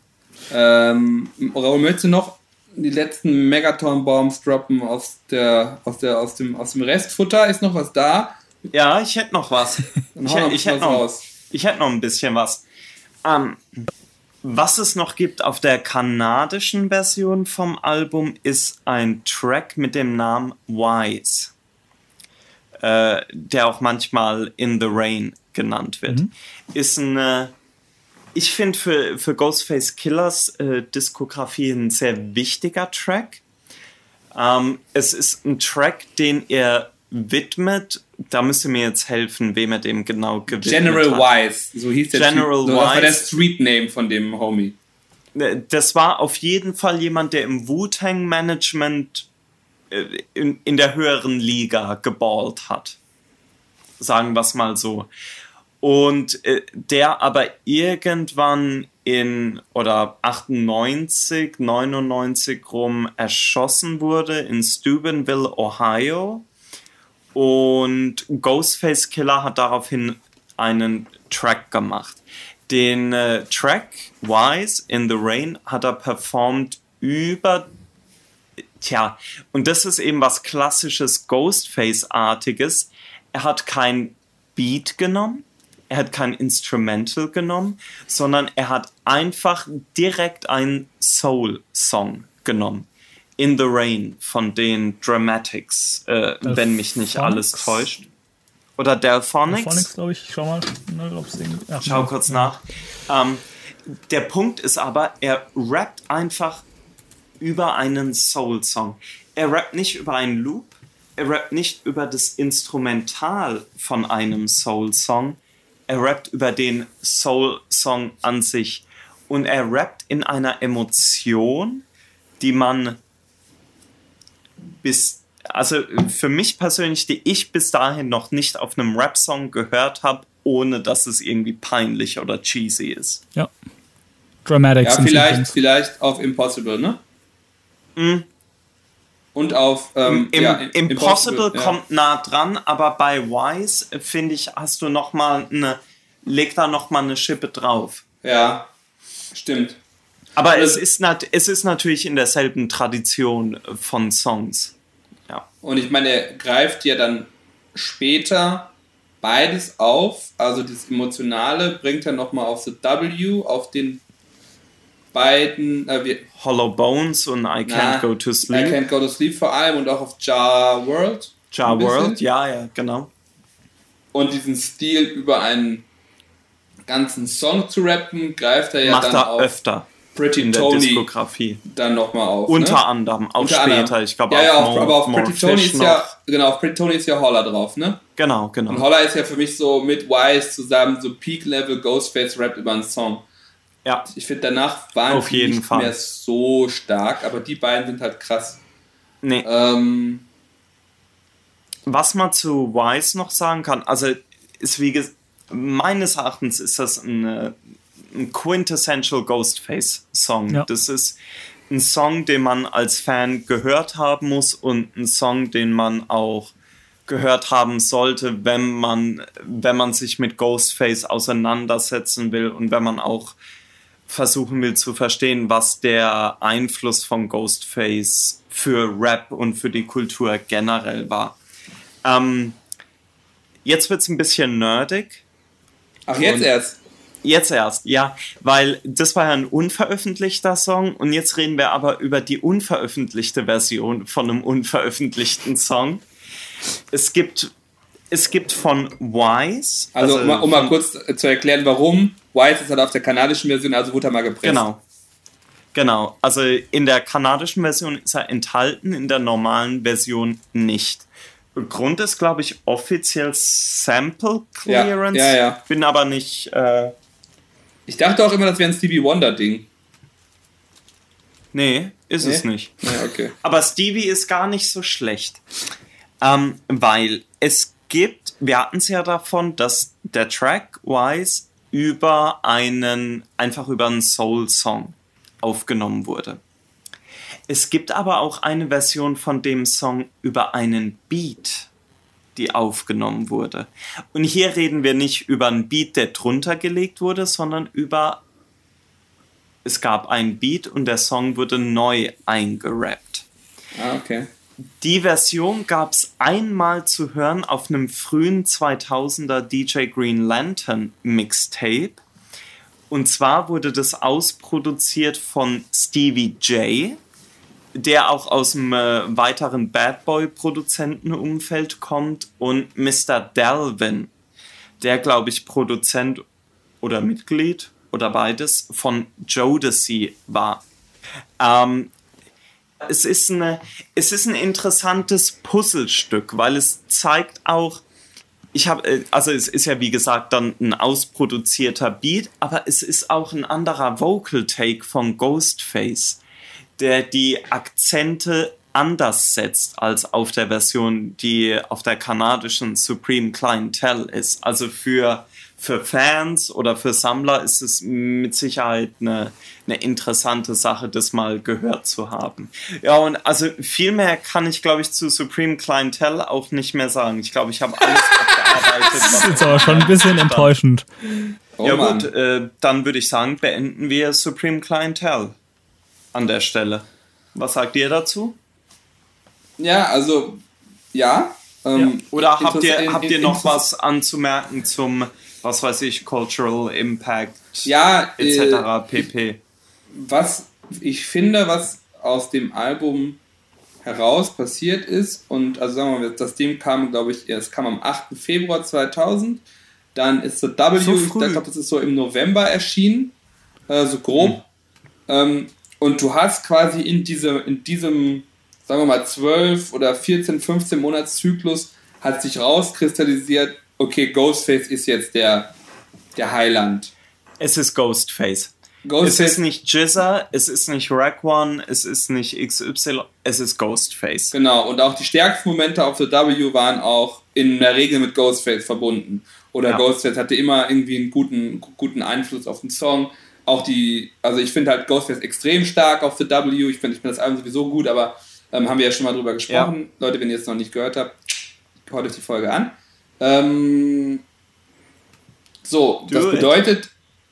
Ähm, Raoul, möchtest du noch die letzten Megaton-Bombs droppen aus, der, aus, der, aus, dem, aus dem Restfutter? Ist noch was da? Ja, ich hätte noch was. ich, hätte, ich, hätte noch, ich hätte noch ein bisschen was. Ähm, was es noch gibt auf der kanadischen Version vom Album ist ein Track mit dem Namen Wise, äh, der auch manchmal In the Rain genannt wird. Mhm. Ist eine, ich finde für, für Ghostface Killers äh, Diskografie ein sehr wichtiger Track. Ähm, es ist ein Track, den er widmet da müsst ihr mir jetzt helfen, wem er dem genau gewidmet General hat. Wise, so hieß der General Street, so, Das war der Street Name von dem Homie. Äh, das war auf jeden Fall jemand, der im Wu-Tang Management äh, in, in der höheren Liga geballt hat. Sagen wir es mal so. Und äh, der aber irgendwann in oder 98, 99 rum erschossen wurde in Steubenville, Ohio und Ghostface Killer hat daraufhin einen Track gemacht. Den äh, Track Wise in the Rain hat er performt über Tja, und das ist eben was klassisches Ghostface-artiges. Er hat kein Beat genommen, er hat kein Instrumental genommen, sondern er hat einfach direkt einen Soul-Song genommen. In the Rain von den Dramatics, äh, wenn mich nicht alles täuscht. Oder Delphonics. Delphonics, glaube ich. Schau mal, ne, ob's den, ach, Schau ne. kurz nach. Ähm, der Punkt ist aber, er rappt einfach über einen Soul-Song. Er rappt nicht über einen Loop, er rappt nicht über das Instrumental von einem Soul-Song, er rappt über den Soul-Song an sich. Und er rappt in einer Emotion, die man bis, also für mich persönlich, die ich bis dahin noch nicht auf einem Rap-Song gehört habe, ohne dass es irgendwie peinlich oder cheesy ist. Ja. Dramatics. Ja, vielleicht, vielleicht auf Impossible, ne? Mhm. Und auf ähm, Im, ja, Impossible, Impossible, ja. kommt nah dran, aber bei Wise finde ich, hast du noch mal eine, leg da noch mal eine Schippe drauf. Ja, stimmt. Aber Also- es ist, nat es ist natürlich in derselben Tradition von Songs. Und ich meine, er greift ja dann später beides auf. Also das Emotionale bringt er nochmal auf The W, auf den beiden, äh, Hollow Bones und I Can't na, Go to I Sleep. Can't Go to Sleep vor allem und auch auf Jar World. Ja ein bisschen. World, ja, ja, genau. Und diesen Stil über einen ganzen Song zu rappen, greift er ja Macht dann er auf öfter Pretty in der Tony Diskografie. dann nochmal auf. Unter ne? anderem, auch Unter später. anderem. Ich glaube, ja, ja, auf, More, aber auf Pretty Tony Fish ist ja, noch. genau, auf Pretty Tony ist ja Holler drauf, ne? Genau, Und genau. Holler ist ja für mich so mit Wise zusammen so Peak-Level Ghostface Rap über einen Song. Ja, Ich finde, danach waren Auf die nicht Fall. mehr so stark, aber die beiden sind halt krass. nee. Ähm, Was man zu Wise noch sagen kann, also ist wie gesagt, meines Erachtens ist das ein, äh, ein quintessential Ghostface-Song. Ja. Das ist ein Song, den man als Fan gehört haben muss und ein Song, den man auch gehört haben sollte, wenn man, wenn man sich mit Ghostface auseinandersetzen will und wenn man auch versuchen will zu verstehen, was der Einfluss von Ghostface für Rap und für die Kultur generell war. Ähm, jetzt wird es ein bisschen nerdig. ach, jetzt Und- erst. Jetzt erst, ja, weil das war ja ein unveröffentlichter Song und jetzt reden wir aber über die unveröffentlichte Version von einem unveröffentlichten Song. Es gibt, es gibt von Wise. Also, um, mal- um mal kurz zu erklären, warum. Wise ist halt auf der kanadischen Version, also wurde er mal gepresst. Genau. Genau. Also in der kanadischen Version ist er enthalten, in der normalen Version nicht. Grund ist, glaube ich, offiziell Sample Ja, Clearance. ja, ja. Bin aber nicht. Äh, Ich dachte auch immer, das wäre ein Stevie Wonder-Ding. nee, ist es Nee? nicht. Ja, okay. Aber Stevie ist gar nicht so schlecht. Ähm, weil es gibt, wir hatten es ja davon, dass der Track Wise über einen, einfach über einen Soul-Song aufgenommen wurde. Es gibt aber auch eine Version von dem Song über einen Beat, die aufgenommen wurde. Und hier reden wir nicht über einen Beat, der drunter gelegt wurde, sondern über es gab einen Beat und der Song wurde neu eingerappt. Ah, okay. Die Version gab es einmal zu hören auf einem frühen 2000er DJ Green Lantern Mixtape. Und zwar wurde das ausproduziert von Stevie J, der auch aus dem äh, weiteren Bad Boy Produzentenumfeld kommt und Mr. Delvin, der glaube ich Produzent oder Mitglied oder beides von Jodeci war. Ähm, es ist, eine, es ist ein interessantes Puzzlestück, weil es zeigt auch, ich habe, also es ist ja wie gesagt dann ein ausproduzierter Beat, aber es ist auch ein anderer Vocal Take von Ghostface, der die Akzente anders setzt als auf der Version, die auf der kanadischen Supreme Clientele ist. Also für, für Fans oder für Sammler ist es mit Sicherheit eine, eine interessante Sache, das mal gehört zu haben. Ja, und also viel mehr kann ich, glaube ich, zu Supreme Clientele auch nicht mehr sagen. Ich glaube, ich habe alles abgearbeitet. Das ist jetzt aber schon ein bisschen enttäuschend. Oh, ja Mann. gut, äh, dann würde ich sagen, beenden wir Supreme Clientele an der Stelle. Was sagt ihr dazu? Ja, also, ja. Ja. Ähm, Oder habt ihr, habt ihr noch was anzumerken zum, was weiß ich, Cultural Impact Ja, etc. äh, pp? was ich finde, was aus dem Album heraus passiert ist, und also sagen wir mal, das Ding kam, glaube ich, erst kam am 8. Februar 2000, dann ist The W, So ich glaube, das ist so im November erschienen, äh, so grob. Hm. Ähm, und du hast quasi in, diese, in diesem, sagen wir mal, 12 oder 14, 15 Monatszyklus hat sich rauskristallisiert, okay, Ghostface ist jetzt der, der Heiland. Es ist Ghostface. Es Ghostface ist nicht Jizza, es ist nicht Rack One, es ist nicht XY, es ist Ghostface. Genau, und auch die stärksten Momente auf The W waren auch in der Regel mit Ghostface verbunden. Oder Ja. Ghostface hatte immer irgendwie einen guten, guten Einfluss auf den Song. Auch die, also ich finde halt Ghostface extrem stark auf The W. Ich finde ich find das Album sowieso gut, aber Ähm, haben wir ja schon mal drüber gesprochen. Ja. Leute, wenn ihr es noch nicht gehört habt, hört euch die Folge an. Ähm, so, Do das bedeutet it.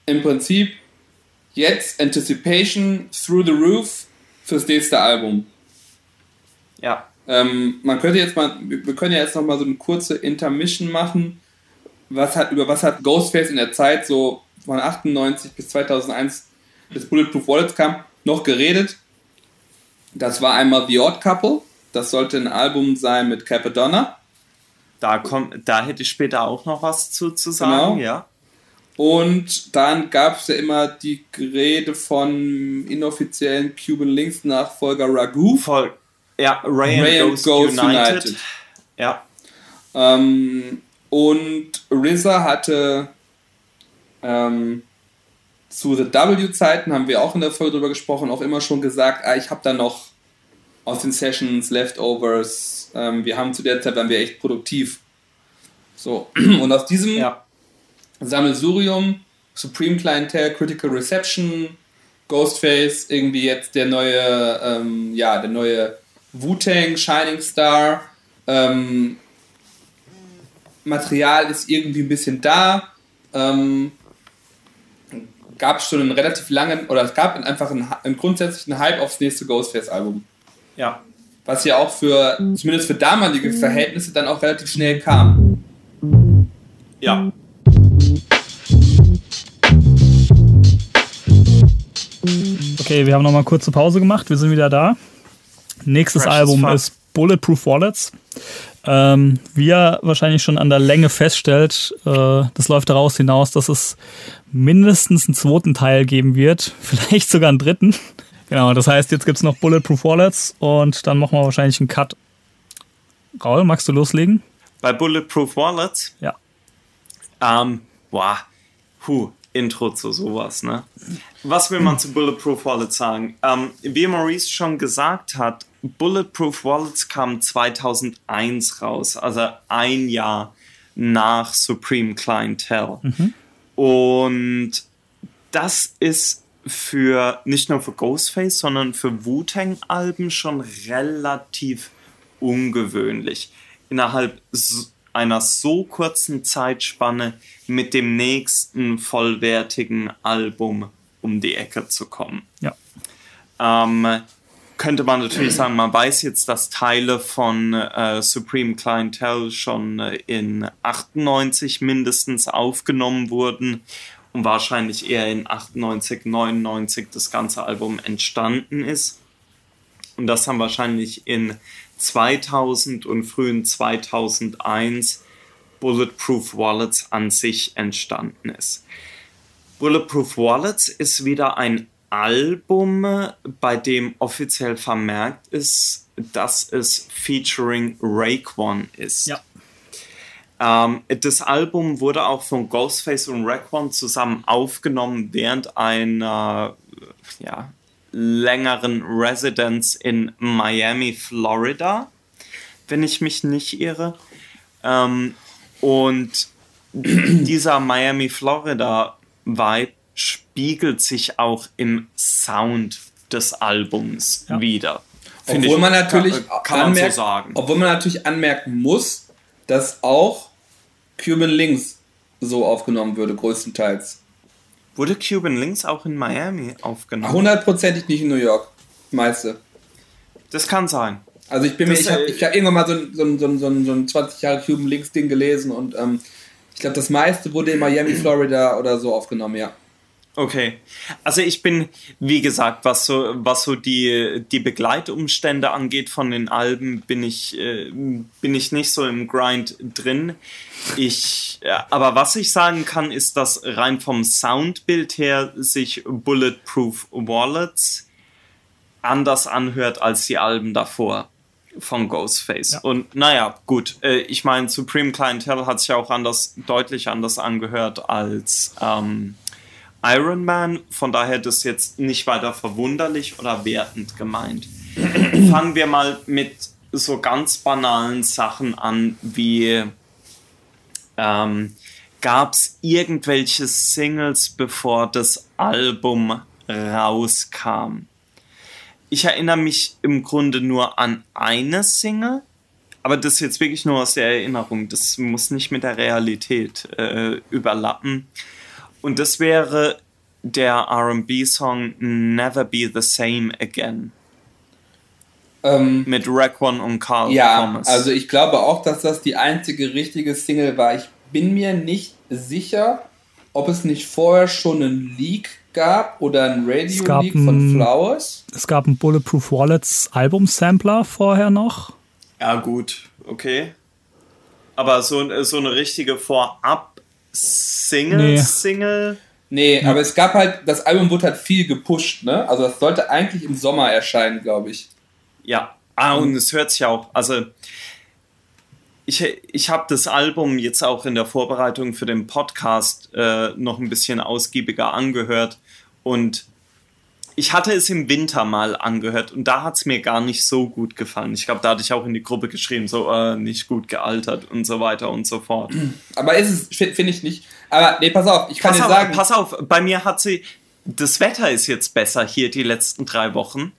im Prinzip jetzt Anticipation Through the Roof fürs nächste Album. Ja. Ähm, man könnte jetzt mal, wir können ja jetzt noch mal so eine kurze Intermission machen. Was hat, über was hat Ghostface in der Zeit so von 98 bis 2001 bis Bulletproof Wallets kam, noch geredet? Das war einmal The Odd Couple. Das sollte ein Album sein mit Capadonna. Da, kommt, da hätte ich später auch noch was zu, zu sagen, genau. ja. Und dann gab es ja immer die Rede von inoffiziellen Cuban Links Nachfolger Ragu. Voll. Ja, Ray, Ray and Ghost, Ghost United. United. Ja. Ähm, und RZA hatte ähm, zu The W-Zeiten, haben wir auch in der Folge drüber gesprochen, auch immer schon gesagt, ah, ich habe da noch aus den Sessions, Leftovers, ähm, wir haben zu der Zeit, waren wir echt produktiv. So, und aus diesem ja. Sammelsurium, Supreme Clientel, Critical Reception, Ghostface, irgendwie jetzt der neue, ähm, ja, der neue Wu-Tang, Shining Star, ähm, Material ist irgendwie ein bisschen da, ähm, gab es schon einen relativ langen, oder es gab einfach einen, einen grundsätzlichen Hype aufs nächste Ghostface-Album. Ja. Was ja auch für, zumindest für damalige Verhältnisse, dann auch relativ schnell kam. Ja. Okay, wir haben nochmal kurze Pause gemacht. Wir sind wieder da. Nächstes Precious Album ist Bulletproof Wallets. Ähm, wie ihr wahrscheinlich schon an der Länge feststellt, äh, das läuft daraus hinaus, dass es mindestens einen zweiten Teil geben wird, vielleicht sogar einen dritten. Genau, das heißt, jetzt gibt es noch Bulletproof Wallets und dann machen wir wahrscheinlich einen Cut. Raul, magst du loslegen? Bei Bulletproof Wallets? Ja. Ähm, boah, huh, Intro zu sowas, ne? Was will man zu Bulletproof Wallets sagen? Ähm, wie Maurice schon gesagt hat, Bulletproof Wallets kam 2001 raus, also ein Jahr nach Supreme Clientele. Mhm. Und das ist für nicht nur für Ghostface, sondern für Wu-Tang-Alben schon relativ ungewöhnlich. Innerhalb einer so kurzen Zeitspanne mit dem nächsten vollwertigen Album um die Ecke zu kommen. Ja. Ähm, könnte man natürlich sagen, man weiß jetzt, dass Teile von äh, Supreme Clientele schon äh, in 98 mindestens aufgenommen wurden und wahrscheinlich eher in 98, 99 das ganze Album entstanden ist. Und das haben wahrscheinlich in 2000 und frühen 2001 Bulletproof Wallets an sich entstanden ist. Bulletproof Wallets ist wieder ein Album, bei dem offiziell vermerkt ist, dass es featuring Raekwon ist. Ja. Ähm, das Album wurde auch von Ghostface und Raekwon zusammen aufgenommen während einer ja, längeren Residence in Miami, Florida, wenn ich mich nicht irre. Ähm, und dieser Miami, Florida Vibe spiegelt sich auch im Sound des Albums ja. wieder. Obwohl ich, man natürlich kann, kann man so sagen. Obwohl man natürlich anmerken muss, dass auch Cuban Links so aufgenommen würde, größtenteils. Wurde Cuban Links auch in Miami aufgenommen? Hundertprozentig nicht in New York. Meiste. Das kann sein. Also ich bin das, mir, ich habe äh, hab irgendwann mal so ein, so ein, so ein, so ein 20 Jahre Cuban Links Ding gelesen und ähm, ich glaube, das meiste wurde in Miami, Florida oder so aufgenommen, ja. Okay. Also ich bin, wie gesagt, was so, was so die, die Begleitumstände angeht von den Alben, bin ich, äh, bin ich nicht so im Grind drin. Ich, ja, aber was ich sagen kann, ist, dass rein vom Soundbild her sich Bulletproof Wallets anders anhört als die Alben davor von Ghostface. Ja. Und naja, gut, äh, ich meine, Supreme Clientele hat sich auch anders, deutlich anders angehört als ähm, Iron Man. Von daher das jetzt nicht weiter verwunderlich oder wertend gemeint. Fangen wir mal mit so ganz banalen Sachen an, wie ähm, gab es irgendwelche Singles, bevor das Album rauskam? ich erinnere mich im Grunde nur an eine Single, aber das ist jetzt wirklich nur aus der Erinnerung. Das muss nicht mit der Realität äh, überlappen. Und das wäre der RB-Song Never Be the Same Again. Ähm, mit Raekwon und Carl ja, Thomas. also ich glaube auch, dass das die einzige richtige Single war. Ich bin mir nicht sicher, ob es nicht vorher schon einen Leak gab oder ein Radio-Leak von Flowers. Es gab ein Bulletproof Wallets Album-Sampler vorher noch. Ja, gut, okay. Aber so, so eine richtige Vorab-Single, nee. Single. Nee, aber es gab halt, das Album wurde halt viel gepusht, ne? Also das sollte eigentlich im Sommer erscheinen, glaube ich. Ja, ah, und es hört sich auch, also ich, ich habe das Album jetzt auch in der Vorbereitung für den Podcast äh, noch ein bisschen ausgiebiger angehört und ich hatte es im Winter mal angehört und da hat es mir gar nicht so gut gefallen. Ich glaube, da hatte ich auch in die Gruppe geschrieben, so äh, nicht gut gealtert und so weiter und so fort. Aber ist es, finde find ich nicht. Aber nee, pass auf, ich kann pass dir auf, sagen. Pass auf, bei mir hat sie. Das Wetter ist jetzt besser hier die letzten drei Wochen.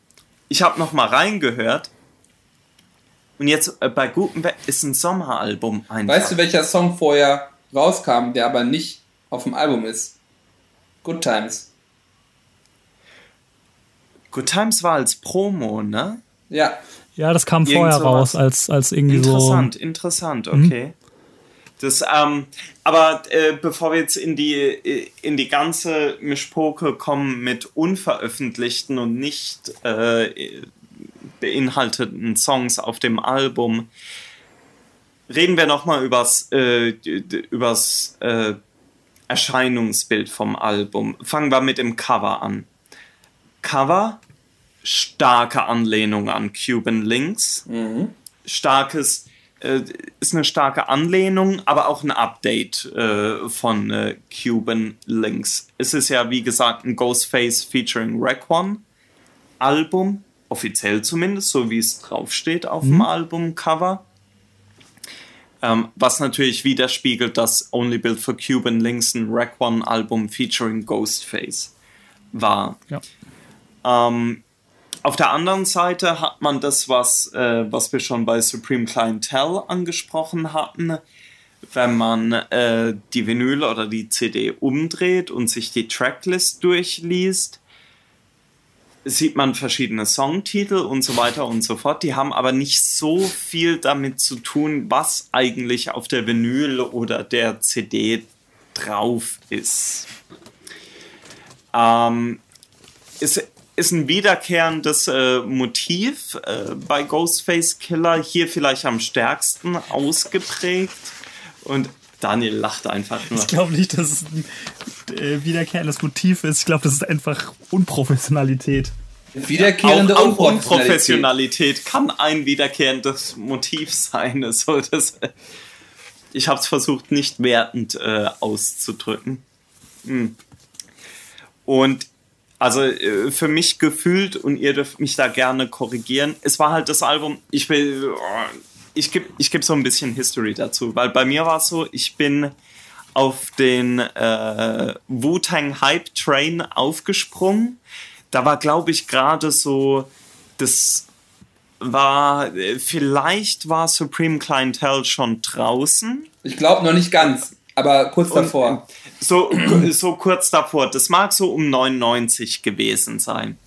Ich habe noch mal reingehört. Und jetzt äh, bei gutem Wetter ist ein Sommeralbum einfach. Weißt du, welcher Song vorher rauskam, der aber nicht auf dem Album ist? Good Times. Good Times war als Promo, ne? Ja. Ja, das kam Irgend vorher raus, als, als irgendwie interessant, so. Interessant, interessant, okay. Mhm. Das, ähm, aber äh, bevor wir jetzt in die, äh, in die ganze Mischpoke kommen mit unveröffentlichten und nicht äh, beinhalteten Songs auf dem Album, reden wir nochmal übers, äh, übers äh, Erscheinungsbild vom Album. Fangen wir mit dem Cover an. Cover, starke Anlehnung an Cuban Links. Mhm. Starkes, äh, ist eine starke Anlehnung, aber auch ein Update äh, von äh, Cuban Links. Es ist ja, wie gesagt, ein Ghostface featuring Raekwon Album, offiziell zumindest, so wie es draufsteht auf mhm. dem Albumcover. Ähm, was natürlich widerspiegelt, dass Only Built for Cuban Links ein Raekwon Album featuring Ghostface war. Ja. Ähm, auf der anderen Seite hat man das, was, äh, was wir schon bei Supreme Clientele angesprochen hatten. Wenn man äh, die Vinyl oder die CD umdreht und sich die Tracklist durchliest, sieht man verschiedene Songtitel und so weiter und so fort. Die haben aber nicht so viel damit zu tun, was eigentlich auf der Vinyl oder der CD drauf ist. Ähm, ist ist ein wiederkehrendes äh, Motiv äh, bei Ghostface Killer, hier vielleicht am stärksten ausgeprägt. Und Daniel lacht einfach nur. Ich glaube nicht, dass es ein äh, wiederkehrendes Motiv ist. Ich glaube, das ist einfach Unprofessionalität. Wiederkehrende auch, auch Unprofessionalität. Unprofessionalität kann ein wiederkehrendes Motiv sein. Also das, ich habe es versucht, nicht wertend äh, auszudrücken. Hm. Und also äh, für mich gefühlt, und ihr dürft mich da gerne korrigieren, es war halt das Album, ich will, oh, ich gebe ich geb so ein bisschen History dazu, weil bei mir war es so, ich bin auf den äh, Wu-Tang Hype Train aufgesprungen. Da war, glaube ich, gerade so, das war, vielleicht war Supreme Clientele schon draußen. Ich glaube noch nicht ganz, aber kurz davor. Und, so, so kurz davor. Das mag so um 99 gewesen sein.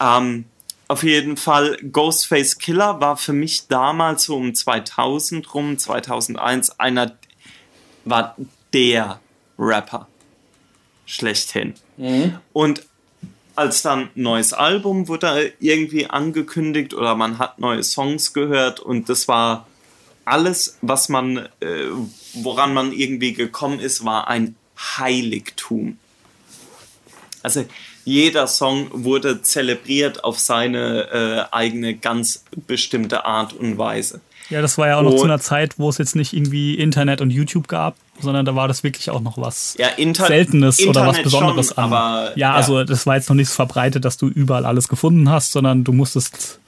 Ähm, auf jeden Fall, Ghostface Killer war für mich damals so um 2000 rum, 2001, einer, war der Rapper schlechthin. Mhm. Und als dann neues Album wurde irgendwie angekündigt oder man hat neue Songs gehört und das war alles, was man, äh, woran man irgendwie gekommen ist, war ein Heiligtum. Also jeder Song wurde zelebriert auf seine äh, eigene ganz bestimmte Art und Weise. Ja, das war ja auch noch und, zu einer Zeit, wo es jetzt nicht irgendwie Internet und YouTube gab, sondern da war das wirklich auch noch was ja, Inter Seltenes Internet oder was Besonderes schon, an. Aber, ja, ja, also das war jetzt noch nicht so verbreitet, dass du überall alles gefunden hast, sondern du musstest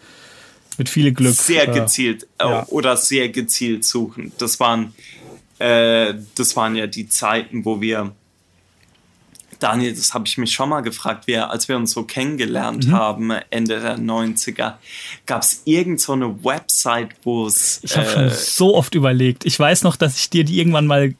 mit viel Glück. Sehr äh, gezielt äh, ja. oder sehr gezielt suchen. Das waren, äh, das waren ja die Zeiten, wo wir Daniel, das habe ich mich schon mal gefragt, wir, als wir uns so kennengelernt mhm. haben, Ende der 90er, gab es irgend so eine Website, wo es. Ich habe äh, schon so oft überlegt. Ich weiß noch, dass ich dir die irgendwann mal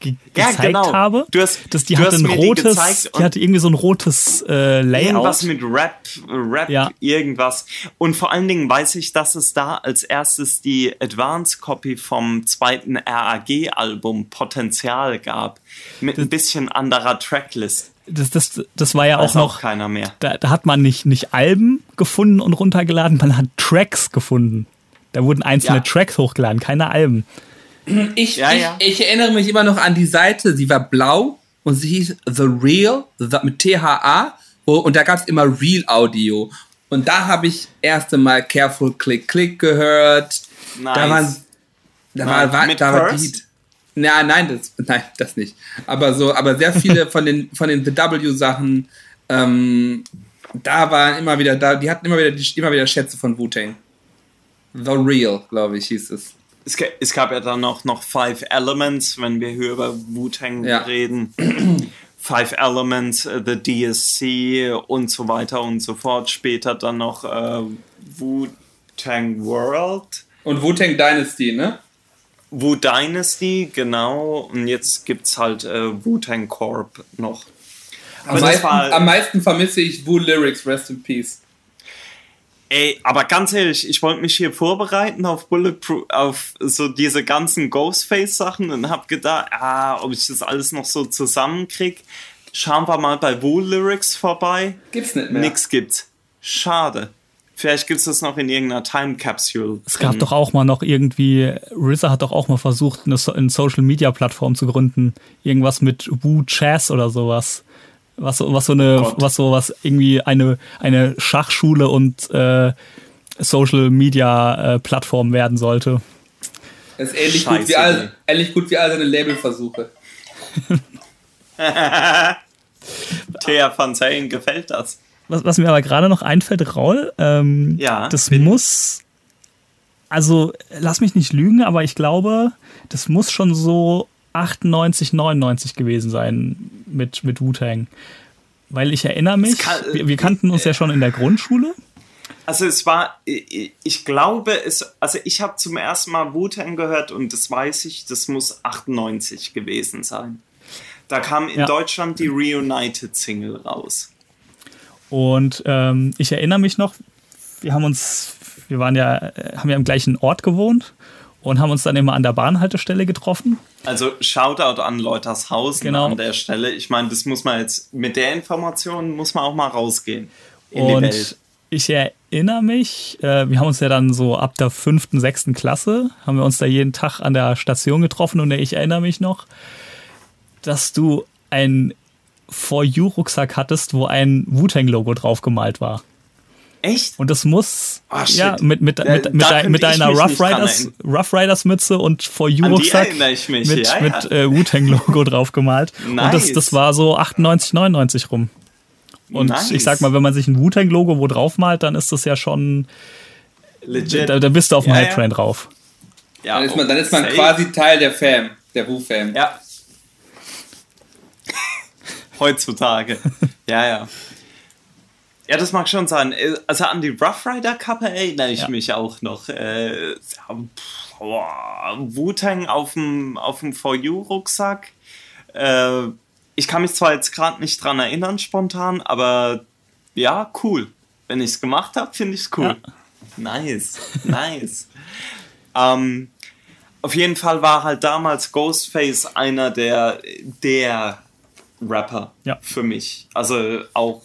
ge ja, gezeigt genau. habe. Du hast, dass die hatte ein rotes, die, die, hatte irgendwie so ein rotes äh, Layout. Irgendwas mit Rap, Rap, ja. irgendwas. Und vor allen Dingen weiß ich, dass es da als erstes die Advance Copy vom zweiten RAG-Album Potenzial gab. Mit das, ein bisschen anderer Tracklist. Das, das, das war ja auch noch. Auch keiner mehr. Da, da hat man nicht, nicht Alben gefunden und runtergeladen, man hat Tracks gefunden. Da wurden einzelne ja. Tracks hochgeladen, keine Alben. Ich, ja, ich, ja. ich, erinnere mich immer noch an die Seite, sie war blau und sie hieß The Real mit THA und da gab es immer Real Audio. Und da habe ich erste Mal Careful Click Click gehört. Nice. Da, waren, da war, war, da war die. Ja, nein, das, nein, das nicht. Aber so, aber sehr viele von den von den The W Sachen, ähm, da waren immer wieder, da, die hatten immer wieder, die, immer wieder Schätze von Wu-Tang. The Real, glaube ich, hieß es es, es, gab ja dann noch, noch Five Elements, wenn wir hier über Wu-Tang ja. reden. Five Elements, uh, The DSC und so weiter und so fort. Später dann noch uh, Wu-Tang World. Und Wu-Tang Dynasty, ne? Wu Dynasty, genau. Und jetzt gibt es halt uh, Wu-Tang Corp noch. Am meisten, am meisten vermisse ich Wu Lyrics, Rest in Peace. Ey, aber ganz ehrlich, ich wollte mich hier vorbereiten auf Bulletproof, auf so diese ganzen Ghostface-Sachen und hab gedacht, ah, ob ich das alles noch so zusammenkrieg. Schauen wir mal bei Wool Lyrics vorbei. Gibt's nicht mehr. Nix gibt's. Schade. Vielleicht gibt's das noch in irgendeiner Time Capsule. Es gab doch auch mal noch irgendwie, RZA hat doch auch mal versucht, eine, eine Social Media Plattform zu gründen. Irgendwas mit Woo Chess oder sowas was so, was so eine, oh was so was irgendwie eine, eine Schachschule und äh, Social Media äh, Plattform werden sollte. Das ist ähnlich, gut wie, all, ähnlich gut wie all seine Labelversuche. Thea van Zellen gefällt das. Was, was mir aber gerade noch einfällt, Raul, ähm, ja, das bin. muss, also lass mich nicht lügen, aber ich glaube, das muss schon so 98, 99 gewesen sein mit, mit Wu-Tang. Weil ich erinnere mich, kann, wir, wir, kannten uns äh, ja schon in der Grundschule. Also es war, ich glaube, es, also ich habe zum ersten Mal Wu-Tang gehört und das weiß ich, das muss 98 gewesen sein. Da kam in ja. Deutschland die Reunited-Single raus. Und ähm, ich erinnere mich noch, wir haben uns, wir waren ja, äh, haben ja im gleichen Ort gewohnt und haben uns dann immer an der Bahnhaltestelle getroffen. Also Shoutout an Leutershausen genau. an der Stelle. Ich meine, das muss man jetzt mit der Information muss man auch mal rausgehen in und die Welt. Ich erinnere mich, äh, wir haben uns ja dann so ab der fünften, sechsten Klasse, haben wir uns da jeden Tag an der Station getroffen und ich erinnere mich noch, dass du ein For You-Rucksack hattest, wo ein Wu-Tang-Logo drauf gemalt war. Echt? Und das muss oh, ja mit, mit, mit, mit, de, mit deiner Rough Riders, Rough Riders Mütze und For You Rucksack mit, ja, mit Äh, Wu-Tang Logo drauf gemalt. Nice. Und das, das war so 98, 99 rum. Und nice. ich sag mal, wenn man sich ein Wu-Tang Logo wo drauf malt, dann ist das ja schon legit. Da, da bist du auf dem ja, Hype-Train ja. drauf. Ja, dann ist man, dann ist man quasi Teil der Fam, der Wu-Fam. Ja. Heutzutage. ja, ja. Ja, das mag schon sein. Äh, also an die Rough Rider Kappe erinnere ich ja. mich auch noch. Äh, Wu-Tang auf dem, auf dem For You Rucksack. Äh, ich kann mich zwar jetzt gerade nicht dran erinnern spontan, aber ja, cool. Wenn ich es gemacht habe, finde ich es cool. Ja. Nice, nice. ähm, auf jeden Fall war halt damals Ghostface einer der, der Rapper ja. für mich. Also auch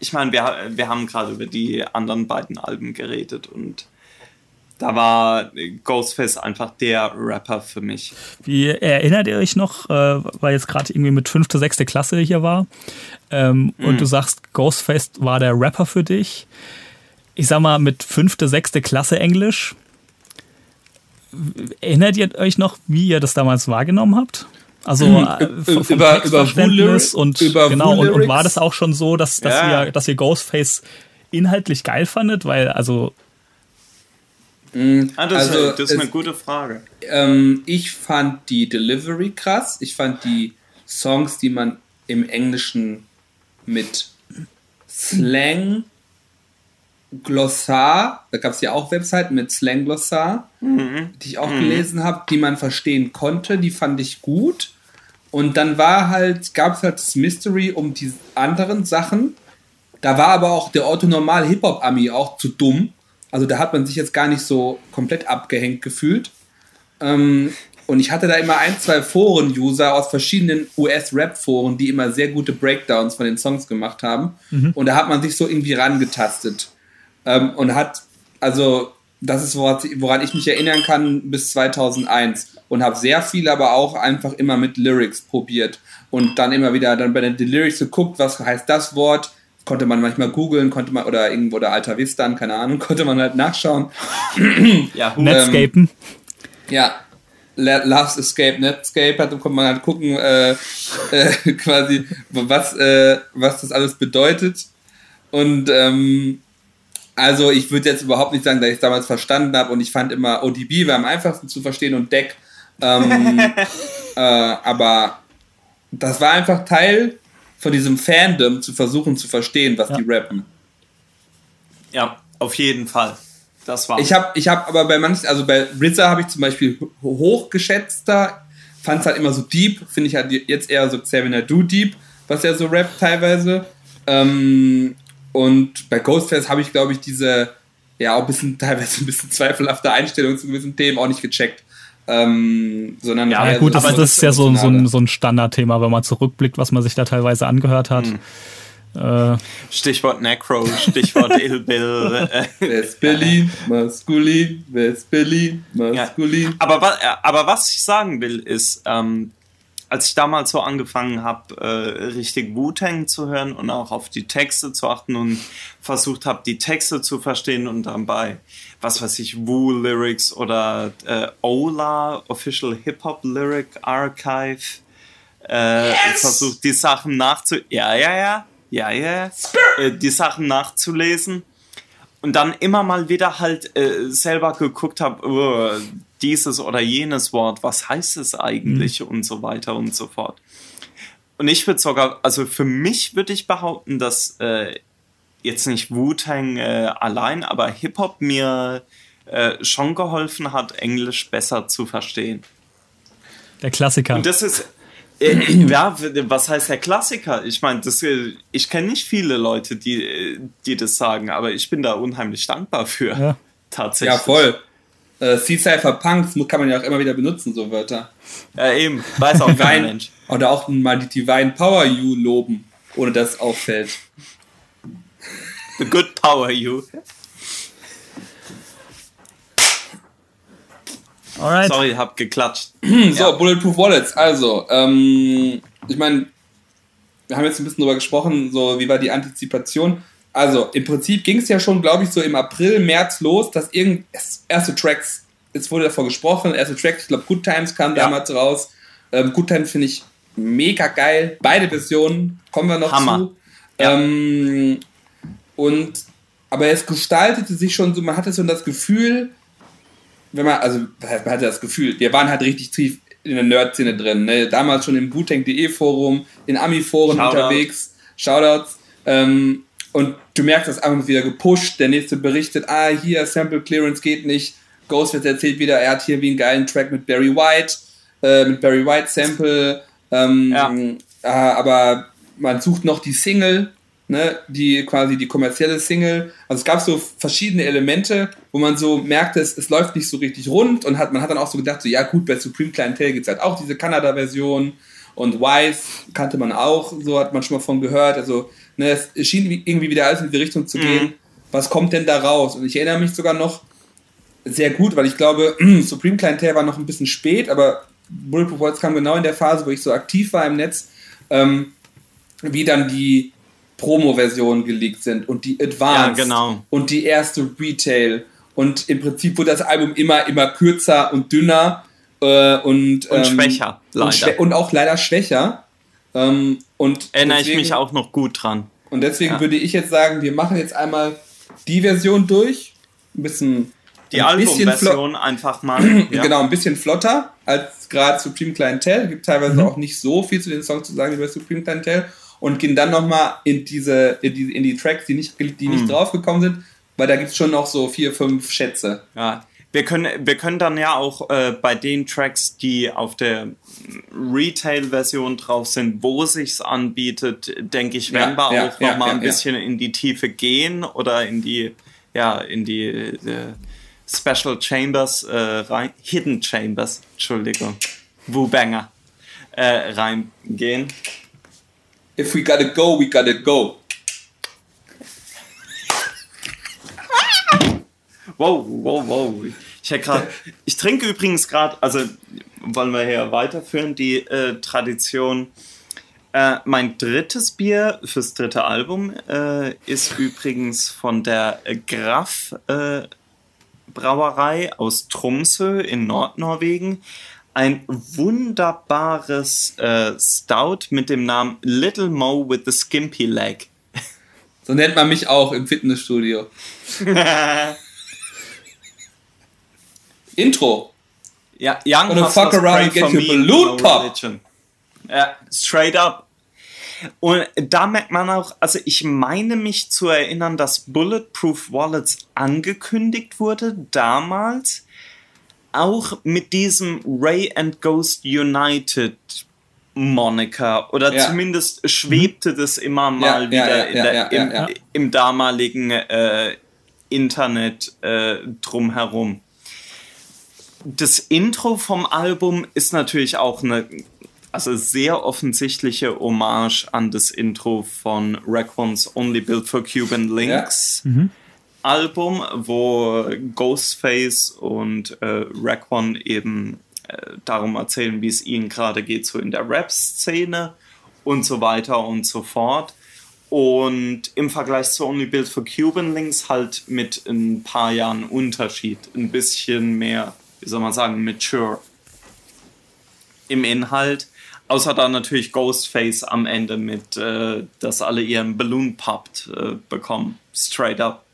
ich meine, wir, wir haben gerade über die anderen beiden Alben geredet und da war Ghostface einfach der Rapper für mich. Wie erinnert ihr euch noch, äh, weil jetzt gerade irgendwie mit fünfte, sechste Klasse hier war ähm, mm. und mhm. du sagst, Ghostface war der Rapper für dich. Ich sag mal, mit fünfte, sechste Klasse Englisch. Erinnert ihr euch noch, wie ihr das damals wahrgenommen habt? Also mhm. äh, vom über, Textverständnis über und über genau und, und, war das auch schon so, dass, dass ja. ihr dass ihr Ghostface inhaltlich geil fandet, weil also mhm. ah, das, also, das ist eine es, gute Frage. Ähm, ich fand die Delivery krass. Ich fand die Songs, die man im Englischen mit Slang Glossar, da gab es ja auch Webseiten mit Slang Glossar, mhm. die ich auch mhm. gelesen habe, die man verstehen konnte, die fand ich gut. Und dann war halt, gab es halt das Mystery um die anderen Sachen. Da war aber auch der orthonormal Hip-Hop-Ami auch zu dumm. Also da hat man sich jetzt gar nicht so komplett abgehängt gefühlt. Ähm, und ich hatte da immer ein, zwei Foren-User aus verschiedenen US-Rap-Foren, die immer sehr gute Breakdowns von den Songs gemacht haben. Mhm. Und da hat man sich so irgendwie rangetastet. Ähm, und hat, also, das ist, woran ich mich erinnern kann, bis 2001. Und habe sehr viel aber auch einfach immer mit Lyrics probiert. Und dann immer wieder dann bei den Lyrics geguckt, was heißt das Wort. Konnte man manchmal googeln, konnte man, oder irgendwo, oder Alta Vista, keine Ahnung, konnte man halt nachschauen. ja, Netscapen. Ähm, ja, Love's Escape, Netscape, da konnte man halt gucken, äh, äh, quasi, was, äh, was das alles bedeutet. Und ähm, also ich würde jetzt überhaupt nicht sagen, dass ich es damals verstanden habe und ich fand immer ODB war am einfachsten zu verstehen und Deck. Ähm, äh, aber das war einfach Teil von diesem Fandom, zu versuchen zu verstehen, was ja. die rappen. Ja, auf jeden Fall. Das war. Ich habe ich hab aber bei manchen, also bei RZA habe ich zum Beispiel hochgeschätzter, fand es halt immer so deep, finde ich halt jetzt eher so Xavier Do Deep, was er so rappt teilweise. Ähm, und bei Ghostface habe ich, glaube ich, diese, ja, auch ein bisschen, teilweise ein bisschen zweifelhafte Einstellung zu gewissen Themen auch nicht gecheckt. Ähm, sondern ja, gut, das, das ist ja so, so, ein, so ein Standardthema, wenn man zurückblickt, was man sich da teilweise angehört hat. Hm. Äh, Stichwort Necro, Stichwort Ill Bill. Wer ist Billy? Maskulin. Wer ist Billy? Maskulin. Ja. Aber, aber was ich sagen will, ist, ähm, als ich damals so angefangen habe, äh, richtig Wu-Tang zu hören und auch auf die Texte zu achten und versucht habe, die Texte zu verstehen und dann bei, was weiß ich, Wu-Lyrics oder äh, OLA, Official Hip-Hop Lyric Archive, äh, yes! versucht, die Sachen nachzu... Ja, ja, ja ja, ja, äh, die Sachen nachzulesen und dann immer mal wieder halt äh, selber geguckt habe, oh, dieses oder jenes Wort, was heißt es eigentlich mhm. und so weiter und so fort. Und ich würde sogar, also für mich würde ich behaupten, dass äh, jetzt nicht Wu-Tang äh, allein, aber Hip-Hop mir äh, schon geholfen hat, Englisch besser zu verstehen. Der Klassiker. Und das ist, äh, ja, was heißt der Klassiker? Ich meine, äh, ich kenne nicht viele Leute, die, äh, die das sagen, aber ich bin da unheimlich dankbar für. Ja. Tatsächlich. Ja, voll. Äh, C-Cypher Punks kann man ja auch immer wieder benutzen, so Wörter. Ja, eben. Weiß auch kein Mensch. Oder auch mal die Divine Power You loben, ohne dass es auffällt. The good power you. Alright. Sorry, hab geklatscht. so, ja. Bulletproof Wallets. Also, ähm, ich meine, wir haben jetzt ein bisschen drüber gesprochen, so wie war die Antizipation. Also, im Prinzip ging es ja schon, glaube ich, so im April, März los, dass irgend erste Tracks, jetzt wurde davor gesprochen, erste Tracks, ich glaube, Good Times kam ja. damals raus. Ähm, Good Times finde ich mega geil. Beide Versionen kommen wir noch Hammer. zu. Ja. Ähm, und aber es gestaltete sich schon so, man hatte so das Gefühl, wenn man, also man hatte das Gefühl, wir waren halt richtig tief in der Nerd-Szene drin. Ne? Damals schon im booteng.de Forum, in Ami-Foren unterwegs, Shoutouts. Ähm, und du merkst, das einfach wieder gepusht. Der nächste berichtet, ah, hier, Sample Clearance geht nicht. Ghostface erzählt wieder, er hat hier wie einen geilen Track mit Barry White, äh, mit Barry White Sample. Ähm, ja. äh, aber man sucht noch die Single ne, die quasi die kommerzielle Single. Also es gab so verschiedene Elemente, wo man so merkte, es, es läuft nicht so richtig rund und hat, man hat dann auch so gedacht, so ja gut, bei Supreme Clientel gibt es halt auch diese Kanada-Version und Wise kannte man auch, so hat man schon mal von gehört. Also ne, es schien irgendwie wieder alles in die Richtung zu gehen. Mhm. Was kommt denn da raus? Und ich erinnere mich sogar noch sehr gut, weil ich glaube, Supreme Clientel war noch ein bisschen spät, aber Bulletproof Worlds kam genau in der Phase, wo ich so aktiv war im Netz, ähm, wie dann die Promo-Versionen geleakt sind und die Advanced ja, genau. und die erste Retail. Und im Prinzip wurde das Album immer, immer kürzer und dünner äh, und, und ähm, schwächer, leider. Und, schwä und, auch leider schwächer. Ähm, und Erinnere deswegen, ich mich auch noch gut dran. Und deswegen ja. würde ich jetzt sagen, wir machen jetzt einmal die Version durch. Ein bisschen die Albumversion einfach mal. Ja. genau, ein bisschen flotter als gerade Supreme Clientel. Gibt teilweise mhm. auch nicht so viel zu den Songs zu sagen wie bei Supreme Clientel. Und gehen dann nochmal in diese, in die, in die Tracks, die nicht, die nicht mhm. draufgekommen sind, weil da gibt es schon noch so vier, fünf Schätze. Ja, wir können, wir können dann ja auch äh, bei den Tracks, die auf der Retail-Version drauf sind, wo sich's anbietet, denke ich, werden ja, wir ja, auch ja, noch mal ja, ein bisschen in die Tiefe gehen oder in die, ja, in die, äh, Special Chambers äh, rein, Hidden Chambers, Entschuldigung, Woo-Banger äh, reingehen. If we gotta go, we gotta go. Wow, wow, wow. Ich, grad, ich trinke übrigens gerade, also wollen wir hier weiterführen, die äh, Tradition. Äh, mein drittes Bier fürs dritte Album äh, ist übrigens von der Graf äh, Brauerei aus Tromsø in Nordnorwegen. Ein wunderbares äh, Stout mit dem Namen Little Mo with the Skimpy Leg. So nennt man mich auch im Fitnessstudio. Intro. Ja, Young Gonna fuck around and get your balloon pop. Ja, straight up. Und da merkt man auch, also ich meine mich zu erinnern, dass Bulletproof Wallets angekündigt wurde damals, auch mit diesem Ray and Ghost United Moniker oder ja. zumindest schwebte das immer mal ja, wieder ja, der, im, im, damaligen äh, Internet äh, drumherum das Intro vom Album ist natürlich auch eine also sehr offensichtliche Hommage an das Intro von Raekwon's Only Built for Cuban Links ja. mhm. Album, wo Ghostface und äh, Raekwon eben äh, darum erzählen, wie es ihnen gerade geht, so in der Rap-Szene und so weiter und so fort. Und im Vergleich zu Only Built for Cuban Links halt mit ein paar Jahren Unterschied, ein bisschen mehr wie soll man sagen, mature im Inhalt. Außer dann natürlich Ghostface am Ende mit, äh, dass alle ihren Balloon popped äh, bekommen. Straight up.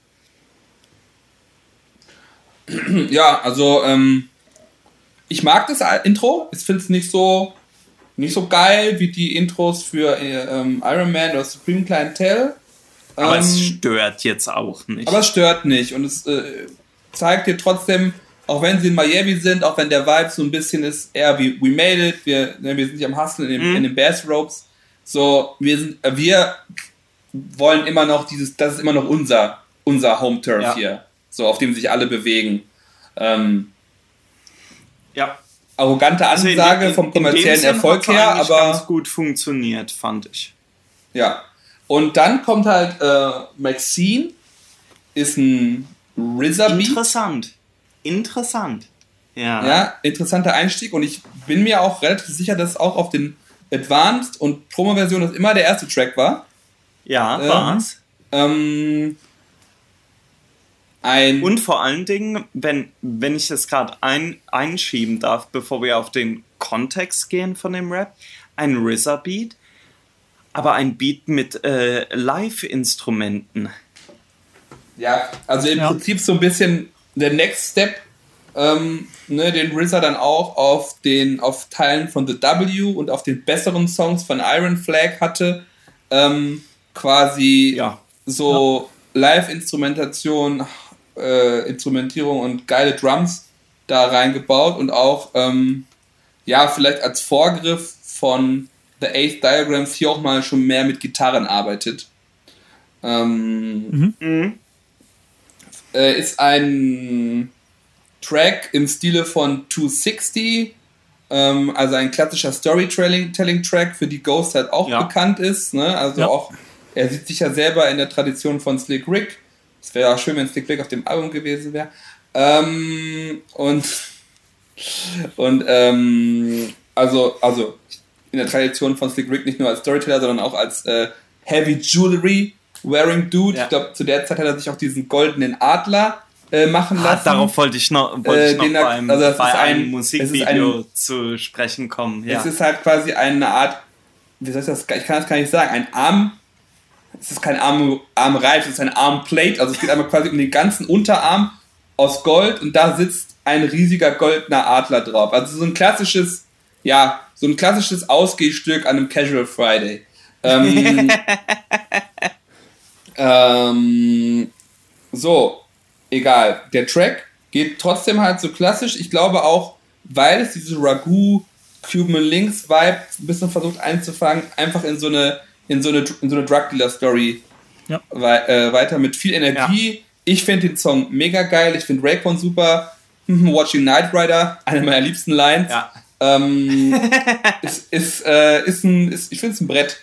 Ja, also ähm, ich mag das Intro. Ich finde es nicht so, nicht so geil wie die Intros für äh, ähm, Iron Man oder Supreme Clientel. Aber ähm, es stört jetzt auch nicht. Aber es stört nicht und es äh, zeigt dir trotzdem, auch wenn sie in Miami sind, auch wenn der Vibe so ein bisschen ist, eher wie We Made It, wir, ne, wir sind nicht am Hustlen in, mhm. in den Bassropes. So, wir sind, wir wollen immer noch dieses, das ist immer noch unser, unser Home Turf ja. hier. So, auf dem sich alle bewegen. Ähm, ja. Arrogante Ansage also in, in, vom kommerziellen Erfolg her, aber. ganz gut funktioniert, fand ich. Ja. Und dann kommt halt äh, Maxine, ist ein RZA Beat. Interessant. Interessant. Ja. ja, interessanter Einstieg und ich bin mir auch relativ sicher, dass auch auf den Advanced und Promo-Version das immer der erste Track war. Ja, ähm, war's. Ähm, ein und vor allen Dingen, wenn, wenn ich das gerade ein, einschieben darf, bevor wir auf den Kontext gehen von dem Rap, ein RZA-Beat, aber ein Beat mit äh, Live-Instrumenten. Ja, also im ja. Prinzip so ein bisschen der Next Step, ähm, ne, den RZA dann auch auf den auf Teilen von The W und auf den besseren Songs von Iron Flag hatte, ähm, quasi ja. so ja. Live-Instrumentation, äh, Instrumentierung und geile Drums da reingebaut und auch ähm, ja vielleicht als Vorgriff von The Eighth Diagrams hier auch mal schon mehr mit Gitarren arbeitet. Ähm, mhm. Äh, ist ein Track im Stile von 260, ähm, also ein klassischer Storytelling-Track, für die Ghost halt auch ja. bekannt ist. Ne? Also ja. auch, er sieht sich ja selber in der Tradition von Slick Rick. Es wäre auch schön, wenn Slick Rick auf dem Album gewesen wäre. Ähm, und und ähm, also, also in der Tradition von Slick Rick nicht nur als Storyteller, sondern auch als äh, Heavy Jewelry Wearing Dude. Ja. Ich glaube, zu der Zeit hat er sich auch diesen goldenen Adler äh, machen lassen. Ah, darauf wollte ich noch, wollte äh, ich noch beim, also bei einem ein, Musikvideo ein, zu sprechen kommen. Ja. Es ist halt quasi eine Art, wie soll ich das, ich kann das gar nicht sagen, ein Arm, es ist kein Arm, Armreif, es ist ein Armplate, also es geht einmal quasi um den ganzen Unterarm aus Gold und da sitzt ein riesiger goldener Adler drauf. Also so ein klassisches, ja, so ein klassisches Ausgehstück an einem Casual Friday. Ähm, ähm, so, egal. Der Track geht trotzdem halt so klassisch. Ich glaube auch, weil es diese Ragu Cuban Links Vibe ein bisschen versucht einzufangen, einfach in so eine in so eine in so eine Drug Dealer Story ja. wei äh, weiter mit viel Energie. Ja. Ich finde den Song mega geil. Ich finde Raycon super. Watching Night Rider, eine meiner liebsten Lines. Ja. Ähm, ist, ist, äh, ist ein, ist, ich finde es ein Brett.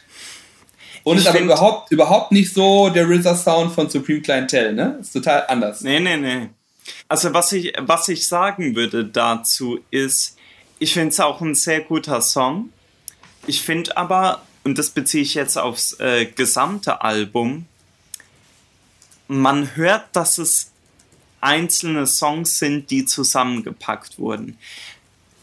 Und ich ist aber überhaupt, überhaupt nicht so der RZA-Sound von Supreme Clientel, ne? Ist total anders. Nee, nee, nee. Also was ich, was ich sagen würde dazu ist, ich finde es auch ein sehr guter Song. Ich finde aber, und das beziehe ich jetzt aufs äh, gesamte Album, man hört, dass es einzelne Songs sind, die zusammengepackt wurden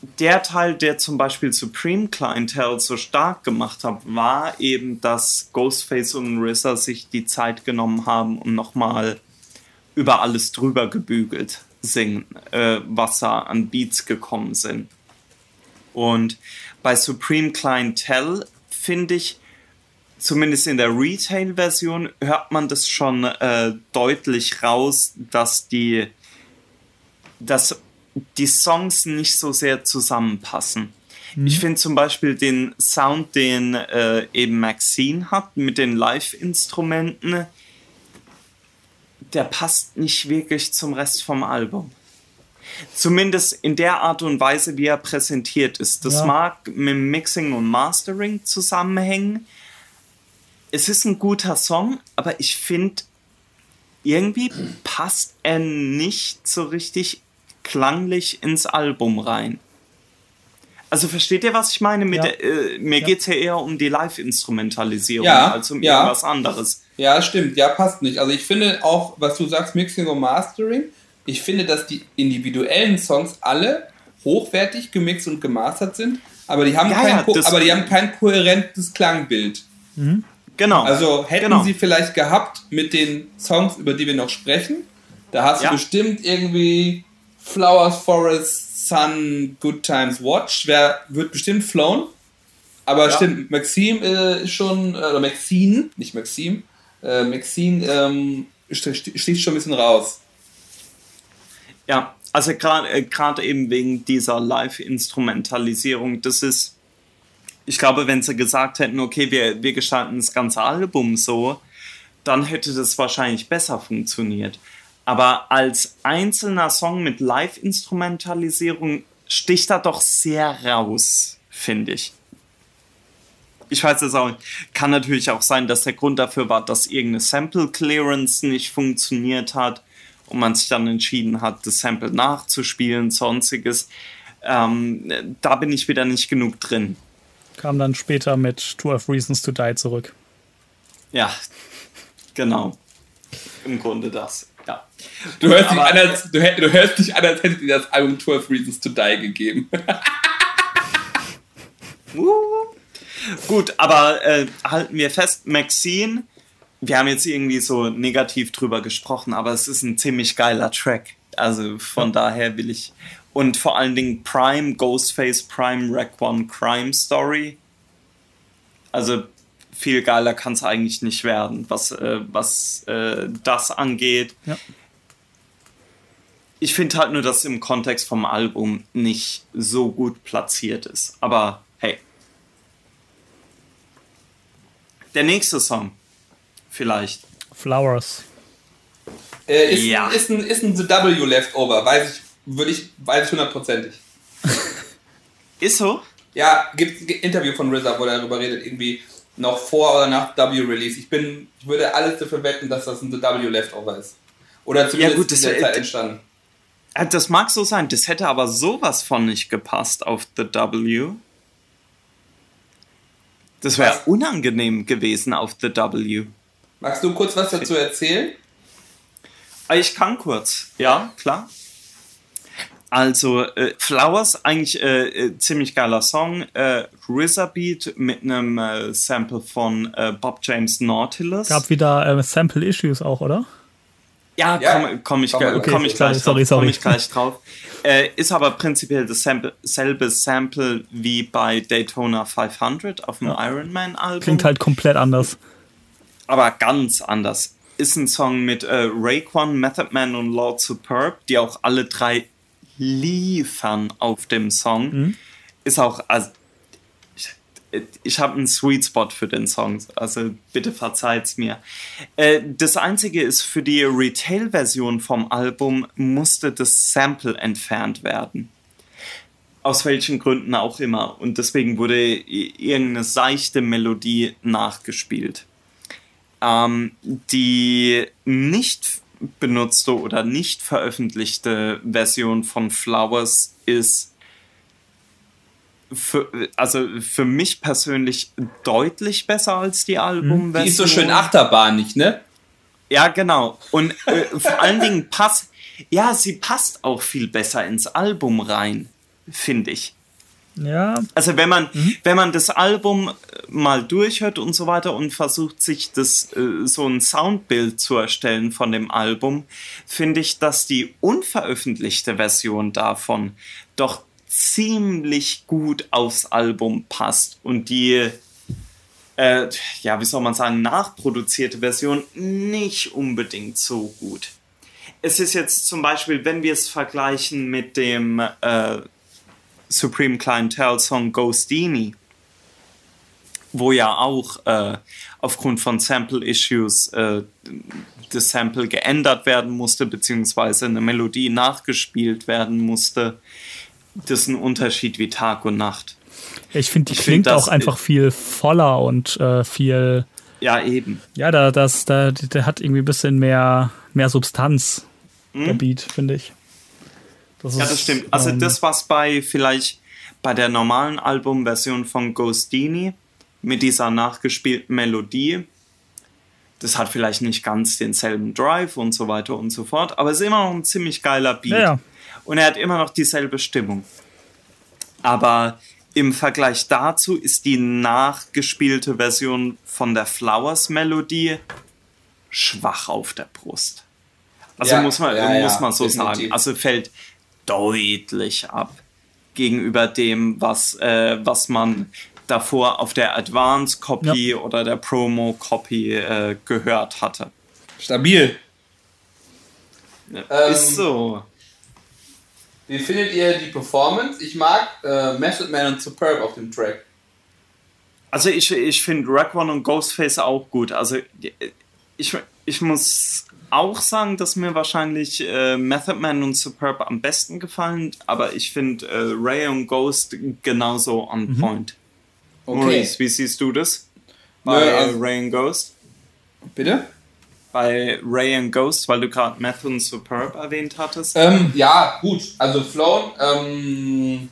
der Teil, der zum Beispiel Supreme Clientele so stark gemacht hat, war eben, dass Ghostface und RZA sich die Zeit genommen haben und nochmal über alles drüber gebügelt singen, äh, was da an Beats gekommen sind. Und bei Supreme Clientele finde ich, zumindest in der Retail-Version, hört man das schon äh, deutlich raus, dass die dass die Songs nicht so sehr zusammenpassen. Mhm. Ich finde zum Beispiel den Sound, den äh, eben Maxine hat mit den Live-Instrumenten, der passt nicht wirklich zum Rest vom Album. Zumindest in der Art und Weise, wie er präsentiert ist. Das ja. mag mit Mixing und Mastering zusammenhängen. Es ist ein guter Song, aber ich finde, irgendwie passt er nicht so richtig klanglich ins Album rein. Also versteht ihr, was ich meine? Mit, ja. äh, mir ja. geht es ja eher um die Live-Instrumentalisierung ja, als um ja. irgendwas anderes. Ja, stimmt. Ja, passt nicht. Also ich finde auch, was du sagst, Mixing und Mastering, ich finde, dass die individuellen Songs alle hochwertig gemixt und gemastert sind, aber die haben, kein, aber die haben kein kohärentes Klangbild. Mhm. Genau. Also hätten genau. sie vielleicht gehabt mit den Songs, über die wir noch sprechen, da hast du bestimmt irgendwie Flowers, Forest, Sun, Good Times, Watch. Wer wird bestimmt flown. Aber ja. stimmt, Maxime äh, ist schon, äh, oder Maxine, nicht Maxime, äh, Maxine ähm, sticht schon ein bisschen raus. Ja, also gerade äh, eben wegen dieser Live-Instrumentalisierung, das ist, ich glaube, wenn sie gesagt hätten, okay, wir, wir gestalten das ganze Album so, dann hätte das wahrscheinlich besser funktioniert. Aber als einzelner Song mit Live-Instrumentalisierung sticht er doch sehr raus, finde ich. Ich weiß es auch nicht. Kann natürlich auch sein, dass der Grund dafür war, dass irgendeine Sample Clearance nicht funktioniert hat und man sich dann entschieden hat, das Sample nachzuspielen, sonstiges. Ähm, da bin ich wieder nicht genug drin. Kam dann später mit 12 Reasons to Die zurück. Ja, genau. Im Grunde das. Ja. Du hörst, dich an, als, du, du hörst dich an, als hättet ihr das Album 12 Reasons to Die gegeben. Gut, aber äh, halten wir fest, Maxine, wir haben jetzt irgendwie so negativ drüber gesprochen, aber es ist ein ziemlich geiler Track. Also von ja. daher will ich. Und vor allen Dingen Prime, Ghostface, Prime, Rack One, Crime Story. Also viel geiler kann es eigentlich nicht werden, was, äh, was äh, das angeht. Ja. Ich finde halt nur, dass es im Kontext vom Album nicht so gut platziert ist. Aber hey. Der nächste Song. Vielleicht. Flowers. Äh, ist, ja. ist, ein, ist ein The W Leftover, weiß ich, würde ich, weiß ich hundertprozentig. ist so? Ja, gibt ein Interview von RZA, wo er darüber redet, irgendwie, noch vor oder nach W-Release. Ich bin, ich würde alles dafür wetten, dass das ein The W Leftover ist. Oder zumindest ja, gut, das, in der Zeit entstanden. Das mag so sein, das hätte aber sowas von nicht gepasst auf The W. Das wäre unangenehm gewesen auf The W. Magst du kurz was dazu erzählen? Ich kann kurz, ja, klar. Also äh, Flowers, eigentlich äh, äh, ziemlich geiler Song. Äh, RZA Beat mit einem äh, Sample von äh, Bob James Nautilus. Gab wieder äh, Sample-Issues auch, oder? Ja, Ja, komme komm ich, komm mal komm gleich. ich gleich Sorry, drauf. sorry, Komm ich gleich drauf. Äh, ist aber prinzipiell dasselbe selbe Sample wie bei Daytona 500 auf dem Iron Man Album. Klingt halt komplett anders. aber ganz anders. Ist ein Song mit äh, Raekwon, Method Man und Lord Superb, die auch alle drei liefern auf dem Song. Mhm. Ist auch, also, ich, ich habe einen Sweet Spot für den Song, also bitte verzeiht's mir. Äh, das Einzige ist, für die Retail-Version vom Album musste das Sample entfernt werden. Aus welchen Gründen auch immer. Und deswegen wurde irgendeine seichte Melodie nachgespielt. Ähm, die nicht benutzte oder nicht veröffentlichte Version von Flowers ist für, also für mich persönlich deutlich besser als die Albumversion. Die ist so schön achterbahnig, ne? Ja, genau. Und äh, vor allen Dingen passt, ja, sie passt auch viel besser ins Album rein, finde ich. Ja, Also wenn man, wenn man das Album äh, mal durchhört und so weiter und versucht sich das äh, so ein Soundbild zu erstellen von dem Album, finde ich, dass die unveröffentlichte Version davon doch ziemlich gut aufs Album passt und die äh, ja, wie soll man sagen, nachproduzierte Version nicht unbedingt so gut. Es ist jetzt zum Beispiel, wenn wir es vergleichen mit dem äh, Supreme Clientele Song Ghostini, wo ja auch äh, aufgrund von Sample Issues äh, das Sample geändert werden musste, beziehungsweise eine Melodie nachgespielt werden musste. Das ist ein Unterschied wie Tag und Nacht. ich finde, die Ich klingt find auch einfach viel voller und äh, viel. Ja, eben. Ja, da, das, da, der hat irgendwie ein bisschen mehr, mehr Substanz, der Beat, finde ich. Das? Ja, ist, das stimmt. Also ähm, das, was bei vielleicht bei der normalen Albumversion von Ghostini mit dieser nachgespielten Melodie, das hat vielleicht nicht ganz denselben Drive und so weiter und so fort, aber es ist immer noch ein ziemlich geiler Beat. Ja, ja. Und er hat immer noch dieselbe Stimmung. Aber im Vergleich dazu ist die nachgespielte Version von der Flowers-Melodie schwach auf der Brust. Also Ja, muss man, muss man so definitiv. sagen. Also fällt deutlich ab gegenüber dem, was, äh, was man davor auf der Advance Copy oder der Promo Copy äh, gehört hatte. Stabil. Ähm, Ist so. Wie findet ihr die Performance? Ich mag äh, Method Man und Superb auf dem Track. Also ich, ich finde Rack One und Ghostface auch gut. Also ich, ich muss auch sagen, dass mir wahrscheinlich äh, Method Man und Superb am besten gefallen, aber ich finde äh, Ray und Ghost genauso on point. Maurice, wie siehst du das? Bei Nö, also- Ray und Ghost? Bitte? Bei Ray and Ghost, weil du gerade Method und Superb erwähnt hattest. Ähm, ja, gut. Also Flown, ähm,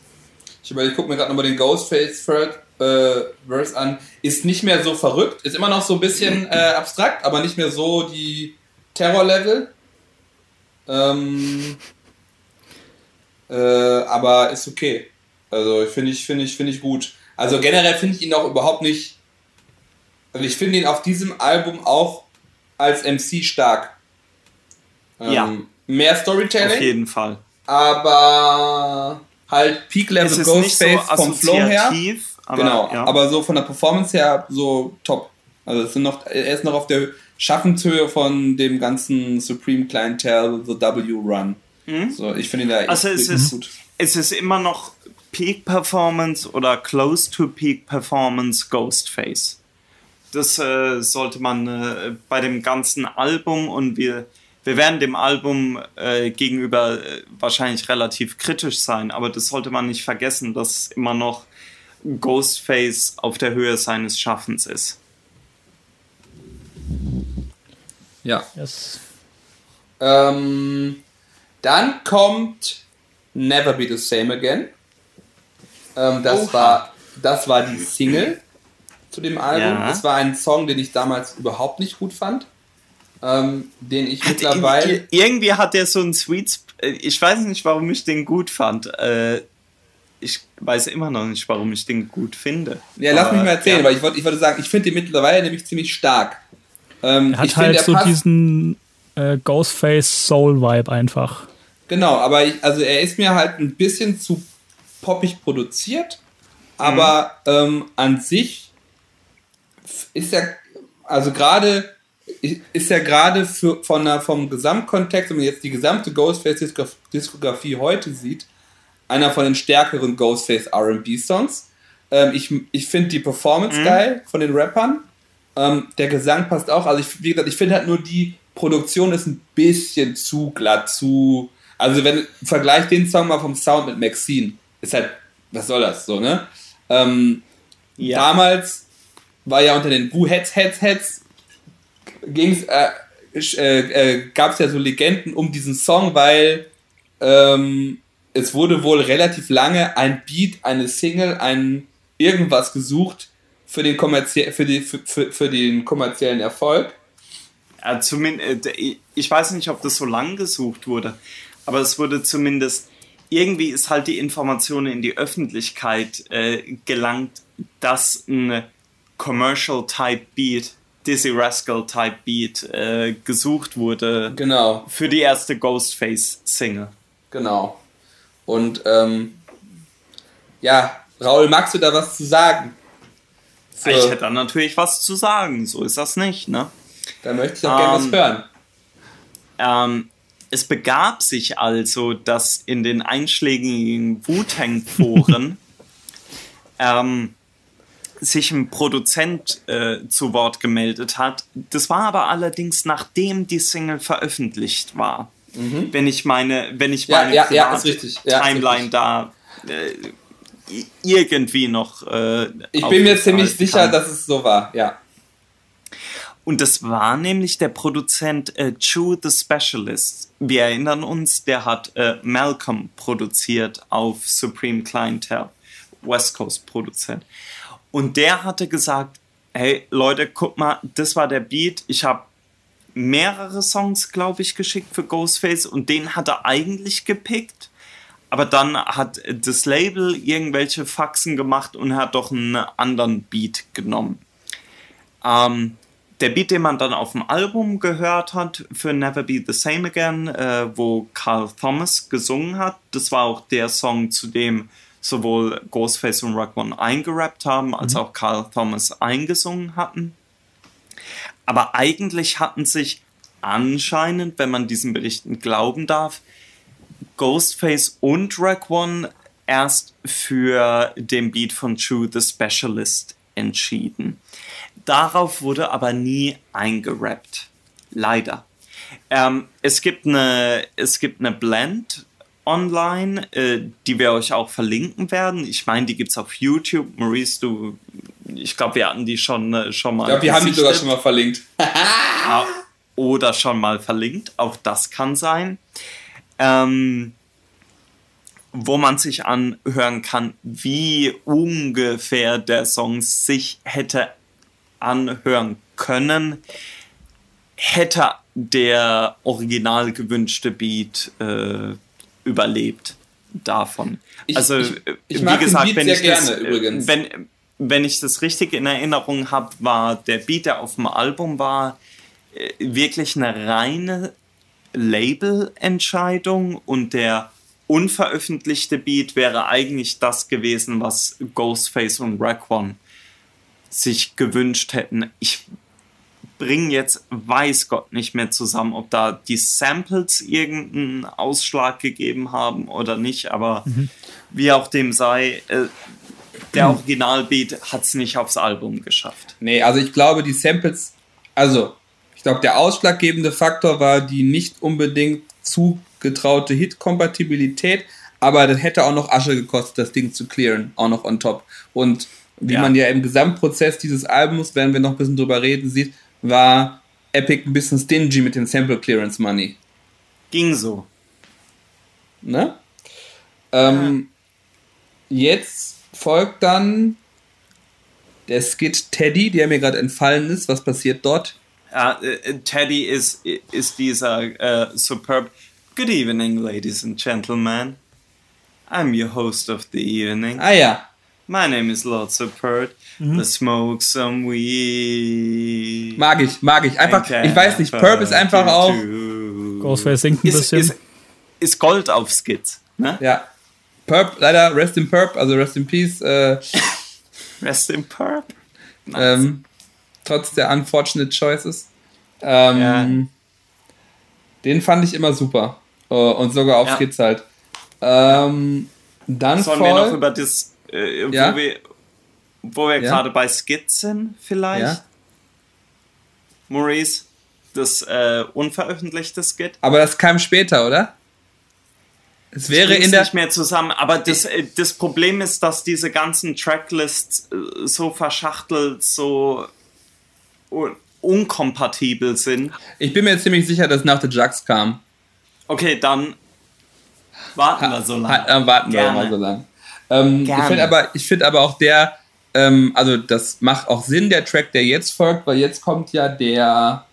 ich, ich gucke mir gerade nochmal den Ghostface Third, äh, Verse an. Ist nicht mehr so verrückt. Ist immer noch so ein bisschen äh, abstrakt, aber nicht mehr so die Terror-Level. Ähm, äh, aber ist okay. Also finde ich, finde ich, finde ich gut. Also generell finde ich ihn auch überhaupt nicht. Also ich finde ihn auf diesem Album auch als MC stark. Ähm, Ja. Mehr Auf Storytelling, jeden Fall. aber halt Peak Level nicht so Ghostface vom Flow her. aber genau, ja. aber so von der Performance her so top. Also es sind noch, er ist noch auf der Schaffenshöhe von dem ganzen Supreme Clientele The W Run. So, ich finde ihn da Mhm. Also es richtig ist, gut. es ist immer noch Peak Performance oder close to Peak Performance Ghostface. Das äh, sollte man äh, bei dem ganzen Album und wir, wir werden dem Album äh, gegenüber äh, wahrscheinlich relativ kritisch sein, aber das sollte man nicht vergessen, dass immer noch Ghostface auf der Höhe seines Schaffens ist. Ja. Yes. Ähm, dann kommt Never Be the Same Again. Ähm, das, Oha. war, das war die Single zu dem Album. Ja. Das war ein Song, den ich damals überhaupt nicht gut fand. Ähm, den ich mittlerweile. Ir- Irgendwie hat der so einen Sweet. Äh, Ich weiß nicht, warum ich den gut fand. Äh, Ich weiß immer noch nicht, warum ich den gut finde. Ja, lass mich Aber, mal erzählen, ja. weil ich wollte ich wollte sagen, ich finde den mittlerweile nämlich ziemlich stark. Ähm, Er hat halt er so passt- diesen, äh, Ghostface Soul Vibe einfach. Genau, aber ich, also er ist mir halt ein bisschen zu poppig produziert, aber mhm. ähm, an sich ist er, also gerade ist ja gerade von der, vom Gesamtkontext, wenn man jetzt die gesamte Ghostface-Diskografie heute sieht, einer von den stärkeren Ghostface RB-Songs. Ähm, ich ich finde die Performance mhm. geil von den Rappern. Ähm, der Gesang passt auch. Also, ich, wie gesagt, ich finde halt nur die Produktion ist ein bisschen zu glatt, zu. Also, wenn vergleich den Song mal vom Sound mit Maxine, ist halt, was soll das so, ne? Ähm, ja. Damals war ja unter den Boo Heads Heads Heads ging's, äh, äh, äh, gab es ja so Legenden um diesen Song, weil ähm, es wurde wohl relativ lange ein Beat, eine Single, ein irgendwas gesucht für den, kommerzie für, die, für, für, für den kommerziellen Erfolg. Ja, zumindest, äh, ich weiß nicht, ob das so lang gesucht wurde, aber es wurde zumindest, irgendwie ist halt die Information in die Öffentlichkeit äh, gelangt, dass ein Commercial-Type Beat Dizzy Rascal Type Beat äh, gesucht wurde. Genau. Für die erste Ghostface Single. Genau. Und ähm, ja, Raul, magst du da was zu sagen? So. Ich hätte da natürlich was zu sagen, so ist das nicht, ne? Da möchte ich auch ähm, gerne was ähm, hören. Ähm, es begab sich also, dass in den einschlägigen Wu-Tang-Foren ähm, sich ein Produzent äh, zu Wort gemeldet hat. Das war aber allerdings nachdem die Single veröffentlicht war. Mhm. Wenn ich meine, wenn ich meine ja, ja, ja, Timeline da äh, irgendwie noch. Äh, ich bin mir ziemlich sicher, kann. dass es so war, ja. Und das war nämlich der Produzent äh, Chew the Specialist. Wir erinnern uns, der hat äh, Malcolm produziert auf Supreme Clientele, West Coast Produzent. Und der hatte gesagt, hey Leute, guck mal, das war der Beat. Ich habe mehrere Songs, glaube ich, geschickt für Ghostface und den hat er eigentlich gepickt. Aber dann hat das Label irgendwelche Faxen gemacht und hat doch einen anderen Beat genommen. Ähm, der Beat, den man dann auf dem Album gehört hat für Never Be the Same Again, äh, wo Carl Thomas gesungen hat, das war auch der Song, zu dem sowohl Ghostface und Rock One eingerappt haben, als mhm. auch Carl Thomas eingesungen hatten. Aber eigentlich hatten sich anscheinend, wenn man diesen Berichten glauben darf, Ghostface und Rack One erst für den Beat von True the Specialist entschieden. Darauf wurde aber nie eingerappt. Leider. Ähm, es, gibt eine, es gibt eine Blend online, äh, die wir euch auch verlinken werden. Ich meine, die gibt es auf YouTube. Maurice, du, ich glaube, wir hatten die schon, äh, schon mal. Ich glaube, wir haben die sogar schon mal verlinkt. Oder schon mal verlinkt. Auch das kann sein. Ähm, wo man sich anhören kann, wie ungefähr der Song sich hätte anhören können, hätte der original gewünschte Beat äh, überlebt davon. Ich, also, ich, ich wie gesagt, wenn ich, das, wenn, wenn ich das richtig in Erinnerung habe, war der Beat, der auf dem Album war, äh, wirklich eine reine Label-Entscheidung und der unveröffentlichte Beat wäre eigentlich das gewesen, was Ghostface und Raekwon sich gewünscht hätten. Ich bringen jetzt, weiß Gott nicht mehr zusammen, ob da die Samples irgendeinen Ausschlag gegeben haben oder nicht, aber mhm. wie auch dem sei, äh, der Originalbeat hat es nicht aufs Album geschafft. Nee, also ich glaube, die Samples, also ich glaube, der ausschlaggebende Faktor war die nicht unbedingt zugetraute Hit-Kompatibilität, aber das hätte auch noch Asche gekostet, das Ding zu clearen, auch noch on top. Und wie ja. man ja im Gesamtprozess dieses Albums, werden wir noch ein bisschen drüber reden, sieht, war Epic ein bisschen stingy mit den Sample Clearance Money. Ging so. Ne? Ähm, ja. Jetzt folgt dann der Skit Teddy, der mir gerade entfallen ist. Was passiert dort? Ja, uh, Teddy ist, ist dieser uh, superb. Good evening, ladies and gentlemen. I'm your host of the evening. Ah ja. My name is Lord Superb. Mhm. Let's smoke some weed. Mag ich, mag ich. Einfach, ich weiß nicht, Perp ist einfach auch Ghostface singt ein bisschen. Ist, ist Gold auf Skits, ne? Ja. Perp, leider Rest in Perp, also Rest in Peace. Äh, Rest in Perp. Nice. ähm, trotz der unfortunate choices. Ähm, Ja. Den fand ich immer super. Äh, und sogar auf Ja. Skits halt. Ähm, dann Sollen wir noch über das, äh, wo Ja. wir, wo wir gerade bei Skits sind, vielleicht? Ja. Maurice, das äh, unveröffentlichte Skit? Aber das kam später, oder? Es wäre in der. nicht mehr zusammen. Aber das, äh, das Problem ist, dass diese ganzen Tracklists äh, so verschachtelt, so unkompatibel sind. Ich bin mir ziemlich sicher, dass nach The Jugs kam. Okay, dann warten wir so lange. Ha, äh, warten wir Gerne. mal so lang. Ähm, ich finde aber, ich finde aber auch der, ähm, also das macht auch Sinn, der Track, der jetzt folgt, weil jetzt kommt ja der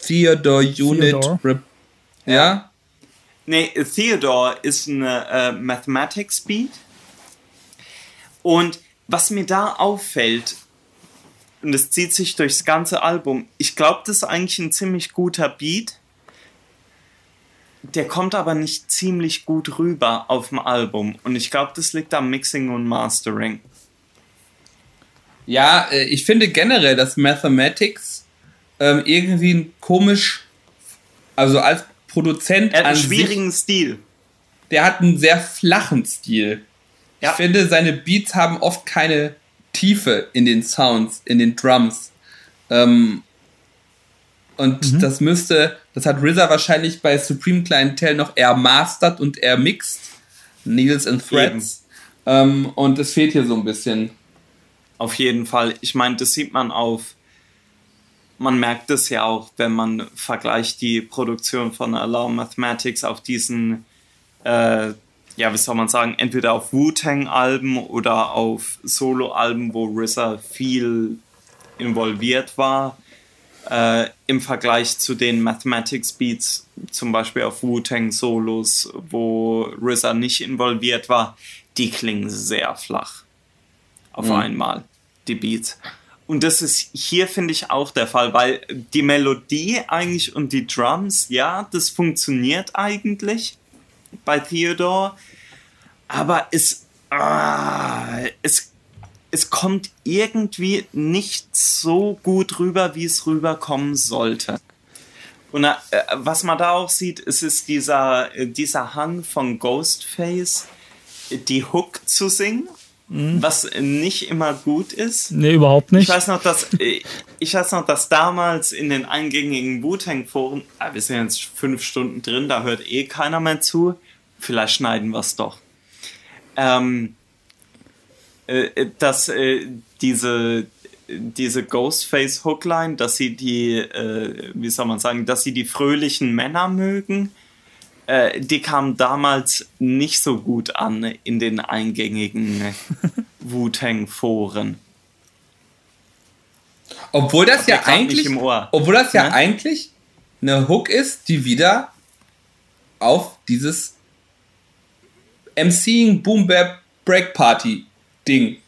Theodore Unit. Theodore. Rep ja? Nee, Theodore ist eine äh, Mathematics Beat. Und was mir da auffällt, und das zieht sich durchs ganze Album, ich glaube, das ist eigentlich ein ziemlich guter Beat. Der kommt aber nicht ziemlich gut rüber auf dem Album. Und ich glaube, das liegt am Mixing und Mastering. Ja, äh, ich finde generell, dass Mathematics ähm, irgendwie ein komisch, also als Produzent Er hat einen sich, schwierigen Stil. der hat einen sehr flachen Stil. Ja. Ich finde, seine Beats haben oft keine Tiefe in den Sounds, in den Drums. Ähm, und das müsste, das hat RZA wahrscheinlich bei Supreme Clientel noch eher mastered und eher mixed. Needles and Threads. Ähm, und es fehlt hier so ein bisschen. Auf jeden Fall. Ich meine, das sieht man auf. Man merkt es ja auch, wenn man vergleicht die Produktion von Allow Mathematics auf diesen, äh, ja, wie soll man sagen, entweder auf Wu-Tang-Alben oder auf Solo-Alben, wo RZA viel involviert war. Äh, Im Vergleich zu den Mathematics Beats, zum Beispiel auf Wu-Tang Solos, wo RZA nicht involviert war, die klingen sehr flach auf einmal, die Beats. Und das ist hier, finde ich, auch der Fall, weil die Melodie eigentlich und die Drums, ja, das funktioniert eigentlich bei Theodore, aber es, ah, es, es kommt irgendwie nicht so gut rüber, wie es rüberkommen sollte. Und äh, was man da auch sieht, es ist dieser, dieser Hang von Ghostface, die Hook zu singen, was nicht immer gut ist. Nee, überhaupt nicht. Ich weiß noch, dass äh, ich weiß noch, dass damals in den eingängigen Wu-Tang-Foren, ah, wir sind jetzt fünf Stunden drin, da hört eh keiner mehr zu. Vielleicht schneiden wir es doch. Ähm, äh, dass äh, diese diese Ghostface Hookline, dass sie die, äh, wie soll man sagen, dass sie die fröhlichen Männer mögen, äh, die kam damals nicht so gut an in den eingängigen Wu-Tang-Foren. Obwohl das ja eigentlich, obwohl das ja ne? eigentlich eine Hook ist, die wieder auf dieses MCing Boom Bap Break Party Ding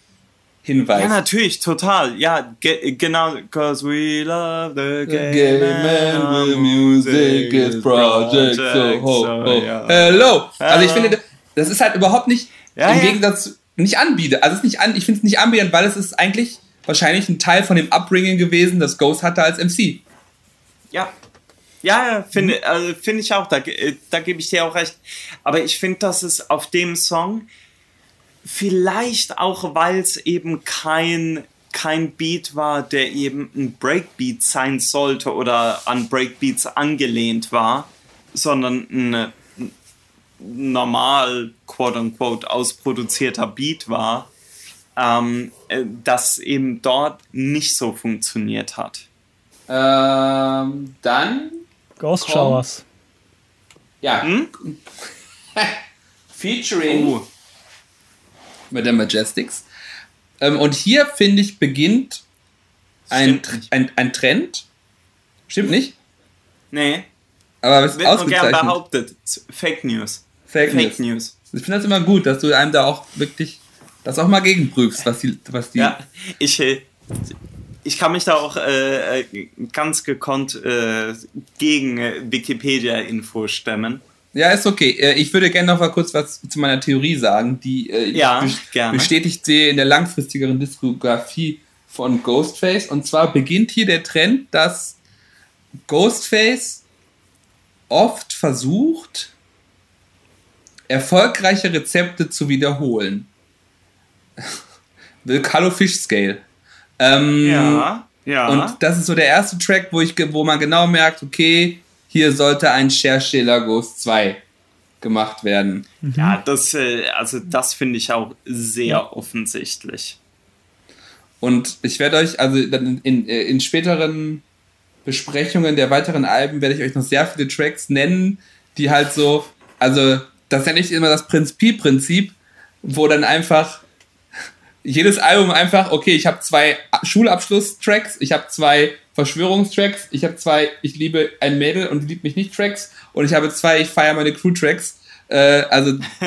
hinweist. Ja, natürlich, total. Ja, ge genau. Cause we love the game, Game and the music is project, so ho, ho. ja. Hello. Also ich finde, das ist halt überhaupt nicht Ja, im ja. Gegensatz nicht anbiete. Also es ist nicht an, ich finde es nicht anbietend, weil es ist eigentlich wahrscheinlich ein Teil von dem Upbringing gewesen, das Ghost hatte als MC. Ja. Ja, finde also finde ich auch, da, äh, da gebe ich dir auch recht. Aber ich finde, dass es auf dem Song vielleicht auch, weil es eben kein, kein Beat war, der eben ein Breakbeat sein sollte oder an Breakbeats angelehnt war, sondern ein, normal, quote unquote, ausproduzierter Beat war, ähm, äh, das eben dort nicht so funktioniert hat. Ähm, dann, Ghost. Showers. ja, Hm? featuring Oh. Mit der Majestics. Ähm, und hier, finde ich, beginnt ein, ein, ein Trend. Stimmt nicht? Nee, Aber es wird nur gern behauptet. Fake News. Fake, Fake News. News. Ich finde das immer gut, dass du einem da auch wirklich das auch mal gegenprüfst, was die, was die. Ja, ich, äh, ich kann mich da auch äh, äh ganz gekonnt äh, gegen Wikipedia-Info stemmen. Ja, ist okay. Äh, ich würde gerne noch mal kurz was zu meiner Theorie sagen, die äh, ja, ich gerne. bestätigt sehe in der langfristigeren Diskografie von Ghostface. Und zwar beginnt hier der Trend, dass Ghostface oft versucht, erfolgreiche Rezepte zu wiederholen. The Color Fish Scale. Ähm, ja, ja. Und das ist so der erste Track, wo, ich, wo man genau merkt, okay, hier sollte ein Cherche Lagos 2 gemacht werden. Ja, das, äh, also das finde ich auch sehr offensichtlich. Und ich werde euch, also in, in, in, späteren Besprechungen der weiteren Alben werde ich euch noch sehr viele Tracks nennen, die halt so, also das ist ja nicht immer das Prinzip-Prinzip, wo dann einfach jedes Album einfach, okay, ich habe zwei Schulabschluss-Tracks, ich habe zwei Verschwörungstracks, ich habe zwei Ich liebe ein Mädel und liebt mich nicht Tracks. Und ich habe zwei Ich feiere meine Crew-Tracks. Äh, also,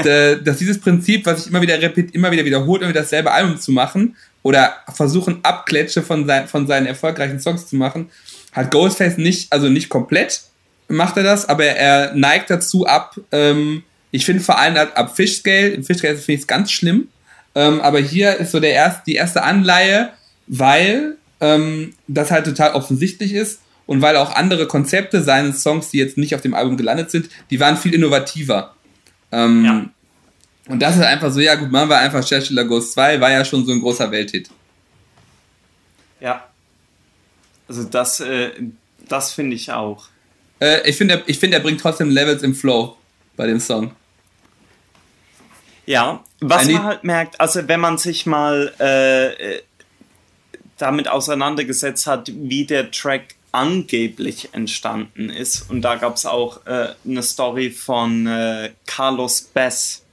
dass dieses Prinzip, was sich immer wieder repet immer wieder wiederholt, immer wieder dasselbe Album zu machen oder versuchen, Abklätsche von, sein, von seinen erfolgreichen Songs zu machen, hat Ghostface nicht, also nicht komplett macht er das, aber er neigt dazu ab, ähm, ich finde vor allem ab, ab Fishscale, im Fishscale finde ich es ganz schlimm, ähm, aber hier ist so der erst, die erste Anleihe, weil ähm, das halt total offensichtlich ist und weil auch andere Konzepte seines Songs, die jetzt nicht auf dem Album gelandet sind, die waren viel innovativer. Ähm, ja. Und das ist einfach so, ja gut, machen wir einfach Shashila Ghost 2, war ja schon so ein großer Welthit. Ja. Also das, äh, das finde ich auch. Äh, ich finde, ich find, er bringt trotzdem Levels im Flow bei dem Song. Ja, was man halt merkt, also wenn man sich mal äh, damit auseinandergesetzt hat, wie der Track angeblich entstanden ist, und da gab es auch äh, eine Story von äh, Carlos Bess.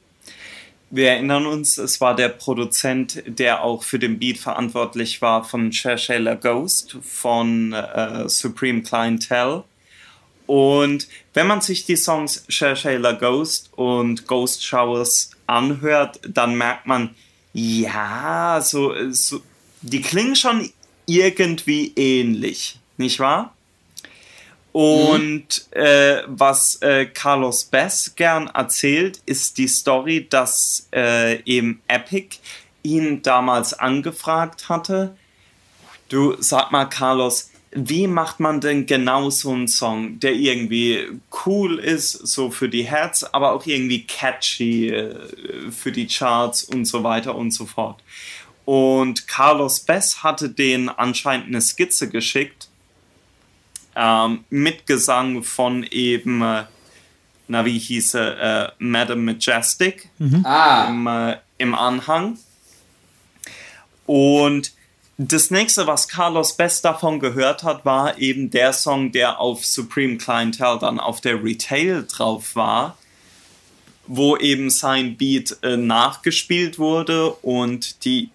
Wir erinnern uns, es war der Produzent, der auch für den Beat verantwortlich war von Shayla Ghost von äh, Supreme Clientele. Und wenn man sich die Songs Shayla Ghost und Ghost Showers anhört, dann merkt man, ja, so, so die klingen schon irgendwie ähnlich, nicht wahr? Und mhm. äh, was äh, Carlos Bess gern erzählt, ist die Story, dass äh, eben Epic ihn damals angefragt hatte. Du sag mal, Carlos, wie macht man denn genau so einen Song, der irgendwie cool ist, so für die Herz, aber auch irgendwie catchy äh, für die Charts und so weiter und so fort. Und Carlos Bess hatte den anscheinend eine Skizze geschickt ähm, mit Gesang von eben, äh, na wie hieß er, äh, Madame Majestic mhm. ah. im, äh, im Anhang. Und das nächste, was Carlos Best davon gehört hat, war eben der Song, der auf Supreme Clientele dann auf der Retail drauf war, wo eben sein Beat äh, nachgespielt wurde und die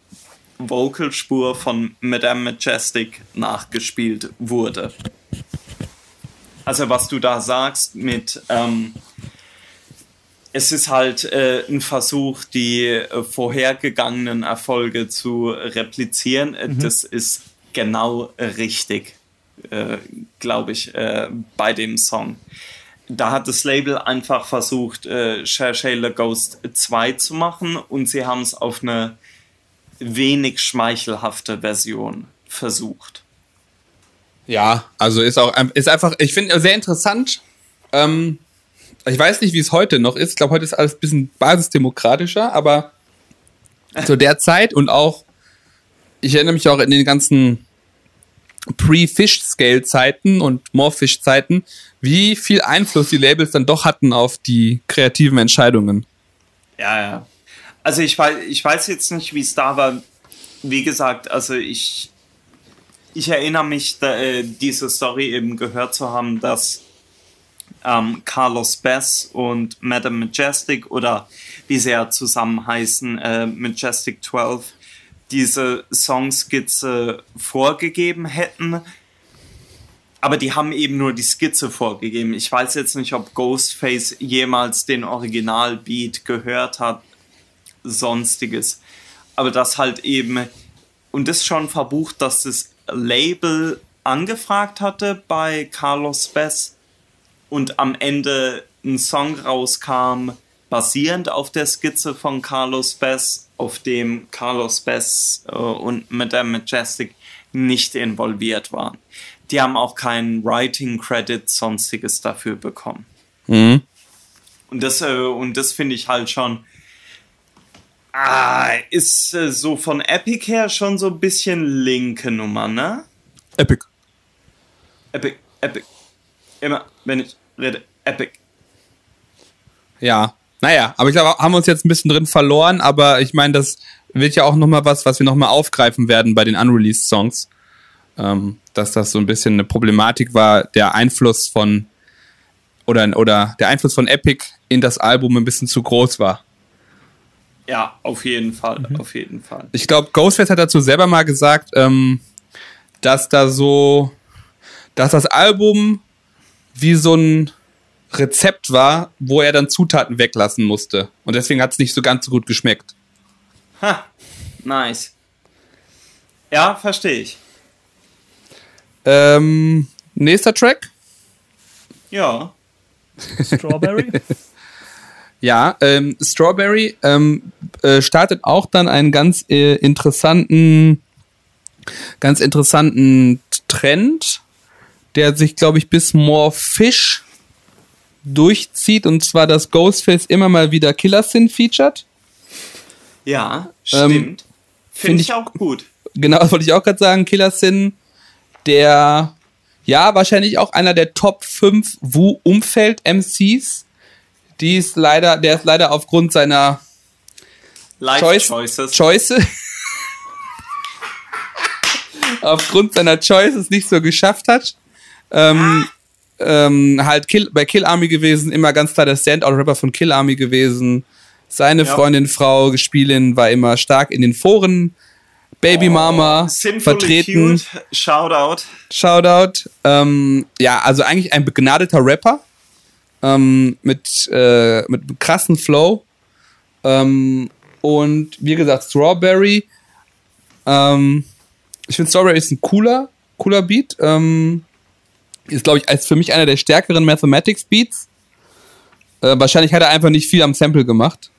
Vocalspur von Madame Majestic nachgespielt wurde. Also was du da sagst mit ähm, es ist halt äh, ein Versuch, die äh, vorhergegangenen Erfolge zu replizieren. Mhm. Das ist genau richtig, äh, glaube ich, äh, bei dem Song. Da hat das Label einfach versucht, äh, Shayla Ghost 2 zu machen und sie haben es auf eine wenig schmeichelhafte Version versucht. Ja, also ist auch ist einfach, ich finde sehr interessant. Ähm ich weiß nicht, wie es heute noch ist. Ich glaube, heute ist alles ein bisschen basisdemokratischer, aber zu der Zeit und auch, ich erinnere mich auch in den ganzen Pre-Fish-Scale-Zeiten und More-Fish-Zeiten, wie viel Einfluss die Labels dann doch hatten auf die kreativen Entscheidungen. Ja, ja. Also ich weiß, ich weiß jetzt nicht, wie es da war. Wie gesagt, also ich, ich erinnere mich, da, äh, diese Story eben gehört zu haben, dass ähm, Carlos Bass und Madame Majestic oder wie sie ja zusammen heißen, äh, Majestic 12, diese Songskizze vorgegeben hätten. Aber die haben eben nur die Skizze vorgegeben. Ich weiß jetzt nicht, ob Ghostface jemals den Originalbeat gehört hat, sonstiges. Aber das halt eben, und das schon verbucht, dass es Label angefragt hatte bei Carlos Bess und am Ende ein Song rauskam, basierend auf der Skizze von Carlos Bess, auf dem Carlos Bess äh, und Madame Majestic nicht involviert waren. Die haben auch keinen Writing Credit, sonstiges dafür bekommen. Mhm. Und das, äh, und das finde ich halt schon. Ah, ist äh, so von Epic her schon so ein bisschen linke Nummer, ne? Epic. Epic, Epic. Immer, wenn ich rede, Epic. Ja. Naja, aber ich glaube, haben wir uns jetzt ein bisschen drin verloren, aber ich meine, das wird ja auch nochmal was, was wir nochmal aufgreifen werden bei den Unreleased Songs. Ähm, dass das so ein bisschen eine Problematik war, der Einfluss von oder, oder der Einfluss von Epic in das Album ein bisschen zu groß war. Ja, auf jeden Fall, auf jeden Fall. Ich glaube, Ghostface hat dazu selber mal gesagt, ähm, dass da so, dass das Album wie so ein Rezept war, wo er dann Zutaten weglassen musste. Und deswegen hat es nicht so ganz so gut geschmeckt. Ha, nice. Ja, verstehe ich. Ähm, nächster Track? Ja. Strawberry? Ja, ähm, Strawberry ähm, äh, startet auch dann einen ganz äh, interessanten, ganz interessanten Trend, der sich, glaube ich, bis More Fish durchzieht und zwar, dass Ghostface immer mal wieder Killer Sin featured. Ja, Ähm, stimmt. Finde find ich, ich- auch gut. Genau, das wollte ich auch gerade sagen. Killer Sin, der ja wahrscheinlich auch einer der Top 5 Wu-Umfeld-MCs. Die ist leider, der ist leider aufgrund seiner Life Choice, Choices. Choice aufgrund seiner Choices nicht so geschafft hat. Ähm, ähm, halt Kill, bei Kill Army gewesen, immer ganz klar der Standout-Rapper von Kill Army gewesen. Seine Ja. Freundin, Frau, Gespielin war immer stark in den Foren. Baby Mama Sinfully vertreten. Cute. Shoutout. Shoutout. Ähm, ja, also eigentlich ein begnadeter Rapper ähm, mit, äh, mit einem krassen Flow. Ähm, und wie gesagt, Strawberry. Ähm, ich finde Strawberry ist ein cooler, cooler Beat. Ähm, ist, glaube ich, als für mich einer der stärkeren Mathematics Beats. Äh, wahrscheinlich hat er einfach nicht viel am Sample gemacht.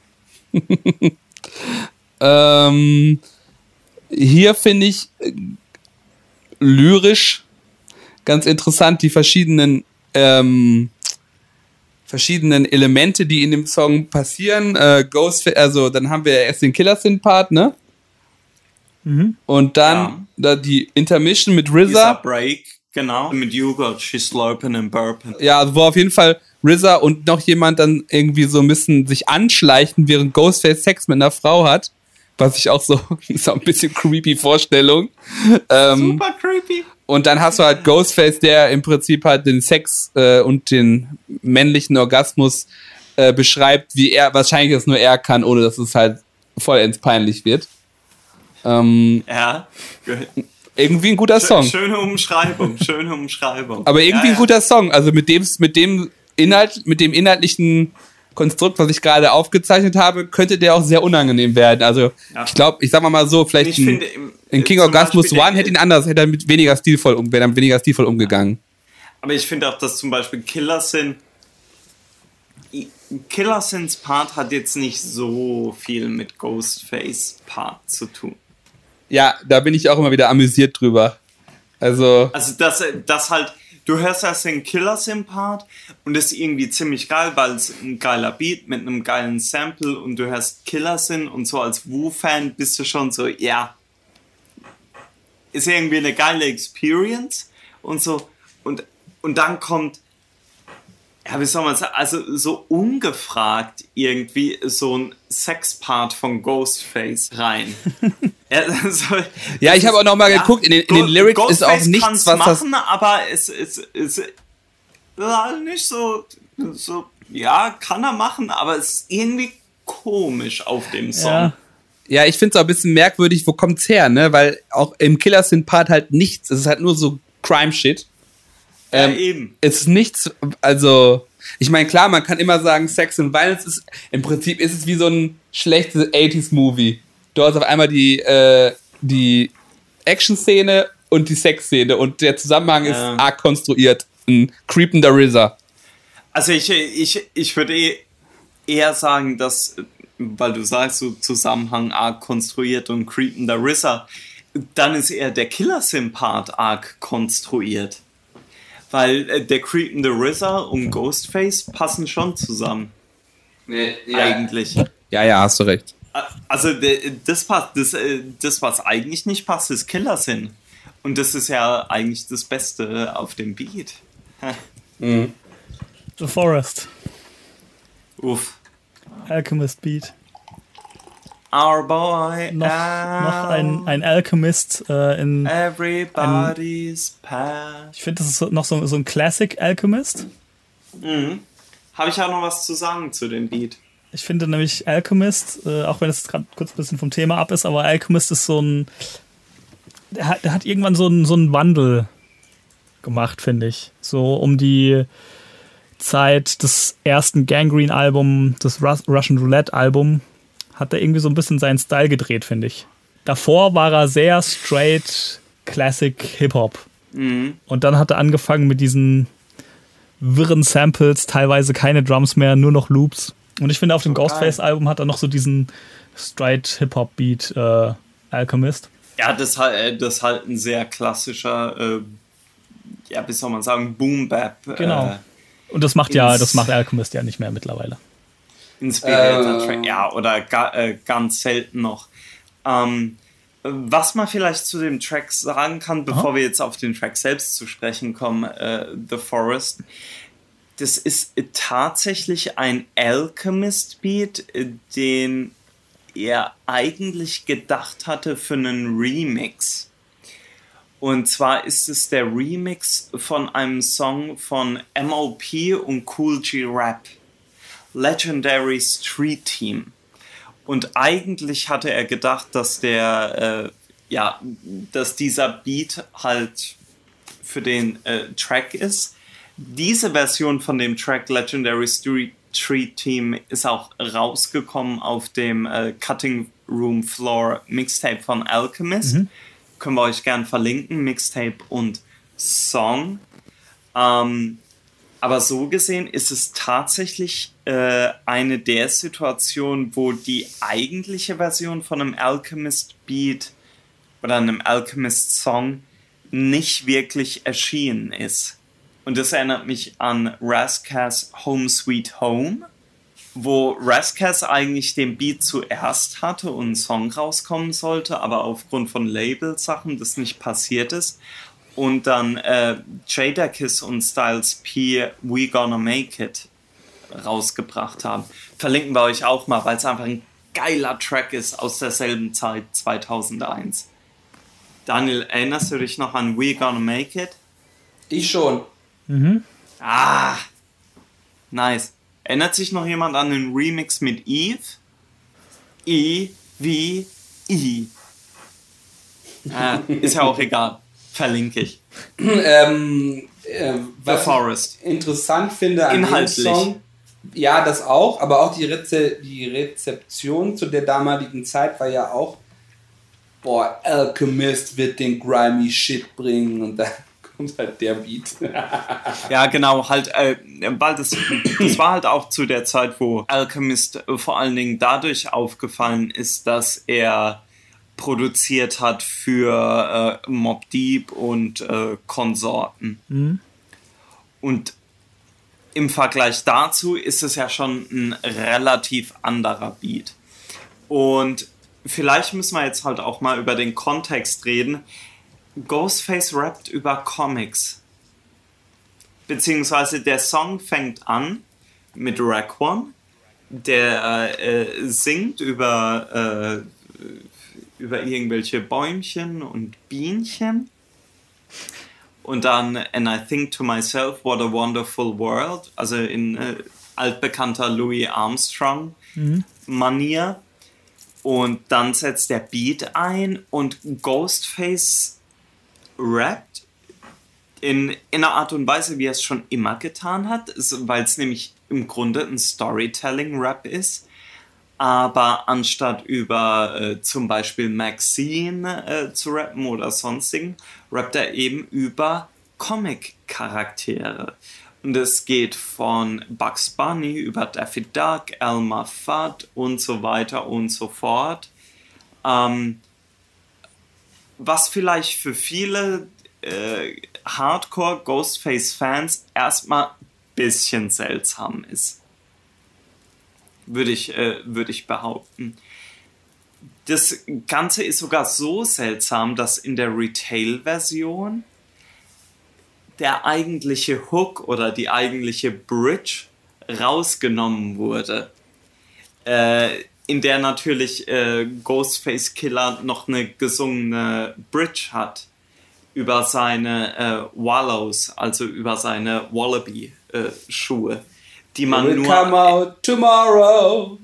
ähm, hier finde ich äh, lyrisch ganz interessant die verschiedenen ähm, verschiedenen Elemente, die in dem Song passieren. Äh, Ghost, also dann haben wir erst den Killer Sin Part, ne? Und dann Ja. da die Intermission mit RZA. Break, genau. Mit Joghurt, she's slurping and burping. Ja, also wo auf jeden Fall RZA und noch jemand dann irgendwie so ein bisschen sich anschleichen, während Ghostface Sex mit einer Frau hat. Was ich auch so, so ein bisschen creepy Vorstellung. Ähm, Super creepy. Und dann hast du halt Ghostface, der im Prinzip halt den Sex äh, und den männlichen Orgasmus äh, beschreibt, wie er wahrscheinlich das nur er kann, ohne dass es halt vollends peinlich wird. Ähm, Ja. irgendwie ein guter Song. Schöne Umschreibung, schöne Umschreibung. Aber irgendwie ja, ein guter Song. Also mit dem, mit dem Inhalt, mit dem inhaltlichen Konstrukt, was ich gerade aufgezeichnet habe, könnte der auch sehr unangenehm werden. Also Ja. ich glaube, ich sag mal so, vielleicht Ich ein, finde, im- in King Orgasmus Beispiel One hätte ihn anders, hätte er mit weniger stilvoll um, wäre weniger stilvoll umgegangen. Aber ich finde auch, dass zum Beispiel Killer Sin. Killer Sins Part hat jetzt nicht so viel mit Ghostface Part zu tun. Ja, da bin ich auch immer wieder amüsiert drüber. Also, Also, dass, das halt, du hörst erst den Killer Sin Part und das ist irgendwie ziemlich geil, weil es ein geiler Beat mit einem geilen Sample und du hörst Killer Sin und so als Wu-Fan bist du schon so, ja, ist irgendwie eine geile Experience und so. Und, und dann kommt, ja, wie soll man sagen, also so ungefragt irgendwie so ein Sexpart von Ghostface rein. ja, so, Ja, ich habe auch noch mal ja, geguckt, in den- in den Lyrics ist auch Ghostface nichts, was das- machen, aber es ist, halt nicht so, so, ja, kann er machen, aber es ist irgendwie komisch auf dem Song. Ja. ja, ich finde es auch ein bisschen merkwürdig, wo kommt's her, ne? Weil auch im Killer Sin Part halt nichts, es ist halt nur so Crime-Shit. Ja, Ähm, eben. Es ist nichts, also, ich meine, klar, man kann immer sagen, Sex und Violence ist, im Prinzip ist es wie so ein schlechtes 80s-Movie. Du hast auf einmal die, äh, die Action-Szene und die Sexszene und der Zusammenhang ist ähm. arg konstruiert. Ein creepender RZA. Also ich, ich, ich würde eh eher sagen, dass, weil du sagst, so Zusammenhang arg konstruiert und creepender RZA, dann ist eher der Killer-Sim-Part arg konstruiert. Weil äh, der creepende RZA und Ghostface passen schon zusammen. Nee, ja. Eigentlich. Ja, ja, hast du recht. Also das passt, das, äh, das was eigentlich nicht passt, ist Killer Sin. Und das ist ja eigentlich das Beste auf dem Beat. mhm. The Forest. Uff. Alchemist Beat. Our boy. Noch, noch ein, ein Alchemist äh, in. Everybody's ein, past. Ich finde, das ist noch so, so ein Classic Alchemist. Mhm. Habe ich auch noch was zu sagen zu dem Beat. Ich finde nämlich Alchemist, äh, auch wenn es gerade kurz ein bisschen vom Thema ab ist, aber Alchemist ist so ein. Der hat, der hat irgendwann so einen, so einen Wandel gemacht, finde ich. So um die Zeit des ersten Gangrene-Album, des Russian Roulette-Album, hat er irgendwie so ein bisschen seinen Style gedreht, finde ich. Davor war er sehr straight Classic Hip-Hop. Mhm. Und dann hat er angefangen mit diesen wirren Samples, teilweise keine Drums mehr, nur noch Loops. Und ich finde, auf dem Ghostface-Album hat er noch so diesen straight Hip-Hop-Beat äh, Alchemist. Ja, das, äh, das ist halt ein sehr klassischer, äh, ja, wie soll man sagen, Boom-Bap. Genau. Äh, Und das macht ja, das macht Alchemist ja nicht mehr mittlerweile inspirierter äh. Track. Ja, oder ga, äh, ganz selten noch. Ähm, was man vielleicht zu dem Track sagen kann, bevor Aha. wir jetzt auf den Track selbst zu sprechen kommen, äh, The Forest, das ist tatsächlich ein Alchemist-Beat, den er eigentlich gedacht hatte für einen Remix. Und zwar ist es der Remix von einem Song von MOP und Cool G Rap. Legendary Street Team. Und eigentlich hatte er gedacht, dass der, äh, ja, dass dieser Beat halt für den äh, Track ist. Diese Version von dem Track Legendary Street, Street Team ist auch rausgekommen auf dem äh, Cutting Room Floor Mixtape von Alchemist. Mhm. Können wir euch gern verlinken, Mixtape und Song. Ähm, aber so gesehen ist es tatsächlich äh, eine der Situationen, wo die eigentliche Version von einem Alchemist Beat oder einem Alchemist Song nicht wirklich erschienen ist. Und das erinnert mich an Rascas Home Sweet Home, wo Rascas eigentlich den Beat zuerst hatte und ein Song rauskommen sollte, aber aufgrund von Label-Sachen das nicht passiert ist und dann äh, Jadakiss und Styles P We Gonna Make It rausgebracht haben. Verlinken wir euch auch mal, weil es einfach ein geiler Track ist aus derselben Zeit, 2001. Daniel, erinnerst du dich noch an We Gonna Make It? Ich schon. Mhm. Ah, nice. Erinnert sich noch jemand an den Remix mit Eve? E, wie, I. Ah, ist ja auch egal. Verlinke ich. ähm, äh, The Forest. interessant finde an Inhaltlich. dem Song, ja, das auch, aber auch die, Reze die Rezeption zu der damaligen Zeit war ja auch, boah, Alchemist wird den grimy Shit bringen und dann kommt halt der Beat. ja, genau, halt, äh, weil das, das war halt auch zu der Zeit, wo Alchemist vor allen Dingen dadurch aufgefallen ist, dass er produziert hat für äh, Mob Deep und äh, Konsorten. Mhm. Und im Vergleich dazu ist es ja schon ein relativ anderer Beat. Und vielleicht müssen wir jetzt halt auch mal über den Kontext reden. Ghostface rappt über Comics. Beziehungsweise der Song fängt an mit Raekwon, der äh, singt über äh, über irgendwelche Bäumchen und Bienchen. Und dann And I Think to Myself, What a Wonderful World, also in äh, altbekannter Louis Armstrong mhm. Manier. Und dann setzt der Beat ein und Ghostface rappt in, in einer Art und Weise, wie er es schon immer getan hat, weil es nämlich im Grunde ein Storytelling-Rap ist aber anstatt über äh, zum Beispiel Maxine äh, zu rappen oder sonstigen, rappt er eben über Comic-Charaktere. Und es geht von Bugs Bunny über Daffy Duck, Elmer Fudd und so weiter und so fort. Ähm, was vielleicht für viele äh, Hardcore Ghostface-Fans erstmal ein bisschen seltsam ist. Würde ich, äh, würde ich behaupten. Das Ganze ist sogar so seltsam, dass in der Retail-Version der eigentliche Hook oder die eigentliche Bridge rausgenommen wurde. Äh, in der natürlich äh, Ghostface Killer noch eine gesungene Bridge hat über seine äh, Wallows, also über seine Wallaby-Schuhe, äh, die man Will nur. come out tomorrow.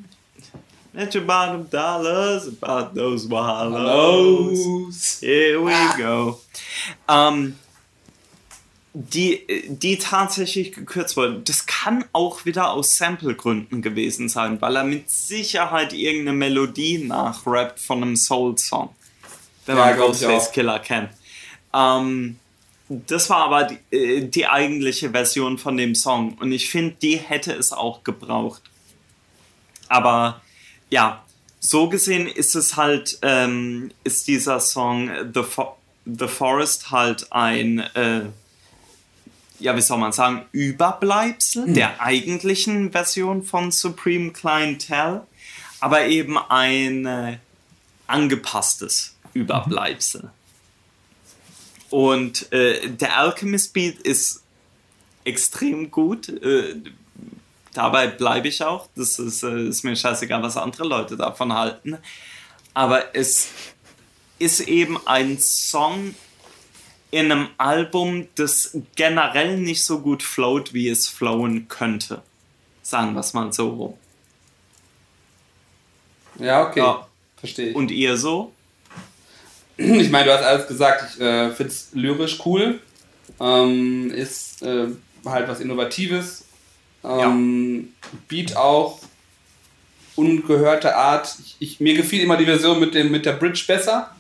At your bottom dollars about those wallows. Here we go. Ähm, die, die tatsächlich gekürzt wurden. Das kann auch wieder aus Sample-Gründen gewesen sein, weil er mit Sicherheit irgendeine Melodie nachrappt von einem Soul-Song. Wenn Ja, man Ghostface. Killer kennt. Ähm, das war aber die, äh, die eigentliche Version von dem Song und ich finde, die hätte es auch gebraucht. Aber ja, so gesehen ist es halt, ähm, ist dieser Song The, Fo The Forest halt ein, äh, ja, wie soll man sagen, Überbleibsel der eigentlichen Version von Supreme Clientele, aber eben ein äh, angepasstes Überbleibsel. Und äh, der Alchemist Beat ist extrem gut. Äh, dabei bleibe ich auch. Das ist, äh, ist mir scheißegal, was andere Leute davon halten. Aber es ist eben ein Song in einem Album, das generell nicht so gut float, wie es flowen könnte. Sagen wir es mal so rum. Ja, okay. Ja. Verstehe ich. Und ihr so? Ich meine, du hast alles gesagt. Ich äh, finde es lyrisch cool. Ähm, ist äh, halt was Innovatives. Ähm, Beat auch. Ungehörte Art. Ich, ich, mir gefiel immer die Version mit, dem, mit der Bridge besser.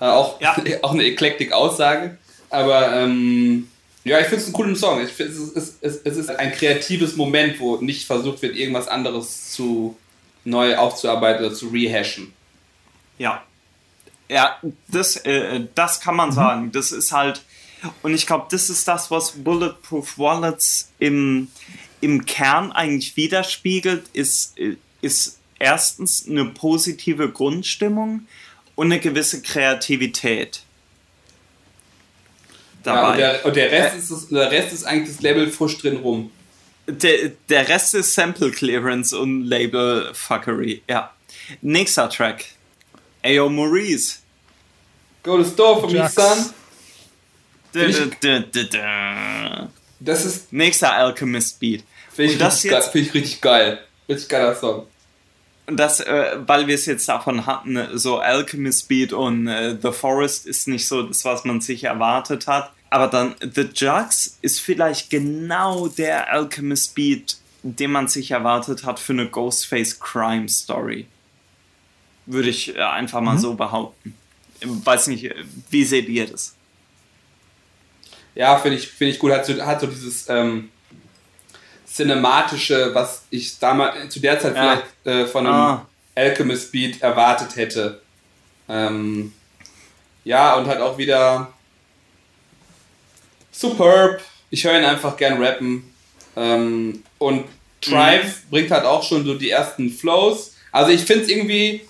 Äh, auch, Ja. auch eine Eklektik-Aussage. Aber ähm, ja, ich finde es einen coolen Song. Ich find, es, ist, es, es ist ein kreatives Moment, wo nicht versucht wird, irgendwas anderes zu neu aufzuarbeiten oder zu rehashen. Ja. Ja, das, äh, das kann man sagen. Das ist halt, und ich glaube, das ist das, was Bulletproof Wallets im, im Kern eigentlich widerspiegelt, ist, äh, ist erstens eine positive Grundstimmung und eine gewisse Kreativität. Ja, Dabei. und, der, und der, Rest Äh, ist das, der Rest ist eigentlich das Label Fusch drin rum. Der, der Rest ist Sample Clearance und Label Fuckery. Ja. Nächster Track. Ayo Maurice. Go to store for me, Jax. son. Da, da, da, da, da. Das ist, Nächster Alchemist Beat. finde ich, das richtig geil- jetzt- find ich richtig geil. Richtig geiler Song. Und das, äh, weil wir es jetzt davon hatten, so Alchemist Beat und äh, The Forest ist nicht so das, was man sich erwartet hat. Aber dann The Jugs ist vielleicht genau der Alchemist Beat, den man sich erwartet hat für eine Ghostface Crime Story. Würde ich äh, einfach mal so behaupten. Ich weiß nicht, äh, wie seht ihr das? Ja, finde ich, find ich gut. Hat so, hat so dieses ähm, cinematische, was ich damals zu der Zeit Ja. vielleicht äh, von einem Ah. Alchemist Beat erwartet hätte. Ähm, ja, und hat auch wieder superb. Ich höre ihn einfach gern rappen. Ähm, und Tribe bringt halt auch schon so die ersten Flows. Also ich finde es irgendwie,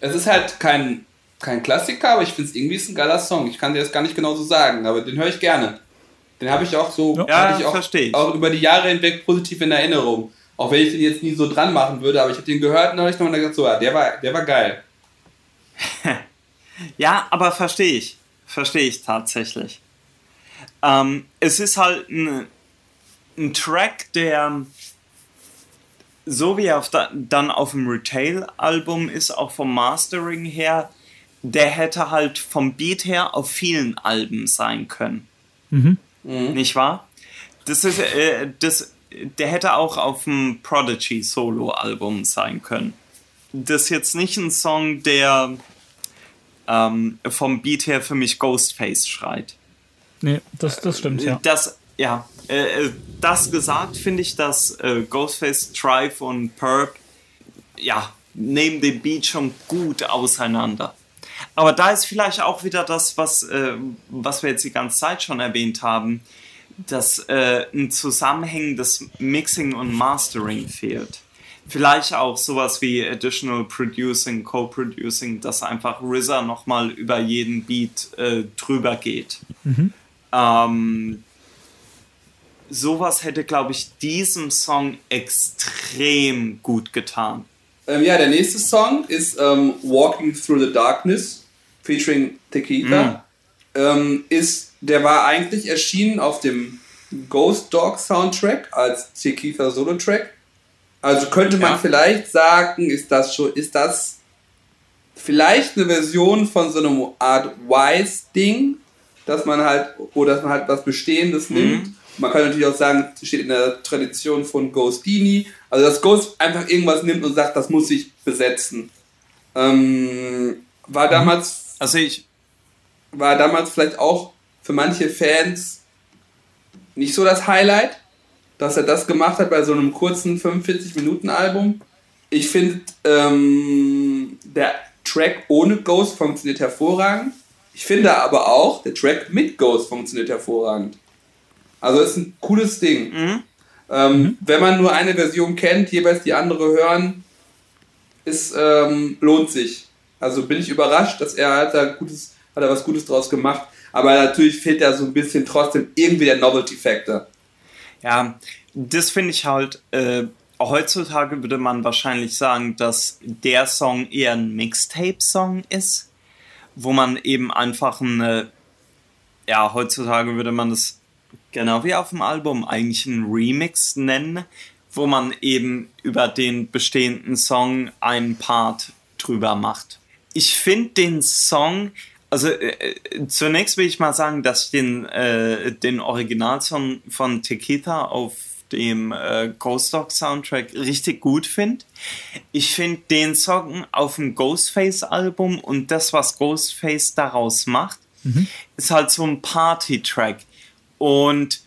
es ist halt kein, kein Klassiker, aber ich finde es irgendwie ist ein geiler Song. Ich kann dir das gar nicht genau so sagen, aber den höre ich gerne. Den habe ich auch so, Ja, ich auch, ich. auch über die Jahre hinweg positiv in Erinnerung. Auch wenn ich den jetzt nie so dran machen würde, aber ich habe den gehört und dann habe ich nochmal gedacht, so, ja, der war, der war geil. Ja, aber verstehe ich. Verstehe ich tatsächlich. Ähm, es ist halt ein, ein Track, der so wie er auf da, dann auf dem Retail-Album ist, auch vom Mastering her, der hätte halt vom Beat her auf vielen Alben sein können. Nicht wahr? Das ist, äh, das, der hätte auch auf dem Prodigy Solo-Album sein können. das ist jetzt nicht ein Song, der ähm, vom Beat her für mich Ghostface schreit. Nee, das, das stimmt, ja. Das, ja, äh, das gesagt, finde ich, dass äh, Ghostface, Trife und Perp, ja, nehmen den Beat schon gut auseinander. Aber da ist vielleicht auch wieder das, was, äh, was wir jetzt die ganze Zeit schon erwähnt haben, dass äh, ein zusammenhängendes Mixing und Mastering fehlt. Vielleicht auch sowas wie Additional Producing, Co-Producing, dass einfach RZA nochmal über jeden Beat äh, drüber geht. Mhm. Ähm, sowas hätte, glaube ich, diesem Song extrem gut getan. Ähm, ja, der nächste Song ist ähm, Walking Through the Darkness, featuring Tequila. Mm. Ähm, ist, der war eigentlich erschienen auf dem Ghost Dog Soundtrack als Tequila Solo-Track. Also könnte man ja. vielleicht sagen, ist das schon, ist das vielleicht eine Version von so einem Art Wise-Ding, dass man halt, oder dass man halt was Bestehendes mhm. nimmt. Man kann natürlich auch sagen, es steht in der Tradition von Ghostini, also dass Ghost einfach irgendwas nimmt und sagt, das muss ich besetzen. Ähm, war mhm. damals. Also ich. War damals vielleicht auch für manche Fans nicht so das Highlight, dass er das gemacht hat bei so einem kurzen 45-Minuten-Album. Ich finde, ähm, der Track ohne Ghost funktioniert hervorragend. Ich finde aber auch, der Track mit Ghost funktioniert hervorragend. Also ist ein cooles Ding. Mhm. Ähm, mhm. Wenn man nur eine Version kennt, jeweils die andere hören, ist, ähm, lohnt sich. Also bin ich überrascht, dass er hat da gutes, hat er was Gutes draus gemacht. Aber natürlich fehlt da so ein bisschen trotzdem irgendwie der Novelty-Factor. Ja, das finde ich halt. Äh, heutzutage würde man wahrscheinlich sagen, dass der Song eher ein Mixtape-Song ist, wo man eben einfach eine. Ja, heutzutage würde man das genau wie auf dem Album eigentlich einen Remix nennen, wo man eben über den bestehenden Song einen Part drüber macht. Ich finde den Song, also äh, zunächst will ich mal sagen, dass ich den, äh, den Originalsong von Tequila auf dem äh, Ghost Dog Soundtrack richtig gut finde. Ich finde den Song auf dem Ghostface Album und das, was Ghostface daraus macht, mhm. ist halt so ein Party-Track. Und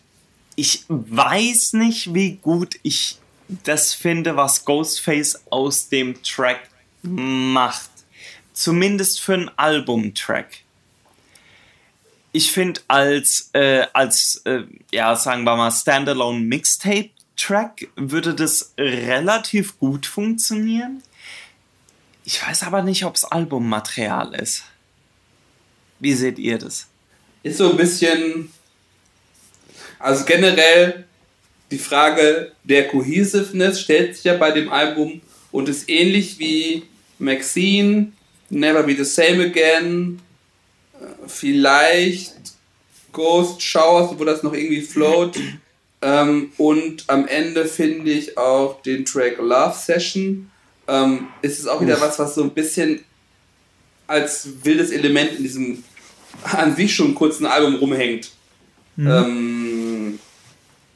ich weiß nicht, wie gut ich das finde, was Ghostface aus dem Track macht. Zumindest für einen Albumtrack. Ich finde als, äh, als äh, ja, sagen wir mal, Standalone Mixtape Track würde das relativ gut funktionieren. Ich weiß aber nicht, ob es Albummaterial ist. Wie seht ihr das? Ist so ein bisschen also generell die Frage der Cohesiveness stellt sich ja bei dem Album und ist ähnlich wie Maxine, Never Be the Same Again, äh, vielleicht Ghost Showers, wo das noch irgendwie float. Ähm, und am Ende finde ich auch den Track Love Session. Ähm, ist es auch wieder was, was so ein bisschen als wildes Element in diesem an sich schon kurzen Album rumhängt. Mhm. Ähm,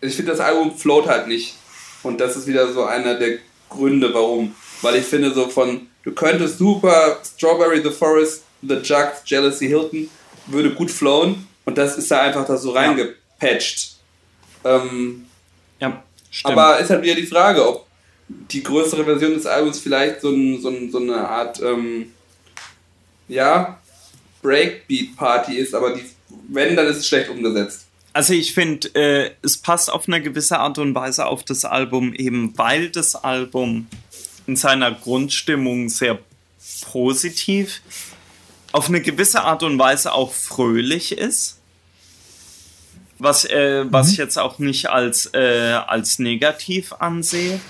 ich finde, das Album float halt nicht. Und das ist wieder so einer der Gründe, warum. Weil ich finde, so von, du könntest super Strawberry the Forest, The Jug, Jealousy Hilton, würde gut flowen. Und das ist da einfach da so reingepatcht. Ähm, ja, stimmt. Aber ist halt wieder die Frage, ob die größere Version des Albums vielleicht so, ein, so, ein, so eine Art, ähm, ja, Breakbeat-Party ist, aber die, wenn, dann ist es schlecht umgesetzt. Also ich finde, äh, es passt auf eine gewisse Art und Weise auf das Album, eben weil das Album in seiner Grundstimmung sehr positiv, auf eine gewisse Art und Weise auch fröhlich ist. Was, äh, mhm. was ich jetzt auch nicht als, äh, als negativ ansehe.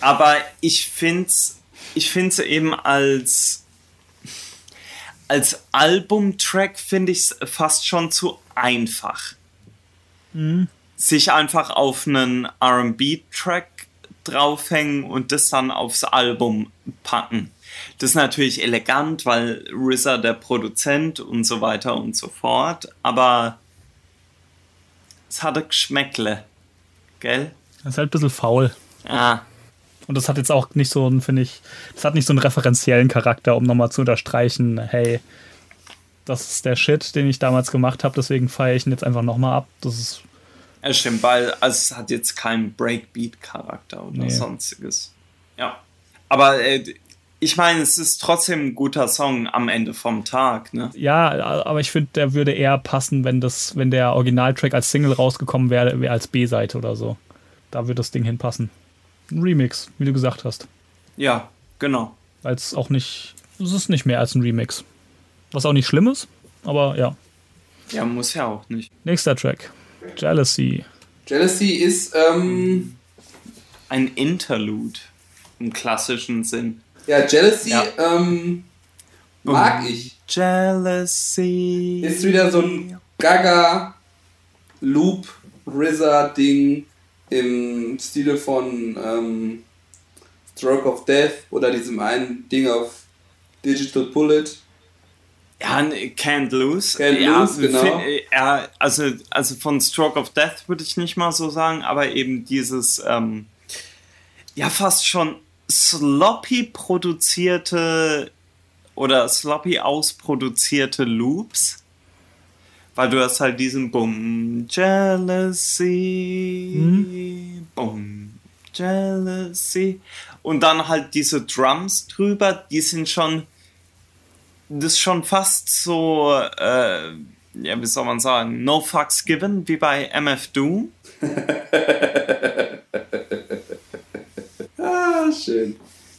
Aber ich finde es ich find's eben als, als Albumtrack finde ich es fast schon zu einfach mhm. sich einfach auf einen RB-Track draufhängen und das dann aufs Album packen. Das ist natürlich elegant, weil RZA der Produzent und so weiter und so fort, aber es hatte Geschmäckle, gell? Das ist halt ein bisschen faul. Ah. Und das hat jetzt auch nicht so einen, finde ich, das hat nicht so einen referenziellen Charakter, um nochmal zu unterstreichen, hey, das ist der Shit, den ich damals gemacht habe, deswegen feiere ich ihn jetzt einfach nochmal ab. Das ist. Ja, stimmt, weil also es hat jetzt keinen Breakbeat-Charakter oder nee. sonstiges. Ja. Aber äh, ich meine, es ist trotzdem ein guter Song am Ende vom Tag, ne? Ja, aber ich finde, der würde eher passen, wenn das, wenn der Originaltrack als Single rausgekommen wäre, als B-Seite oder so. Da würde das Ding hinpassen. Ein Remix, wie du gesagt hast. Ja, genau. Es auch nicht, es ist nicht mehr als ein Remix. Was auch nicht schlimm ist, aber ja. Ja, muss ja auch nicht. Nächster Track. Jealousy. Jealousy ist ähm, ein Interlude im klassischen Sinn. Ja, Jealousy ja. Ähm, mag ich. Jealousy. Ist wieder so ein Gaga Loop RZA Ding im Stile von ähm, Stroke of Death oder diesem einen Ding auf Digital Bullet. Ja, Can't Lose. Can't ja, Lose, genau. ja, also, also von Stroke of Death würde ich nicht mal so sagen, aber eben dieses, ähm, ja, fast schon sloppy produzierte oder sloppy ausproduzierte Loops. Weil du hast halt diesen Bumm, Jealousy, mhm. Bumm, Jealousy. Und dann halt diese Drums drüber, die sind schon, das ist schon fast so, äh, ja, wie soll man sagen, no fucks given, wie bei MF Doom. ah, schön.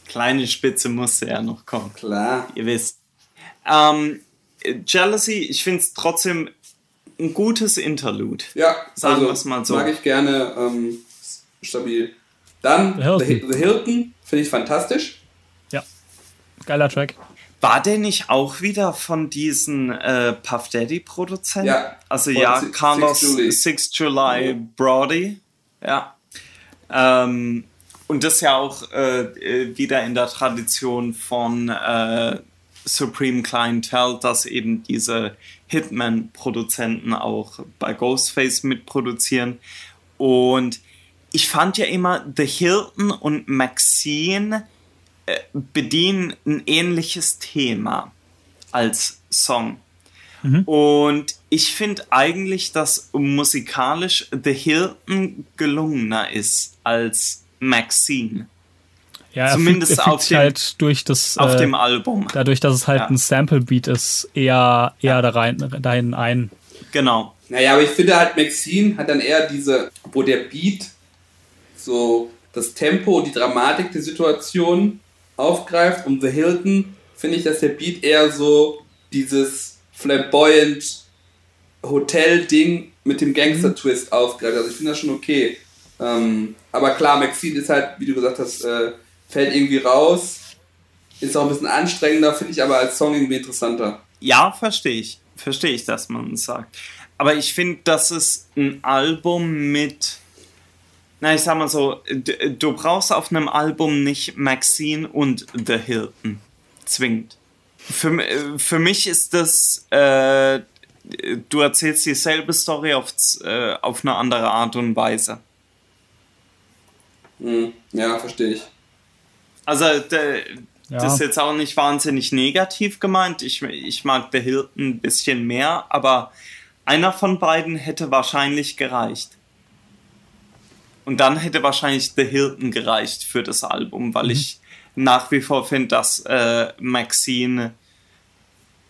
Kleine Spitze musste ja noch kommen. Klar. Ihr wisst. Ähm, Jealousy, ich finde es trotzdem ein gutes Interlude. Ja, sagen also, wir es mal so. Mag ich gerne ähm, stabil. Dann The Hilton, The Hilton finde ich fantastisch. Ja, geiler Track. War der nicht auch wieder von diesen äh, Puff Daddy Produzenten? Ja. Also ja, Carlos 6 July, 6 July Brody. Ja. Ähm, und das ja auch äh, äh, wieder in der Tradition von äh, Supreme Clientele, dass eben diese Hitman-Produzenten auch bei Ghostface mitproduzieren. Und ich fand ja immer, The Hilton und Maxine bedienen ein ähnliches Thema als Song. Mhm. Und ich finde eigentlich, dass musikalisch The Hilton gelungener ist als Maxine. Ja, Zumindest er auf, dem, halt durch das, auf äh, dem Album. Dadurch, dass es halt ja. ein Sample-Beat ist, eher, eher ja. da rein, dahin ein. Genau. Naja, aber ich finde halt, Maxine hat dann eher diese, wo der Beat so das Tempo, die Dramatik der Situation aufgreift und The Hilton finde ich, dass der Beat eher so dieses flamboyant Hotel-Ding mit dem Gangster-Twist aufgreift. Also ich finde das schon okay. Ähm, aber klar, Maxine ist halt, wie du gesagt hast, äh, fällt irgendwie raus. Ist auch ein bisschen anstrengender, finde ich aber als Song irgendwie interessanter. Ja, verstehe ich. Verstehe ich, dass man sagt. Aber ich finde, das ist ein Album mit. Na, ich sag mal so, du brauchst auf einem Album nicht Maxine und The Hilton. Zwingend. Für, für mich ist das. Äh, du erzählst dieselbe Story auf, äh, auf eine andere Art und Weise. Hm, ja, verstehe ich. Also, der, ja. das ist jetzt auch nicht wahnsinnig negativ gemeint. Ich, ich mag The Hilton ein bisschen mehr, aber einer von beiden hätte wahrscheinlich gereicht. Und dann hätte wahrscheinlich The Hilton gereicht für das Album, weil mhm. ich nach wie vor finde, dass äh, Maxine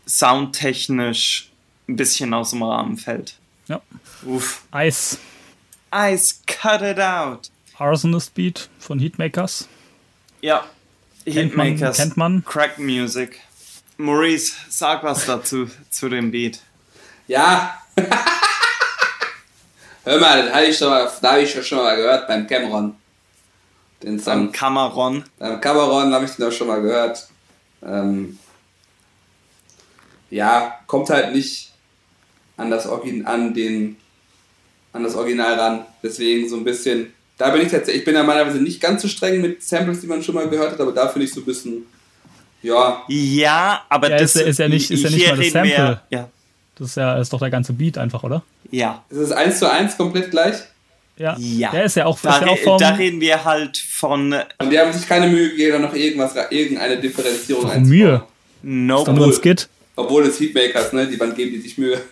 soundtechnisch ein bisschen aus dem Rahmen fällt. Ja. Uff. Eis. Ice, cut it out. Arsonist Beat von Heatmakers. Ja, Heatmakers. Kennt man. Crack Music. Maurice, sag was dazu, zu dem Beat. Ja. Hör mal, das habe ich, schon mal, da hab ich schon mal gehört beim Cameron. Den Song. Beim Cameron. Beim Cameron habe ich den auch schon mal gehört. Ähm, ja, kommt halt nicht an das, an, den, an das Original ran. Deswegen so ein bisschen da bin ich tatsächlich, ich bin ja normalerweise nicht ganz so streng mit Samples, die man schon mal gehört hat, aber da finde ich so ein bisschen, ja. Ja, aber ja, das ist, ist, ja nicht, ist ja nicht mal das Sample. Ja. Das ist ja ist doch der ganze Beat einfach, oder? Ja. Ist es eins zu eins komplett gleich? Ja, Ja. der ist ja auch, Da, ist ja auch vom, da reden wir halt von Und die haben sich keine Mühe gegeben, da noch irgendwas, irgendeine Differenzierung Warum Mühe? einzubauen. Nope. dann nur ein Skit. Obwohl es Heatmakers, ne? Die Band geben die sich Mühe.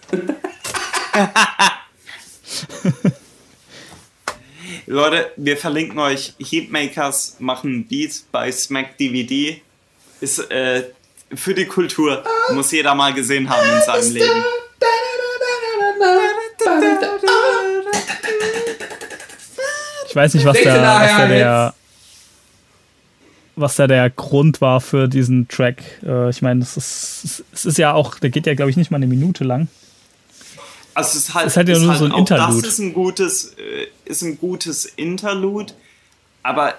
Leute, wir verlinken euch. Heatmakers machen Beat bei Smack DVD. Ist äh, für die Kultur. Muss jeder mal gesehen haben in seinem Leben. Ich weiß nicht, was da, was da der, was da der Grund war für diesen Track. Äh, ich meine, es ist, es ist ja auch, der geht ja, glaube ich, nicht mal eine Minute lang. Also es ist halt, Es hat ja ist nur halt so ein Interlude. Das ist ein gutes, äh, ist ein gutes Interlude, aber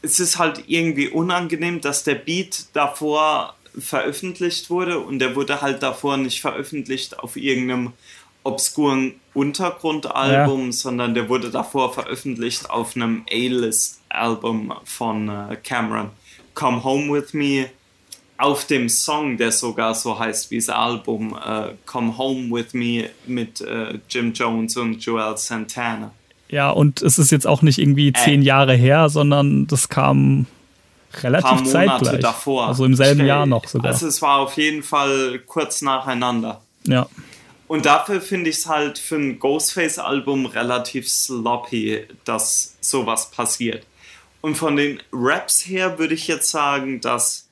es ist halt irgendwie unangenehm, dass der Beat davor veröffentlicht wurde und der wurde halt davor nicht veröffentlicht auf irgendeinem obskuren Untergrundalbum, sondern der wurde davor veröffentlicht auf einem A-List-Album von äh, Cameron. Come Home With Me auf dem Song, der sogar so heißt wie das Album, äh, Come Home With Me mit äh, Jim Jones und Joel Santana. Ja, und es ist jetzt auch nicht irgendwie zehn Jahre her, sondern das kam relativ paar Monate zeitgleich. davor. Also im selben Jahr noch sogar. Also es war auf jeden Fall kurz nacheinander. ja. Und dafür finde ich es halt für ein Ghostface-Album relativ sloppy, dass sowas passiert. Und von den Raps her würde ich jetzt sagen, dass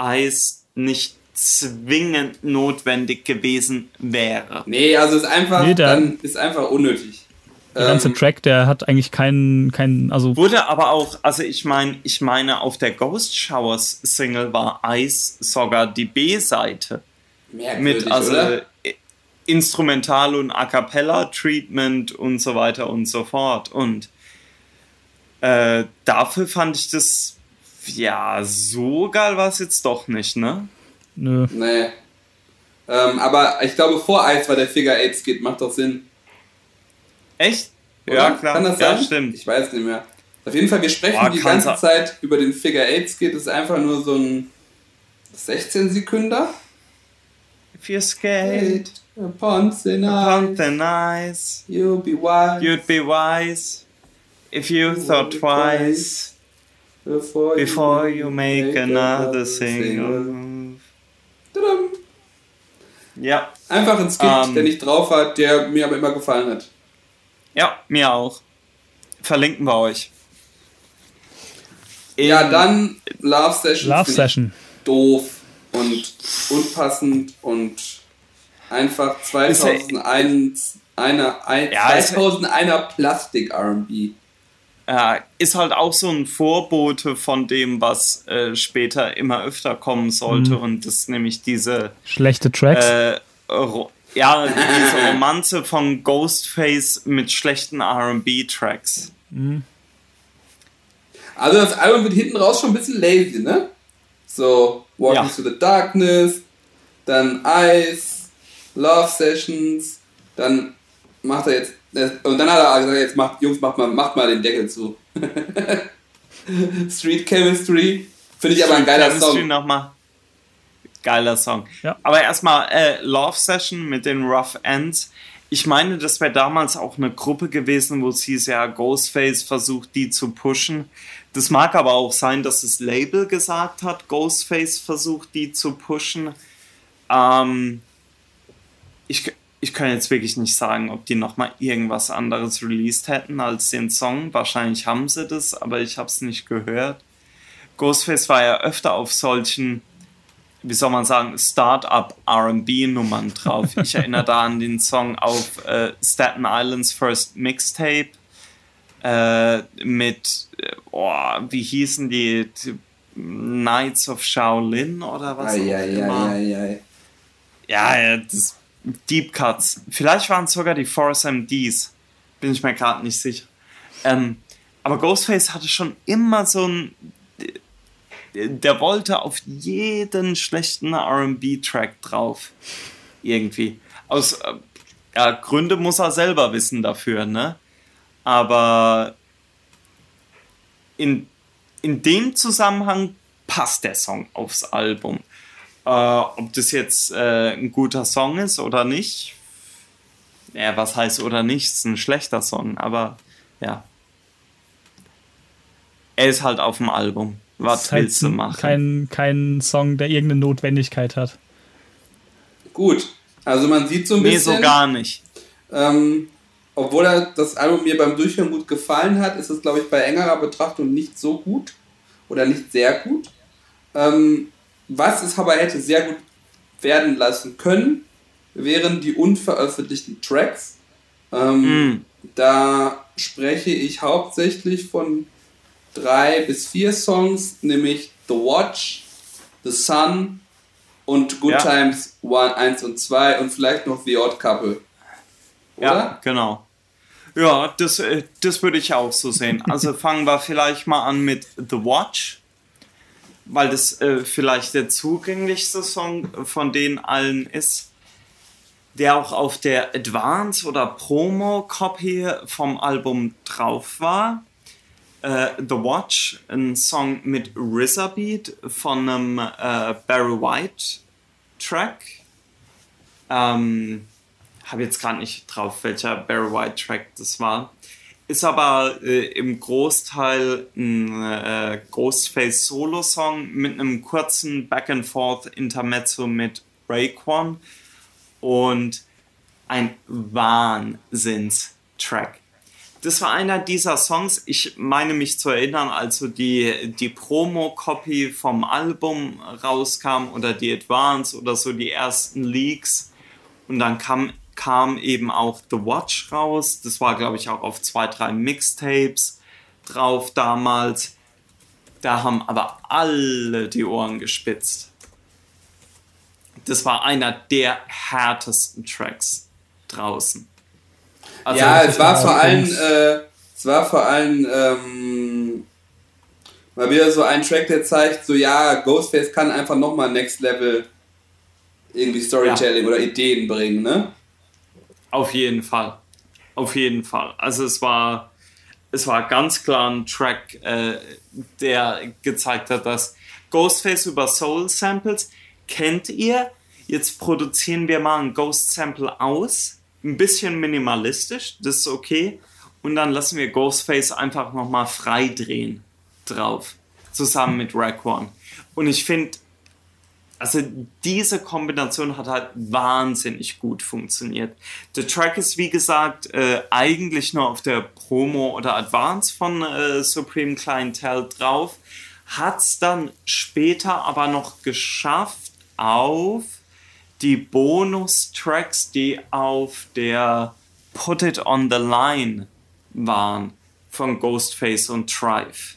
Ice nicht zwingend notwendig gewesen wäre. Nee, also ist einfach, Nee, dann ist einfach unnötig. Der ganze Ähm, Track, der hat eigentlich keinen, keinen, also Wurde aber auch, also ich meine, ich meine, auf der Ghost Showers Single war Ice sogar die B-Seite. merkwürdig, mit also oder? Instrumental und A cappella Treatment und so weiter und so fort. Und äh, dafür fand ich das ja so geil war es jetzt doch nicht, ne? nö. Nee. Ähm, aber ich glaube, vor Ice war der Figure 8 Skit, macht doch Sinn. Echt? Oder? Ja, klar. Kann das ja, sein? stimmt. Ich weiß nicht mehr. Auf jeden Fall, wir sprechen Boah, die ganze sein. Zeit über den Figure 8 Skit. Das ist einfach nur so ein 16 Sekünder. If you're scared, Upon tonight, pump the nice, you'll be wild you'd be wise if you thought twice before, before you make another single. Tudum. Ja, Einfach ein Skit, Ähm. der nicht drauf hat, der mir aber immer gefallen hat. ja, mir auch. Verlinken wir euch. Ja, In- dann Love Session. Love Session. Doof und unpassend und einfach 2001 einer, ein, Ja, es- 2001er Plastik R&B. Ja, ist halt auch so ein Vorbote von dem, was äh, später immer öfter kommen sollte. Mhm. Und das ist nämlich diese, Schlechte Tracks. äh, ja, diese Romanze von Ghostface mit schlechten RB-Tracks. Also das Album wird hinten raus schon ein bisschen lazy, ne? So, Walking Ja. to the Darkness, dann Ice, Love Sessions, dann macht er jetzt, äh, und dann hat er gesagt, jetzt macht, Jungs, macht mal, macht mal den Deckel zu. Street Chemistry, finde ich aber ein geiler Chemistry Song. Nochmal. Geiler Song. Ja. Aber erstmal äh, Love Session mit den Rough Ends. Ich meine, das wäre damals auch eine Gruppe gewesen, wo es hieß, ja, Ghostface versucht, die zu pushen. Das mag aber auch sein, dass das Label gesagt hat, Ghostface versucht, die zu pushen. Ähm, ich, ich kann jetzt wirklich nicht sagen, ob die nochmal irgendwas anderes released hätten als den Song. Wahrscheinlich haben sie das, aber ich habe es nicht gehört. Ghostface war ja öfter auf solchen, wie soll man sagen, Start-up RB-Nummern drauf. Ich erinnere da an den Song auf äh, Staten Islands First Mixtape äh, mit, äh, oh, wie hießen die, die Knights of Shaolin oder was? auch immer. Eieieiei. Ja, ja, das Deep Cuts. Vielleicht waren es sogar die Force MDs. Bin ich mir gerade nicht sicher. Ähm, aber Ghostface hatte schon immer so ein. Der wollte auf jeden schlechten RB-Track drauf. Irgendwie. Aus äh, ja, Gründe muss er selber wissen dafür, ne? Aber in, in dem Zusammenhang passt der Song aufs Album. Äh, ob das jetzt äh, ein guter Song ist oder nicht, Ja, was heißt oder nicht? Ist ein schlechter Song, aber ja. Er ist halt auf dem Album. Was halt willst du machen? Kein, kein Song, der irgendeine Notwendigkeit hat. Gut, also man sieht so ein nee, bisschen. so gar nicht. Ähm, obwohl er das Album mir beim Durchhören gut gefallen hat, ist es, glaube ich, bei engerer Betrachtung nicht so gut oder nicht sehr gut. Ähm, was es aber hätte sehr gut werden lassen können, wären die unveröffentlichten Tracks. Ähm, Mm. Da spreche ich hauptsächlich von drei bis vier Songs, nämlich The Watch, The Sun und Good Ja. Times 1 und 2 und vielleicht noch The Odd Couple. Oder? Ja, genau. Ja, das, äh, das würde ich auch so sehen. Also fangen wir vielleicht mal an mit The Watch, weil das äh, vielleicht der zugänglichste Song von denen allen ist, der auch auf der Advance- oder Promo-Copy vom Album drauf war. Äh, The Watch, ein Song mit RZA Beat von einem äh, Barry White Track. Ähm, habe jetzt gerade nicht drauf, welcher Barry White Track das war. Ist aber äh, im Großteil ein äh, Ghostface Solo-Song mit einem kurzen Back-and-Forth-Intermezzo mit Raekwon und ein Wahnsinns-Track. Das war einer dieser Songs, ich meine mich zu erinnern, also die, die Promo-Copy vom Album rauskam oder die Advance oder so die ersten Leaks und dann kam, kam eben auch The Watch raus. Das war, glaube ich, auch auf zwei, drei Mixtapes drauf damals. Da haben aber alle die Ohren gespitzt. Das war einer der härtesten Tracks draußen. Also, ja, es war vor allem, äh, es war vor allem ähm, mal wieder so ein Track, der zeigt, so ja, Ghostface kann einfach nochmal Next Level irgendwie Storytelling oder Ideen bringen, ne? Auf jeden Fall. Auf jeden Fall. Also es war, es war ganz klar ein Track, äh, der gezeigt hat, dass Ghostface über Soul Samples kennt ihr. Jetzt produzieren wir mal ein Ghost Sample aus. Ein bisschen minimalistisch, das ist okay. Und dann lassen wir Ghostface einfach nochmal frei drehen drauf. Zusammen mit Rack One. Und ich finde, also diese Kombination hat halt wahnsinnig gut funktioniert. Der Track ist wie gesagt äh, eigentlich nur auf der Promo oder Advance von äh, Supreme Clientele drauf, hat es dann später aber noch geschafft auf die Bonus-Tracks, die auf der Put It On The Line waren von Ghostface und Trife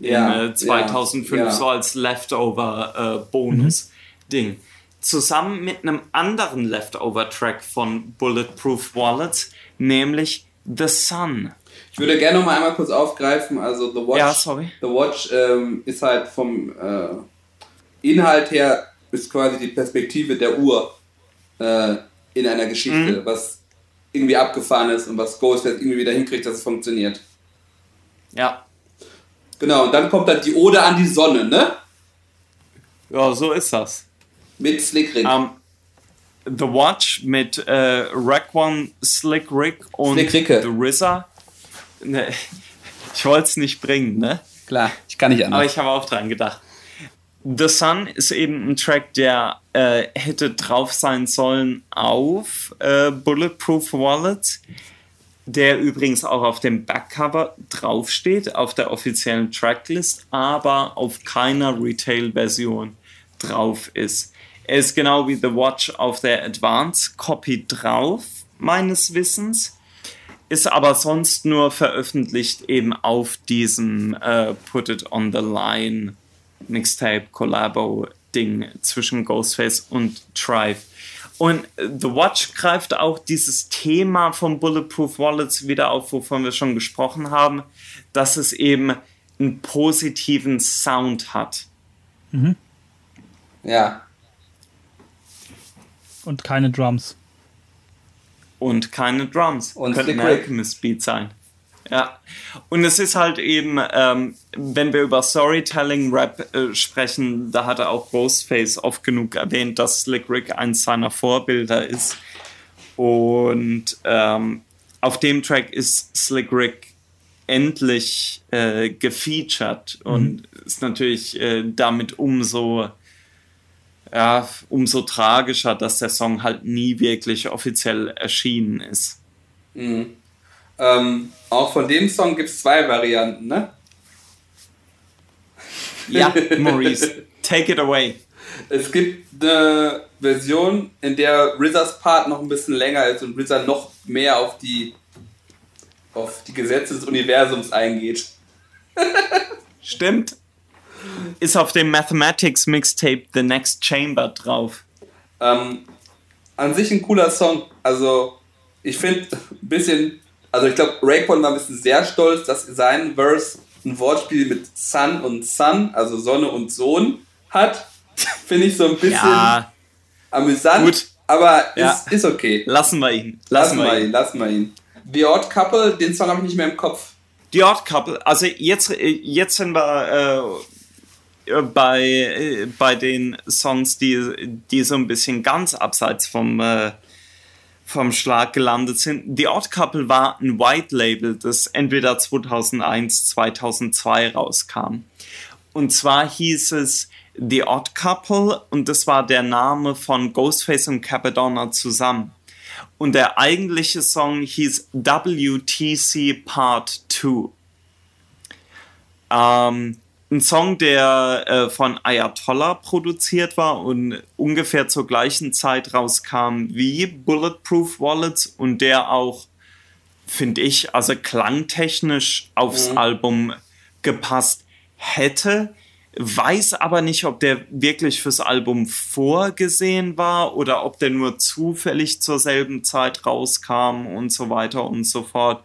Ja, in äh, 2005 ja, ja. so als Leftover-Bonus-Ding. Zusammen mit einem anderen Leftover-Track von Bulletproof Wallets, nämlich The Sun. Ich würde gerne noch mal einmal kurz aufgreifen, also The Watch, Ja, sorry. The Watch ähm, ist halt vom äh, Inhalt her ist quasi die Perspektive der Uhr äh, in einer Geschichte, was irgendwie abgefahren ist und was Ghostface irgendwie wieder hinkriegt, dass es funktioniert. Ja, Genau, und dann kommt dann die Ode an die Sonne, ne? ja so ist das. Mit Slick Rick. Ähm, The Watch mit äh, Rack One, Slick Rick und Slick Ricke. The RZA. Ne, ich wollte es nicht bringen, ne? Klar, ich kann nicht Aber ich habe auch dran gedacht. The Sun ist eben ein Track, der äh, hätte drauf sein sollen auf äh, Bulletproof Wallets, der übrigens auch auf dem Backcover draufsteht, auf der offiziellen Tracklist, aber auf keiner Retail-Version drauf ist. Er ist genau wie The Watch auf der Advance Copy drauf, meines Wissens ist aber sonst nur veröffentlicht eben auf diesem äh, Put It On The Line Mixtape Collabo Ding zwischen Ghostface und Tribe. Und The Watch greift auch dieses Thema von Bulletproof Wallets wieder auf, wovon wir schon gesprochen haben, dass es eben einen positiven Sound hat. Ja. Und keine Drums. und keine Drums. Und Könnte ein. Alchemist Beat sein. Ja. Und es ist halt eben, ähm, wenn wir über Storytelling-Rap äh, sprechen, da hat er auch Ghostface oft genug erwähnt, dass Slick Rick eins seiner Vorbilder ist. Und ähm, auf dem Track ist Slick Rick endlich äh, gefeatured mhm. und ist natürlich äh, damit umso ja, umso tragischer, dass der Song halt nie wirklich offiziell erschienen ist. Mhm. Ähm, auch von dem Song gibt es zwei Varianten, ne? Ja, Maurice, take it away. Es gibt eine Version, in der RZAs Part noch ein bisschen länger ist und RZA noch mehr auf die, auf die Gesetze des Universums eingeht. Stimmt. Ist auf dem Mathematics Mixtape The Next Chamber drauf. Ähm, an sich ein cooler Song. Also, ich finde ein bisschen, also ich glaube, Raekwon war ein bisschen sehr stolz, dass sein Verse ein Wortspiel mit Sun und Sun, also Sonne und Sohn, hat. Finde ich so ein bisschen ja, amüsant. Gut. Aber ja. ist, ist okay. Lassen wir ihn. Lassen, lassen wir ihn. ihn. Lassen wir ihn. The Odd Couple, den Song habe ich nicht mehr im Kopf. The Odd Couple, also jetzt, jetzt sind wir äh, bei, äh, bei den Songs, die, die so ein bisschen ganz abseits vom, äh, vom Schlag gelandet sind. The Odd Couple war ein White Label, das entweder 2001, 2002 rauskam. Und zwar hieß es The Odd Couple und das war der Name von Ghostface und Capadonna zusammen. Und der eigentliche Song hieß WTC Part 2. Ähm, ein Song, der äh, von Ayatollah produziert war und ungefähr zur gleichen Zeit rauskam wie Bulletproof Wallets und der auch, finde ich, also klangtechnisch aufs mhm. Album gepasst hätte. Weiß aber nicht, ob der wirklich fürs Album vorgesehen war oder ob der nur zufällig zur selben Zeit rauskam und so weiter und so fort.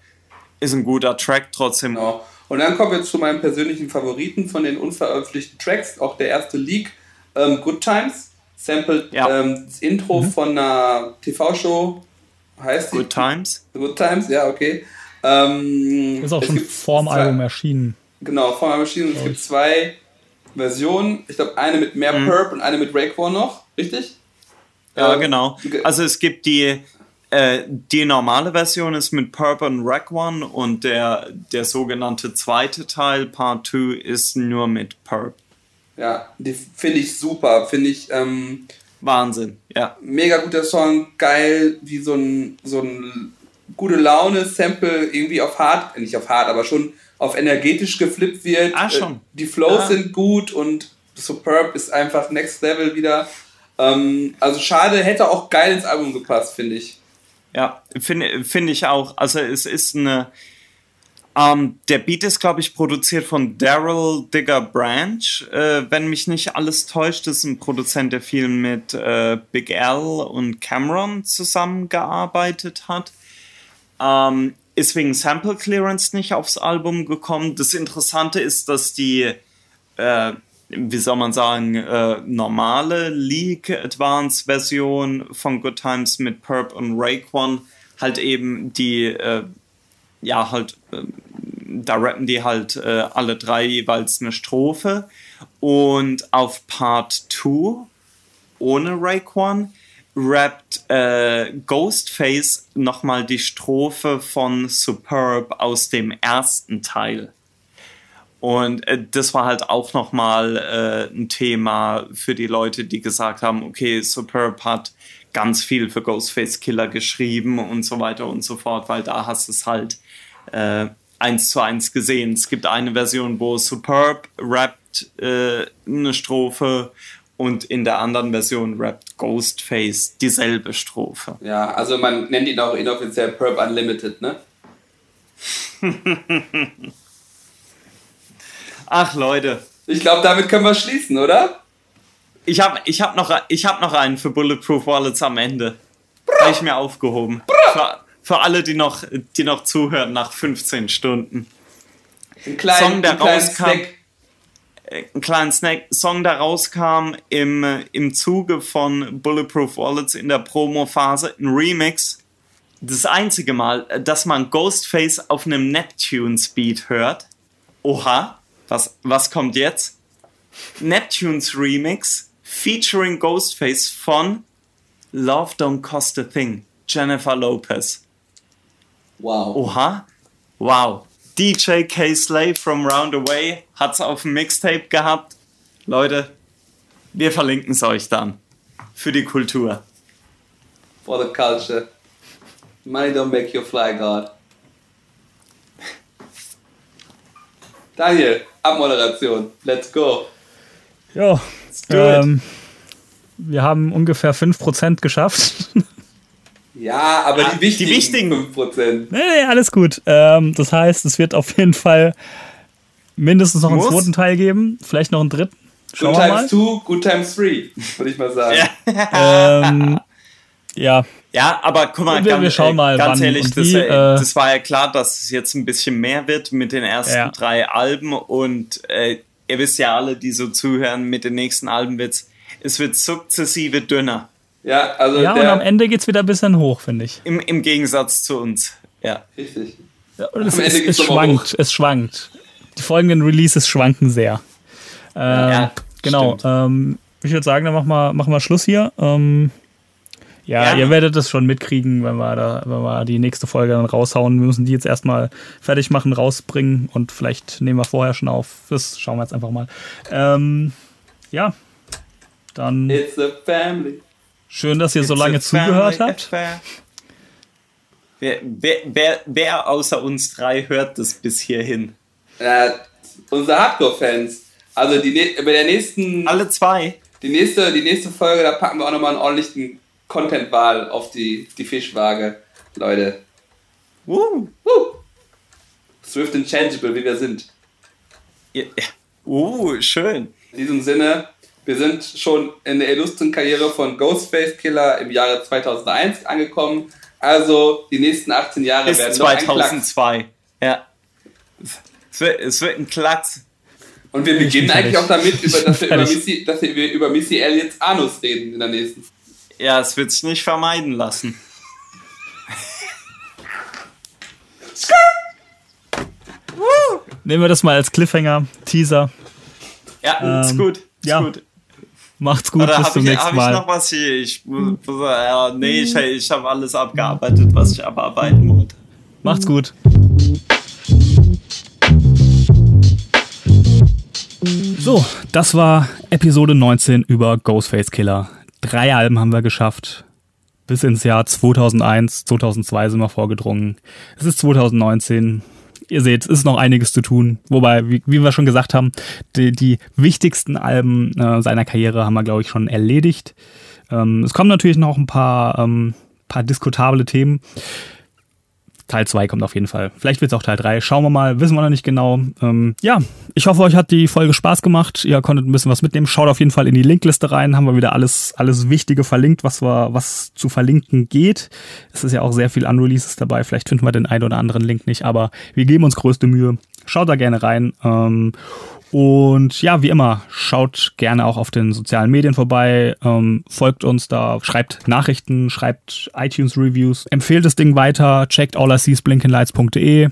Ist ein guter Track trotzdem. Genau. Und dann kommen wir zu meinem persönlichen Favoriten von den unveröffentlichten Tracks, auch der erste Leak, ähm, Good Times, sampled ja. ähm, das Intro mhm. von einer TV-Show, heißt Good die? Times. Good Times, ja, okay. Ähm, ist auch schon vorm Album erschienen. Genau, vorm Album erschienen. Es gibt zwei Versionen. Ich glaube, eine mit mehr mhm. Perp und eine mit Raekwon noch, richtig? Ja, ähm, genau. Also es gibt die äh, die normale Version ist mit Perp und Rack One und der, der sogenannte zweite Teil, Part 2, ist nur mit Perp. Ja, die finde ich super. Finde ich. Ähm, Wahnsinn, ja. Mega guter Song, geil, wie so ein, so ein gute Laune-Sample irgendwie auf hart, nicht auf hart, aber schon auf energetisch geflippt wird. Ah, schon. Äh, die Flows ja. sind gut und Superb ist einfach Next Level wieder. Ähm, also schade, hätte auch geil ins Album gepasst, finde ich. Ja, finde find ich auch. Also es ist eine. Ähm, der Beat ist, glaube ich, produziert von Daryl Digger Branch, äh, wenn mich nicht alles täuscht. Ist ein Produzent, der viel mit äh, Big L und Cameron zusammengearbeitet hat. Ähm, ist wegen Sample Clearance nicht aufs Album gekommen. Das Interessante ist, dass die äh, wie soll man sagen, äh, normale League Advance Version von Good Times mit Perp und Raekwon halt eben die, äh, ja, halt, äh, da rappen die halt äh, alle drei jeweils eine Strophe. Und auf Part 2 ohne Raekwon rappt äh, Ghostface nochmal die Strophe von Superb aus dem ersten Teil. Und äh, das war halt auch nochmal äh, ein Thema für die Leute, die gesagt haben, okay, Superb hat ganz viel für Ghostface Killer geschrieben und so weiter und so fort, weil da hast du es halt äh, eins zu eins gesehen. Es gibt eine Version, wo Superb rappt äh, eine Strophe und in der anderen Version rappt Ghostface dieselbe Strophe. Ja, also man nennt ihn auch inoffiziell Perp Unlimited, ne? Ach Leute. Ich glaube, damit können wir schließen, oder? Ich habe ich hab noch, hab noch einen für Bulletproof Wallets am Ende. Habe ich mir aufgehoben. Für, für, alle, die noch, die noch zuhören nach 15 Stunden. Ein klein, Song, der rauskam. Snack. Äh, ein kleinen Snack. Song, der rauskam im, im Zuge von Bulletproof Wallets in der Promo-Phase. Ein Remix. Das einzige Mal, dass man Ghostface auf einem Neptune-Speed hört. Oha. Was, was kommt jetzt? Neptunes Remix featuring Ghostface von Love Don't Cost a Thing. Jennifer Lopez. Wow. Oha. Wow. DJ K. Slay from Roundaway hat's auf dem Mixtape gehabt. Leute, wir verlinken es euch dann. Für die Kultur. For the culture. Money don't make you fly, God. Daniel, Abmoderation. Let's go. Ja, do ähm, wir haben ungefähr 5% geschafft. Ja, aber Ah, die wichtigen, die wichtigen. 5%. nee, nee, alles gut. Ähm, das heißt, es wird auf jeden Fall mindestens noch einen Muss. zweiten Teil geben, vielleicht noch einen dritten. Schauen Good wir mal. times two, good times three, würde ich mal sagen. Ähm, ja, Ja, aber guck mal, Wir- ganz, wir schauen mal, ganz ehrlich, das, wie, äh, äh, das war ja klar, dass es jetzt ein bisschen mehr wird mit den ersten Ja. drei Alben und äh, ihr wisst ja alle, die so zuhören, mit den nächsten Alben wird's, es wird sukzessive dünner. Ja, also ja und am Ende geht es wieder ein bisschen hoch, finde ich. Im, Im Gegensatz zu uns. Ja. Richtig. Ja, und es, Am Ende es, es schwankt, es schwankt. Die folgenden Releases schwanken sehr. Ähm, Ja, genau. Ähm, ich würde sagen, dann machen wir, machen wir Schluss hier. Ähm, ja, Ja. ihr werdet es schon mitkriegen, wenn wir, da, wenn wir die nächste Folge dann raushauen. Wir müssen die jetzt erstmal fertig machen, rausbringen und vielleicht nehmen wir vorher schon auf. Das schauen wir jetzt einfach mal. Ähm, ja, dann It's a family. schön, dass ihr so It's a lange zugehört habt. Wer, wer, wer, wer außer uns drei hört das bis hierhin? Äh, unsere Hardcore-Fans. Also die, bei der nächsten, Alle zwei? die nächste, die nächste Folge, da packen wir auch nochmal einen ordentlichen Content-Wahl auf die, die Fischwaage. Leute. Uh. Woo. Swift and Changeable, wie wir sind. Ja. Uh, schön. In diesem Sinne, wir sind schon in der illustren Karriere von Ghostface Killer im Jahre 2001 angekommen. Also die nächsten 18 Jahre Bis werden noch ein Klacks. 2002. Ja. Es wird, es wird ein Klacks. Und wir beginnen eigentlich auch damit, über, dass, wir über. Missy, dass wir über Missy Elliott's Anus reden in der nächsten. Ja, es wird sich nicht vermeiden lassen. Nehmen wir das mal als Cliffhanger, Teaser. Ja, ist Ähm, gut. Ist ja. gut. Macht's gut, Oder bis zum ich, nächsten hab ich Mal. noch was hier? Ich, ja, nee, ich, ich habe alles abgearbeitet, was ich abarbeiten wollte. Macht's gut. So, das war Episode 19 über Ghostface Killer. Drei Alben haben wir geschafft. Bis ins Jahr 2001, 2002 sind wir vorgedrungen. Es ist 2019. Ihr seht, es ist noch einiges zu tun. Wobei, wie, wie wir schon gesagt haben, die, die wichtigsten Alben äh, seiner Karriere haben wir, glaube ich, schon erledigt. Ähm, es kommen natürlich noch ein paar, ähm, paar diskutable Themen. Teil 2 kommt auf jeden Fall. Vielleicht wird es auch Teil 3. Schauen wir mal, wissen wir noch nicht genau. Ähm, ja, ich hoffe, euch hat die Folge Spaß gemacht. Ihr konntet ein bisschen was mitnehmen. Schaut auf jeden Fall in die Linkliste rein. Haben wir wieder alles, alles Wichtige verlinkt, was wir, was zu verlinken geht. Es ist ja auch sehr viel Unreleases dabei. Vielleicht finden wir den einen oder anderen Link nicht, aber wir geben uns größte Mühe. Schaut da gerne rein. Ähm, und ja, wie immer, schaut gerne auch auf den sozialen Medien vorbei, ähm, folgt uns da, schreibt Nachrichten, schreibt iTunes-Reviews, empfehlt das Ding weiter, checkt alliseesblinkenlights.de.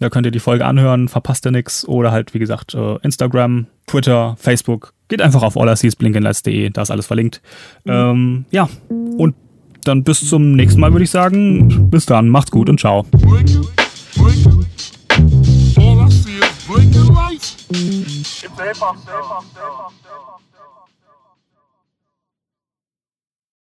Da könnt ihr die Folge anhören, verpasst ihr nix. Oder halt, wie gesagt, äh, Instagram, Twitter, Facebook. Geht einfach auf alliseesblinkenlights.de, da ist alles verlinkt. Ähm, ja, und dann bis zum nächsten Mal, würde ich sagen. Bis dann, macht's gut und ciao. Blinking, blinking. All